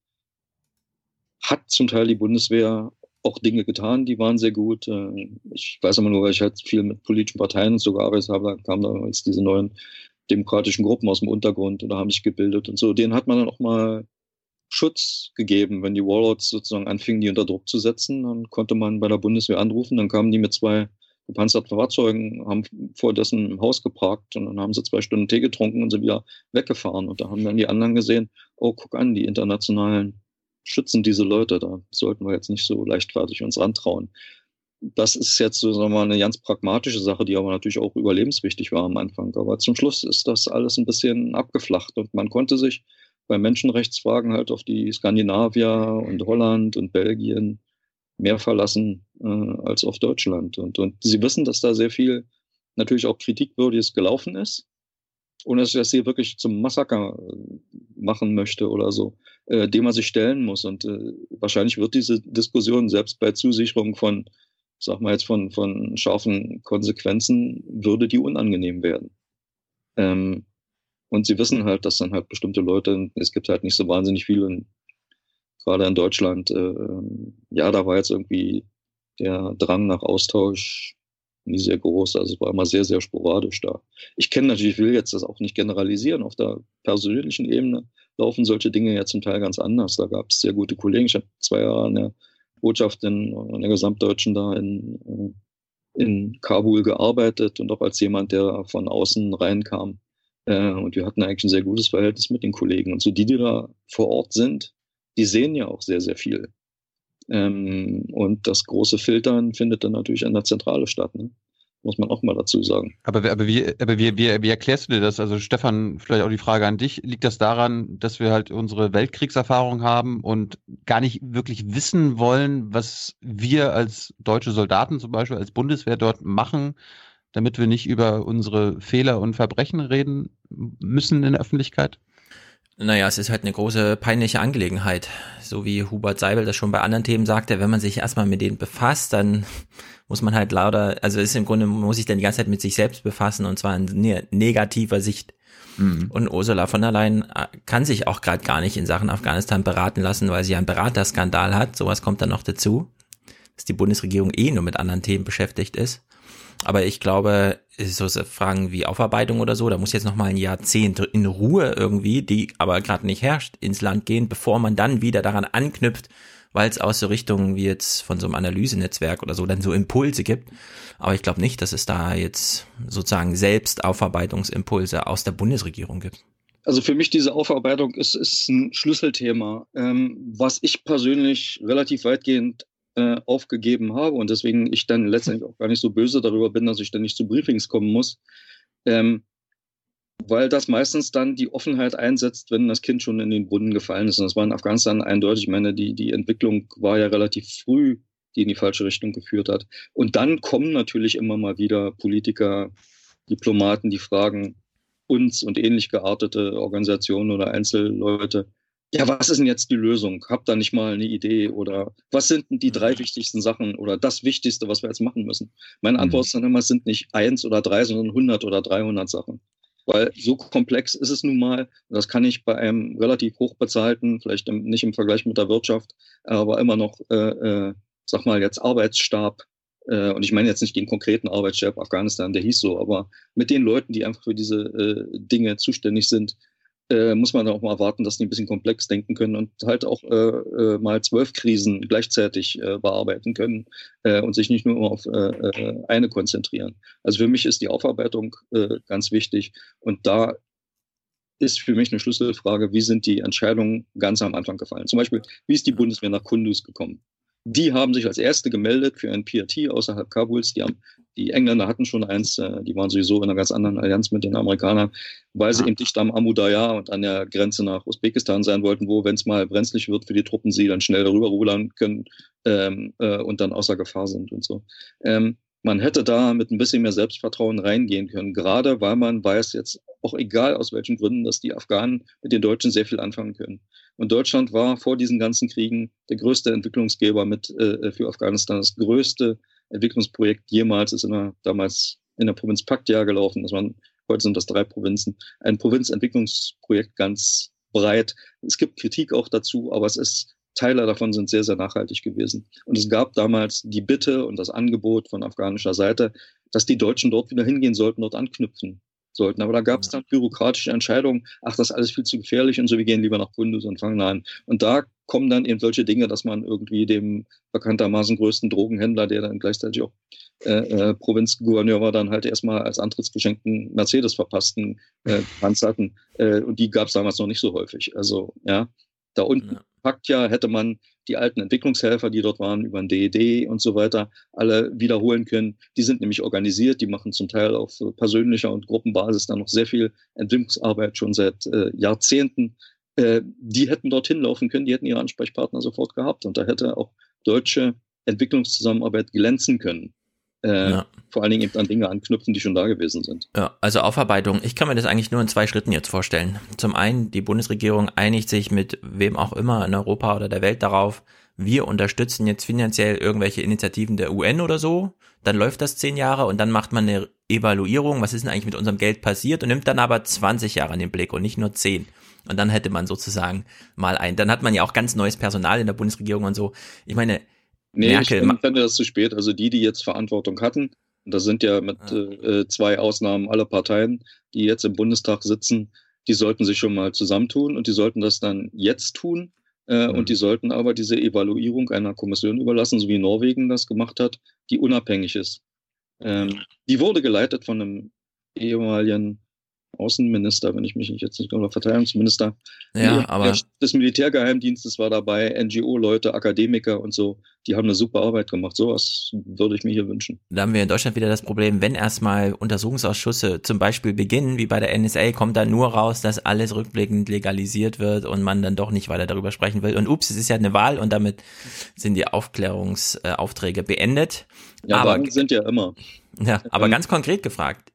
hat zum Teil die Bundeswehr auch Dinge getan, die waren sehr gut. Äh, ich weiß immer nur, weil ich halt viel mit politischen Parteien und so gearbeitet habe, da kamen damals diese neuen demokratischen Gruppen aus dem Untergrund oder haben sich gebildet und so. Denen hat man dann auch mal Schutz gegeben, wenn die Warlords sozusagen anfingen, die unter Druck zu setzen. Dann konnte man bei der Bundeswehr anrufen, dann kamen die mit zwei gepanzerten Fahrzeugen, haben vor dessen Haus geparkt und dann haben sie zwei Stunden Tee getrunken und sind wieder weggefahren. Und da haben dann die anderen gesehen, oh, guck an, die internationalen schützen diese Leute, da sollten wir jetzt nicht so leichtfertig uns rantrauen. Das ist jetzt so sagen wir mal, eine ganz pragmatische Sache, die aber natürlich auch überlebenswichtig war am Anfang. Aber zum Schluss ist das alles ein bisschen abgeflacht und man konnte sich bei Menschenrechtsfragen halt auf die Skandinavier und Holland und Belgien mehr verlassen äh, als auf Deutschland. Und, und sie wissen, dass da sehr viel natürlich auch kritikwürdiges gelaufen ist, ohne dass ich das hier wirklich zum Massaker äh, machen möchte oder so, äh, dem man sich stellen muss. Und äh, wahrscheinlich wird diese Diskussion selbst bei Zusicherung von, sag mal jetzt von, von scharfen Konsequenzen, würde die unangenehm werden. Ähm, und sie wissen halt, dass dann halt bestimmte Leute, es gibt halt nicht so wahnsinnig viele, gerade in Deutschland, äh, ja, da war jetzt irgendwie der Drang nach Austausch nie sehr groß. Also es war immer sehr, sehr sporadisch da. Ich kenne natürlich, ich will jetzt das auch nicht generalisieren. Auf der persönlichen Ebene laufen solche Dinge ja zum Teil ganz anders. Da gab es sehr gute Kollegen. Ich habe zwei Jahre an der Botschaft in, in der Gesamtdeutschen da in, äh, in Kabul gearbeitet und auch als jemand, der von außen reinkam, äh, und wir hatten eigentlich ein sehr gutes Verhältnis mit den Kollegen. Und so die, die da vor Ort sind, die sehen ja auch sehr, sehr viel. Ähm, und das große Filtern findet dann natürlich an der Zentrale statt. Ne? Muss man auch mal dazu sagen. Aber, aber, wie, aber wie, wie, wie erklärst du dir das? Also Stefan, vielleicht auch die Frage an dich. Liegt das daran, dass wir halt unsere Weltkriegserfahrung haben und gar nicht wirklich wissen wollen, was wir als deutsche Soldaten zum Beispiel, als Bundeswehr dort machen? damit wir nicht über unsere Fehler und Verbrechen reden müssen in der Öffentlichkeit? Naja, es ist halt eine große peinliche Angelegenheit. So wie Hubert Seibel das schon bei anderen Themen sagte, wenn man sich erstmal mit denen befasst, dann muss man halt lauter, also ist im Grunde, muss sich dann die ganze Zeit mit sich selbst befassen und zwar in ne negativer Sicht. Mhm. Und Ursula von der Leyen äh, kann sich auch gerade gar nicht in Sachen Afghanistan beraten lassen, weil sie einen Beraterskandal hat. Sowas kommt dann noch dazu, dass die Bundesregierung eh nur mit anderen Themen beschäftigt ist. Aber ich glaube, so Fragen wie Aufarbeitung oder so, da muss jetzt noch mal ein Jahrzehnt in Ruhe irgendwie, die aber gerade nicht herrscht, ins Land gehen, bevor man dann wieder daran anknüpft, weil es aus so Richtungen wie jetzt von so einem Analysenetzwerk oder so dann so Impulse gibt. Aber ich glaube nicht, dass es da jetzt sozusagen selbst Aufarbeitungsimpulse aus der Bundesregierung gibt. Also für mich diese Aufarbeitung ist, ist ein Schlüsselthema, ähm, was ich persönlich relativ weitgehend äh, aufgegeben habe und deswegen ich dann letztendlich auch gar nicht so böse darüber bin, dass ich dann nicht zu Briefings kommen muss. Ähm, weil das meistens dann die Offenheit einsetzt, wenn das Kind schon in den Brunnen gefallen ist. Und das war in Afghanistan eindeutig. Ich meine, die, die Entwicklung war ja relativ früh, die in die falsche Richtung geführt hat. Und dann kommen natürlich immer mal wieder Politiker, Diplomaten, die fragen uns und ähnlich geartete Organisationen oder Einzelleute, ja, was ist denn jetzt die Lösung? Habt da nicht mal eine Idee? Oder was sind denn die drei mhm. wichtigsten Sachen oder das Wichtigste, was wir jetzt machen müssen? Meine Antwort mhm. ist dann immer, es sind nicht eins oder drei, sondern 100 oder 300 Sachen. Weil so komplex ist es nun mal. Das kann ich bei einem relativ hochbezahlten, vielleicht nicht im Vergleich mit der Wirtschaft, aber immer noch, äh, äh, sag mal jetzt Arbeitsstab. Äh, und ich meine jetzt nicht den konkreten Arbeitsstab Afghanistan, der hieß so, aber mit den Leuten, die einfach für diese äh, Dinge zuständig sind, äh, muss man auch mal erwarten, dass die ein bisschen komplex denken können und halt auch äh, äh, mal zwölf Krisen gleichzeitig äh, bearbeiten können äh, und sich nicht nur auf äh, eine konzentrieren. Also für mich ist die Aufarbeitung ganz wichtig und da ist für mich eine Schlüsselfrage, wie sind die Entscheidungen ganz am Anfang gefallen? Zum Beispiel, wie ist die Bundeswehr nach Kunduz gekommen? Die haben sich als erste gemeldet für ein PRT außerhalb Kabuls. Die, haben, die Engländer hatten schon eins, äh, die waren sowieso in einer ganz anderen Allianz mit den Amerikanern, weil sie eben dicht am Amu Darya und an der Grenze nach Usbekistan sein wollten, wo, wenn es mal brenzlig wird für die Truppen, sie dann schnell darüber rudern können ähm, äh, und dann außer Gefahr sind und so. Ähm, man hätte da mit ein bisschen mehr Selbstvertrauen reingehen können, gerade weil man weiß jetzt, auch egal aus welchen Gründen, dass die Afghanen mit den Deutschen sehr viel anfangen können. Und Deutschland war vor diesen ganzen Kriegen der größte Entwicklungsgeber mit äh, für Afghanistan. Das größte Entwicklungsprojekt jemals ist in der, damals in der Provinz Paktia gelaufen. Das waren Heute sind das drei Provinzen. Ein Provinzentwicklungsprojekt ganz breit. Es gibt Kritik auch dazu, aber es ist Teile davon sind sehr, sehr nachhaltig gewesen. Und es gab damals die Bitte und das Angebot von afghanischer Seite, dass die Deutschen dort wieder hingehen sollten, dort anknüpfen sollten. Aber da gab es dann bürokratische Entscheidungen, ach, das ist alles viel zu gefährlich und so, wir gehen lieber nach Bundes und fangen an. Und da kommen dann eben solche Dinge, dass man irgendwie dem bekanntermaßen größten Drogenhändler, der dann gleichzeitig auch äh, äh, Provinzgouverneur war, dann halt erstmal als Antrittsgeschenkten Mercedes verpassten äh, hatten. Äh, und die gab es damals noch nicht so häufig. Also ja, da unten ja. packt ja, hätte man die alten Entwicklungshelfer, die dort waren, über ein DED und so weiter, alle wiederholen können. Die sind nämlich organisiert, die machen zum Teil auf persönlicher und Gruppenbasis dann noch sehr viel Entwicklungsarbeit schon seit äh, Jahrzehnten. Äh, die hätten dorthin laufen können, die hätten ihre Ansprechpartner sofort gehabt und da hätte auch deutsche Entwicklungszusammenarbeit glänzen können. Äh, ja. Vor allen Dingen eben an Dinge anknüpfen, die schon da gewesen sind. Ja, also Aufarbeitung. Ich kann mir das eigentlich nur in zwei Schritten jetzt vorstellen. Zum einen, die Bundesregierung einigt sich mit wem auch immer in Europa oder der Welt darauf, wir unterstützen jetzt finanziell irgendwelche Initiativen der UN oder so. Dann läuft das zehn Jahre und dann macht man eine Evaluierung, was ist denn eigentlich mit unserem Geld passiert und nimmt dann aber 20 Jahre in den Blick und nicht nur zehn. Und dann hätte man sozusagen mal ein, dann hat man ja auch ganz neues Personal in der Bundesregierung und so. Ich meine, Nee, Merkel. ich fände das zu spät. Also die, die jetzt Verantwortung hatten, das sind ja mit ah. äh, zwei Ausnahmen alle Parteien, die jetzt im Bundestag sitzen, die sollten sich schon mal zusammentun und die sollten das dann jetzt tun. Äh, mhm. Und die sollten aber diese Evaluierung einer Kommission überlassen, so wie Norwegen das gemacht hat, die unabhängig ist. Ähm, die wurde geleitet von einem ehemaligen Außenminister, wenn ich mich nicht jetzt nicht oder Verteidigungsminister. Ja, die, aber des Militärgeheimdienstes war dabei, NGO-Leute, Akademiker und so. Die haben eine super Arbeit gemacht. Sowas würde ich mir hier wünschen. Da haben wir in Deutschland wieder das Problem, wenn erstmal Untersuchungsausschüsse zum Beispiel beginnen, wie bei der NSA, kommt dann nur raus, dass alles rückblickend legalisiert wird und man dann doch nicht weiter darüber sprechen will. Und ups, es ist ja eine Wahl und damit sind die Aufklärungsaufträge beendet. Ja, aber sind ja immer. Ja, aber ganz konkret gefragt,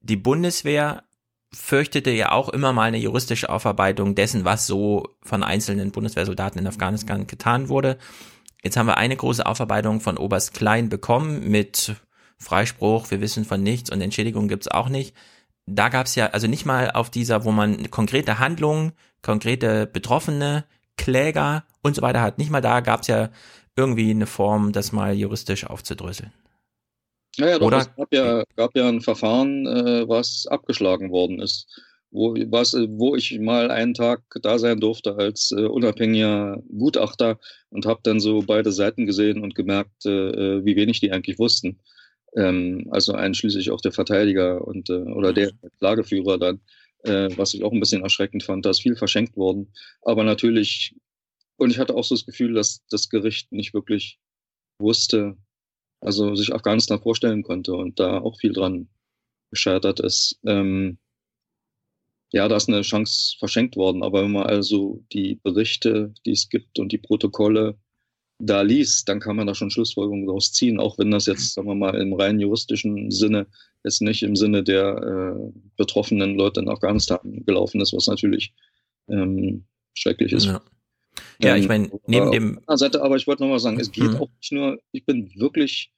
die Bundeswehr fürchtete ja auch immer mal eine juristische Aufarbeitung dessen, was so von einzelnen Bundeswehrsoldaten in Afghanistan getan wurde. Jetzt haben wir eine große Aufarbeitung von Oberst Klein bekommen mit Freispruch, wir wissen von nichts und Entschädigung gibt's auch nicht. Da gab's ja also nicht mal auf dieser, wo man konkrete Handlungen, konkrete Betroffene, Kläger und so weiter hat. Nicht mal da gab's ja irgendwie eine Form, das mal juristisch aufzudröseln. Naja, doch, Oder? es gab ja, gab ja ein Verfahren, äh, was abgeschlagen worden ist, wo, was, wo ich mal einen Tag da sein durfte als äh, unabhängiger Gutachter und habe dann so beide Seiten gesehen und gemerkt, äh, wie wenig die eigentlich wussten. Ähm, also einschließlich auch der Verteidiger und äh, oder der Klageführer dann, äh, was ich auch ein bisschen erschreckend fand. Da ist viel verschenkt worden. Aber natürlich, und ich hatte auch so das Gefühl, dass das Gericht nicht wirklich wusste, also sich Afghanistan vorstellen konnte und da auch viel dran gescheitert ist. Ähm, ja, da ist eine Chance verschenkt worden. Aber wenn man also die Berichte, die es gibt und die Protokolle da liest, dann kann man da schon Schlussfolgerungen daraus ziehen, auch wenn das jetzt, sagen wir mal, im rein juristischen Sinne jetzt nicht im Sinne der äh, betroffenen Leute in Afghanistan gelaufen ist, was natürlich ähm, schrecklich ist. Ja. Ja, ich ähm, meine, neben dem. Seite, aber ich wollte nochmal sagen, es geht mhm. auch nicht nur, ich bin wirklich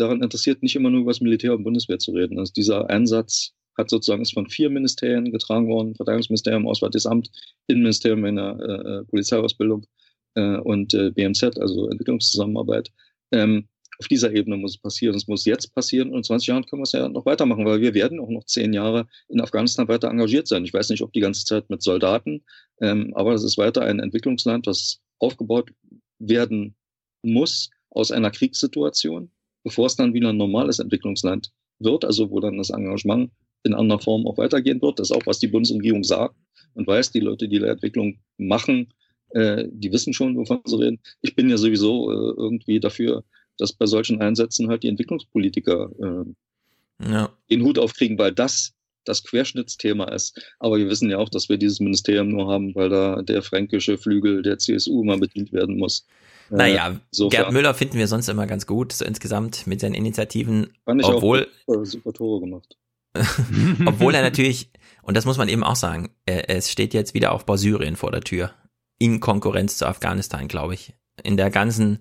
daran interessiert, nicht immer nur über das Militär und Bundeswehr zu reden. Also dieser Einsatz hat sozusagen ist von vier Ministerien getragen worden, Verteidigungsministerium, Auswärtiges Amt, Innenministerium in der äh, äh Polizeiausbildung äh, und äh, BMZ, also Entwicklungszusammenarbeit. Ähm, auf dieser Ebene muss es passieren. Es muss jetzt passieren und in 20 Jahren können wir es ja noch weitermachen, weil wir werden auch noch zehn Jahre in Afghanistan weiter engagiert sein. Ich weiß nicht, ob die ganze Zeit mit Soldaten, ähm, aber es ist weiter ein Entwicklungsland, das aufgebaut werden muss aus einer Kriegssituation, bevor es dann wieder ein normales Entwicklungsland wird, also wo dann das Engagement in anderer Form auch weitergehen wird. Das ist auch, was die Bundesregierung sagt und weiß, die Leute, die die Entwicklung machen, äh, die wissen schon, wovon sie reden. Ich bin ja sowieso äh, irgendwie dafür, dass bei solchen Einsätzen halt die Entwicklungspolitiker äh, ja. den Hut aufkriegen, weil das das Querschnittsthema ist. Aber wir wissen ja auch, dass wir dieses Ministerium nur haben, weil da der fränkische Flügel der CSU mal bedient werden muss. Äh, naja, äh, Gerd Müller finden wir sonst immer ganz gut, so insgesamt mit seinen Initiativen. Fand ich obwohl, auch super Tore gemacht. obwohl er natürlich, und das muss man eben auch sagen, es steht jetzt wieder Aufbau Syrien vor der Tür. In Konkurrenz zu Afghanistan, glaube ich. In der ganzen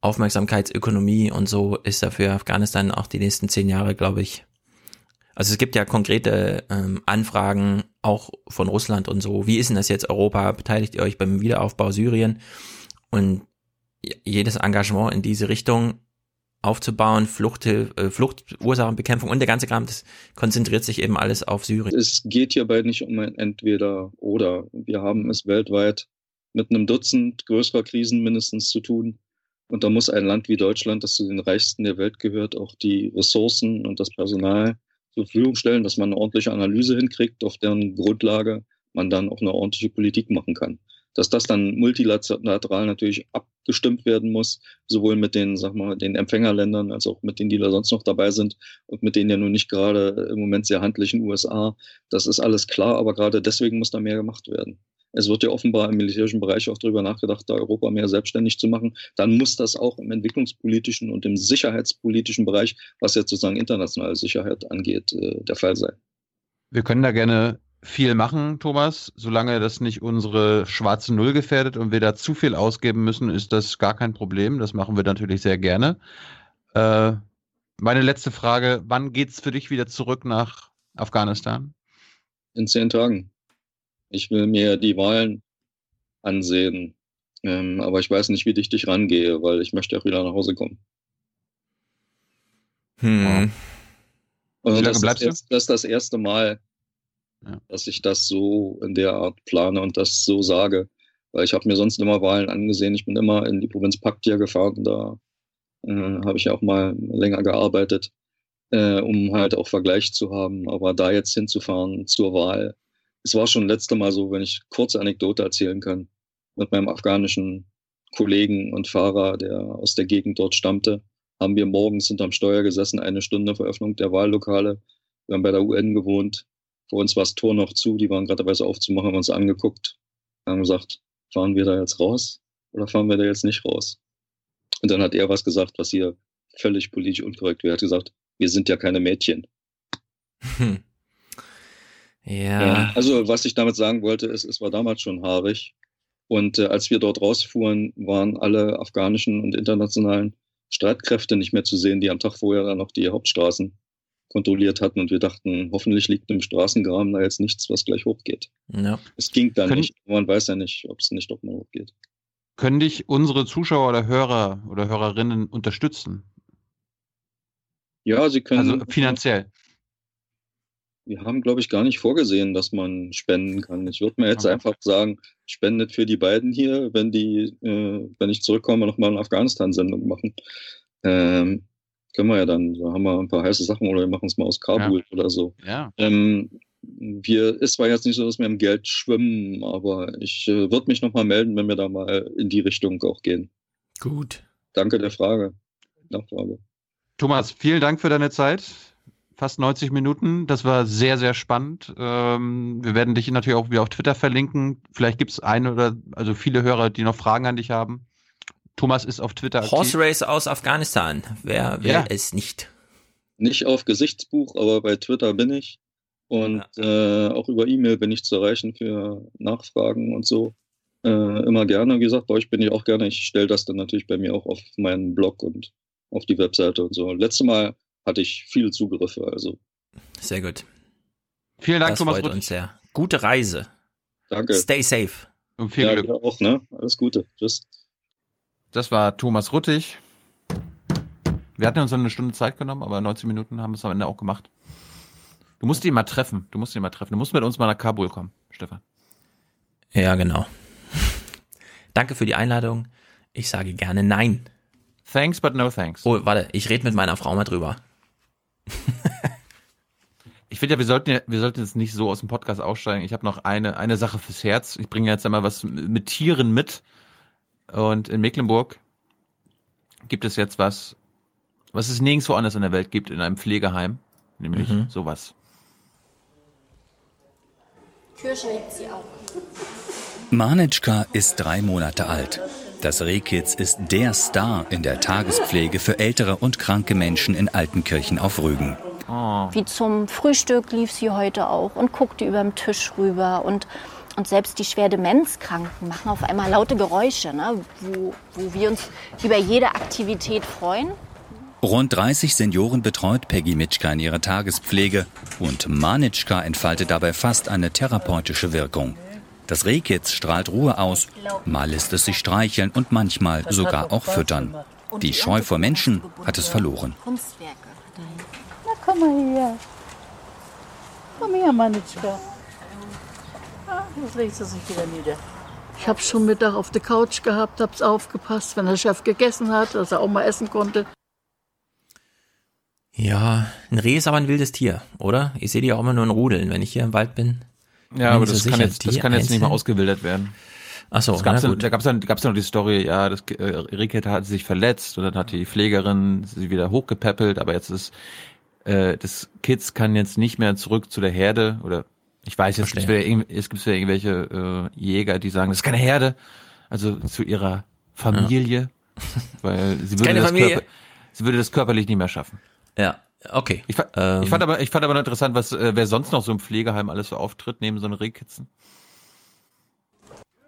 Aufmerksamkeitsökonomie und so ist dafür Afghanistan auch die nächsten zehn Jahre, glaube ich, Also es gibt ja konkrete ähm, Anfragen auch von Russland und so. Wie ist denn das jetzt Europa? Beteiligt ihr euch beim Wiederaufbau Syrien? Und jedes Engagement in diese Richtung aufzubauen, Flucht, äh, Fluchtursachenbekämpfung und der ganze Kram, das konzentriert sich eben alles auf Syrien. Es geht hierbei nicht um ein Entweder oder. Wir haben es weltweit mit einem Dutzend größerer Krisen mindestens zu tun. Und da muss ein Land wie Deutschland, das zu den reichsten der Welt gehört, auch die Ressourcen und das Personal zur Verfügung stellen, dass man eine ordentliche Analyse hinkriegt, auf deren Grundlage man dann auch eine ordentliche Politik machen kann. Dass das dann multilateral natürlich abgestimmt werden muss, sowohl mit den, sag mal, den Empfängerländern als auch mit denen, die da sonst noch dabei sind und mit denen ja nun nicht gerade im Moment sehr handlichen USA. Das ist alles klar, aber gerade deswegen muss da mehr gemacht werden. Es wird ja offenbar im militärischen Bereich auch darüber nachgedacht, da Europa mehr selbstständig zu machen. Dann muss das auch im entwicklungspolitischen und im sicherheitspolitischen Bereich, was jetzt sozusagen internationale Sicherheit angeht, äh, der Fall sein. Wir können da gerne viel machen, Thomas. Solange das nicht unsere schwarze Null gefährdet und wir da zu viel ausgeben müssen, ist das gar kein Problem. Das machen wir natürlich sehr gerne. Äh, meine letzte Frage: Wann geht es für dich wieder zurück nach Afghanistan? In zehn Tagen. Ich will mir die Wahlen ansehen. Ähm, aber ich weiß nicht, wie dicht ich rangehe, weil ich möchte auch wieder nach Hause kommen. Hm. Also das, ist erst, das ist das erste Mal, ja. dass ich das so in der Art plane und das so sage. Weil ich habe mir sonst immer Wahlen angesehen. Ich bin immer in die Provinz Paktia gefahren. Da äh, habe ich auch mal länger gearbeitet, äh, um halt auch Vergleich zu haben. Aber da jetzt hinzufahren zur Wahl, es war schon letzte Mal so, wenn ich kurze Anekdote erzählen kann, mit meinem afghanischen Kollegen und Fahrer, der aus der Gegend dort stammte, haben wir morgens hinterm Steuer gesessen, eine Stunde Veröffnung der Wahllokale. Wir haben bei der UN gewohnt. Vor uns war das Tor noch zu, die waren gerade dabei, es aufzumachen, haben uns angeguckt, haben gesagt, fahren wir da jetzt raus oder fahren wir da jetzt nicht raus? Und dann hat er was gesagt, was hier völlig politisch unkorrekt wäre. Er hat gesagt, wir sind ja keine Mädchen. Hm. Ja. Also was ich damit sagen wollte, ist, es war damals schon haarig. Und äh, als wir dort rausfuhren, waren alle afghanischen und internationalen Streitkräfte nicht mehr zu sehen, die am Tag vorher dann noch die Hauptstraßen kontrolliert hatten. Und wir dachten, hoffentlich liegt im Straßengraben da jetzt nichts, was gleich hochgeht. Ja. Es ging dann Können- nicht. Man weiß ja nicht, ob es nicht doch mal hochgeht. Können dich unsere Zuschauer oder Hörer oder Hörerinnen unterstützen? Ja, sie können. Also finanziell. Wir haben, glaube ich, gar nicht vorgesehen, dass man spenden kann. Ich würde mir jetzt Okay. einfach sagen, spendet für die beiden hier, wenn die, äh, wenn ich zurückkomme, nochmal eine Afghanistan-Sendung machen. Ähm, können wir ja dann, da haben wir ein paar heiße Sachen oder wir machen es mal aus Kabul oder so. Ja. Ähm, wir, es war jetzt nicht so, dass wir im Geld schwimmen, aber ich äh, würde mich nochmal melden, wenn wir da mal in die Richtung auch gehen. Gut. Danke der Frage. Nachfrage. Thomas, vielen Dank für deine Zeit. Fast 90 Minuten. Das war sehr, sehr spannend. Ähm, wir werden dich natürlich auch wieder auf Twitter verlinken. Vielleicht gibt es eine oder also viele Hörer, die noch Fragen an dich haben. Thomas ist auf Twitter aktiv. Horse Race aus Afghanistan. Wer will Ja. es nicht? Nicht auf Gesichtsbuch, aber bei Twitter bin ich. Und äh, auch über E-Mail bin ich zu erreichen für Nachfragen und so. Äh, immer gerne. Wie gesagt, bei euch bin ich auch gerne. Ich stelle das dann natürlich bei mir auch auf meinen Blog und auf die Webseite und so. Letztes Mal hatte ich viele Zugriffe, also Sehr gut. Vielen Dank, das Thomas freut uns sehr. Gute Reise. danke. Stay safe. Und viel ja, Glück. auch, ne? Alles Gute. Tschüss. Das war Thomas Ruttig. Wir hatten uns eine Stunde Zeit genommen, aber 90 Minuten haben wir es am Ende auch gemacht. Du musst ihn mal treffen. Du musst ihn mal treffen. Du musst mit uns mal nach Kabul kommen, Stefan. Ja, genau. Danke für die Einladung. Ich sage gerne nein. Thanks, but no thanks. Oh, warte, ich rede mit meiner Frau mal drüber. Ich finde ja, wir sollten ja, wir sollten jetzt nicht so aus dem Podcast aussteigen. Ich habe noch eine, eine Sache fürs Herz. Ich bringe jetzt einmal was mit Tieren mit. Und in Mecklenburg gibt es jetzt was, was es nirgendwo anders in der Welt gibt, in einem Pflegeheim. Nämlich Mhm. sowas. Tür schlägt sie auf. Manitschka ist drei Monate alt. Das Rehkitz ist der Star in der Tagespflege für ältere und kranke Menschen in Altenkirchen auf Rügen. Oh. Wie zum Frühstück lief sie heute auch und guckte über den Tisch rüber. Und, und selbst die schwer Demenzkranken machen auf einmal laute Geräusche, ne? wo, wo wir uns über jede Aktivität freuen. Rund 30 Senioren betreut Peggy Mitschka in ihrer Tagespflege und Manitschka entfaltet dabei fast eine therapeutische Wirkung. Das Rehkitz strahlt Ruhe aus, mal lässt es sich streicheln und manchmal sogar auch füttern. Die Scheu vor Menschen hat es verloren. Na, komm mal her. Komm her, Manitschka. Ah, jetzt legt sie sich wieder nieder. Ich habe schon Mittag auf der Couch gehabt, hab's aufgepasst, wenn der Chef gegessen hat, dass er auch mal essen konnte. Ja, ein Reh ist aber ein wildes Tier, oder? Ich sehe die auch immer nur in Rudeln, wenn ich hier im Wald bin. Ja, aber das kann, jetzt, das kann jetzt nicht mehr ausgewildert werden. Ach so, das gab's na dann, gut. da gab's dann, gab's dann noch die Story, ja, das äh, Rehkit hat sich verletzt und dann hat die Pflegerin sie wieder hochgepäppelt, aber jetzt ist äh, das Kids kann jetzt nicht mehr zurück zu der Herde oder ich weiß jetzt, irgend- es gibt wieder irgendwelche äh, Jäger, die sagen, das ist keine Herde, also zu ihrer Familie, weil sie würde, keine das Familie. Körper, sie würde das körperlich nicht mehr schaffen. Ja, okay. Ich, fa Ähm. ich fand aber, ich fand aber noch interessant, was äh, wer sonst noch so im Pflegeheim alles so auftritt neben so einem Rehkitzen.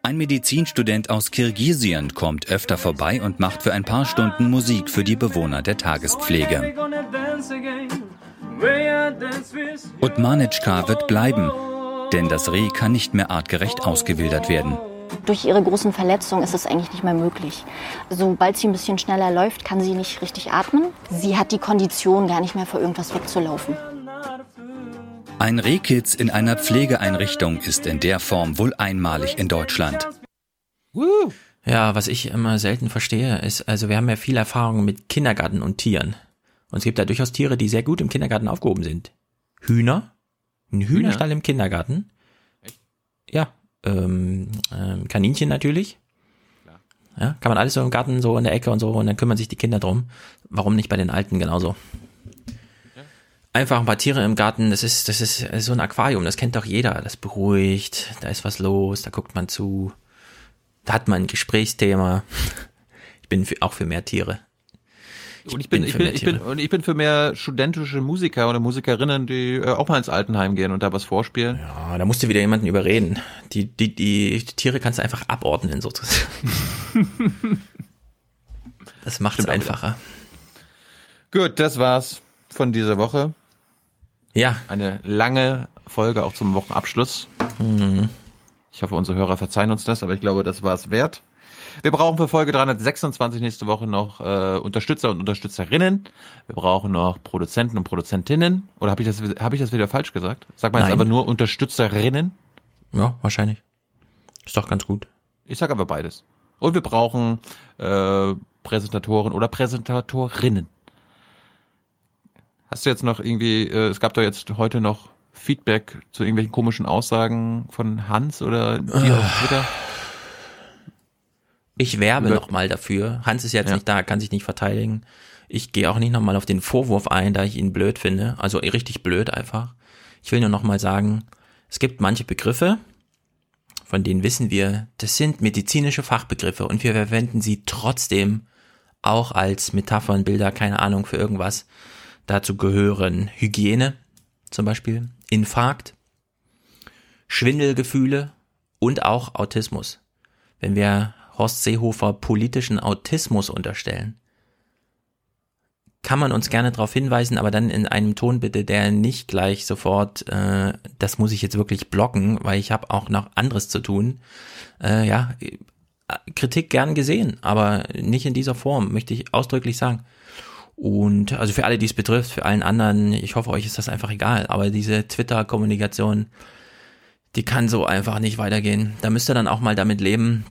Ein Medizinstudent aus Kirgisien kommt öfter vorbei und macht für ein paar Stunden Musik für die Bewohner der Tagespflege. Und Manitschka wird bleiben, denn das Reh kann nicht mehr artgerecht ausgewildert werden. Durch ihre großen Verletzungen ist es eigentlich nicht mehr möglich. Sobald sie ein bisschen schneller läuft, kann sie nicht richtig atmen. Sie hat die Kondition, gar nicht mehr vor irgendwas wegzulaufen. Ein Rehkitz in einer Pflegeeinrichtung ist in der Form wohl einmalig in Deutschland. Ja, was ich immer selten verstehe, ist, also wir haben ja viel Erfahrung mit Kindergarten und Tieren. Und es gibt da durchaus Tiere, die sehr gut im Kindergarten aufgehoben sind. Hühner? Ein Hühnerstall im Kindergarten? Ja. Ähm, ähm, Kaninchen natürlich. Ja, kann man alles so im Garten, so in der Ecke und so, und dann kümmern sich die Kinder drum. Warum nicht bei den Alten genauso? Einfach ein paar Tiere im Garten, das ist, das ist so ein Aquarium, das kennt doch jeder. Das beruhigt, da ist was los, da guckt man zu, da hat man ein Gesprächsthema. Ich bin für, auch für mehr Tiere. Und ich bin, ich für bin, mehr ich bin, und ich bin für mehr studentische Musiker oder Musikerinnen, die äh, auch mal ins Altenheim gehen und da was vorspielen. Ja, da musst du wieder jemanden überreden. Die, die, die Tiere kannst du einfach abordnen, sozusagen. Das macht es einfacher. Gut, das war's von dieser Woche. Ja. Eine lange Folge auch zum Wochenabschluss. Mhm. Ich hoffe, unsere Hörer verzeihen uns das, aber ich glaube, das war es wert. Wir brauchen für Folge 326 nächste Woche noch äh, Unterstützer und Unterstützerinnen. Wir brauchen noch Produzenten und Produzentinnen. Oder habe ich das habe ich das wieder falsch gesagt? Sag mal jetzt aber nur Unterstützerinnen. Ja, wahrscheinlich. Ist doch ganz gut. Ich sag aber beides. Und wir brauchen äh, Präsentatoren oder Präsentatorinnen. Hast du jetzt noch irgendwie, äh, es gab da jetzt heute noch Feedback zu irgendwelchen komischen Aussagen von Hans oder dir auf Twitter? Ich werbe Über- noch mal dafür. Hans ist jetzt Ja. nicht da, kann sich nicht verteidigen. Ich gehe auch nicht noch mal auf den Vorwurf ein, da ich ihn blöd finde. Also richtig blöd einfach. Ich will nur noch mal sagen, es gibt manche Begriffe, von denen wissen wir, das sind medizinische Fachbegriffe und wir verwenden sie trotzdem auch als Metaphern, Bilder, keine Ahnung, für irgendwas. Dazu gehören Hygiene zum Beispiel, Infarkt, Schwindelgefühle und auch Autismus. Wenn wir Horst Seehofer politischen Autismus unterstellen, kann man uns gerne darauf hinweisen, aber dann in einem Ton bitte, der nicht gleich sofort, äh, das muss ich jetzt wirklich blocken, weil ich habe auch noch anderes zu tun. Äh, ja, Kritik gern gesehen, aber nicht in dieser Form, möchte ich ausdrücklich sagen. Und also für alle, die es betrifft, für allen anderen, ich hoffe, euch ist das einfach egal, aber diese Twitter-Kommunikation, die kann so einfach nicht weitergehen. Da müsst ihr dann auch mal damit leben,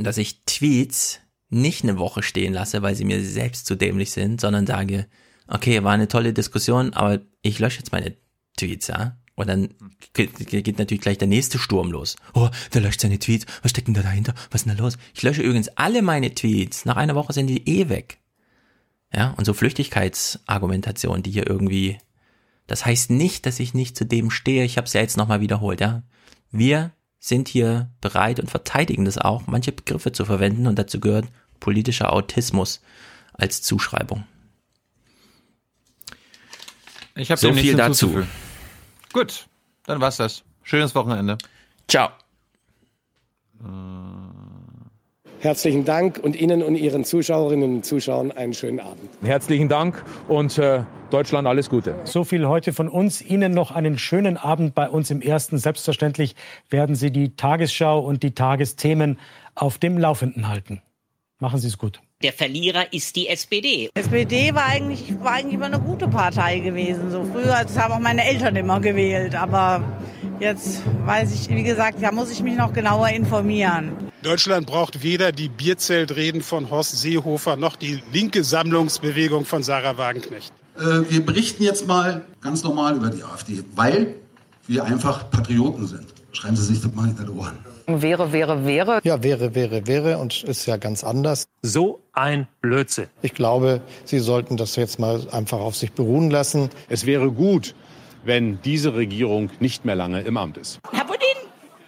dass ich Tweets nicht eine Woche stehen lasse, weil sie mir selbst zu dämlich sind, sondern sage, okay, war eine tolle Diskussion, aber ich lösche jetzt meine Tweets, ja. Und dann geht, natürlich gleich der nächste Sturm los. Oh, der löscht seine Tweets. Was steckt denn da dahinter? Was ist denn da los? Ich lösche übrigens alle meine Tweets. Nach einer Woche sind die eh weg. Ja, und so Flüchtigkeitsargumentationen, die hier irgendwie, das heißt nicht, dass ich nicht zu dem stehe. Ich habe es ja jetzt nochmal wiederholt, ja. Wir sind hier bereit und verteidigen das auch, manche Begriffe zu verwenden und dazu gehört politischer Autismus als Zuschreibung. Ich habe So viel dazu. Gut, dann war's das. Schönes Wochenende. Ciao. Herzlichen Dank und Ihnen und Ihren Zuschauerinnen und Zuschauern einen schönen Abend. Herzlichen Dank und äh, Deutschland alles Gute. So viel heute von uns. Ihnen noch einen schönen Abend bei uns im Ersten. Selbstverständlich werden Sie die Tagesschau und die Tagesthemen auf dem Laufenden halten. Machen Sie es gut. Der Verlierer ist die SPD. SPD war eigentlich, war eigentlich immer eine gute Partei gewesen. So früher, das haben auch meine Eltern immer gewählt. Aber jetzt weiß ich, wie gesagt, da muss ich mich noch genauer informieren. Deutschland braucht weder die Bierzeltreden von Horst Seehofer noch die linke Sammlungsbewegung von Sarah Wagenknecht. Äh, wir berichten jetzt mal ganz normal über die AfD, weil wir einfach Patrioten sind. Schreiben Sie sich das mal hinter die Ohren. Wäre, wäre, wäre. Ja, wäre, wäre, wäre und ist ja ganz anders. So ein Blödsinn. Ich glaube, Sie sollten das jetzt mal einfach auf sich beruhen lassen. Es wäre gut, wenn diese Regierung nicht mehr lange im Amt ist. Herr Budin,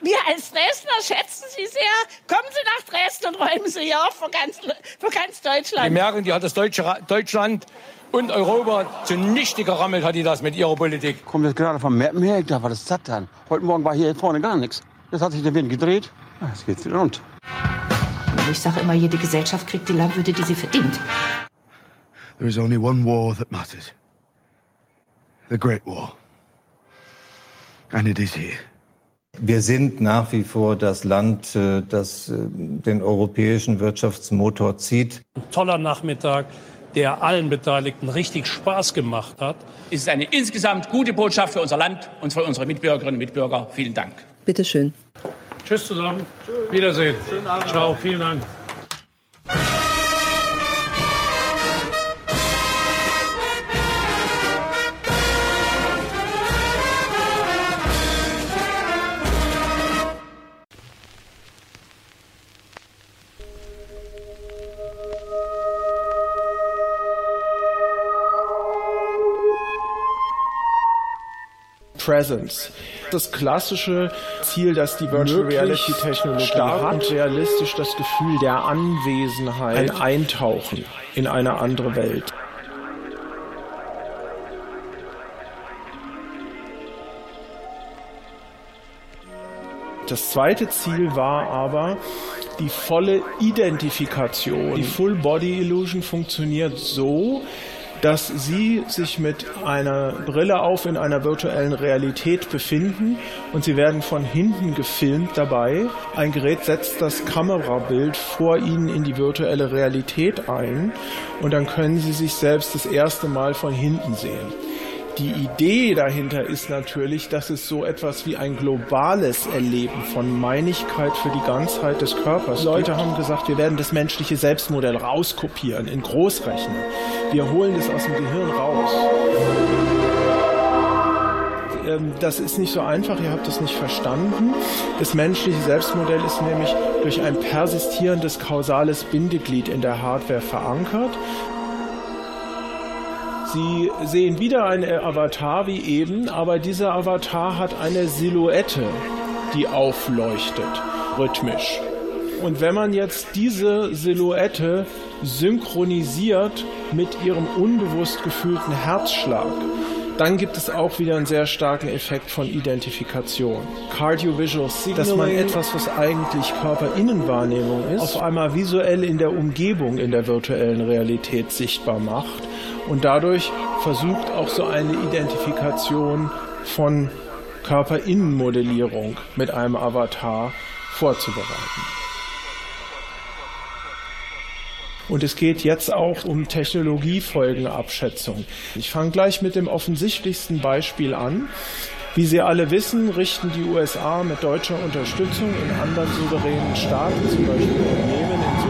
wir als Dresdner schätzen Sie sehr. Kommen Sie nach Dresden und räumen Sie hier auf für ganz, für ganz Deutschland. Die merken, die hat das Deutsche, Deutschland und Europa zunichte gerammelt, hat die das mit ihrer Politik. Ich komme jetzt gerade vom Mappen her, ich dachte, was ist das denn? Heute Morgen war hier vorne gar nichts. Jetzt hat sich der Wind gedreht, jetzt geht's wieder rund. Ich sage immer, jede Gesellschaft kriegt die Landwirte, die sie verdient. There is only one war that matters. The Great War. And it is here. Wir sind nach wie vor das Land, äh, das äh, den europäischen Wirtschaftsmotor zieht. Ein toller Nachmittag, der allen Beteiligten richtig Spaß gemacht hat. Es ist eine insgesamt gute Botschaft für unser Land und für unsere Mitbürgerinnen und Mitbürger. Vielen Dank. Bitte schön. Tschüss zusammen. Wiedersehen. Ciao. Vielen Dank. Presence. Das klassische Ziel, dass die Virtual Reality Technologie stark hat. und realistisch das Gefühl der Anwesenheit, ein Eintauchen in eine andere Welt. Das zweite Ziel war aber die volle Identifikation. Die Full Body Illusion funktioniert so, dass sie sich mit einer Brille auf in einer virtuellen Realität befinden und sie werden von hinten gefilmt dabei. Ein Gerät setzt das Kamerabild vor ihnen in die virtuelle Realität ein und dann können sie sich selbst das erste Mal von hinten sehen. Die Idee dahinter ist natürlich, dass es so etwas wie ein globales Erleben von Meinigkeit für die Ganzheit des Körpers. Leute haben gesagt, wir werden das menschliche Selbstmodell rauskopieren in Großrechner. Wir holen es aus dem Gehirn raus. Ähm, das ist nicht so einfach, ihr habt es nicht verstanden. Das menschliche Selbstmodell ist nämlich durch ein persistierendes kausales Bindeglied in der Hardware verankert. Sie sehen wieder einen Avatar wie eben, aber dieser Avatar hat eine Silhouette, die aufleuchtet, rhythmisch. Und wenn man jetzt diese Silhouette synchronisiert mit ihrem unbewusst gefühlten Herzschlag, dann gibt es auch wieder einen sehr starken Effekt von Identifikation. Cardiovisual Signaling, dass man etwas, was eigentlich Körperinnenwahrnehmung ist, auf einmal visuell in der Umgebung in der virtuellen Realität sichtbar macht und dadurch versucht auch so eine Identifikation von Körperinnenmodellierung mit einem Avatar vorzubereiten. Und es geht jetzt auch um Technologiefolgenabschätzung. Ich fange gleich mit dem offensichtlichsten Beispiel an. Wie Sie alle wissen, richten die USA mit deutscher Unterstützung in anderen souveränen Staaten, zum Beispiel in Jemen, in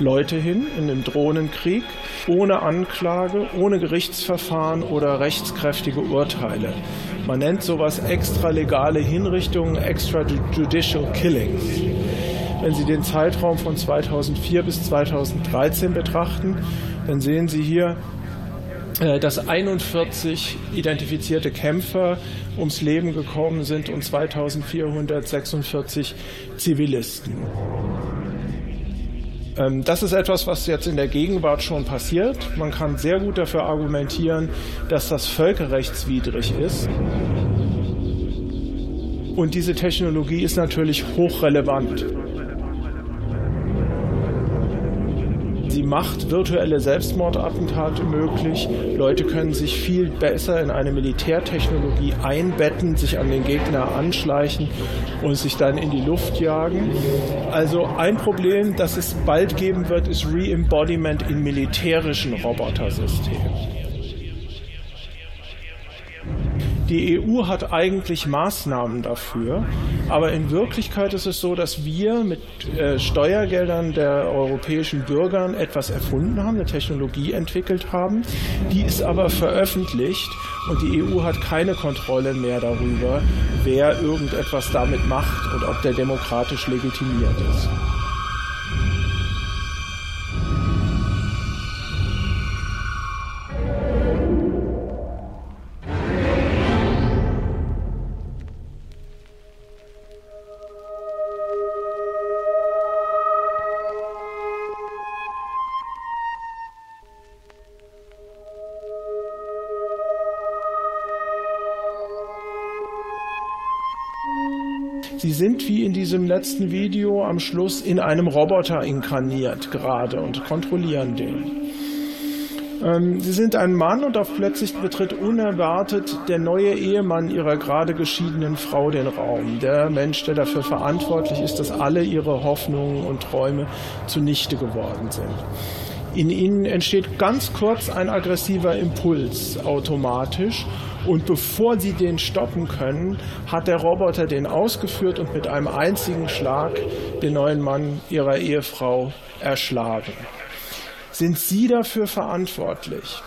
Leute hin in den Drohnenkrieg ohne Anklage, ohne Gerichtsverfahren oder rechtskräftige Urteile. Man nennt sowas extralegale Hinrichtungen, extrajudicial killings. Wenn Sie den Zeitraum von 2004 bis 2013 betrachten, dann sehen Sie hier, äh, dass 41 identifizierte Kämpfer ums Leben gekommen sind und 2446 Zivilisten. Ähm, das ist etwas, was jetzt in der Gegenwart schon passiert. Man kann sehr gut dafür argumentieren, dass das völkerrechtswidrig ist. Und diese Technologie ist natürlich hochrelevant. Sie macht virtuelle Selbstmordattentate möglich. Leute können sich viel besser in eine Militärtechnologie einbetten, sich an den Gegner anschleichen und sich dann in die Luft jagen. Also ein Problem, das es bald geben wird, ist Re-Embodiment in militärischen Robotersystemen. Die EU hat eigentlich Maßnahmen dafür, aber in Wirklichkeit ist es so, dass wir mit äh, Steuergeldern der europäischen Bürgern etwas erfunden haben, eine Technologie entwickelt haben. Die ist aber veröffentlicht und die EU hat keine Kontrolle mehr darüber, wer irgendetwas damit macht und ob der demokratisch legitimiert ist. Sie sind wie in diesem letzten Video am Schluss in einem Roboter inkarniert gerade und kontrollieren den. Ähm, sie sind ein Mann und auf plötzlich betritt unerwartet der neue Ehemann ihrer gerade geschiedenen Frau den Raum. Der Mensch, der dafür verantwortlich ist, dass alle ihre Hoffnungen und Träume zunichte geworden sind. In ihnen entsteht ganz kurz ein aggressiver Impuls automatisch und bevor sie den stoppen können, hat der Roboter den ausgeführt und mit einem einzigen Schlag den neuen Mann ihrer Ehefrau erschlagen. Sind Sie dafür verantwortlich?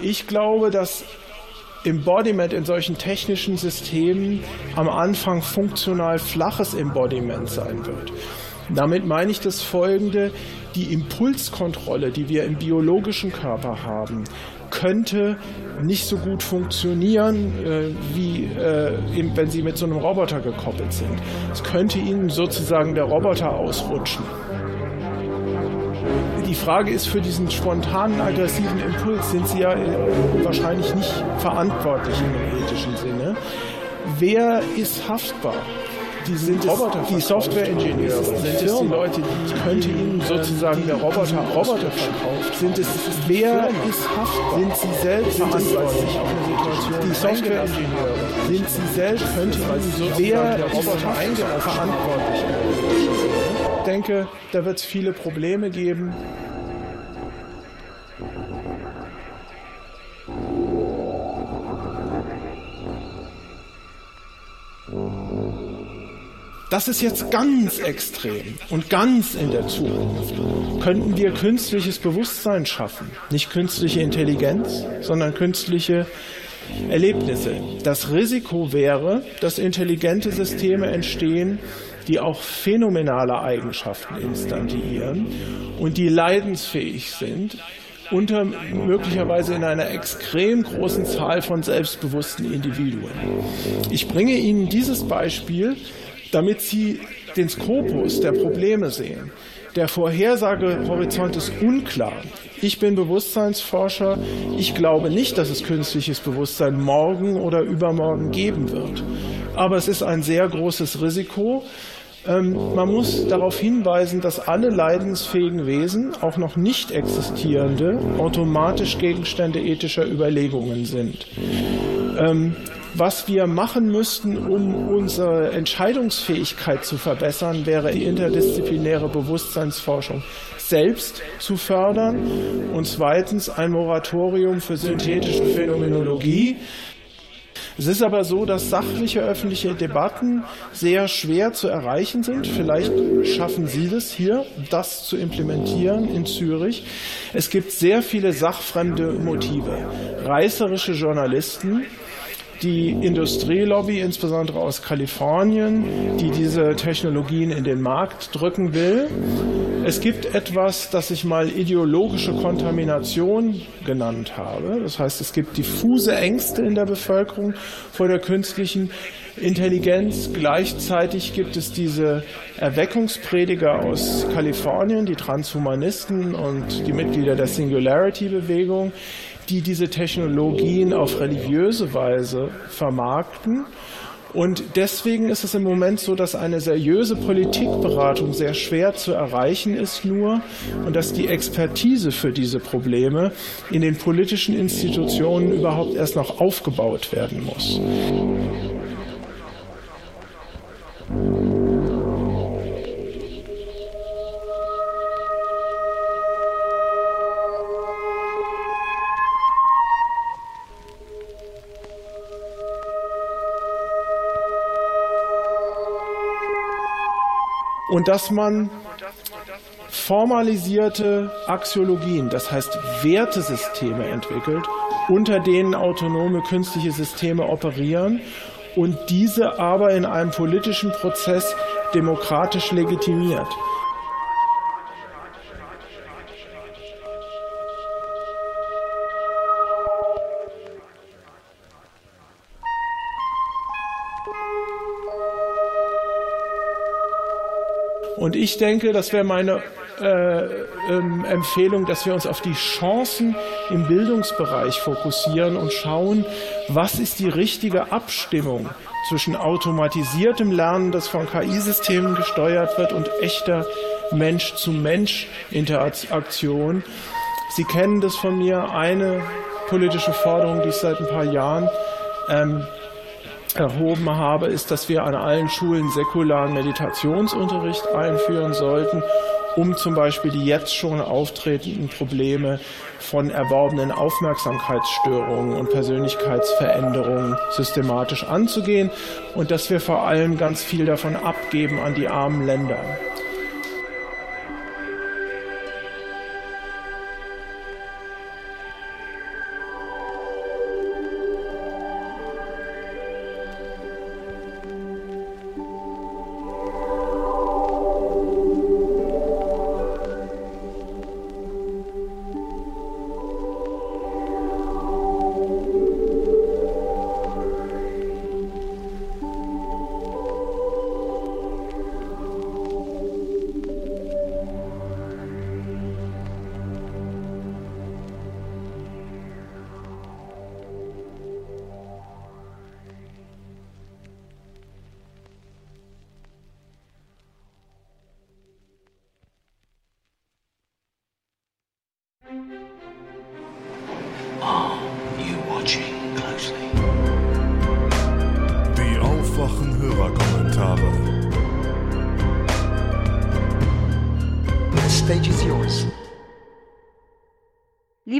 Ich glaube, dass Embodiment in solchen technischen Systemen am Anfang funktional flaches Embodiment sein wird. Damit meine ich das Folgende, die Impulskontrolle, die wir im biologischen Körper haben, könnte nicht so gut funktionieren, äh, wie äh, wenn sie mit so einem Roboter gekoppelt sind. Es könnte ihnen sozusagen der Roboter ausrutschen. Die Frage ist, für diesen spontanen, aggressiven Impuls sind sie ja äh, wahrscheinlich nicht verantwortlich im ethischen Sinne. Wer ist haftbar? Die sind Roboter, die Software-Ingenieure, sind es die Leute, die könnte ihnen sozusagen der Roboter Roboter verkauft. Sind es wer ist haftbar? Sind sie selbst verantwortlich eine Situation? Die Software-Ingenieure sind sie selbst könnte weil sie so wer der Roboter verantwortlich? Ich denke, da wird es viele Probleme geben. Das ist jetzt ganz extrem und ganz in der Zukunft. Könnten wir künstliches Bewusstsein schaffen? Nicht künstliche Intelligenz, sondern künstliche Erlebnisse. Das Risiko wäre, dass intelligente Systeme entstehen, die auch phänomenale Eigenschaften instantiieren und die leidensfähig sind, unter möglicherweise in einer extrem großen Zahl von selbstbewussten Individuen. Ich bringe Ihnen dieses Beispiel, damit sie den Skopus der Probleme sehen. Der Vorhersagehorizont ist unklar. Ich bin Bewusstseinsforscher. Ich glaube nicht, dass es künstliches Bewusstsein morgen oder übermorgen geben wird. Aber es ist ein sehr großes Risiko. Ähm, man muss darauf hinweisen, dass alle leidensfähigen Wesen, auch noch nicht existierende, automatisch Gegenstände ethischer Überlegungen sind. Ähm, was wir machen müssten, um unsere Entscheidungsfähigkeit zu verbessern, wäre die interdisziplinäre Bewusstseinsforschung selbst zu fördern und zweitens ein Moratorium für synthetische Phänomenologie. Es ist aber so, dass sachliche öffentliche Debatten sehr schwer zu erreichen sind. Vielleicht schaffen Sie das hier, das zu implementieren in Zürich. Es gibt sehr viele sachfremde Motive. Reißerische Journalisten, die Industrielobby, insbesondere aus Kalifornien, die diese Technologien in den Markt drücken will. Es gibt etwas, das ich mal ideologische Kontamination genannt habe. Das heißt, es gibt diffuse Ängste in der Bevölkerung vor der künstlichen Intelligenz. Gleichzeitig gibt es diese Erweckungsprediger aus Kalifornien, die Transhumanisten und die Mitglieder der Singularity-Bewegung, die diese Technologien auf religiöse Weise vermarkten Und deswegen ist es im Moment so, dass eine seriöse Politikberatung sehr schwer zu erreichen ist nur und dass die Expertise für diese Probleme in den politischen Institutionen überhaupt erst noch aufgebaut werden muss. Und dass man formalisierte Axiologien, das heißt Wertesysteme entwickelt, unter denen autonome künstliche Systeme operieren und diese aber in einem politischen Prozess demokratisch legitimiert. Ich denke, das wäre meine äh, ähm, Empfehlung, dass wir uns auf die Chancen im Bildungsbereich fokussieren und schauen, was ist die richtige Abstimmung zwischen automatisiertem Lernen, das von KI-Systemen gesteuert wird, und echter Mensch-zu-Mensch-Interaktion. Sie kennen das von mir, eine politische Forderung, die ich seit ein paar Jahren ähm, erhoben habe, ist, dass wir an allen Schulen säkularen Meditationsunterricht einführen sollten, um zum Beispiel die jetzt schon auftretenden Probleme von erworbenen Aufmerksamkeitsstörungen und Persönlichkeitsveränderungen systematisch anzugehen und dass wir vor allem ganz viel davon abgeben an die armen Länder.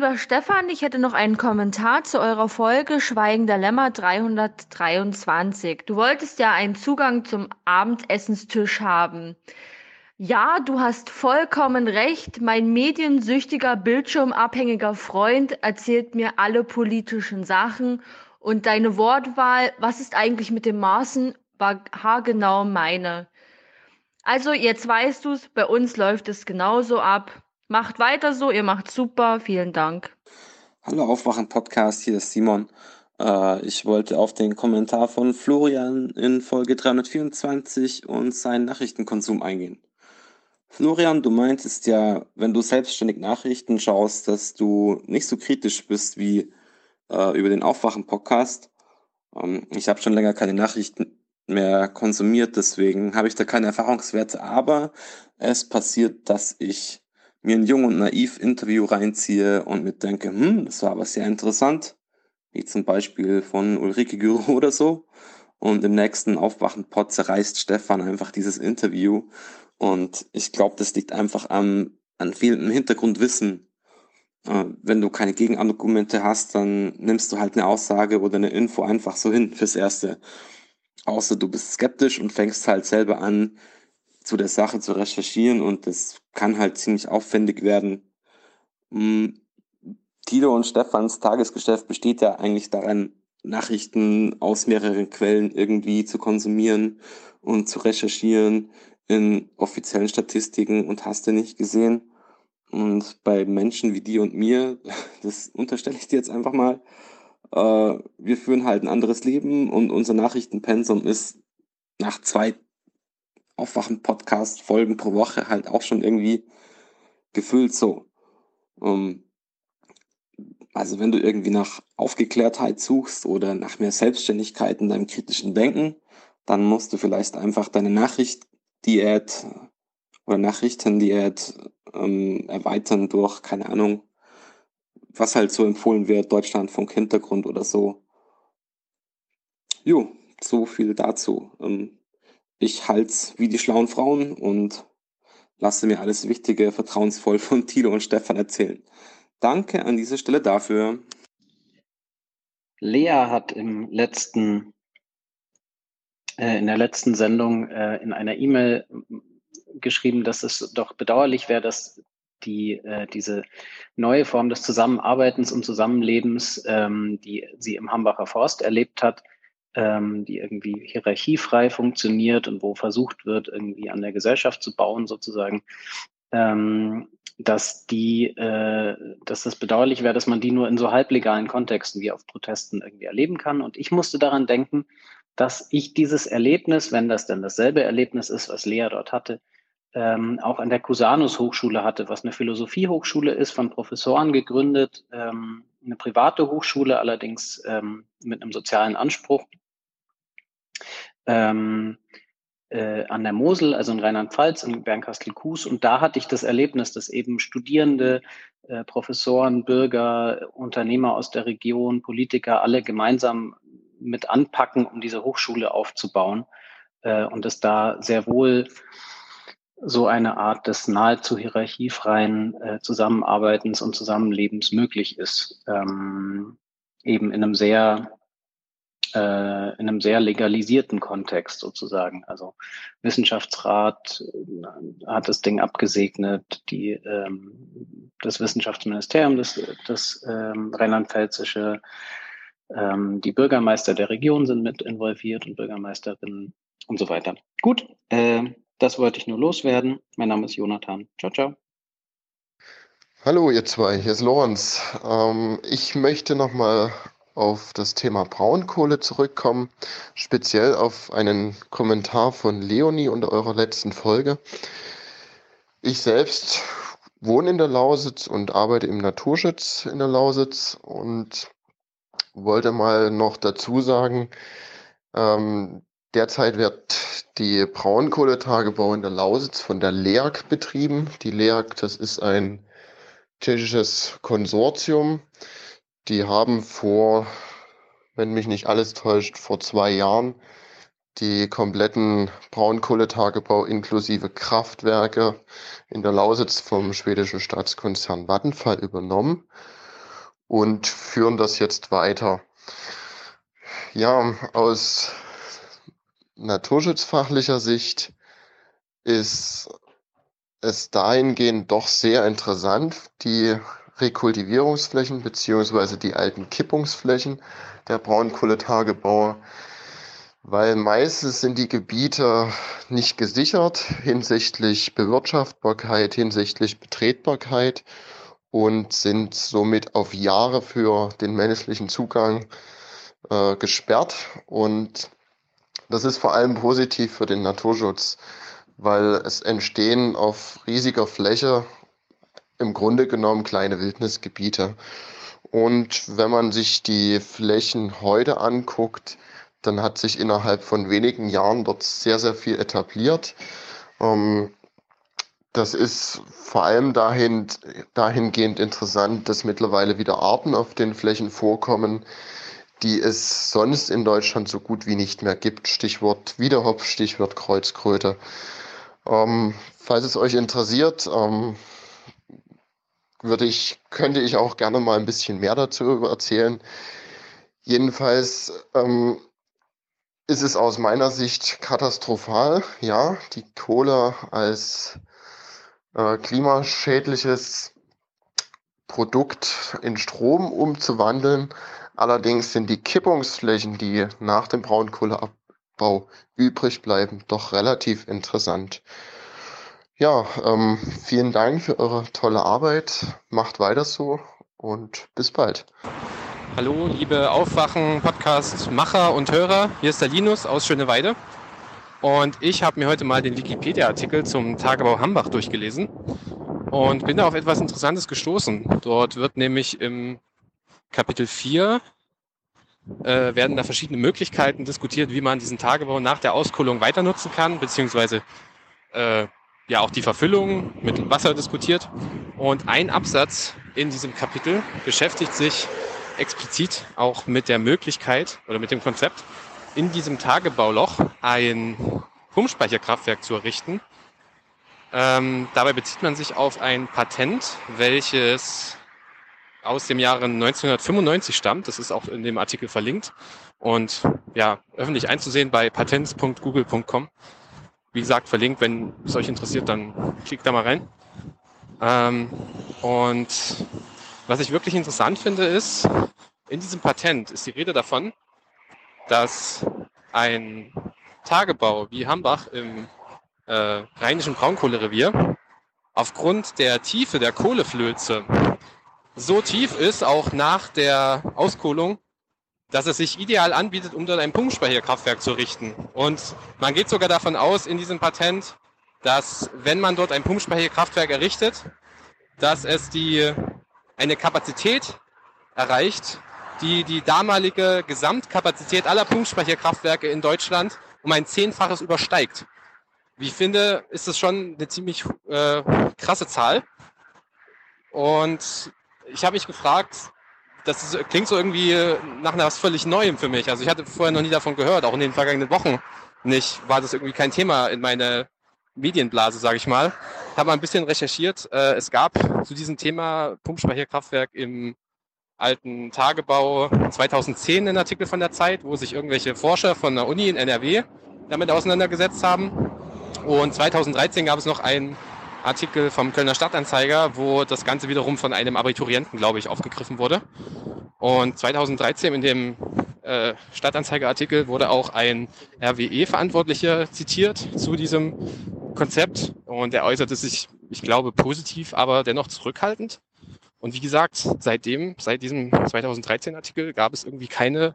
Lieber Stefan, ich hätte noch einen Kommentar zu eurer Folge Schweigender Lämmer 323. Du wolltest ja einen Zugang zum Abendessenstisch haben. Ja, du hast vollkommen recht. Mein mediensüchtiger, bildschirmabhängiger Freund erzählt mir alle politischen Sachen und deine Wortwahl, was ist eigentlich mit dem Maßen, war haargenau meine. Also, jetzt weißt du's, bei uns läuft es genauso ab. Macht weiter so, ihr macht super, vielen Dank. Hallo Aufwachen Podcast, hier ist Simon. Äh, ich wollte auf den Kommentar von Florian in Folge 324 und seinen Nachrichtenkonsum eingehen. Florian, du meintest ja, wenn du selbstständig Nachrichten schaust, dass du nicht so kritisch bist wie äh, über den Aufwachen-Podcast. Ähm, ich habe schon länger keine Nachrichten mehr konsumiert, deswegen habe ich da keine Erfahrungswerte, aber es passiert, dass ich mir ein Jung und Naiv Interview reinziehe und mir denke, hm, das war aber sehr interessant, wie zum Beispiel von Ulrike Güro oder so. Und im nächsten Aufwachen-Pod zerreißt Stefan einfach dieses Interview. Und ich glaube, das liegt einfach am, an fehlendem Hintergrundwissen. Äh, wenn du keine Gegenargumente hast, dann nimmst du halt eine Aussage oder eine Info einfach so hin fürs Erste. Außer du bist skeptisch und fängst halt selber an, zu der Sache zu recherchieren und das kann halt ziemlich aufwendig werden. Hm, Tilo und Stefans Tagesgeschäft besteht ja eigentlich daran, Nachrichten aus mehreren Quellen irgendwie zu konsumieren und zu recherchieren in offiziellen Statistiken und hast du nicht gesehen. Und bei Menschen wie dir und mir, das unterstelle ich dir jetzt einfach mal, äh, wir führen halt ein anderes Leben und unser Nachrichtenpensum ist nach zwei Aufwachen-Podcast-Folgen pro Woche halt auch schon irgendwie gefüllt so. Um, Also wenn du irgendwie nach Aufgeklärtheit suchst oder nach mehr Selbstständigkeit in deinem kritischen Denken, dann musst du vielleicht einfach deine Nachrichtdiät oder Nachrichtendiät ähm, erweitern durch, keine Ahnung, was halt so empfohlen wird, Deutschlandfunk Hintergrund oder so. Jo, so viel dazu. Ähm, ich halt's wie die schlauen Frauen und lasse mir alles Wichtige vertrauensvoll von Tilo und Stefan erzählen. Danke an dieser Stelle dafür. Lea hat im letzten, äh, in der letzten Sendung äh, in einer E-Mail geschrieben, dass es doch bedauerlich wäre, dass die äh, diese neue Form des Zusammenarbeitens und Zusammenlebens, ähm, die sie im Hambacher Forst erlebt hat, ähm, die irgendwie hierarchiefrei funktioniert und wo versucht wird, irgendwie an der Gesellschaft zu bauen, sozusagen, ähm, dass die, äh, dass das bedauerlich wäre, dass man die nur in so halblegalen Kontexten wie auf Protesten irgendwie erleben kann. Und ich musste daran denken, dass ich dieses Erlebnis, wenn das denn dasselbe Erlebnis ist, was Lea dort hatte, ähm, auch an der Cusanus Hochschule hatte, was eine Philosophiehochschule ist, von Professoren gegründet, ähm, eine private Hochschule, allerdings ähm, mit einem sozialen Anspruch. Ähm, äh, an der Mosel, also in Rheinland-Pfalz, in Bernkastel-Kues. Und da hatte ich das Erlebnis, dass eben Studierende, äh, Professoren, Bürger, Unternehmer aus der Region, Politiker alle gemeinsam mit anpacken, um diese Hochschule aufzubauen. Äh, und es da sehr wohl so eine Art des nahezu hierarchiefreien äh, Zusammenarbeitens und Zusammenlebens möglich ist. Ähm, eben in einem sehr äh, in einem sehr legalisierten Kontext sozusagen. Also Wissenschaftsrat äh, hat das Ding abgesegnet, die, ähm, das Wissenschaftsministerium, das, das ähm, Rheinland-Pfälzische, ähm, die Bürgermeister der Region sind mit involviert und Bürgermeisterinnen und so weiter. Gut, äh, das wollte ich nur loswerden. Mein Name ist Jonathan. Ciao, ciao. Hallo ihr zwei, hier ist Lorenz. Ähm, ich möchte nochmal auf das Thema Braunkohle zurückkommen, speziell auf einen Kommentar von Leonie unter eurer letzten Folge. Ich selbst wohne in der Lausitz und arbeite im Naturschutz in der Lausitz und wollte mal noch dazu sagen, ähm, Derzeit wird die Braunkohletagebau in der Lausitz von der LEAG betrieben. Die LEAG, das ist ein tschechisches Konsortium. Die haben vor, wenn mich nicht alles täuscht, vor zwei Jahren die kompletten Braunkohletagebau inklusive Kraftwerke in der Lausitz vom schwedischen Staatskonzern Vattenfall übernommen und führen das jetzt weiter. Ja, aus naturschutzfachlicher Sicht ist es dahingehend doch sehr interessant, die Rekultivierungsflächen beziehungsweise die alten Kippungsflächen der Braunkohletagebauer, weil meistens sind die Gebiete nicht gesichert hinsichtlich Bewirtschaftbarkeit, hinsichtlich Betretbarkeit und sind somit auf Jahre für den menschlichen Zugang äh, gesperrt. Und das ist vor allem positiv für den Naturschutz, weil es entstehen auf riesiger Fläche im Grunde genommen kleine Wildnisgebiete. Und wenn man sich die Flächen heute anguckt, dann hat sich innerhalb von wenigen Jahren dort sehr, sehr viel etabliert. Ähm, das ist vor allem dahin, dahingehend interessant, dass mittlerweile wieder Arten auf den Flächen vorkommen, die es sonst in Deutschland so gut wie nicht mehr gibt. Stichwort Wiederhopf, Stichwort Kreuzkröte. Ähm, falls es euch interessiert, ähm, würde ich, könnte ich auch gerne mal ein bisschen mehr dazu erzählen. Jedenfalls ähm, ist es aus meiner Sicht katastrophal, ja, die Kohle als äh, klimaschädliches Produkt in Strom umzuwandeln. Allerdings sind die Kippungsflächen, die nach dem Braunkohleabbau übrig bleiben, doch relativ interessant. Ja, ähm, vielen Dank für eure tolle Arbeit. Macht weiter so und bis bald. Hallo, liebe Aufwachen-Podcast-Macher und Hörer. Hier ist der Linus aus Schöneweide. Und ich habe mir heute mal den Wikipedia-Artikel zum Tagebau Hambach durchgelesen und bin da auf etwas Interessantes gestoßen. Dort wird nämlich im Kapitel 4 äh, werden da verschiedene Möglichkeiten diskutiert, wie man diesen Tagebau nach der Auskohlung weiter nutzen kann, beziehungsweise äh, ja auch die Verfüllung mit Wasser diskutiert. Und ein Absatz in diesem Kapitel beschäftigt sich explizit auch mit der Möglichkeit oder mit dem Konzept, in diesem Tagebauloch ein Pumpspeicherkraftwerk zu errichten. Ähm, dabei bezieht man sich auf ein Patent, welches aus dem Jahre 1995 stammt. Das ist auch in dem Artikel verlinkt und ja, öffentlich einzusehen bei patents.google.com. Wie gesagt, verlinkt, wenn es euch interessiert, dann klickt da mal rein. Ähm, und was ich wirklich interessant finde, ist, in diesem Patent ist die Rede davon, dass ein Tagebau wie Hambach im äh, rheinischen Braunkohlerevier aufgrund der Tiefe der Kohleflöze so tief ist, auch nach der Auskohlung, dass es sich ideal anbietet, um dort ein Pumpspeicherkraftwerk zu richten. Und man geht sogar davon aus in diesem Patent, dass wenn man dort ein Pumpspeicherkraftwerk errichtet, dass es die, eine Kapazität erreicht, die die damalige Gesamtkapazität aller Pumpspeicherkraftwerke in Deutschland um ein Zehnfaches übersteigt. Wie ich finde, ist das schon eine ziemlich äh, krasse Zahl. Und ich habe mich gefragt, das ist, klingt so irgendwie nach etwas völlig Neuem für mich. Also ich hatte vorher noch nie davon gehört, auch in den vergangenen Wochen nicht, war das irgendwie kein Thema in meiner Medienblase, sage ich mal. Habe mal ein bisschen recherchiert. Äh, es gab zu diesem Thema Pumpspeicherkraftwerk im alten Tagebau 2010 einen Artikel von der Zeit, wo sich irgendwelche Forscher von der Uni in NRW damit auseinandergesetzt haben. Und 2013 gab es noch einen Artikel vom Kölner Stadtanzeiger, wo das Ganze wiederum von einem Abiturienten, glaube ich, aufgegriffen wurde. Und 2013 in dem äh, Stadtanzeiger-Artikel wurde auch ein RWE-Verantwortlicher zitiert zu diesem Konzept und er äußerte sich, ich glaube, positiv, aber dennoch zurückhaltend. Und wie gesagt, seitdem, seit diesem 2013-Artikel gab es irgendwie keine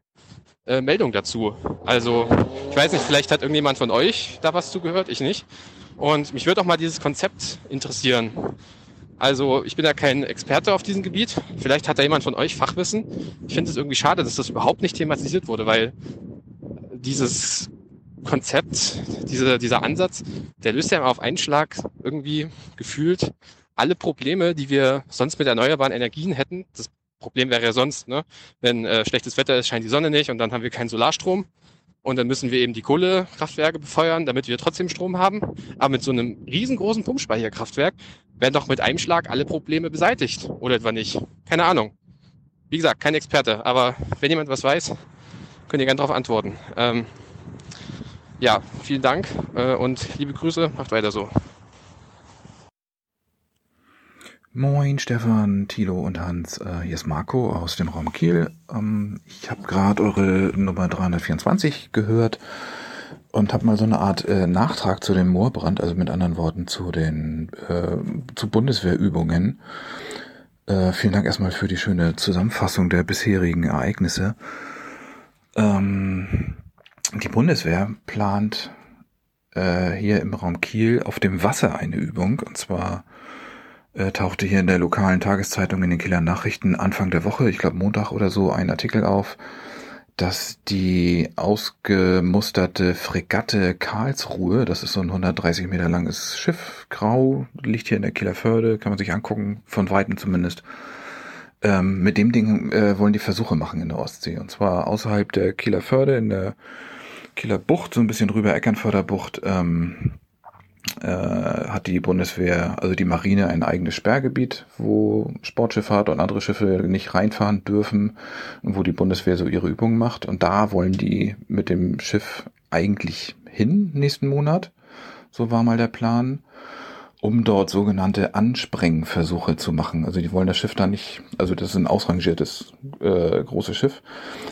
äh, Meldung dazu. Also ich weiß nicht, vielleicht hat irgendjemand von euch da was zugehört, ich nicht. Und mich würde auch mal dieses Konzept interessieren. Also ich bin ja kein Experte auf diesem Gebiet. Vielleicht hat da jemand von euch Fachwissen. Ich finde es irgendwie schade, dass das überhaupt nicht thematisiert wurde, weil dieses Konzept, diese, dieser Ansatz, der löst ja auf einen Schlag irgendwie gefühlt alle Probleme, die wir sonst mit erneuerbaren Energien hätten. Das Problem wäre ja sonst, ne? wenn äh, schlechtes Wetter ist, scheint die Sonne nicht und dann haben wir keinen Solarstrom. Und dann müssen wir eben die Kohlekraftwerke befeuern, damit wir trotzdem Strom haben. Aber mit so einem riesengroßen Pumpspeicherkraftwerk werden doch mit einem Schlag alle Probleme beseitigt. Oder etwa nicht? Keine Ahnung. Wie gesagt, kein Experte. Aber wenn jemand was weiß, könnt ihr gerne darauf antworten. Ähm, ja, vielen Dank äh, und liebe Grüße. Macht weiter so. Moin Stefan, Thilo und Hans, äh, hier ist Marco aus dem Raum Kiel. Ähm, ich habe gerade eure Nummer 324 gehört und habe mal so eine Art äh, Nachtrag zu dem Moorbrand, also mit anderen Worten zu den äh, zu Bundeswehrübungen. Vielen Dank erstmal für die schöne Zusammenfassung der bisherigen Ereignisse. Ähm, die Bundeswehr plant hier im Raum Kiel auf dem Wasser eine Übung und zwar äh, tauchte hier in der lokalen Tageszeitung in den Kieler Nachrichten Anfang der Woche, ich glaube Montag oder so, ein Artikel auf, dass die ausgemusterte Fregatte Karlsruhe, das ist so ein 130 Meter langes Schiff, grau, liegt hier in der Kieler Förde, kann man sich angucken, von Weitem zumindest. Ähm, mit dem Ding äh, wollen die Versuche machen in der Ostsee. Und zwar außerhalb der Kieler Förde, in der Kieler Bucht, so ein bisschen rüber Eckernförder Bucht, ähm, äh, hat die Bundeswehr, also die Marine, ein eigenes Sperrgebiet, wo Sportschifffahrt und andere Schiffe nicht reinfahren dürfen und wo die Bundeswehr so ihre Übungen macht. Und da wollen die mit dem Schiff eigentlich hin nächsten Monat. So war mal der Plan um dort sogenannte Ansprengversuche zu machen. Also die wollen das Schiff da nicht, also das ist ein ausrangiertes äh, großes Schiff,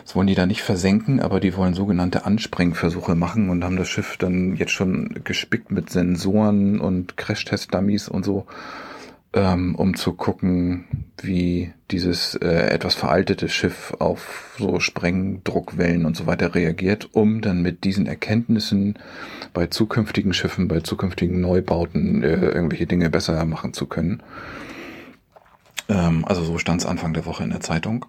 das wollen die da nicht versenken, aber die wollen sogenannte Ansprengversuche machen und haben das Schiff dann jetzt schon gespickt mit Sensoren und Crashtest-Dummies und so ähm, um zu gucken, wie dieses äh, etwas veraltete Schiff auf so Sprengdruckwellen und so weiter reagiert, um dann mit diesen Erkenntnissen bei zukünftigen Schiffen, bei zukünftigen Neubauten äh, irgendwelche Dinge besser machen zu können. Ähm, also so stand es Anfang der Woche in der Zeitung.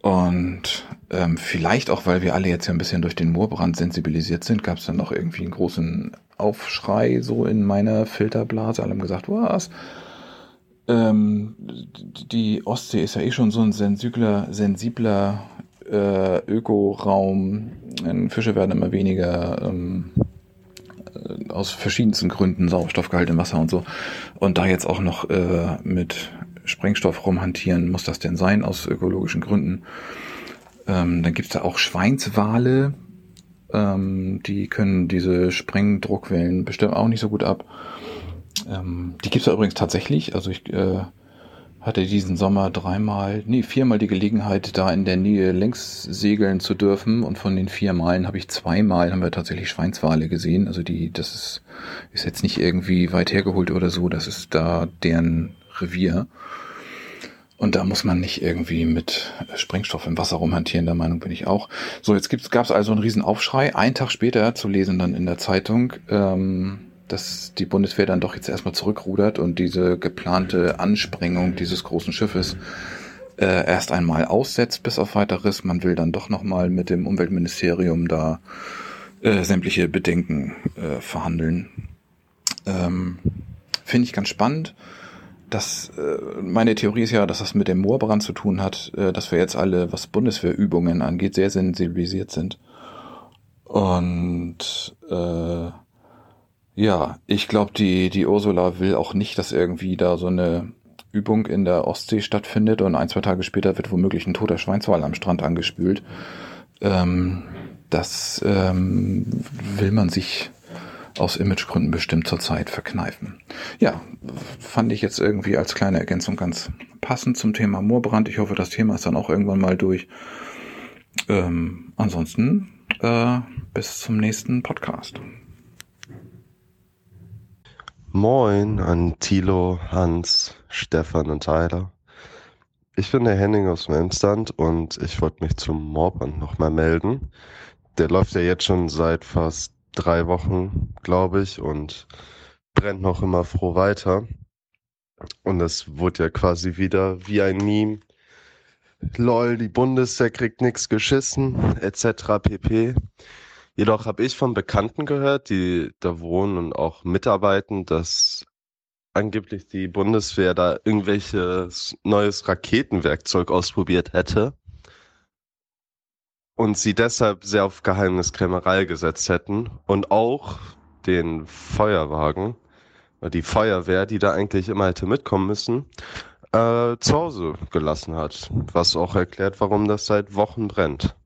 Und ähm, vielleicht auch, weil wir alle jetzt ja ein bisschen durch den Moorbrand sensibilisiert sind, gab es dann noch irgendwie einen großen Aufschrei so in meiner Filterblase. Alle haben gesagt, was? Ähm, die Ostsee ist ja eh schon so ein sensibler, sensibler äh, Ökoraum. Fische werden immer weniger ähm, äh, aus verschiedensten Gründen Sauerstoffgehalt im Wasser und so. Und da jetzt auch noch äh, mit Sprengstoff rumhantieren, muss das denn sein aus ökologischen Gründen? Ähm, dann gibt's da auch Schweinswale, ähm, die können diese Sprengdruckwellen bestimmt auch nicht so gut ab. Ähm, die gibt's da übrigens tatsächlich. Also ich äh, hatte diesen Sommer dreimal, nee, viermal die Gelegenheit, da in der Nähe längs segeln zu dürfen. Und von den vier Malen habe ich zweimal, haben wir tatsächlich Schweinswale gesehen. Also die, das ist, ist jetzt nicht irgendwie weit hergeholt oder so. Das ist da deren Revier. Und da muss man nicht irgendwie mit Sprengstoff im Wasser rumhantieren, der Meinung bin ich auch. So, jetzt gab es also einen riesen Aufschrei. Ein Tag später zu lesen dann in der Zeitung, ähm, dass die Bundeswehr dann doch jetzt erstmal zurückrudert und diese geplante Ansprengung dieses großen Schiffes äh, erst einmal aussetzt bis auf weiteres. Man will dann doch nochmal mit dem Umweltministerium da äh, sämtliche Bedenken äh, verhandeln. Ähm, Finde ich ganz spannend. Das, äh, meine Theorie ist ja, dass das mit dem Moorbrand zu tun hat, äh, dass wir jetzt alle, was Bundeswehrübungen angeht, sehr sensibilisiert sind. Und äh, ja, ich glaube, die, die Ursula will auch nicht, dass irgendwie da so eine Übung in der Ostsee stattfindet und ein, zwei Tage später wird womöglich ein toter Schweinswal am Strand angespült. Ähm, das ähm, will man sich aus Imagegründen bestimmt zurzeit verkneifen. Ja, fand ich jetzt irgendwie als kleine Ergänzung ganz passend zum Thema Moorbrand. Ich hoffe, das Thema ist dann auch irgendwann mal durch. Ähm, ansonsten äh, bis zum nächsten Podcast. Moin an Thilo, Hans, Stefan und Tyler. Ich bin der Henning aus dem Emsland und ich wollte mich zum Moorbrand nochmal melden. Der läuft ja jetzt schon seit fast drei Wochen, glaube ich, und brennt noch immer froh weiter. Und es wurde ja quasi wieder wie ein Meme. Lol, die Bundeswehr kriegt nichts geschissen, etc. pp. Jedoch habe ich von Bekannten gehört, die da wohnen und auch mitarbeiten, dass angeblich die Bundeswehr da irgendwelches neues Raketenwerkzeug ausprobiert hätte und sie deshalb sehr auf Geheimniskrämerei gesetzt hätten und auch den Feuerwagen, die Feuerwehr, die da eigentlich immer hätte mitkommen müssen, äh, zu Hause gelassen hat. Was auch erklärt, warum das seit Wochen brennt.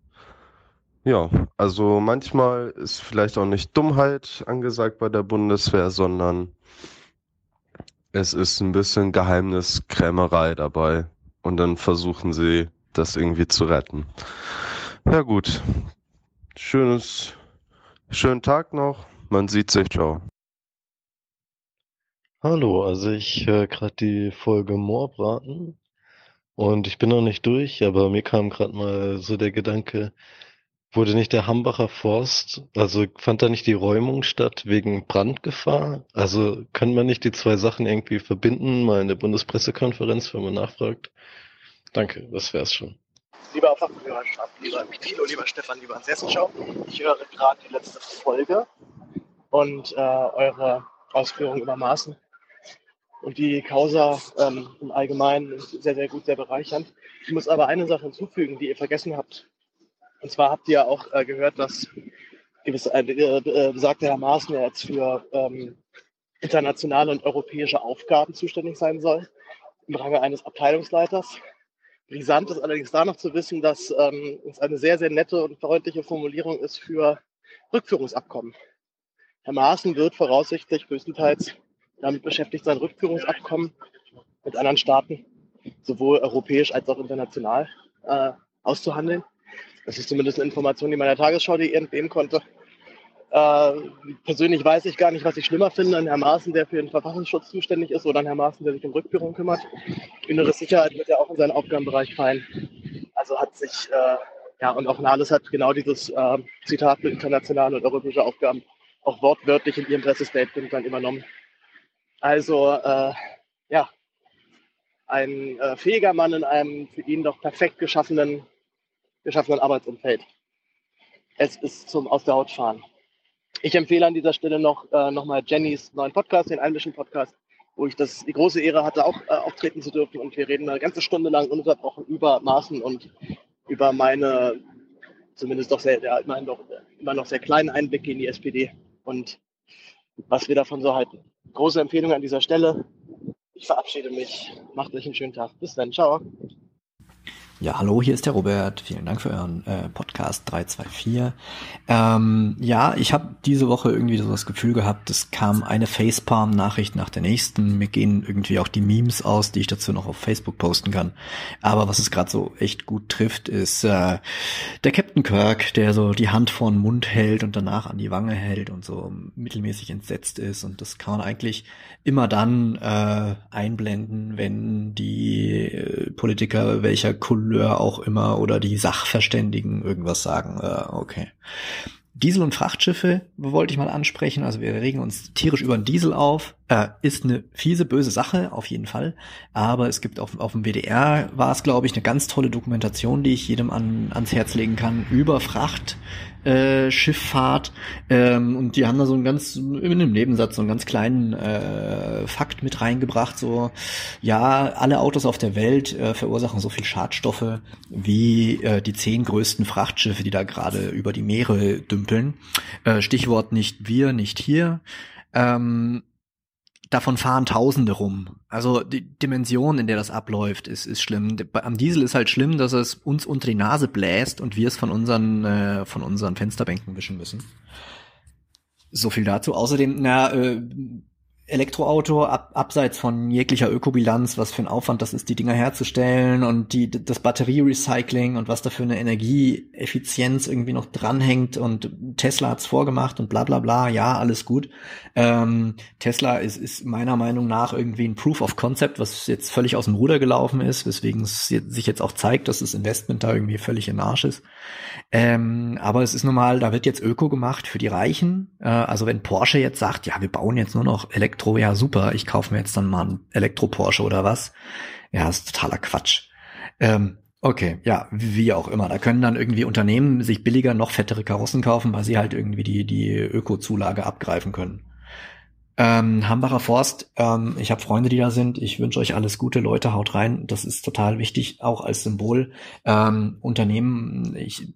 Ja, also manchmal ist vielleicht auch nicht Dummheit angesagt bei der Bundeswehr, sondern es ist ein bisschen Geheimniskrämerei dabei. Und dann versuchen sie, das irgendwie zu retten. Ja gut. Schönes, schönen Tag noch. Man sieht sich. Ciao. Hallo, also ich höre gerade die Folge Moorbraten und ich bin noch nicht durch, aber mir kam gerade mal so der Gedanke, wurde nicht der Hambacher Forst, also fand da nicht die Räumung statt wegen Brandgefahr? Also kann man nicht die zwei Sachen irgendwie verbinden, mal in der Bundespressekonferenz, wenn man nachfragt? Danke, das wär's schon. Lieber Fachhörerschaft, lieber Thilo, lieber Stefan, lieber Hans Hessenschau, ich höre gerade die letzte Folge und äh, eure Ausführungen über Maßen und die Causa ähm, im Allgemeinen sehr, sehr gut, sehr bereichernd. Ich muss aber eine Sache hinzufügen, die ihr vergessen habt. Und zwar habt ihr auch äh, gehört, dass gewisse, äh, äh, besagte Herr Maaßen jetzt für ähm, internationale und europäische Aufgaben zuständig sein soll, im Range eines Abteilungsleiters. Brisant ist allerdings da noch zu wissen, dass ähm, es eine sehr, sehr nette und freundliche Formulierung ist für Rückführungsabkommen. Herr Maaßen wird voraussichtlich größtenteils damit beschäftigt sein, Rückführungsabkommen mit anderen Staaten, sowohl europäisch als auch international, äh, auszuhandeln. Das ist zumindest eine Information, die meiner Tagesschau die entnehmen konnte. Äh, persönlich weiß ich gar nicht, was ich schlimmer finde, an Herrn Maaßen, der für den Verfassungsschutz zuständig ist, oder an Herrn Maaßen, der sich um Rückführung kümmert. Innere Sicherheit wird ja auch in seinen Aufgabenbereich fallen. Also hat sich, äh, ja, und auch Nahles hat genau dieses äh, Zitat mit internationale und europäische Aufgaben auch wortwörtlich in ihrem Pressestatement dann übernommen. Also, äh, ja, ein äh, fähiger Mann in einem für ihn doch perfekt geschaffenen geschaffenen Arbeitsumfeld. Es ist zum Aus der Haut fahren. Ich empfehle an dieser Stelle noch äh, nochmal Jennys neuen Podcast, den Einmischen Podcast, wo ich das, die große Ehre hatte, auch äh, auftreten zu dürfen. Und wir reden eine ganze Stunde lang ununterbrochen über Maßen und über meine, zumindest doch sehr, ja, immerhin doch, immer noch sehr kleinen Einblicke in die SPD und was wir davon so halten. Große Empfehlung an dieser Stelle. Ich verabschiede mich. Macht euch einen schönen Tag. Bis dann. Ciao. Ja, hallo, hier ist der Robert. Vielen Dank für euren äh, Podcast 324. Ähm, ja, ich habe diese Woche irgendwie so das Gefühl gehabt, es kam eine Facepalm-Nachricht nach der nächsten. Mir gehen irgendwie auch die Memes aus, die ich dazu noch auf Facebook posten kann. Aber was es gerade so echt gut trifft, ist äh, der Captain Kirk, der so die Hand vor den Mund hält und danach an die Wange hält und so mittelmäßig entsetzt ist. Und das kann man eigentlich immer dann äh, einblenden, wenn die äh, Politiker welcher Couleur auch immer oder die Sachverständigen irgendwas sagen. Äh, okay. Diesel- und Frachtschiffe wollte ich mal ansprechen. Also wir regen uns tierisch über den Diesel auf. Äh, ist eine fiese, böse Sache, auf jeden Fall. Aber es gibt auf, auf dem WDR war es, glaube ich, eine ganz tolle Dokumentation, die ich jedem an, ans Herz legen kann, über Fracht, äh, Schifffahrt. Ähm, und die haben da so einen ganz, in einem Nebensatz, so einen ganz kleinen äh, Fakt mit reingebracht. So, ja, alle Autos auf der Welt äh, verursachen so viel Schadstoffe wie äh, die zehn größten Frachtschiffe, die da gerade über die Meere dümpeln. Äh, Stichwort nicht wir, nicht hier. Ähm, davon fahren Tausende rum. Also die Dimension, in der das abläuft, ist, ist schlimm. Am Diesel ist halt schlimm, dass es uns unter die Nase bläst und wir es von unseren, äh, von unseren Fensterbänken wischen müssen. So viel dazu. Außerdem, na, äh, Elektroauto ab, abseits von jeglicher Ökobilanz, was für ein Aufwand das ist, die Dinger herzustellen und die, das Batterierecycling und was da für eine Energieeffizienz irgendwie noch dranhängt und Tesla hat's vorgemacht und bla bla bla, ja, alles gut. Ähm, Tesla ist, ist meiner Meinung nach irgendwie ein Proof of Concept, was jetzt völlig aus dem Ruder gelaufen ist, weswegen es sich jetzt auch zeigt, dass das Investment da irgendwie völlig im Arsch ist. Ähm, aber es ist normal, da wird jetzt Öko gemacht für die Reichen. Äh, also wenn Porsche jetzt sagt, ja, wir bauen jetzt nur noch Elektro ja super, ich kaufe mir jetzt dann mal einen Elektro-Porsche oder was. Ja, ist totaler Quatsch. Ähm, okay, ja, wie auch immer. Da können dann irgendwie Unternehmen sich billiger noch fettere Karossen kaufen, weil sie halt irgendwie die, die Öko-Zulage abgreifen können. Ähm, Hambacher Forst, ähm, ich habe Freunde, die da sind. Ich wünsche euch alles Gute, Leute, haut rein. Das ist total wichtig, auch als Symbol. Ähm, Unternehmen ich,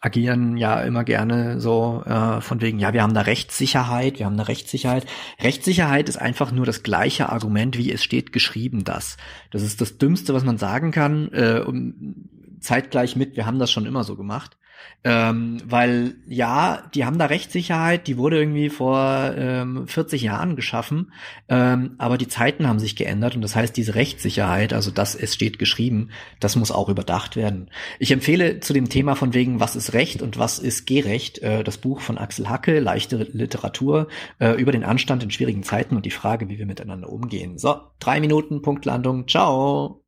agieren ja immer gerne so äh, von wegen, ja, wir haben da Rechtssicherheit, wir haben da Rechtssicherheit. Rechtssicherheit ist einfach nur das gleiche Argument, wie es steht geschrieben, das. Das ist das Dümmste, was man sagen kann. Äh, um, zeitgleich mit, wir haben das schon immer so gemacht. Ähm, weil ja, die haben da Rechtssicherheit, die wurde irgendwie vor ähm, 40 Jahren geschaffen, ähm, aber die Zeiten haben sich geändert und das heißt, diese Rechtssicherheit, also das es steht geschrieben, das muss auch überdacht werden. Ich empfehle zu dem Thema von wegen, was ist Recht und was ist Gerecht, äh, das Buch von Axel Hacke, leichte Literatur, äh, über den Anstand in schwierigen Zeiten und die Frage, wie wir miteinander umgehen. So, drei Minuten, Punktlandung, ciao.